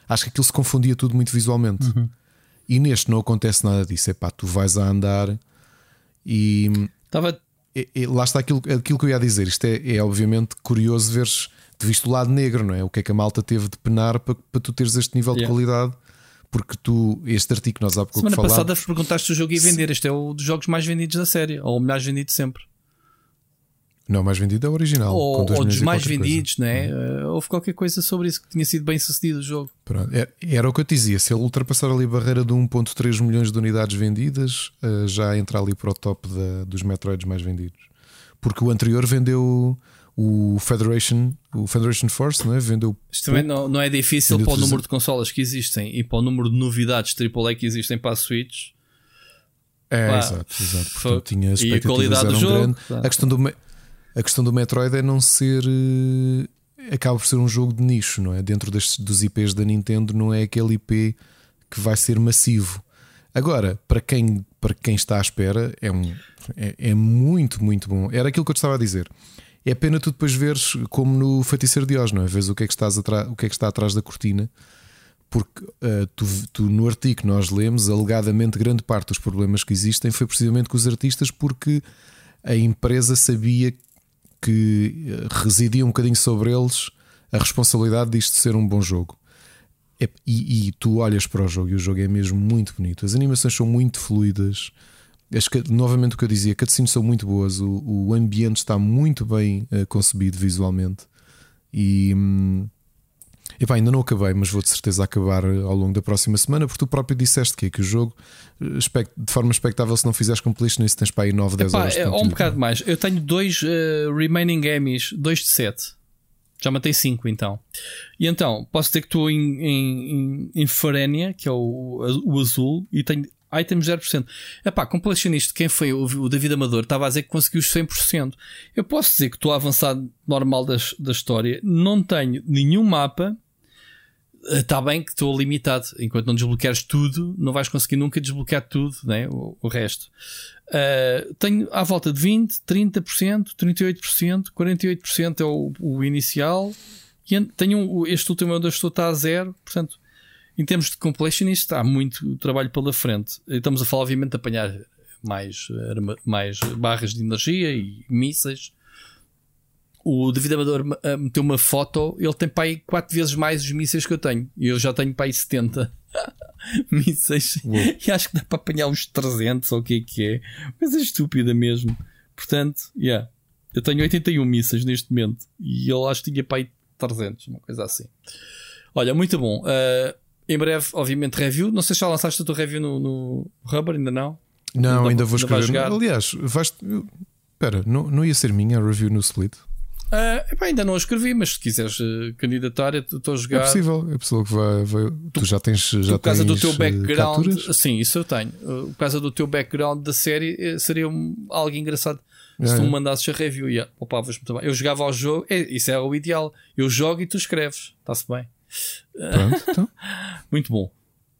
acho que aquilo se confundia tudo muito visualmente. E neste não acontece nada disso. É pá, tu vais a andar e Estava. é- é- lá está aquilo, aquilo que eu ia dizer. Isto é, é obviamente curioso veres de visto o lado negro, não é? O que é que a malta teve de penar para, para tu teres este nível de Yeah. qualidade. Porque tu, este artigo que nós há pouco Semana falámos, passada perguntaste se o jogo ia vender. Este é um dos jogos mais vendidos da série, ou o mais vendido sempre. não, o mais vendido é o original. ou ou dos mais coisa. vendidos, né? Eh, houve qualquer coisa sobre isso que tinha sido bem sucedido o jogo. Pronto, é- Era o que eu te dizia. Se ele ultrapassar ali a barreira de 1,3 milhões de unidades vendidas, eh, já entra ali para o top da- dos Metroids mais vendidos. Porque o anterior vendeu o Federation, o Federation Force, não é? Vendeu Isto também não, não é difícil para o 300. número de consolas que existem e para o número de novidades AAA que existem para a Switch. É, exato, exato. Portanto, tinha e a qualidade do jogo. A questão do a questão do Metroid é não ser eh, acaba por ser um jogo de nicho, não é? Dentro destes, dos IPs da Nintendo não é aquele IP que vai ser massivo. Agora, para quem, para quem está à espera, é, um, é, é muito, muito bom. Era aquilo que eu te estava a dizer. É pena tu depois veres como no Feiticeiro de Oz, não é? Vês o que é que, estás o que, é que está atrás da cortina porque eh, tu, tu, no artigo que nós lemos, alegadamente grande parte dos problemas que existem foi precisamente com os artistas, porque a empresa sabia que eh, residia um bocadinho sobre eles a responsabilidade disto ser um bom jogo. E, e tu olhas para o jogo e o jogo é mesmo muito bonito. As animações são muito fluidas. As ca- novamente o que eu dizia, cutscenes são muito boas. O, o ambiente está muito bem eh, concebido visualmente. E hum, epá, ainda não acabei, mas vou de certeza acabar eh, ao longo da próxima semana, porque tu próprio disseste que é que o jogo, eh, de forma expectável, se não fizeres completion, isso tens para aí 9, 10 Epá, horas. de é, ou um conteúdo. bocado mais. Eu tenho dois eh, remaining Emmys, dois de sete. Já matei cinco então. E então, posso dizer que estou em, em, em, em Farenia, que é o, o azul, e tenho items 0%. Epá, completionista, quem foi o, David Amador, estava a dizer que conseguiu os 100%. Eu posso dizer que estou a avançar normal das, da história, não tenho nenhum mapa. Está bem que estou limitado. Enquanto não desbloqueares tudo, não vais conseguir nunca desbloquear tudo, né? o, o resto. Uh, tenho à volta de 20, 30%, 38%, 48% é o, o inicial. E tenho este último onde eu estou está a zero. Portanto, em termos de completionist, há muito trabalho pela frente. Estamos a falar, obviamente, de apanhar mais, mais barras de energia e mísseis. O David Amador ah, meteu uma foto, ele tem para aí 4 vezes mais os mísseis que eu tenho. E eu já tenho para aí 70 (laughs) mísseis. E acho que dá para apanhar uns 300 ou o que é que é. Mas é estúpida mesmo. Portanto, yeah. Eu tenho 81 mísseis neste momento. E ele acho que tinha para aí 300, uma coisa assim. Olha, muito bom. Ah, em breve, obviamente, review. Não sei se já lançaste a tua review no, no Rubber, ainda não? Não, Ainda- ainda vou ainda escrever. jogar? Aliás, vais. Espera, não, não ia ser minha a review no Split? Ah, epá, ainda não a escrevi, mas se quiseres eh, candidatar, eu estou a É jogar. possível, é possível que vai. vai- tu, já tens. Já Tu, por causa do teu eh, background, capturas? sim, isso eu tenho. Uh, Por causa do teu background da série, seria um- algo engraçado se tu me mandasses a review. Yeah, poupavas muito bem. Eu jogava ao jogo, é, isso é o ideal. Eu jogo e tu escreves, está-se bem. Pronto, (laughs) então. Muito bom.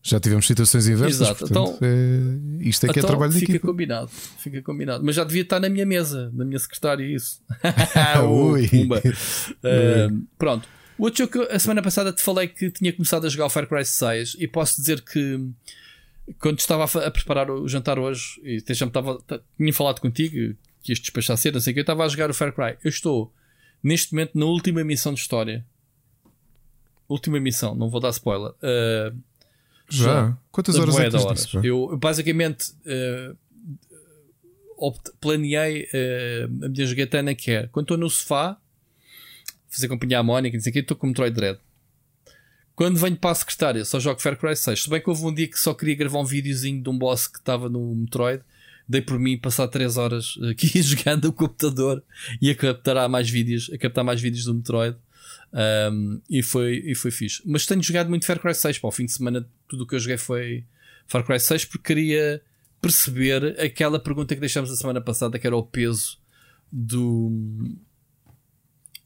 Já tivemos situações inversas. Exato, Portanto, é, isto é que é Então, trabalho de fica equipa. combinado, fica combinado. Mas já devia estar na minha mesa, na minha secretária, isso. (laughs) Ui. Pumba. Uh, pronto. O outro jogo que a semana passada te falei que tinha começado a jogar o Far Cry 6 e posso dizer que quando estava a, preparar o jantar hoje, e já me estava, tinha falado contigo que ias despachar cedo, não sei o que, eu estava a jogar o Far Cry. Eu estou neste momento na última missão de história. Última missão, não vou dar spoiler. Uh, Já? Quantas horas é que horas. Eu basicamente uh, planeei uh, a minha jogatana que é quando estou no sofá, fazer companhia à Mónica, o que, estou com o Metroid Dread. Quando venho para a secretária, só jogo Far Cry 6. Se bem que houve um dia que só queria gravar um videozinho de um boss que estava no Metroid, dei por mim passar 3 horas aqui (laughs) jogando o computador e a captar mais vídeos, a captar mais vídeos do Metroid. Um, e, foi, e foi fixe. Mas tenho jogado muito Far Cry 6. Para o fim de semana, tudo o que eu joguei foi Far Cry 6 porque queria perceber aquela pergunta que deixámos a semana passada, que era o peso do.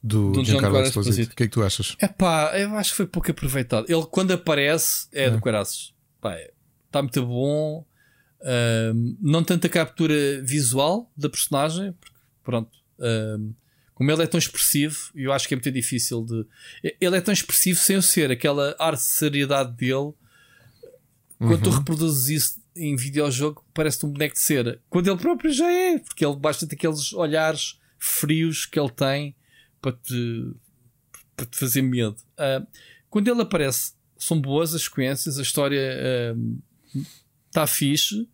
Do do Giancarlo Esposito. O que é que tu achas? É pá, eu acho que foi pouco aproveitado. Ele, quando aparece, é, do caraças. Está muito bom. Ahm, não tanta captura visual da personagem, porque, pronto. ahm, como ele é tão expressivo, eu acho que é muito difícil de. Ele é tão expressivo sem o ser, aquela arte de seriedade dele. Quando tu reproduzes isso em videojogo, parece-te um boneco de cera. Quando ele próprio já é, porque ele basta ter aqueles olhares frios que ele tem para te, para te fazer medo. Ah, quando ele aparece, são boas as sequências, a história está fixe,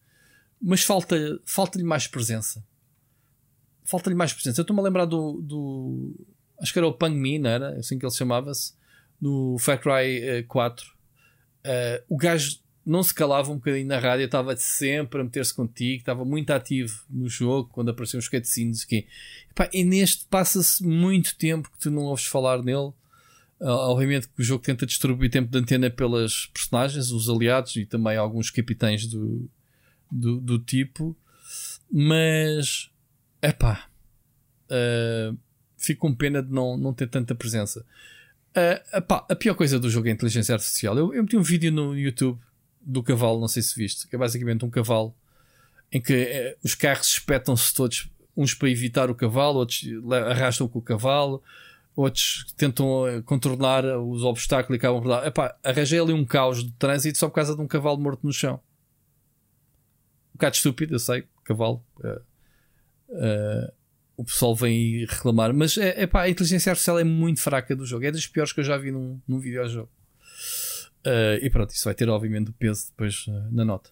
mas falta- falta-lhe mais presença. Falta-lhe mais presença. Eu estou-me a lembrar do, do- Acho que era o Pang Mi, não era? Assim que ele chamava-se. No Far Cry eh, 4. Ah, o gajo não se calava um bocadinho na rádio, estava sempre a meter-se contigo, estava muito ativo no jogo quando apareciam os cutscenes. Que... Epá, e neste passa-se muito tempo que tu não ouves falar nele. Ah, obviamente que o jogo tenta distribuir tempo de antena pelas personagens, os aliados e também alguns capitães do, do, do tipo, mas epá, ah, fico com pena de não, não ter tanta presença. Ah, epá, a pior coisa do jogo é a inteligência artificial. Eu, eu meti um vídeo no YouTube do cavalo, não sei se viste, que é basicamente um cavalo em que eh, os carros espetam-se todos, uns para evitar o cavalo, outros arrastam com o cavalo, outros tentam contornar os obstáculos e acabam por dar. Epá, arranjei ali um caos de trânsito só por causa de um cavalo morto no chão. Um bocado estúpido, eu sei, cavalo. eh, eh, o pessoal vem reclamar, mas é, epá, a inteligência artificial é muito fraca do jogo, é das piores que eu já vi num, num videojogo. Eh, e pronto, isso vai ter obviamente peso depois eh, na nota.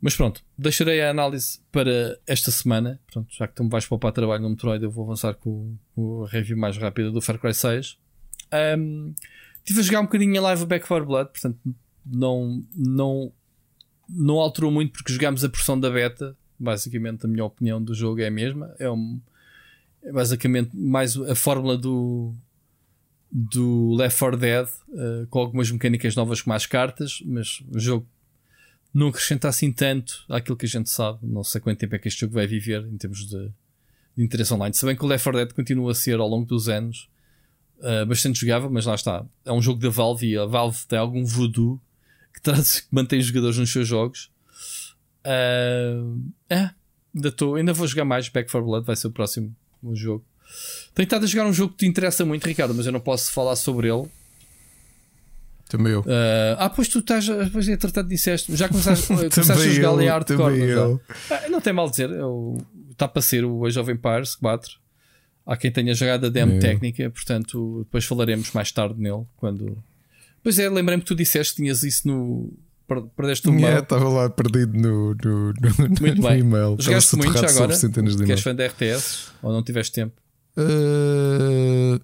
Mas pronto, deixarei a análise para esta semana. Pronto, já que tu me vais poupar trabalho no Metroid, eu vou avançar com, com a review mais rápida do Far Cry 6. Um, Estive a jogar um bocadinho em live Back 4 Blood, portanto não, não, não alterou muito porque jogámos a porção da beta. Basicamente, a minha opinião do jogo é a mesma. É, um, é basicamente mais a fórmula do, do Left 4 Dead, eh, com algumas mecânicas novas como as cartas, mas o jogo não acrescenta assim tanto àquilo que a gente sabe. Não sei quanto tempo é que este jogo vai viver em termos de, de interesse online. Se bem que o Left 4 Dead continua a ser ao longo dos anos uh, bastante jogável, mas lá está. É um jogo da Valve e a Valve tem algum voodoo que, (laughs) traz, que mantém os jogadores nos seus jogos. Uh, é, ainda, tô, ainda vou jogar mais. Back 4 Blood vai ser o próximo jogo. Tenho estado a jogar um jogo que te interessa muito, Ricardo, mas eu não posso falar sobre ele. Também eu. Uh, ah, pois tu estás. Pois é, tratado disseste. Já começaste, (laughs) começaste a jogar em hardcore. também eu. Ah, não tem mal dizer. Está para ser o Age of Empires 4. Há quem tenha jogado a demo Eu. técnica, portanto, depois falaremos mais tarde nele. Quando... Pois é, lembrei-me que tu disseste que tinhas isso no. Per- Perdeste Yeah, mail. Estava lá perdido no, no, no, Muito no bem. e-mail. Jogaste muito já agora? Que és fã da RTS? Ou não tiveste tempo? Uh,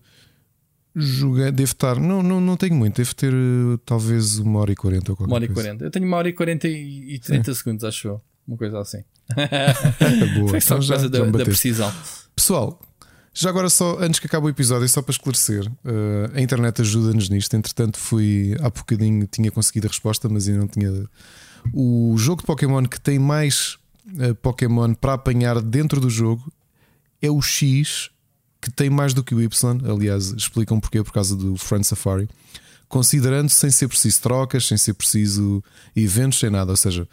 joguei, devo estar. Não, não, não tenho muito. Devo ter uh, talvez uma hora e quarenta ou qualquer Uma hora e coisa. 40. Eu tenho uma hora e 40 e, e 30 segundos, acho eu. Uma coisa assim. (laughs) Boa, Foi só então por já, causa já da, me da precisão. Pessoal, já agora só antes que acabe o episódio, só para esclarecer, uh, a internet ajuda-nos nisto. Entretanto, fui há bocadinho, tinha conseguido a resposta, mas ainda não tinha. O jogo de Pokémon que tem mais uh, Pokémon para apanhar dentro do jogo é o X, que tem mais do que o Y. Aliás, explicam porquê, por causa do Friend Safari. Considerando sem ser preciso trocas, sem ser preciso eventos, sem nada. Ou seja,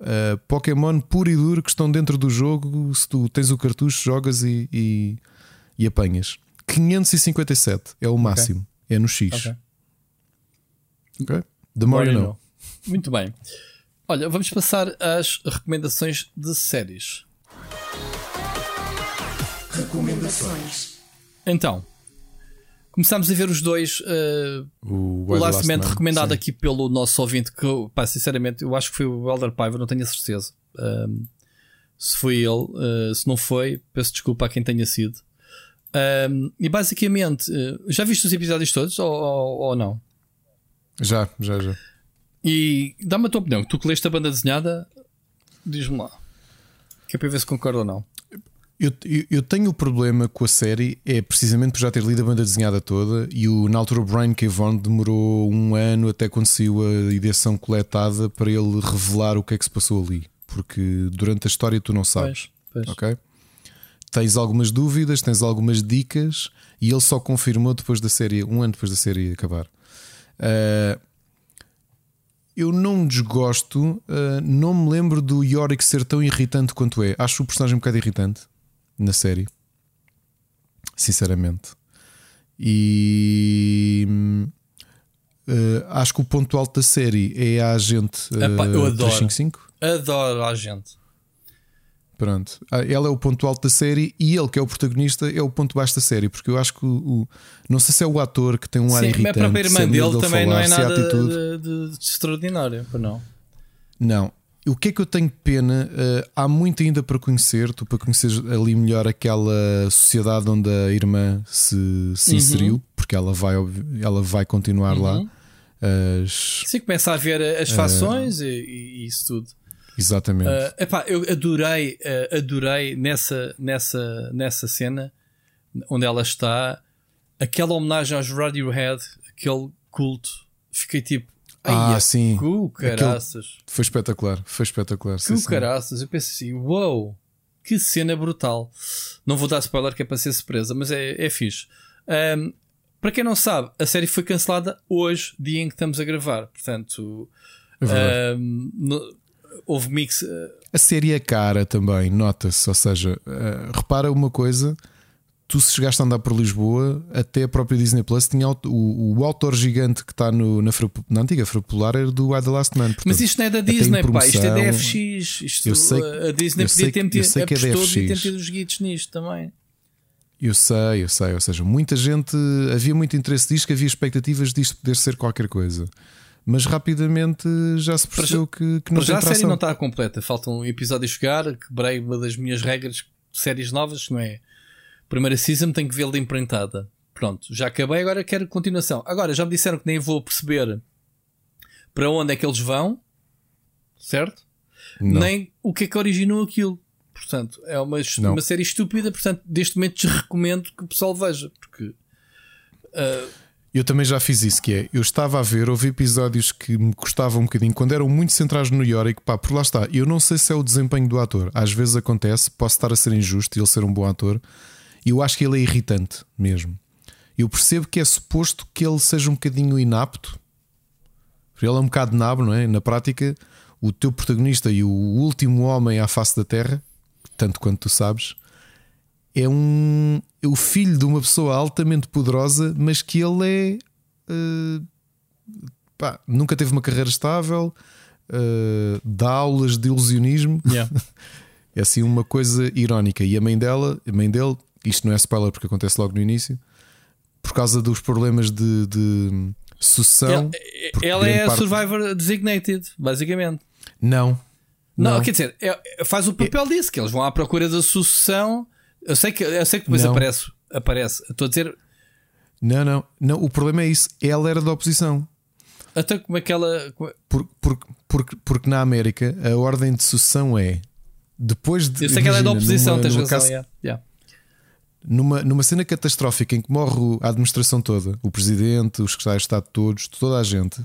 Uh, Pokémon puro e duro que estão dentro do jogo. Se tu tens o cartucho, jogas e, e, e apanhas. 557 é o máximo, é no X. Ok. Ok? The more you know. Muito bem. Olha, vamos passar às recomendações de séries. Recomendações. Então, começámos a ver os dois. uh, O, o Last Man Man, recomendado sim. aqui pelo nosso ouvinte, que eu, pá, sinceramente, eu acho que foi o Elder Paiva, não tenho a certeza. Um, se foi ele, uh, se não foi, peço desculpa a quem tenha sido. Um, e basicamente, uh, já viste os episódios todos ou, ou, ou não? Já, já, já. E dá-me a tua opinião. Tu que leste a banda desenhada, diz-me lá. Que é para ver se concordo ou não. Eu, eu, eu tenho o problema com a série, é precisamente por já ter lido a banda desenhada toda e o, na altura o Brian K. Vaughan demorou um ano até saiu a edição coletada para ele revelar o que é que se passou ali. Porque durante a história tu não sabes. Pois, pois. Ok? Tens algumas dúvidas, tens algumas dicas e ele só confirmou depois da série, um ano depois da série acabar. Ah, eu não desgosto, ah, não me lembro do Yorick ser tão irritante quanto é. Acho o personagem um bocado irritante na série, sinceramente. E ah, acho que o ponto alto da série é a agente Epá, eu adoro. 355. Adoro a gente. Pronto, Ah, ela é o ponto alto da série e ele, que é o protagonista, é o ponto baixo da série. Porque eu acho que o, o- não sei se é o ator que tem um ar Sim, mas irritante. a própria é irmã maneira dele também não falar, é se a nada atitude. de, de- de extraordinário, não. Não. O que é que eu tenho pena? Uh, há muito ainda para conhecer, tu para conhecer ali melhor aquela sociedade onde a irmã se, se Uhum. inseriu, porque ela vai, ela vai continuar lá. As- Sim, começa a ver as fações e, e isso tudo. Exatamente. Uh, epá, eu adorei, uh, adorei nessa, nessa, nessa cena onde ela está, aquela homenagem aos Radiohead, aquele culto. Fiquei tipo, Ah, ai, sim. cu caraças, Foi espetacular, foi espetacular. cu caraças. Eu penso assim, uou, que cena brutal. Não vou dar spoiler que é para ser surpresa, mas é, é fixe. Um, para quem não sabe, a série foi cancelada hoje, dia em que estamos a gravar. Portanto, É um, no- houve mix. uh, A série é cara também, nota-se. Ou seja, uh, repara uma coisa: tu se chegaste a andar por Lisboa, até a própria Disney Plus tinha auto- o, o autor gigante que está no, na, na antiga Fra Popular era do I The Last Man. Mas portanto, isto não é da Disney, pá, isto é da FX. Isto, Eu sei- a Disney eu podia sei ter metido, eu sei que é da FX. ter os guitos nisto também. Eu sei, eu sei. Ou seja, muita gente havia muito interesse disto, que havia expectativas disto poder ser qualquer coisa. Mas rapidamente já se percebeu que, que não já a série não está completa. Falta um episódio a chegar. Quebrei uma das minhas regras de séries novas, que não é? Primeira season tem que vê-la imprentada. Pronto, já acabei, agora quero continuação. Agora, já me disseram que nem vou perceber para onde é que eles vão, certo? Não. Nem o que é que originou aquilo. Portanto, é uma, Não. uma série estúpida. Portanto, neste momento te (laughs) recomendo que o pessoal veja, porque Eu também já fiz isso, que é, eu estava a ver, houve episódios que me custavam um bocadinho, quando eram muito centrados no Yorick, pá, por lá está, eu não sei se é o desempenho do ator, às vezes acontece, posso estar a ser injusto e ele ser um bom ator, eu acho que ele é irritante mesmo. Eu percebo que é suposto que ele seja um bocadinho inapto, ele é um bocado nabo, não é? Na prática, o teu protagonista e o último homem à face da Terra, tanto quanto tu sabes, é um o filho de uma pessoa altamente poderosa, mas que ele é eh, pá, nunca teve uma carreira estável, eh, dá aulas de ilusionismo. (laughs) É assim uma coisa irónica. E a mãe dela, a mãe dele, isto não é spoiler porque acontece logo no início, por causa dos problemas de, de sucessão. ela, ela é parte- Survivor Designated, basicamente. Não. Não, Não. quer dizer, é- é- faz o papel disso, que eles vão à procura da sucessão. Eu sei que, eu sei que depois Não. aparece, aparece. Estou a dizer, Não, não, não. O problema é isso. Ela era da oposição. até como aquela. como- Por- por- porque, porque na América a ordem de sucessão é depois de. Eu sei que ela é da oposição, numa- tens numa razão. caso- yeah, yeah. numa, numa cena catastrófica em que morre a administração toda, o presidente, os secretários de Estado todos, toda a gente,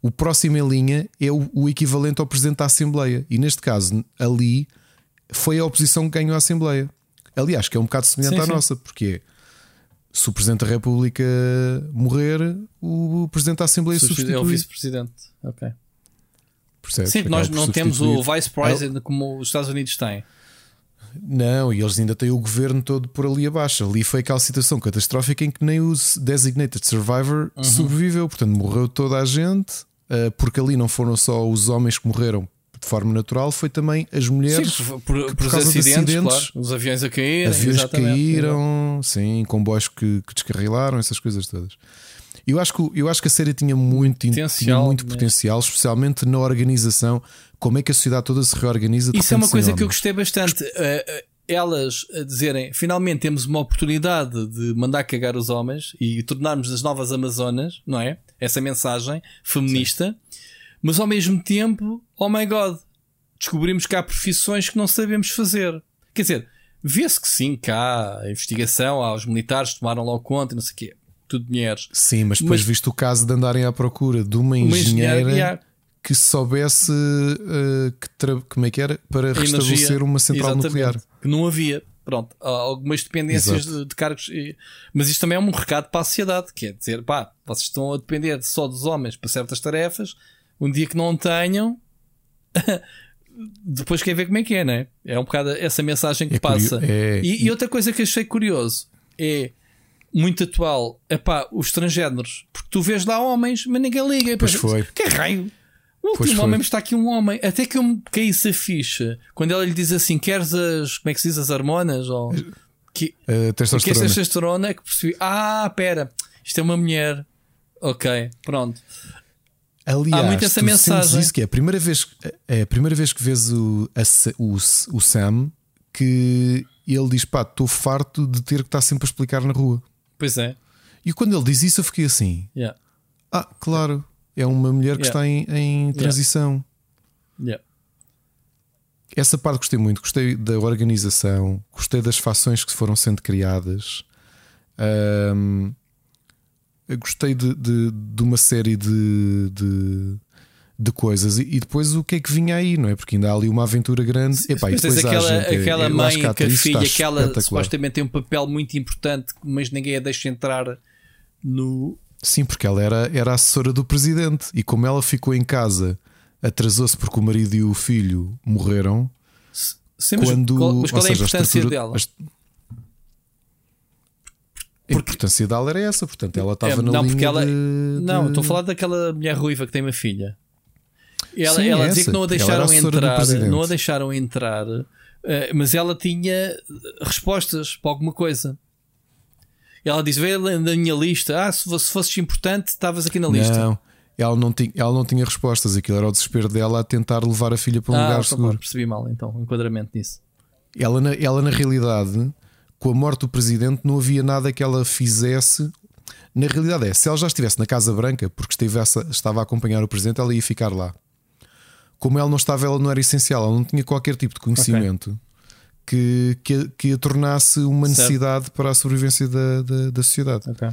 o próximo em linha é o, o equivalente ao presidente da Assembleia. E neste caso, ali foi a oposição que ganhou a Assembleia. Aliás, que é um bocado semelhante Sim, à sim. nossa, porque é, se o presidente da República morrer, o presidente da Assembleia Substitu- É o substitui. vice-presidente. Ok. Percebes? Sim, nós não temos o substituir. vice president como os Estados Unidos têm. Não, e eles ainda têm o governo todo por ali abaixo. Ali foi aquela situação catastrófica em que nem o Designated Survivor Uhum. sobreviveu. Portanto, morreu toda a gente. uh, porque ali não foram só os homens que morreram de forma natural, foi também as mulheres sim, por, por, por acidentes, acidentes claro, os aviões a cair, aviões que caíram, sim, comboios que, que descarrilaram, essas coisas todas. Eu acho que, eu acho que a série tinha muito potencial, tinha muito potencial especialmente na organização. Como é que a sociedade toda se reorganiza? Isso é uma coisa que eu gostei bastante. Uh, elas a dizerem finalmente temos uma oportunidade de mandar cagar os homens e tornarmos as novas Amazonas, não é? Essa mensagem feminista, Sim. Mas ao mesmo tempo, oh my god, descobrimos que há profissões que não sabemos fazer. Quer dizer, vê-se que sim, que há investigação, há os militares que tomaram logo conta, não sei o quê, tudo dinheiros. Sim, mas depois mas, visto o caso de andarem à procura de uma, uma engenheira. engenheira que soubesse uh, que como é que era para restabelecer uma central nuclear. Que não havia. Pronto, algumas dependências de, de, cargos. Mas isto também é um recado para a sociedade, que é dizer, pá, vocês estão a depender só dos homens para certas tarefas, um dia que não tenham, (laughs) depois quer ver como é que é, né? É um bocado essa mensagem que é passa. É... E, e, outra coisa que achei curioso é muito atual, é pá, os transgêneros, porque tu vês lá homens, mas ninguém liga. Pois foi. Que raio? O último homem está aqui um homem. Até que eu me caísse a ficha. Quando ela lhe diz assim: queres as. Como é que se diz? As hormonas? Ou. Que, uh, testosterona. Que é testosterona é que percebi. Ah, pera. Isto é uma mulher. Ok, pronto. Aliás, Há muito essa mensagem. Isso que é a primeira vez, é a primeira vez que vês o, a, o, o Sam que ele diz: pá, estou farto de ter que estar sempre a explicar na rua. Pois é. E quando ele diz isso, eu fiquei assim: yeah. ah, claro. É uma mulher que yeah. está em, em transição. Yeah. Essa parte gostei muito. Gostei da organização, gostei das fações que foram sendo criadas. Um, gostei de, de, de, uma série de, de, de coisas e, e, depois o que é que vinha aí, não é? Porque ainda há ali uma aventura grande. Epá, e depois aquela, gente, aquela mãe que a, que a filha, que ela supostamente tem um papel muito importante, mas ninguém a deixa entrar no, Sim, porque ela era, era assessora do presidente e como ela ficou em casa, atrasou-se porque o marido e o filho morreram. Sim, mas quando, qual, mas qual é a importância dela? A importância dela era essa, portanto, ela estava é, na não, linha ela, de, Não, estou a falar daquela mulher ruiva que tem uma filha. Ela, Sim, ela dizia que não a deixaram entrar, não a deixaram entrar, eh, mas ela tinha respostas para alguma coisa. Ela diz: Vê na minha lista. Ah, se fosses importante, estavas aqui na lista. Não, ela não, tinha, ela não tinha respostas. Aquilo era o desespero dela a tentar levar a filha para um ah, lugar seguro. Percebi mal então o enquadramento nisso. Ela na, ela, na realidade, com a morte do presidente, não havia nada que ela fizesse. Na realidade, é se ela já estivesse na Casa Branca, porque estivesse, estava a acompanhar o presidente, ela ia ficar lá. Como ela não estava, ela não era essencial, ela não tinha qualquer tipo de conhecimento. Okay que, que, que a tornasse uma necessidade certo. para a sobrevivência da, da, da sociedade. Okay.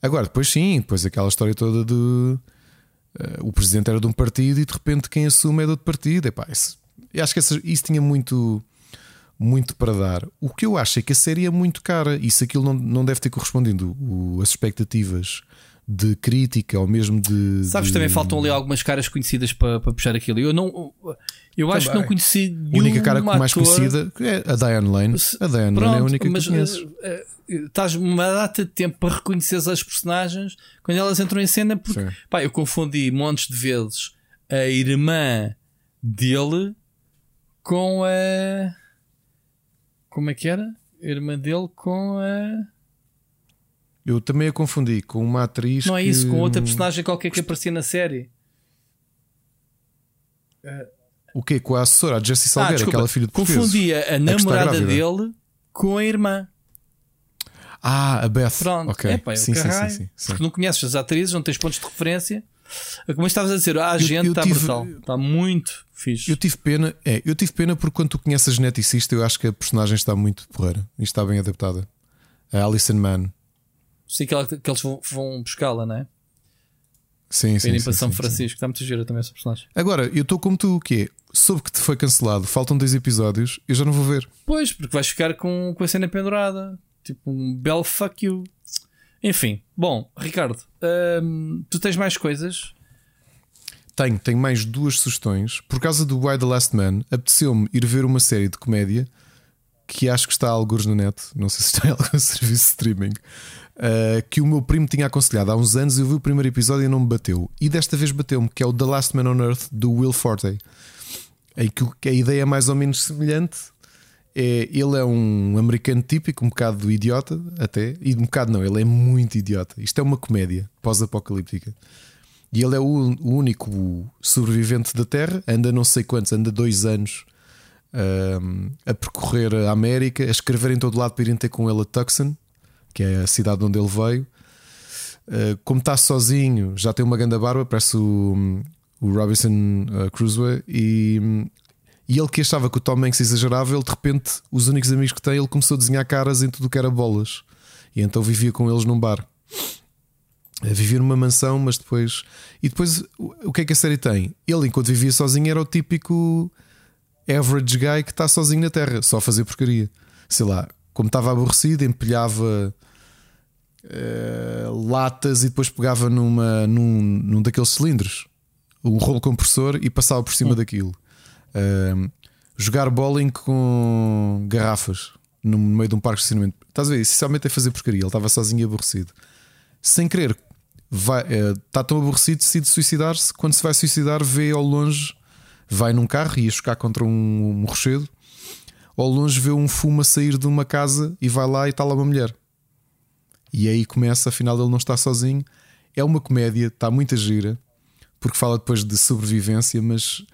Agora, depois sim, depois aquela história toda de uh, o presidente era de um partido e de repente quem assume é de outro partido. Epá, isso, eu acho que isso tinha muito, muito para dar. O que eu acho é que a série é muito cara e se aquilo não, não deve ter correspondido o, as expectativas de crítica ou mesmo de. Sabes, de... também faltam ali algumas caras conhecidas para, para puxar aquilo. Eu não. Eu acho também. que não conheci. A única cara mais conhecida é a Diane Lane. A Diane Pronto, Lane é a única mas, que conheces. Uh, uh, estás uma data de tempo para reconhecer as personagens quando elas entram em cena, porque pá, eu confundi montes de vezes a irmã dele com a. Como é que era? A irmã dele com a. Eu também a confundi com uma atriz. Não é que... isso, com outra personagem qualquer que aparecia na série. O quê? Com a assessora, a Jessie Salgueiro, ah, aquela filha de Confundia a, a namorada dele com a irmã. Ah, a Beth. Pronto, okay. Epa, sim, sim, sim, sim, sim, Porque não conheces as atrizes, não tens pontos de referência. Como estavas a dizer, a gente está tive... brutal, está muito fixe. Eu tive pena, é, eu tive pena porque quando tu conheces a geneticista, eu acho que a personagem está muito porreira e está bem adaptada. A Alison Mann. Sei que, ela, que eles vão, vão buscá-la, não é? Sim, sim. Irem para São Francisco, está muito gira também essa personagem. Agora, eu estou como tu, o quê? Soube que te foi cancelado, faltam dois episódios, eu já não vou ver. Pois, porque vais ficar com, com a cena pendurada. Tipo um belo fuck you. Enfim, bom, Ricardo, hum, tu tens mais coisas? Tenho, tenho mais duas sugestões. Por causa do Why the Last Man, apeteceu-me ir ver uma série de comédia que acho que está a alguns na net, não sei se está em algum (laughs) serviço de streaming, uh, que o meu primo tinha aconselhado há uns anos. Eu vi o primeiro episódio e não me bateu. E desta vez bateu-me, que é o The Last Man on Earth do Will Forte. Em que a ideia é mais ou menos semelhante. É, ele é um americano típico, um bocado idiota, até, e um bocado não, ele é muito idiota. Isto é uma comédia pós-apocalíptica. E ele é o, o, único sobrevivente da Terra, anda não sei quantos, anda dois anos um, a percorrer a América, a escrever em todo lado para irem ter com ele a Tucson, que é a cidade onde ele veio. Uh, como está sozinho, já tem uma grande barba, parece o, o Robinson uh, Crusoe, e, e ele que achava que o Tom Hanks exagerava, ele de repente, os únicos amigos que tem, ele começou a desenhar caras em tudo o que era bolas. E então vivia com eles num bar. Vivia numa mansão, mas depois. E depois, o que é que a série tem? Ele, enquanto vivia sozinho, era o típico average guy que está sozinho na Terra, só a fazer porcaria. Sei lá, como estava aborrecido, empilhava uh, latas e depois pegava numa, num, num daqueles cilindros, um rolo compressor e passava por cima hum. daquilo. Jogar bowling com garrafas no meio de um parque de estacionamento. Estás a ver? Essencialmente é fazer porcaria. Ele estava sozinho e aborrecido. Sem querer, vai, uh, está tão aborrecido, decide suicidar-se. Quando se vai suicidar, vê ao longe vai num carro e ia chocar contra um, um rochedo. Ao longe vê um fumo a sair de uma casa e vai lá e está lá uma mulher. E aí começa, afinal ele não está sozinho. É uma comédia, está muita gira, porque fala depois de sobrevivência, mas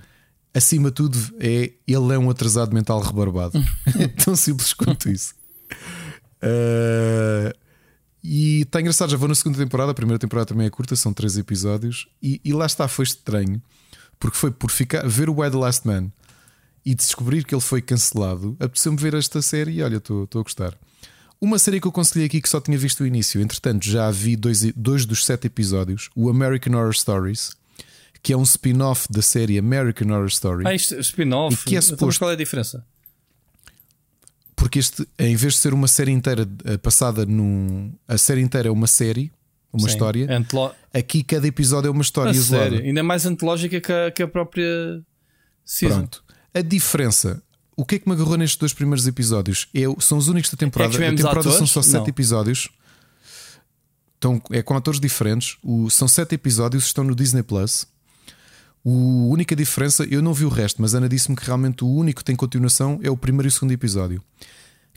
acima de tudo é ele é um atrasado mental rebarbado. (laughs) Tão simples quanto isso. Uh, e está engraçado, já vou na segunda temporada, a primeira temporada também é curta, são três episódios, e, e lá está, foi estranho porque foi por ficar, ver o Why the Last Man e descobrir que ele foi cancelado, apeteceu-me ver esta série e olha, estou a gostar. Uma série que eu aconselhei aqui que só tinha visto o início, entretanto já vi dois, dois dos sete episódios, o American Horror Stories, que é um spin-off da série American Horror Story. Ah, isto spin-off? Que é então, suposto... qual é a diferença? Porque este, em vez de ser uma série inteira eh, passada num. A série inteira é uma série, uma Sim. história. Antolo... Aqui cada episódio é uma história a isolada. Sério? Ainda mais antológica que a, que a própria season. Pronto. A diferença. O que é que me agarrou nestes dois primeiros episódios? Eu, são os únicos da temporada. É a temporada atores? são só sete Não. episódios. Então, é com atores diferentes. O, são sete episódios, estão no Disney Plus. A única diferença, eu não vi o resto, mas Ana disse-me que realmente o único que tem continuação é o primeiro e o segundo episódio.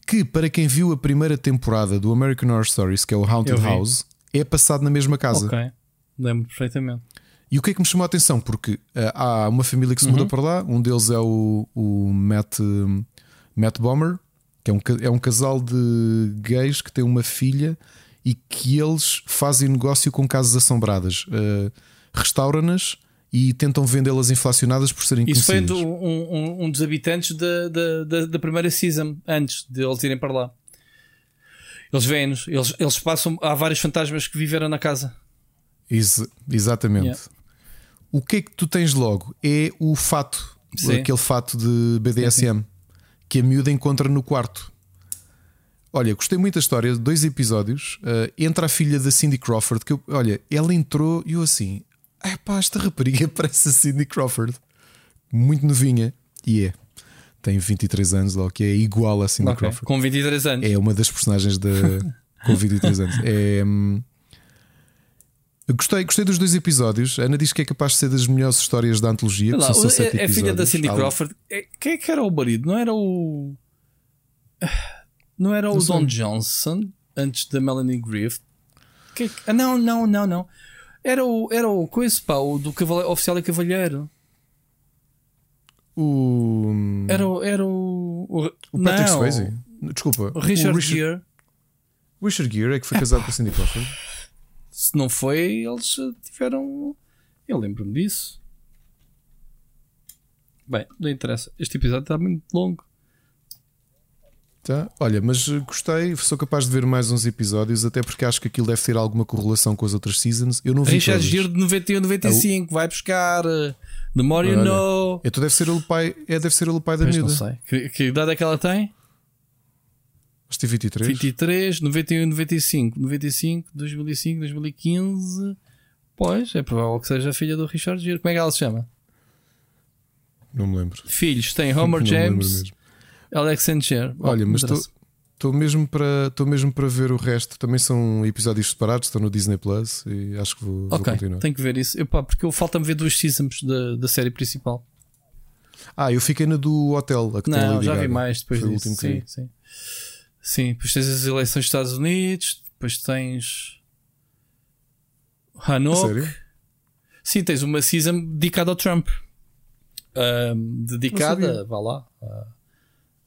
Que para quem viu a primeira temporada do American Horror Stories, que é o Haunted House, é passado na mesma casa. Ok, lembro perfeitamente. E o que é que me chamou a atenção? Porque uh, há uma família que se muda uhum. para lá, um deles é o, o Matt, Matt Bomber, que é um, é um casal de gays que tem uma filha e que eles fazem negócio com casas assombradas, uh, restauram-nas e tentam vendê-las inflacionadas por serem Isso conhecidas. Isso foi um, um, um, dos habitantes da, da, da, primeira season, antes de eles irem para lá. Eles vêm-nos, eles, eles passam. Há vários fantasmas que viveram na casa. Ex exatamente. Yeah. O que é que tu tens logo? É o fato, Sim. aquele fato de BDSM Sim. que a miúda encontra no quarto. Olha, gostei muito da história, dois episódios. Uh, entra a filha da Cindy Crawford, que eu, olha, ela entrou e eu assim, é pá, esta rapariga (laughs) parece a Cindy Crawford, muito novinha, e é tem 23 anos, ou que é igual a Cindy okay. Crawford. Com 23 anos. É uma das personagens da. (laughs) com 23 anos. É. Hum, gostei, gostei dos dois episódios. A Ana diz que é capaz de ser das melhores histórias da antologia. Lá, são é, é filha da Cindy Crawford. É, quem é que era o marido? Não era o. Não era o não Don Johnson antes da Melanie Griffith? Que, ah, não, não, não, não. Era o, era o coisa, pá, o do cavaleiro, oficial e cavalheiro. O. Era, era o. O, o Patrick não. Swayze? Desculpa. O Richard, o Richard Gere. Richard Gere é que foi casado com a Cindy Crawford? Se não foi, eles tiveram. Eu lembro-me disso. Bem, não interessa. Este episódio está muito longo. Tá. Olha, mas gostei, sou capaz de ver mais uns episódios, até porque acho que aquilo deve ter alguma correlação com as outras seasons. Eu não vi. Richard Gere de 91, 95, é o... vai buscar. The more you know. Então deve ser o pai, é, deve ser o pai da miúda. Não sei. Que, que, idade é que ela tem? Acho que 23. 23, 91, 95, 95, 2005, 2015. Pois, é provável que seja a filha do Richard Gere. Como é que ela se chama? Não me lembro. Filhos, tem Homer (laughs) James, Alexander. Olha, mas Bom, estou mesmo, para, estou mesmo para ver o resto. Também são episódios separados, estão no Disney Plus e acho que vou, vou Ok, continuar. tenho que ver isso. Epá, porque eu falta-me ver duas seasons da, da série principal. Ah, eu fiquei na do hotel, a que tem Não, Lady já vi mais depois Foi disso. Sim, sim. Sim, depois tens as eleições dos Estados Unidos, depois tens Hanok. Sim, tens uma season dedicada ao Trump. Ahm, dedicada, vá lá.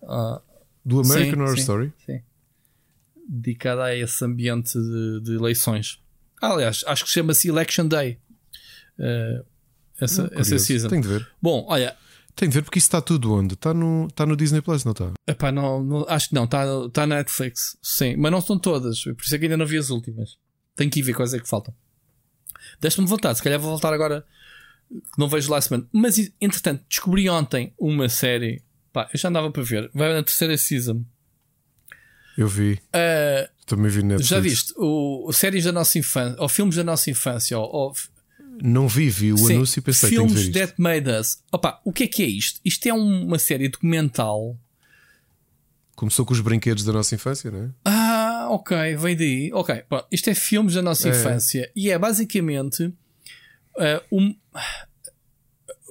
Ah, Do American Sim, Horror sim. Story? sim. Dedicada a esse ambiente de, de eleições. Ah, aliás, acho que chama-se Election Day. Ah, essa, Ah, essa season. Tenho de ver. Bom, olha, Tenho de ver porque isso está tudo onde? Está no, está no Disney Plus, não está? Epá, não, não- acho que não, está tá na Netflix. Sim, mas não estão todas. Por isso é que ainda não vi as últimas. Tenho que ir ver quais é que faltam. Deixa-me voltar, se calhar vou voltar agora. Não vejo lá a semana. Mas entretanto, descobri ontem uma série. Pá, eu já andava para ver. Vai na terceira season. Eu vi. Ah, Também vi Netflix. já viste? O, o séries da nossa infância, ou filmes da nossa infância, ou, ou Não vi, vi o Sim, anúncio e pensei que filmes ver isto. that made us. Opa, o que é que é isto? Isto é um- uma série documental. Começou com os brinquedos da nossa infância, não é? Ah, ok, vem daí. Ok, pronto. Isto é filmes da nossa É. infância e é basicamente ah, um-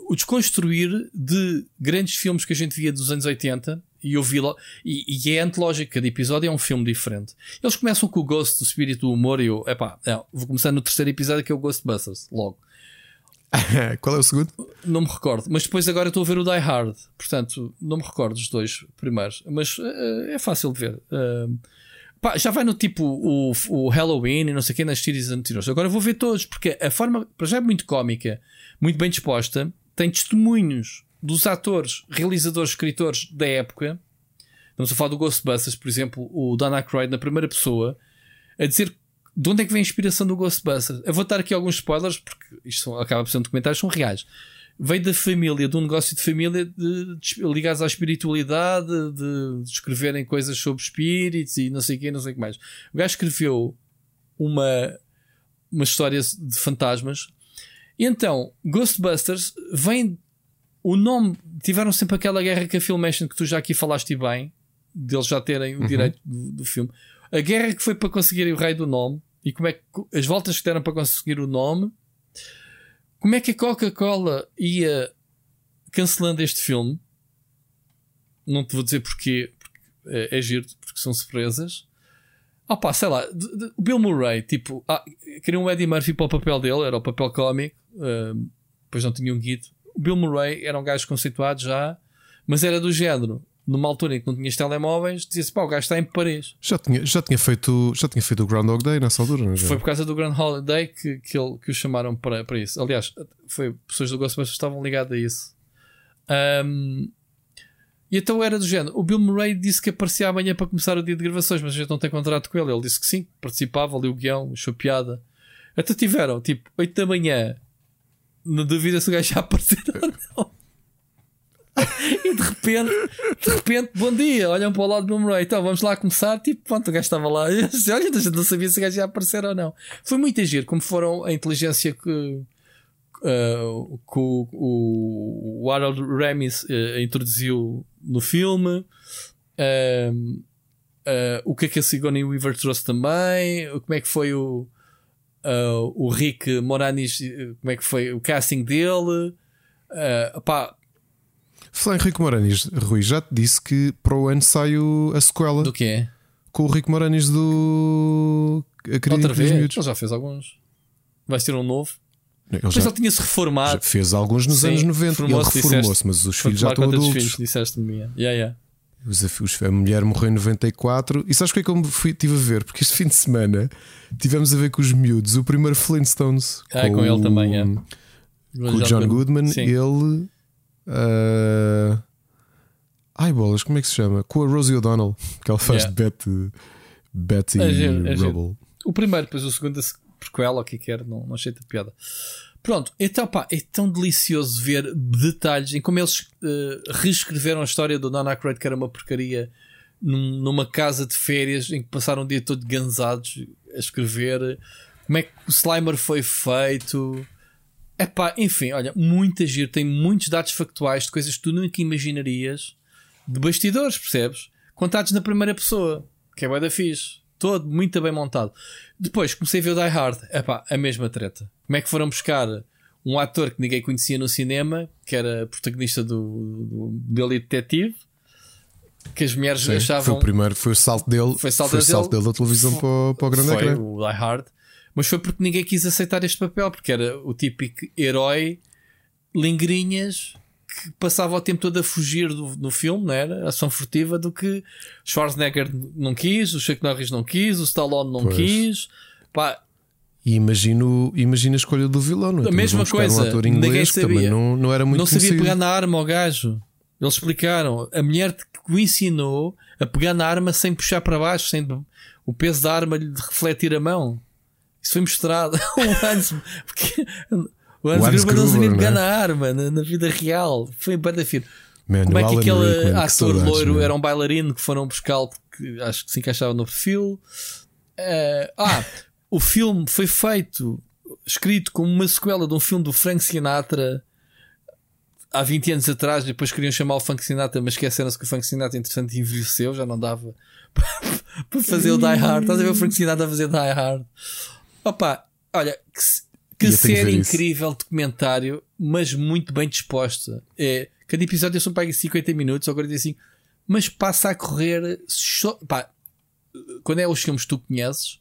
o desconstruir de grandes filmes que a gente via dos anos 80 e eu vi e, e é antológico, cada episódio é um filme diferente. Eles começam com o Ghost, do espírito do humor, e eu, epá, não, vou começar no terceiro episódio que é o Ghostbusters, logo. (laughs) Qual é o segundo? Não me recordo, mas depois agora estou a ver o Die Hard, portanto, não me recordo dos dois primeiros, mas eh, é fácil de ver. Eh, pá, já vai no tipo o, o Halloween e não sei o que nas séries anteriores. Agora vou ver todos, porque a forma para já é muito cómica, muito bem disposta, tem testemunhos dos atores, realizadores, escritores da época. Estamos a falar do Ghostbusters, por exemplo, o Dan Aykroyd na primeira pessoa, a dizer de onde é que vem a inspiração do Ghostbusters. Eu vou dar aqui alguns spoilers, porque isto são, acaba por ser um documentário, são reais. Veio da família, de um negócio de família de, de, ligados à espiritualidade, de, de escreverem coisas sobre espíritos e não sei o que, não sei o que mais. O gajo escreveu uma, uma história de fantasmas. E então, Ghostbusters vem. O nome. Tiveram sempre aquela guerra com a Filmation que tu já aqui falaste bem, deles já terem o direito do, do filme. A guerra que foi para conseguirem o rei do nome e como é que as voltas que deram para conseguir o nome. Como é que a Coca-Cola ia cancelando este filme? Não te vou dizer porquê, porque é, é giro, porque são surpresas. Pá, sei lá, de- de- o Bill Murray, tipo, ah, queriam o Eddie Murphy para o papel dele, era o papel cómico, ah, depois não tinha um guido. O Bill Murray era um gajo conceituado já, mas era do género. Numa altura em que não tinhas telemóveis, dizia-se, pá, o gajo está em Paris. Já tinha, já tinha, feito, já tinha feito o Groundhog Day nessa altura, não é? Foi por causa do Grand Holiday que, que, ele, que o chamaram para, para isso. Aliás, foi pessoas do Ghostbusters que estavam ligadas a isso. Ahm, e então era do género. O Bill Murray disse que aparecia amanhã para começar o dia de gravações, mas a gente não tem contrato com ele. Ele disse que sim, participava, ali o guião, achou piada. Até tiveram, tipo, 8 da manhã, na dúvida se o gajo já aparecer ou não. (laughs) E de repente, de repente, bom dia, olham para o lado do Bill Murray, então vamos lá começar. Tipo, pronto, o gajo estava lá. (laughs) Disse, Olha, a gente não sabia se o gajo ia aparecer ou não. Foi muito agir, como foram a inteligência que, uh, que o, o Harold Ramis uh, introduziu no filme. Um, uh, o que é que a Sigourney Weaver trouxe também? Como é que foi o, uh, o Rick Moranis? Como é que foi o casting dele? Uh, pá, Falar em Rico Moranis, Rui, já te disse que para o ano sai o- a sequela do quê? com o Rico Moranis do. A Outra vez? Ele já fez alguns. Vai ser um novo. Ele Depois já, ele tinha-se reformado. fez alguns nos Sim, anos 90 e ele reformou-se, mas os filhos já estão adultos. disseste-me. Yeah, yeah. Os- os- a mulher morreu em 94 e sabes o que é que eu fui, estive a ver? Porque este fim de semana tivemos a ver com os miúdos o primeiro Flintstones Ah, com ele também, é. com o John Goodman, Sim. ele. ah, ai bolas, como é que se chama? Com a Rosie O'Donnell, que ela faz Yeah. de Betty, Betty É giro, é giro. Rubble. O primeiro, depois o segundo, prequela, o que quer, não, não achei piada. Pronto, então pá, é tão delicioso ver detalhes em como eles eh, reescreveram a história do Don Aykroyd, que era uma porcaria, num- numa casa de férias em que passaram o dia todo gansados a escrever. Como é que o Slimer foi feito? É pá, enfim, olha, muito giro, tem muitos dados factuais de coisas que tu nunca imaginarias de bastidores, percebes? Contados na primeira pessoa, que é bué da fixe. Todo muito bem montado. Depois comecei a ver o Die Hard. Epá, a mesma treta. Como é que foram buscar um ator que ninguém conhecia no cinema, que era protagonista do, do, do Detetive, que as mulheres Sim, achavam. Foi o primeiro, foi o salto dele, Foi o salto foi o salto dele da televisão para, o- para o grande foi ecrã. o Die Hard, mas foi porque ninguém quis aceitar este papel, porque era o típico herói lingrinhas que passava o tempo todo a fugir do, no filme, não era? Ação furtiva do que Schwarzenegger não quis, o Chuck Norris não quis, o Stallone não Pois. quis. Pá, E imagino, imagina a escolha do vilão, não é? A mesma coisa, Um ninguém inglês também sabia. não, não era muito não sabia conhecido. pegar na arma ao gajo. Eles explicaram. A mulher que o ensinou a pegar na arma sem puxar para baixo, sem o peso da arma lhe refletir a mão. Isso foi mostrado. (laughs) porque o Hans, O Hans Gruber não sabia Gruber, pegar né? na arma na, na vida real. Foi bem fino. Man, Como é que aquele que ator saudades, loiro man. era um bailarino que foram buscá-lo porque acho que se encaixava no perfil? Eh, ah, (laughs) o filme foi feito, escrito como uma sequela de um filme do Frank Sinatra há 20 anos atrás. Depois queriam chamar o Frank Sinatra, mas esqueceram-se que o Frank Sinatra, entretanto, envelheceu, já não dava (laughs) para fazer o Die Hard. Estás a ver o Frank Sinatra a fazer Die Hard? Opa, olha, que, se- que Eu série incrível documentário, mas muito bem disposta. É, cada episódio são paga 50 minutos ou 45, mas passa a correr. só- pá, quando é os filmes que tu conheces.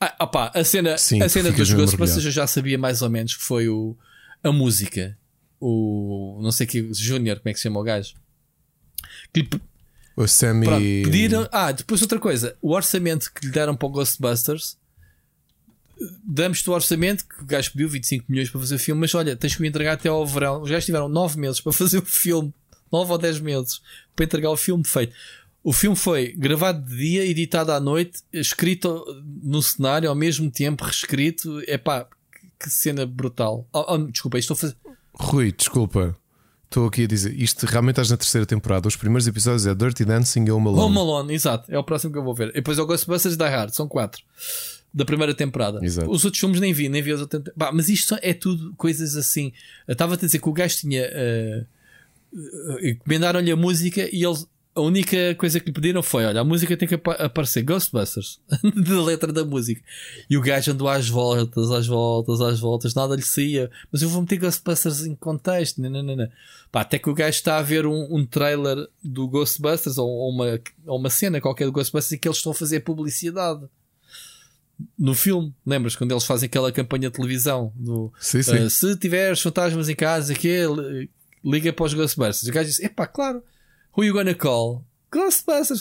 Ah, opá, a cena, Sim, a cena dos Ghostbusters eu já sabia mais ou menos que foi o, a música. O não sei que Júnior, como é que se chama o gajo? Que O Sammy. Pronto, pediram. Ah, depois outra coisa. O orçamento que lhe deram para o Ghostbusters. Damos-te o orçamento que o gajo pediu 25 milhões para fazer o filme, mas olha, tens que me entregar até ao verão. Os gajos tiveram 9 meses para (laughs) fazer o filme, 9 ou 10 meses para entregar o filme feito. O filme foi gravado de dia, editado à noite, escrito no cenário ao mesmo tempo, reescrito. É pá, que cena brutal. Oh, oh, desculpa, estou a fazer. Rui, desculpa. Estou aqui a dizer, isto realmente estás na terceira temporada. Os primeiros episódios é Dirty Dancing e Home Alone. Home Alone, exato. É o próximo que eu vou ver. E depois é o Ghostbusters Die Hard, são quatro. Da primeira temporada. Exato. Os outros filmes nem vi, nem vi as outras. Pá, mas isto é tudo coisas assim. Estava-te a dizer que o gajo tinha. eh, eh, encomendaram-lhe a música e eles. A única coisa que lhe pediram foi: olha, a música tem que apa- aparecer Ghostbusters, (laughs) da letra da música. E o gajo andou às voltas, às voltas, às voltas, nada lhe saía. Mas eu vou meter Ghostbusters em contexto. Não, não, não, não. Pá, até que o gajo está a ver um, um trailer do Ghostbusters ou, ou uma, ou uma cena qualquer do Ghostbusters e que eles estão a fazer publicidade no filme. Lembras quando eles fazem aquela campanha de televisão do Sim, sim. Uh, se tiveres fantasmas em casa, que li- liga para os Ghostbusters. O gajo diz: Epá, claro, who you gonna call? Ghostbusters.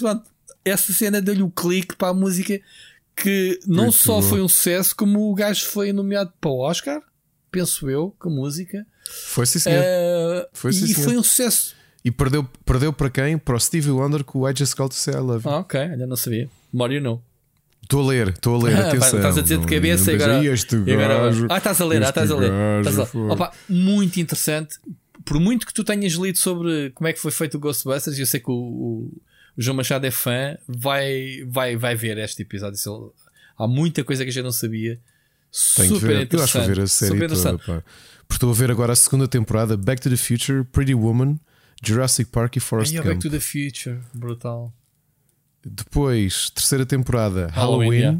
Essa cena deu-lhe o clique para a música que não Muito só bom. foi um sucesso, como o gajo foi nomeado para o Oscar, penso eu, com a música. Foi sim, senhor. Uh, Foi, sim, e senhor. foi um sucesso. E perdeu, perdeu para quem? Para o Stevie Wonder com o I Just Called to Say I Love You. Ah, ok, ainda não sabia. More you know. Estou a ler, estou a ler, Ah, atenção. estás a dizer de cabeça e agora. este ah, estás a ler, ah, estás a ler. gajo, Estás a ler. fogo. Opa, muito interessante. Por muito que tu tenhas lido sobre como é que foi feito o Ghostbusters, e eu sei que o, o- o João Machado é fã, vai, vai, vai ver este episódio. Ele- há muita coisa que a gente não sabia. Tenho Super ver. Eu acho que interessante. ver a série toda. interessante. Pá. Porque estou a ver agora a segunda temporada: Back to the Future, Pretty Woman, Jurassic Park e Forrest Gump. Back to the Future, brutal. Depois, terceira temporada: Halloween, Halloween, yeah.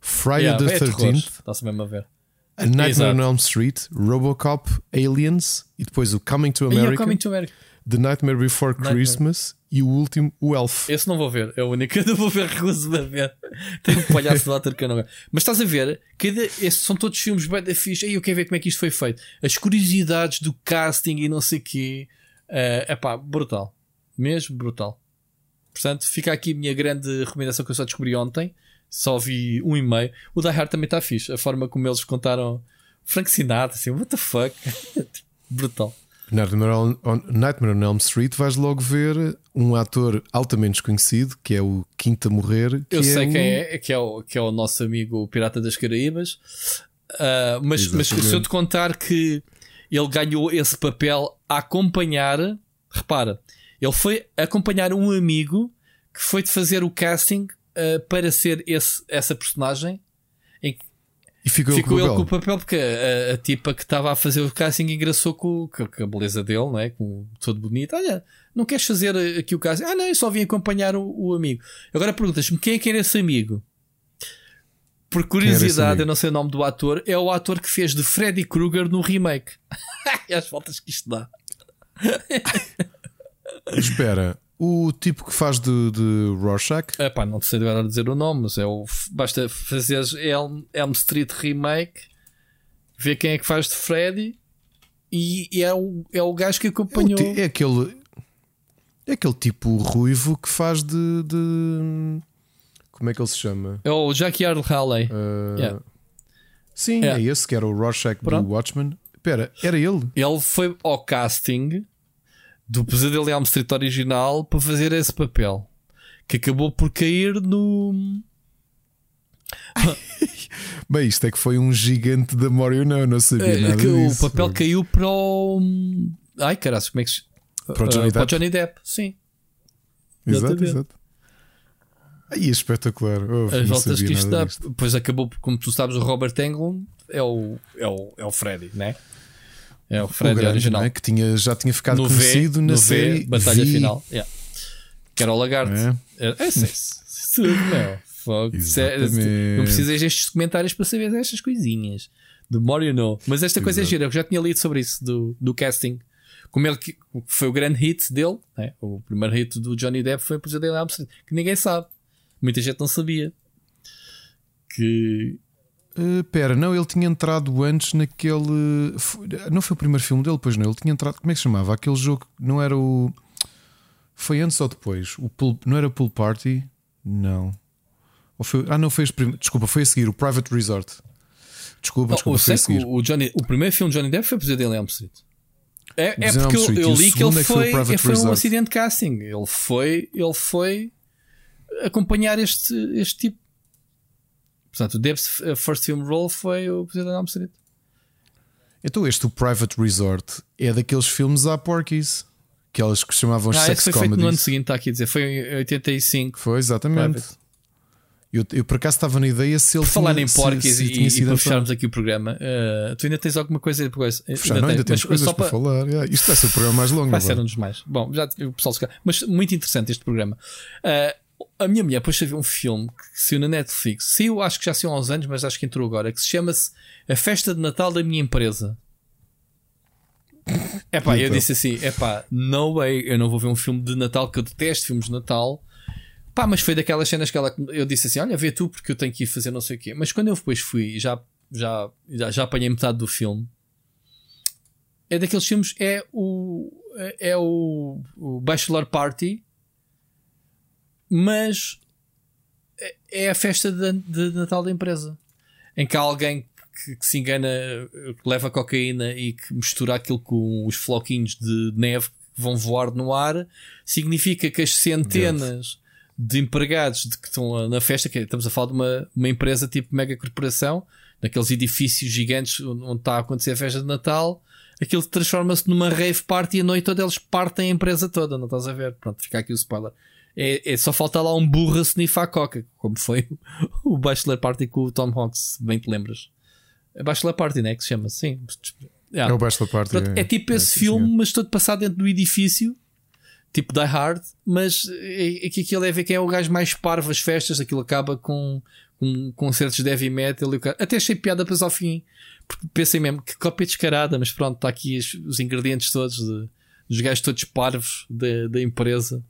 Friday Yeah, the é terror. 13th, Está-se mesmo a ver. A Nightmare Exato. on Elm Street, Robocop, Aliens e depois o Coming to America, Coming to America. The Nightmare Before Nightmare. Christmas e o último, o Elf. Esse não vou ver, é o único que eu não vou ver, recuso-me a ver. Tem um palhaço ator que eu não gosto. Mas estás a ver, cada, esses são todos filmes bem da fixe. Aí eu quero ver como é que isto foi feito. As curiosidades do casting e não sei o quê. É pá, brutal. Mesmo brutal. Portanto, fica aqui a minha grande recomendação que eu só descobri ontem. Só vi um e meio. O Die Hard também está fixe. A forma como eles contaram Frank Sinatra, assim, what the fuck. (laughs) brutal. Nightmare on, on- Nightmare on Elm Street vais logo ver um ator altamente desconhecido que é o quinto a morrer. Eu sei o- quem é, que é o, que é o nosso amigo o Pirata das Caraíbas. Ah, mas, mas se eu te contar que ele ganhou esse papel a acompanhar, repara, ele foi acompanhar um amigo que foi de fazer o casting ah, para ser esse, essa personagem. E ficou, Ficou ele com o papel porque a, a tipa que estava a fazer o casting engraçou com, com- com a beleza dele, não é? Com todo bonito. Olha, não queres fazer aqui o casting? Ah, não, eu só vim acompanhar o, o amigo. Agora perguntas-me quem é que era esse amigo? Por curiosidade, eu não sei o nome do ator, é o ator que fez de Freddy Krueger no remake. (laughs) e as voltas que isto dá. (laughs) Espera, o tipo que faz de, de Rorschach, Epá, não sei agora dizer o nome, mas é o, basta fazer Elm, Elm Street Remake, ver quem é que faz de Freddy e, e é, o, é o gajo que é, acompanhou. ti- é aquele. É aquele tipo ruivo que faz de. de- como é que ele se chama? É o Jackie Earl Haley. Uh, Yeah. Sim, Yeah. é esse que era o Rorschach Pronto. do Watchmen. Espera, era ele? Ele foi ao casting do Pesadelo em Elm Street original para fazer esse papel. Que acabou por cair no. (laughs) Bem, isto é que foi um gigante da Morio, não, não sabia É, nada que o disso. papel caiu para o. Ai, caralho, como é que se. Para o Johnny Ah, para o Depp. Johnny Depp, sim. Exato, exato. Aí é espetacular. Oh, As voltas que isto dá. disto. Depois acabou, como tu sabes, o Robert Englund é o, é o, é o Freddy, né? É o O Freddy grande, original. não é? que tinha, já tinha ficado no V, conhecido na no série v, Batalha Vi. Final. Yeah. Que era o Lagarto. É. É, é. Fogo. É-. Não precisas destes comentários para saber destas coisinhas. Do more you know. Mas esta coisa é Exato. gira. Eu já tinha lido sobre isso do, do casting. Como ele que foi o grande hit dele, né? o primeiro hit do Johnny Depp foi o Pesadelo Street, que ninguém sabe. Muita gente não sabia. Que Uh, pera, não, ele tinha entrado antes naquele. foi- Não foi o primeiro filme dele, pois não. Ele tinha entrado. Como é que se chamava? Aquele jogo não era o. Foi antes ou depois? O pool, não era Pool Party? Não. Foi... Ah, não, foi este primeiro. Desculpa, foi a seguir, o Private Resort. Desculpa, Não, desculpa, o, foi a seguir. o, Johnny, o primeiro filme de Johnny Depp foi Pesadelo em Elm Street. É, é porque eu, Street. eu E o li que ele é que foi foi, foi um acidente de casting. Ele foi, ele foi acompanhar este, este tipo. Portanto, o Depp's uh, first film role foi o Pesadelo em Elm Street. Então, este, o Private Resort, é daqueles filmes à Porky's. Aquelas que chamavam Ah, sex foi feito no ano comedies. seguinte, está aqui a dizer. Foi em 85. Foi, exatamente. Private. Eu, eu por acaso estava na ideia se ele Por falar tinha, em se- porquis se e, tinha e para fecharmos aqui o programa, uh, tu ainda tens alguma coisa depois? Fechar, não, ainda temos mas coisas só para falar. Yeah, isto vai ser o programa mais longo. Vai ser agora. um dos mais. Bom, já o pessoal se Mas muito interessante este programa. Ah, a minha mulher depois viu um filme que saiu na Netflix. Saiu, acho que já saiu há uns anos, mas acho que entrou agora. Que se chama-se A Festa de Natal da Minha Empresa. (laughs) É pá, eu Então. disse assim: é pá, no way, eu não vou ver um filme de Natal que eu detesto filmes de Natal. Pá, mas foi daquelas cenas que ela, eu disse assim: olha, vê tu, porque eu tenho que ir fazer não sei o quê. Mas quando eu depois fui e já, já, já, já apanhei metade do filme, é daqueles filmes, é o, é o, o Bachelor Party, mas é- é a festa de, de Natal da empresa em que há alguém que, que se engana, que leva cocaína e que mistura aquilo com os floquinhos de neve que vão voar no ar, significa que as centenas de empregados de que estão na festa, que é, estamos a falar de uma, uma empresa tipo mega corporação, naqueles edifícios gigantes onde está a acontecer a festa de Natal, aquilo transforma-se numa rave party e a noite toda eles partem a empresa toda, não estás a ver? Pronto, fica aqui o spoiler. É, é só falta lá um burro a snifar coca, como foi o Bachelor Party com o Tom Hanks, se bem te lembras. É Bachelor Party, né? Que se chama sim. É o Bachelor Party. Pronto, é tipo esse sim, filme, mas todo passado dentro do edifício, tipo Die Hard, mas é, é que aquilo é ver quem é o gajo mais parvo às festas, aquilo acaba com, com concertos de heavy metal. e Até achei piada depois ao fim, porque pensei mesmo que cópia descarada, mas pronto, está aqui os, os ingredientes todos de, dos gajos todos parvos da, da empresa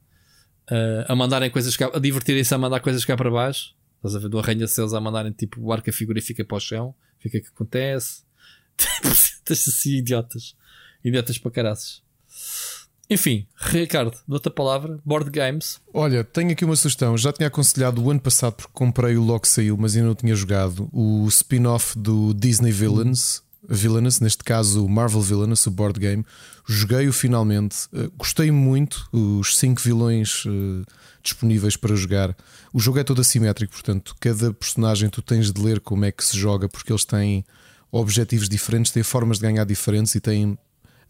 uh, a mandarem coisas cá, a divertirem-se a mandar coisas cá para baixo. Estás a ver do arranha-céus a mandarem tipo o arco a figura e fica para o chão, fica o que acontece. (laughs) Estás assim, idiotas. Idiotas para caraças. Enfim, Ricardo, dou-te a palavra. Board Games. Olha, tenho aqui uma sugestão. Já tinha aconselhado o ano passado porque comprei o logo que saiu, mas ainda não tinha jogado. O spin-off do Disney Villains, Villainous, neste caso o Marvel Villainous, o board game. Joguei-o finalmente. Uh, gostei muito. Os 5 vilões uh, disponíveis para jogar. O jogo é todo assimétrico, portanto, cada personagem tu tens de ler como é que se joga, porque eles têm objetivos diferentes, têm formas de ganhar diferentes e têm.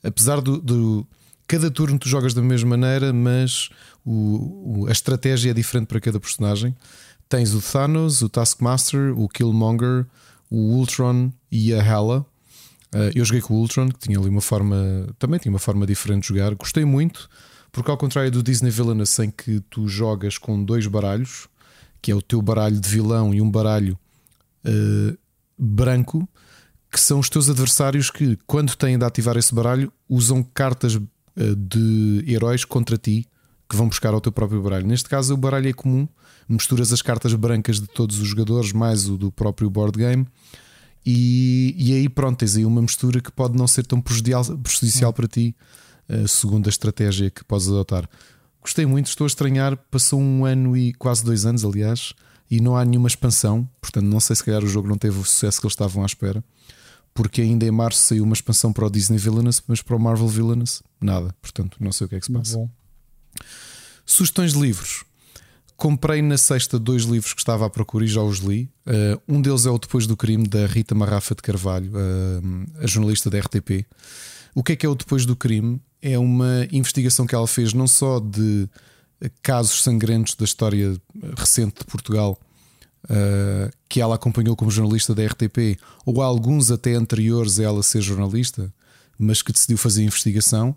Apesar do- do cada turno tu jogas da mesma maneira, mas o, o- a estratégia é diferente para cada personagem. Tens o Thanos, o Taskmaster, o Killmonger, o Ultron e a Hela. Uh, eu joguei com o Ultron, que tinha ali uma forma, também tinha uma forma diferente de jogar. Gostei muito, porque ao contrário do Disney Villainous, em que tu jogas com dois baralhos, que é o teu baralho de vilão e um baralho uh, branco, que são os teus adversários que, quando têm de ativar esse baralho, usam cartas uh, de heróis contra ti que vão buscar ao teu próprio baralho. Neste caso, o baralho é comum, misturas as cartas brancas de todos os jogadores, mais o do próprio board game. E, e aí pronto, tens aí uma mistura que pode não ser tão prejudicial, prejudicial para ti, uh, segundo a estratégia que podes adotar. Gostei muito, estou a estranhar. Passou um ano e quase dois anos, aliás, e não há nenhuma expansão. Portanto, não sei se calhar o jogo não teve o sucesso que eles estavam à espera. Porque ainda em março saiu uma expansão para o Disney Villainous, mas para o Marvel Villainous, nada. Portanto, não sei o que é que se passa. Sugestões de livros. Comprei na sexta dois livros que estava à procura e já os li. Uh, um deles é o Depois do Crime, da Rita Marrafa de Carvalho, uh, a jornalista da RTP. O que é que é o Depois do Crime? É uma investigação que ela fez não só de casos sangrentos da história recente de Portugal, uh, que ela acompanhou como jornalista da RTP, ou alguns até anteriores a ela ser jornalista, mas que decidiu fazer investigação.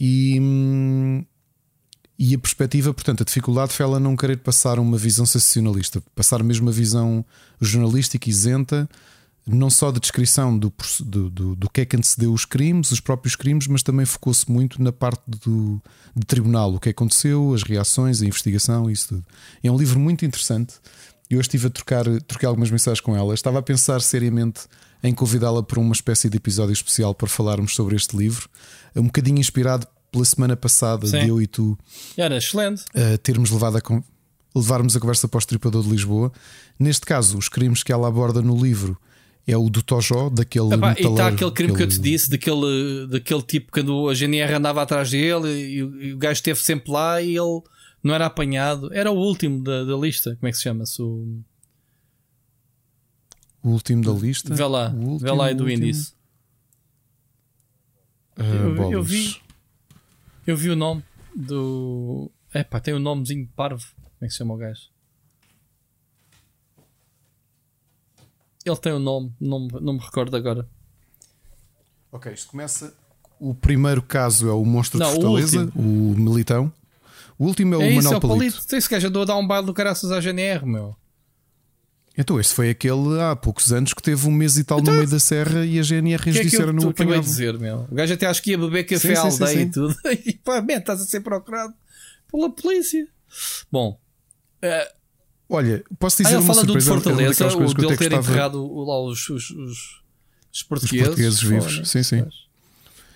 E. Hum, e a perspectiva, portanto, a dificuldade foi ela não querer passar uma visão sensacionalista, passar mesmo uma visão jornalística isenta, não só de descrição do, do, do, do que é que antecedeu os crimes, os próprios crimes, mas também focou-se muito na parte do, do tribunal, o que aconteceu, as reações, a investigação, isso tudo. É um livro muito interessante. Eu estive a trocar, trocar algumas mensagens com ela. Estava a pensar seriamente em convidá-la para uma espécie de episódio especial para falarmos sobre este livro, um bocadinho inspirado pela semana passada Sim. de eu e tu era excelente uh, termos levado a levarmos a conversa para o Estripador de Lisboa. Neste caso, os crimes que ela aborda no livro é o do Tojó, daquele. Epá, e está aquele crime aquele... que eu te disse, daquele, daquele tipo quando a GNR andava atrás dele e, e, o gajo esteve sempre lá e ele não era apanhado. Era o último da, da lista. Como é que se chama-se? O... o último da lista? Vê lá, vê lá aí do índice. Uh, eu, eu, vi. Eu vi o nome do. É pá, tem o um nomezinho parvo. Como é que se chama o gajo? Ele tem o um nome, não, não me recordo agora. Ok, isto começa. O primeiro caso é o Monstro não, de Fortaleza, o, o, Militão. O último é o é Manuel é o Palito. Esse gajo andou a dar um baile do caraças à GNR, meu. Então, este foi aquele há poucos anos que teve um mês e tal então, no meio da serra e a GNR que disseram no apanhado. dizer, meu. O gajo até acho que ia beber café sim, à aldeia sim, sim, e tudo. (laughs) E pá, man, estás a ser procurado pela polícia. Bom. Uh, Olha, posso dizer ah, uma fala do de Fortaleza, o dele ter enterrado lá os, os, os, os portugueses. Os portugueses vivos, sim, sim.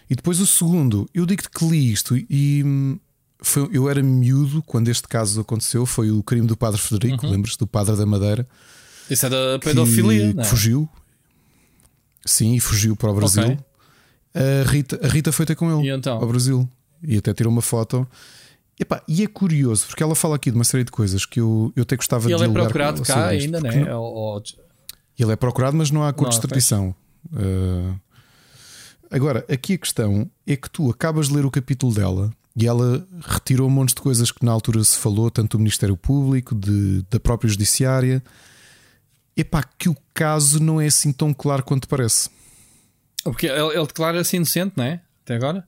E depois o segundo, eu digo-te que li isto e hum, foi, eu era miúdo quando este caso aconteceu. Foi o crime do Padre Federico, uhum. lembras-te do Padre da Madeira isso é da pedofilia, que, é? fugiu. Sim, e fugiu para o Brasil. Okay. A, Rita, a Rita foi ter com ele então? ao Brasil e até tirou uma foto. Epá, e é curioso porque ela fala aqui de uma série de coisas que eu, eu até gostava e de ele é procurado cá ainda, né? Ele é procurado, mas não há acordo de extradição. Uh... Agora, aqui a questão é que tu acabas de ler o capítulo dela e ela retirou um monte de coisas que na altura se falou, tanto do Ministério Público, de, da própria Judiciária epá, que o caso não é assim tão claro quanto parece. Porque ele, ele declara-se inocente, não é? Até agora?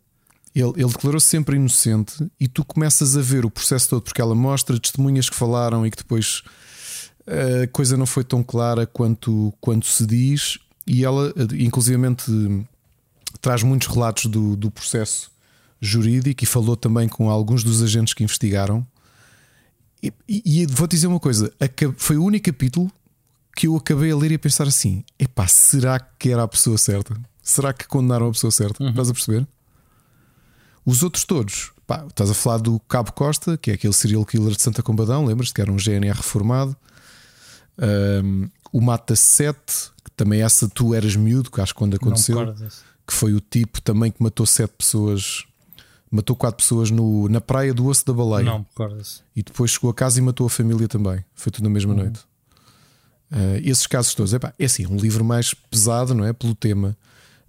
Ele, ele declarou-se sempre inocente e tu começas a ver o processo todo, porque ela mostra testemunhas que falaram e que depois a coisa não foi tão clara quanto, quanto se diz, e ela, inclusivamente, traz muitos relatos do, do processo jurídico e falou também com alguns dos agentes que investigaram. E, e, e vou-te dizer uma coisa: foi o único capítulo que eu acabei a ler e a pensar assim: epá, será que era a pessoa certa? Será que condenaram a pessoa certa? Uhum. Estás a perceber? Os outros todos, pá, estás a falar do Cabo Costa, que é aquele serial killer de Santa Combadão, lembras-te que era um GNR reformado? Um, o Mata 7, que também essa tu eras miúdo, que acho que quando aconteceu, que foi o tipo também que matou sete pessoas, matou quatro pessoas no, na praia do Osso da Baleia. Não, E depois chegou a casa e matou a família também. Foi tudo na mesma uhum. noite. Uh, esses casos todos. Epá, é assim, um livro mais pesado, não é? Pelo tema,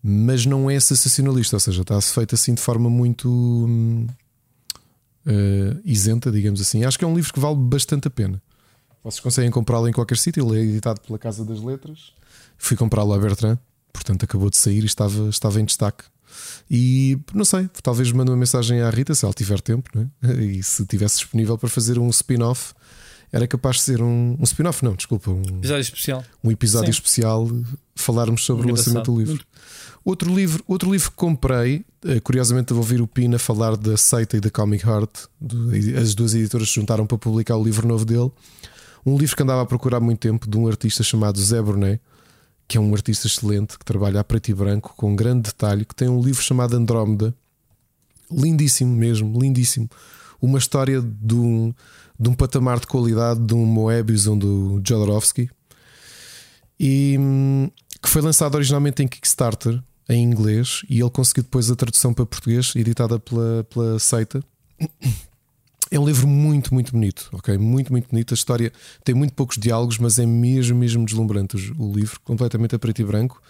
mas não é sensacionalista, ou seja, está-se feito assim de forma muito uh, isenta, digamos assim. Acho que é um livro que vale bastante a pena. Vocês conseguem comprá-lo em qualquer sítio, ele é editado pela Casa das Letras. Fui comprá-lo a Bertrand, portanto acabou de sair e estava, estava em destaque. E não sei, talvez mande uma mensagem à Rita se ela tiver tempo, é? (laughs) e se tivesse disponível para fazer um spin-off, era capaz de ser um, um spin-off, não, desculpa, um episódio especial. Um episódio Sim. especial, falarmos sobre Muito o lançamento do livro. Outro livro, outro livro que comprei, eh, curiosamente, vou ouvir o Pina falar da Seita e da Comic Heart. As duas editoras se juntaram para publicar o livro novo dele. Um livro que andava a procurar há muito tempo de um artista chamado Zé Brunet, que é um artista excelente que trabalha a preto e branco com grande detalhe, que tem um livro chamado Andrómeda, lindíssimo mesmo, lindíssimo. Uma história de um, de um patamar de qualidade de um Moebius ou do Jodorowsky e hum, que foi lançado originalmente em Kickstarter em inglês e ele conseguiu depois a tradução para português, editada pela, pela Seita. É um livro muito, muito bonito, ok? Muito, muito bonito. A história tem muito poucos diálogos, mas é mesmo, mesmo deslumbrante o livro, completamente a preto e branco.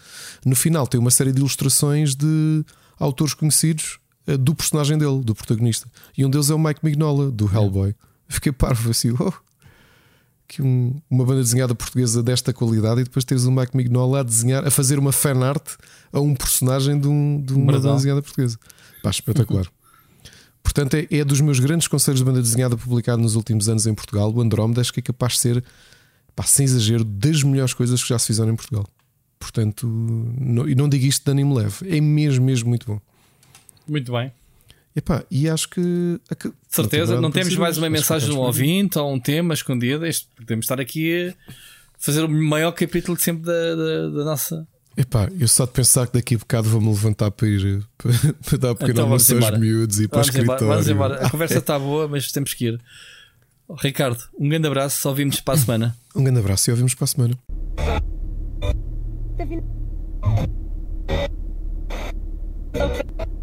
No final tem uma série de ilustrações de autores conhecidos eh, do personagem dele, do protagonista. E um deles é o Mike Mignola, do Hellboy. Fiquei parvo assim, oh, que um, uma banda desenhada portuguesa desta qualidade e depois teres o Mike Mignola a desenhar, a fazer uma fanart a um personagem de, um, de uma banda desenhada portuguesa. Pá, espetacular. Portanto, é, é dos meus grandes conselhos de banda desenhada publicado nos últimos anos em Portugal. O Andrómeda acho que é capaz de ser, pá, sem exagero, das melhores coisas que já se fizeram em Portugal. Portanto, não, e não digo isto de ânimo leve, é mesmo, mesmo muito bom. Muito bem. Epá, e acho que. Certeza, não temos mais uma mensagem de um ouvinte ou um tema escondido. Este, podemos estar aqui a fazer o maior capítulo de sempre da, da, da nossa. Epá, eu só de pensar que daqui a bocado vou-me levantar para ir (laughs) para, para dar um pequeno Então almoço aos miúdos e para o Vamos embora, escritório. vamos embora. A conversa está boa, mas temos que ir. Ricardo, um grande abraço. Só vimos para a semana. (laughs) Um grande abraço e ouvimos para a semana. Okay.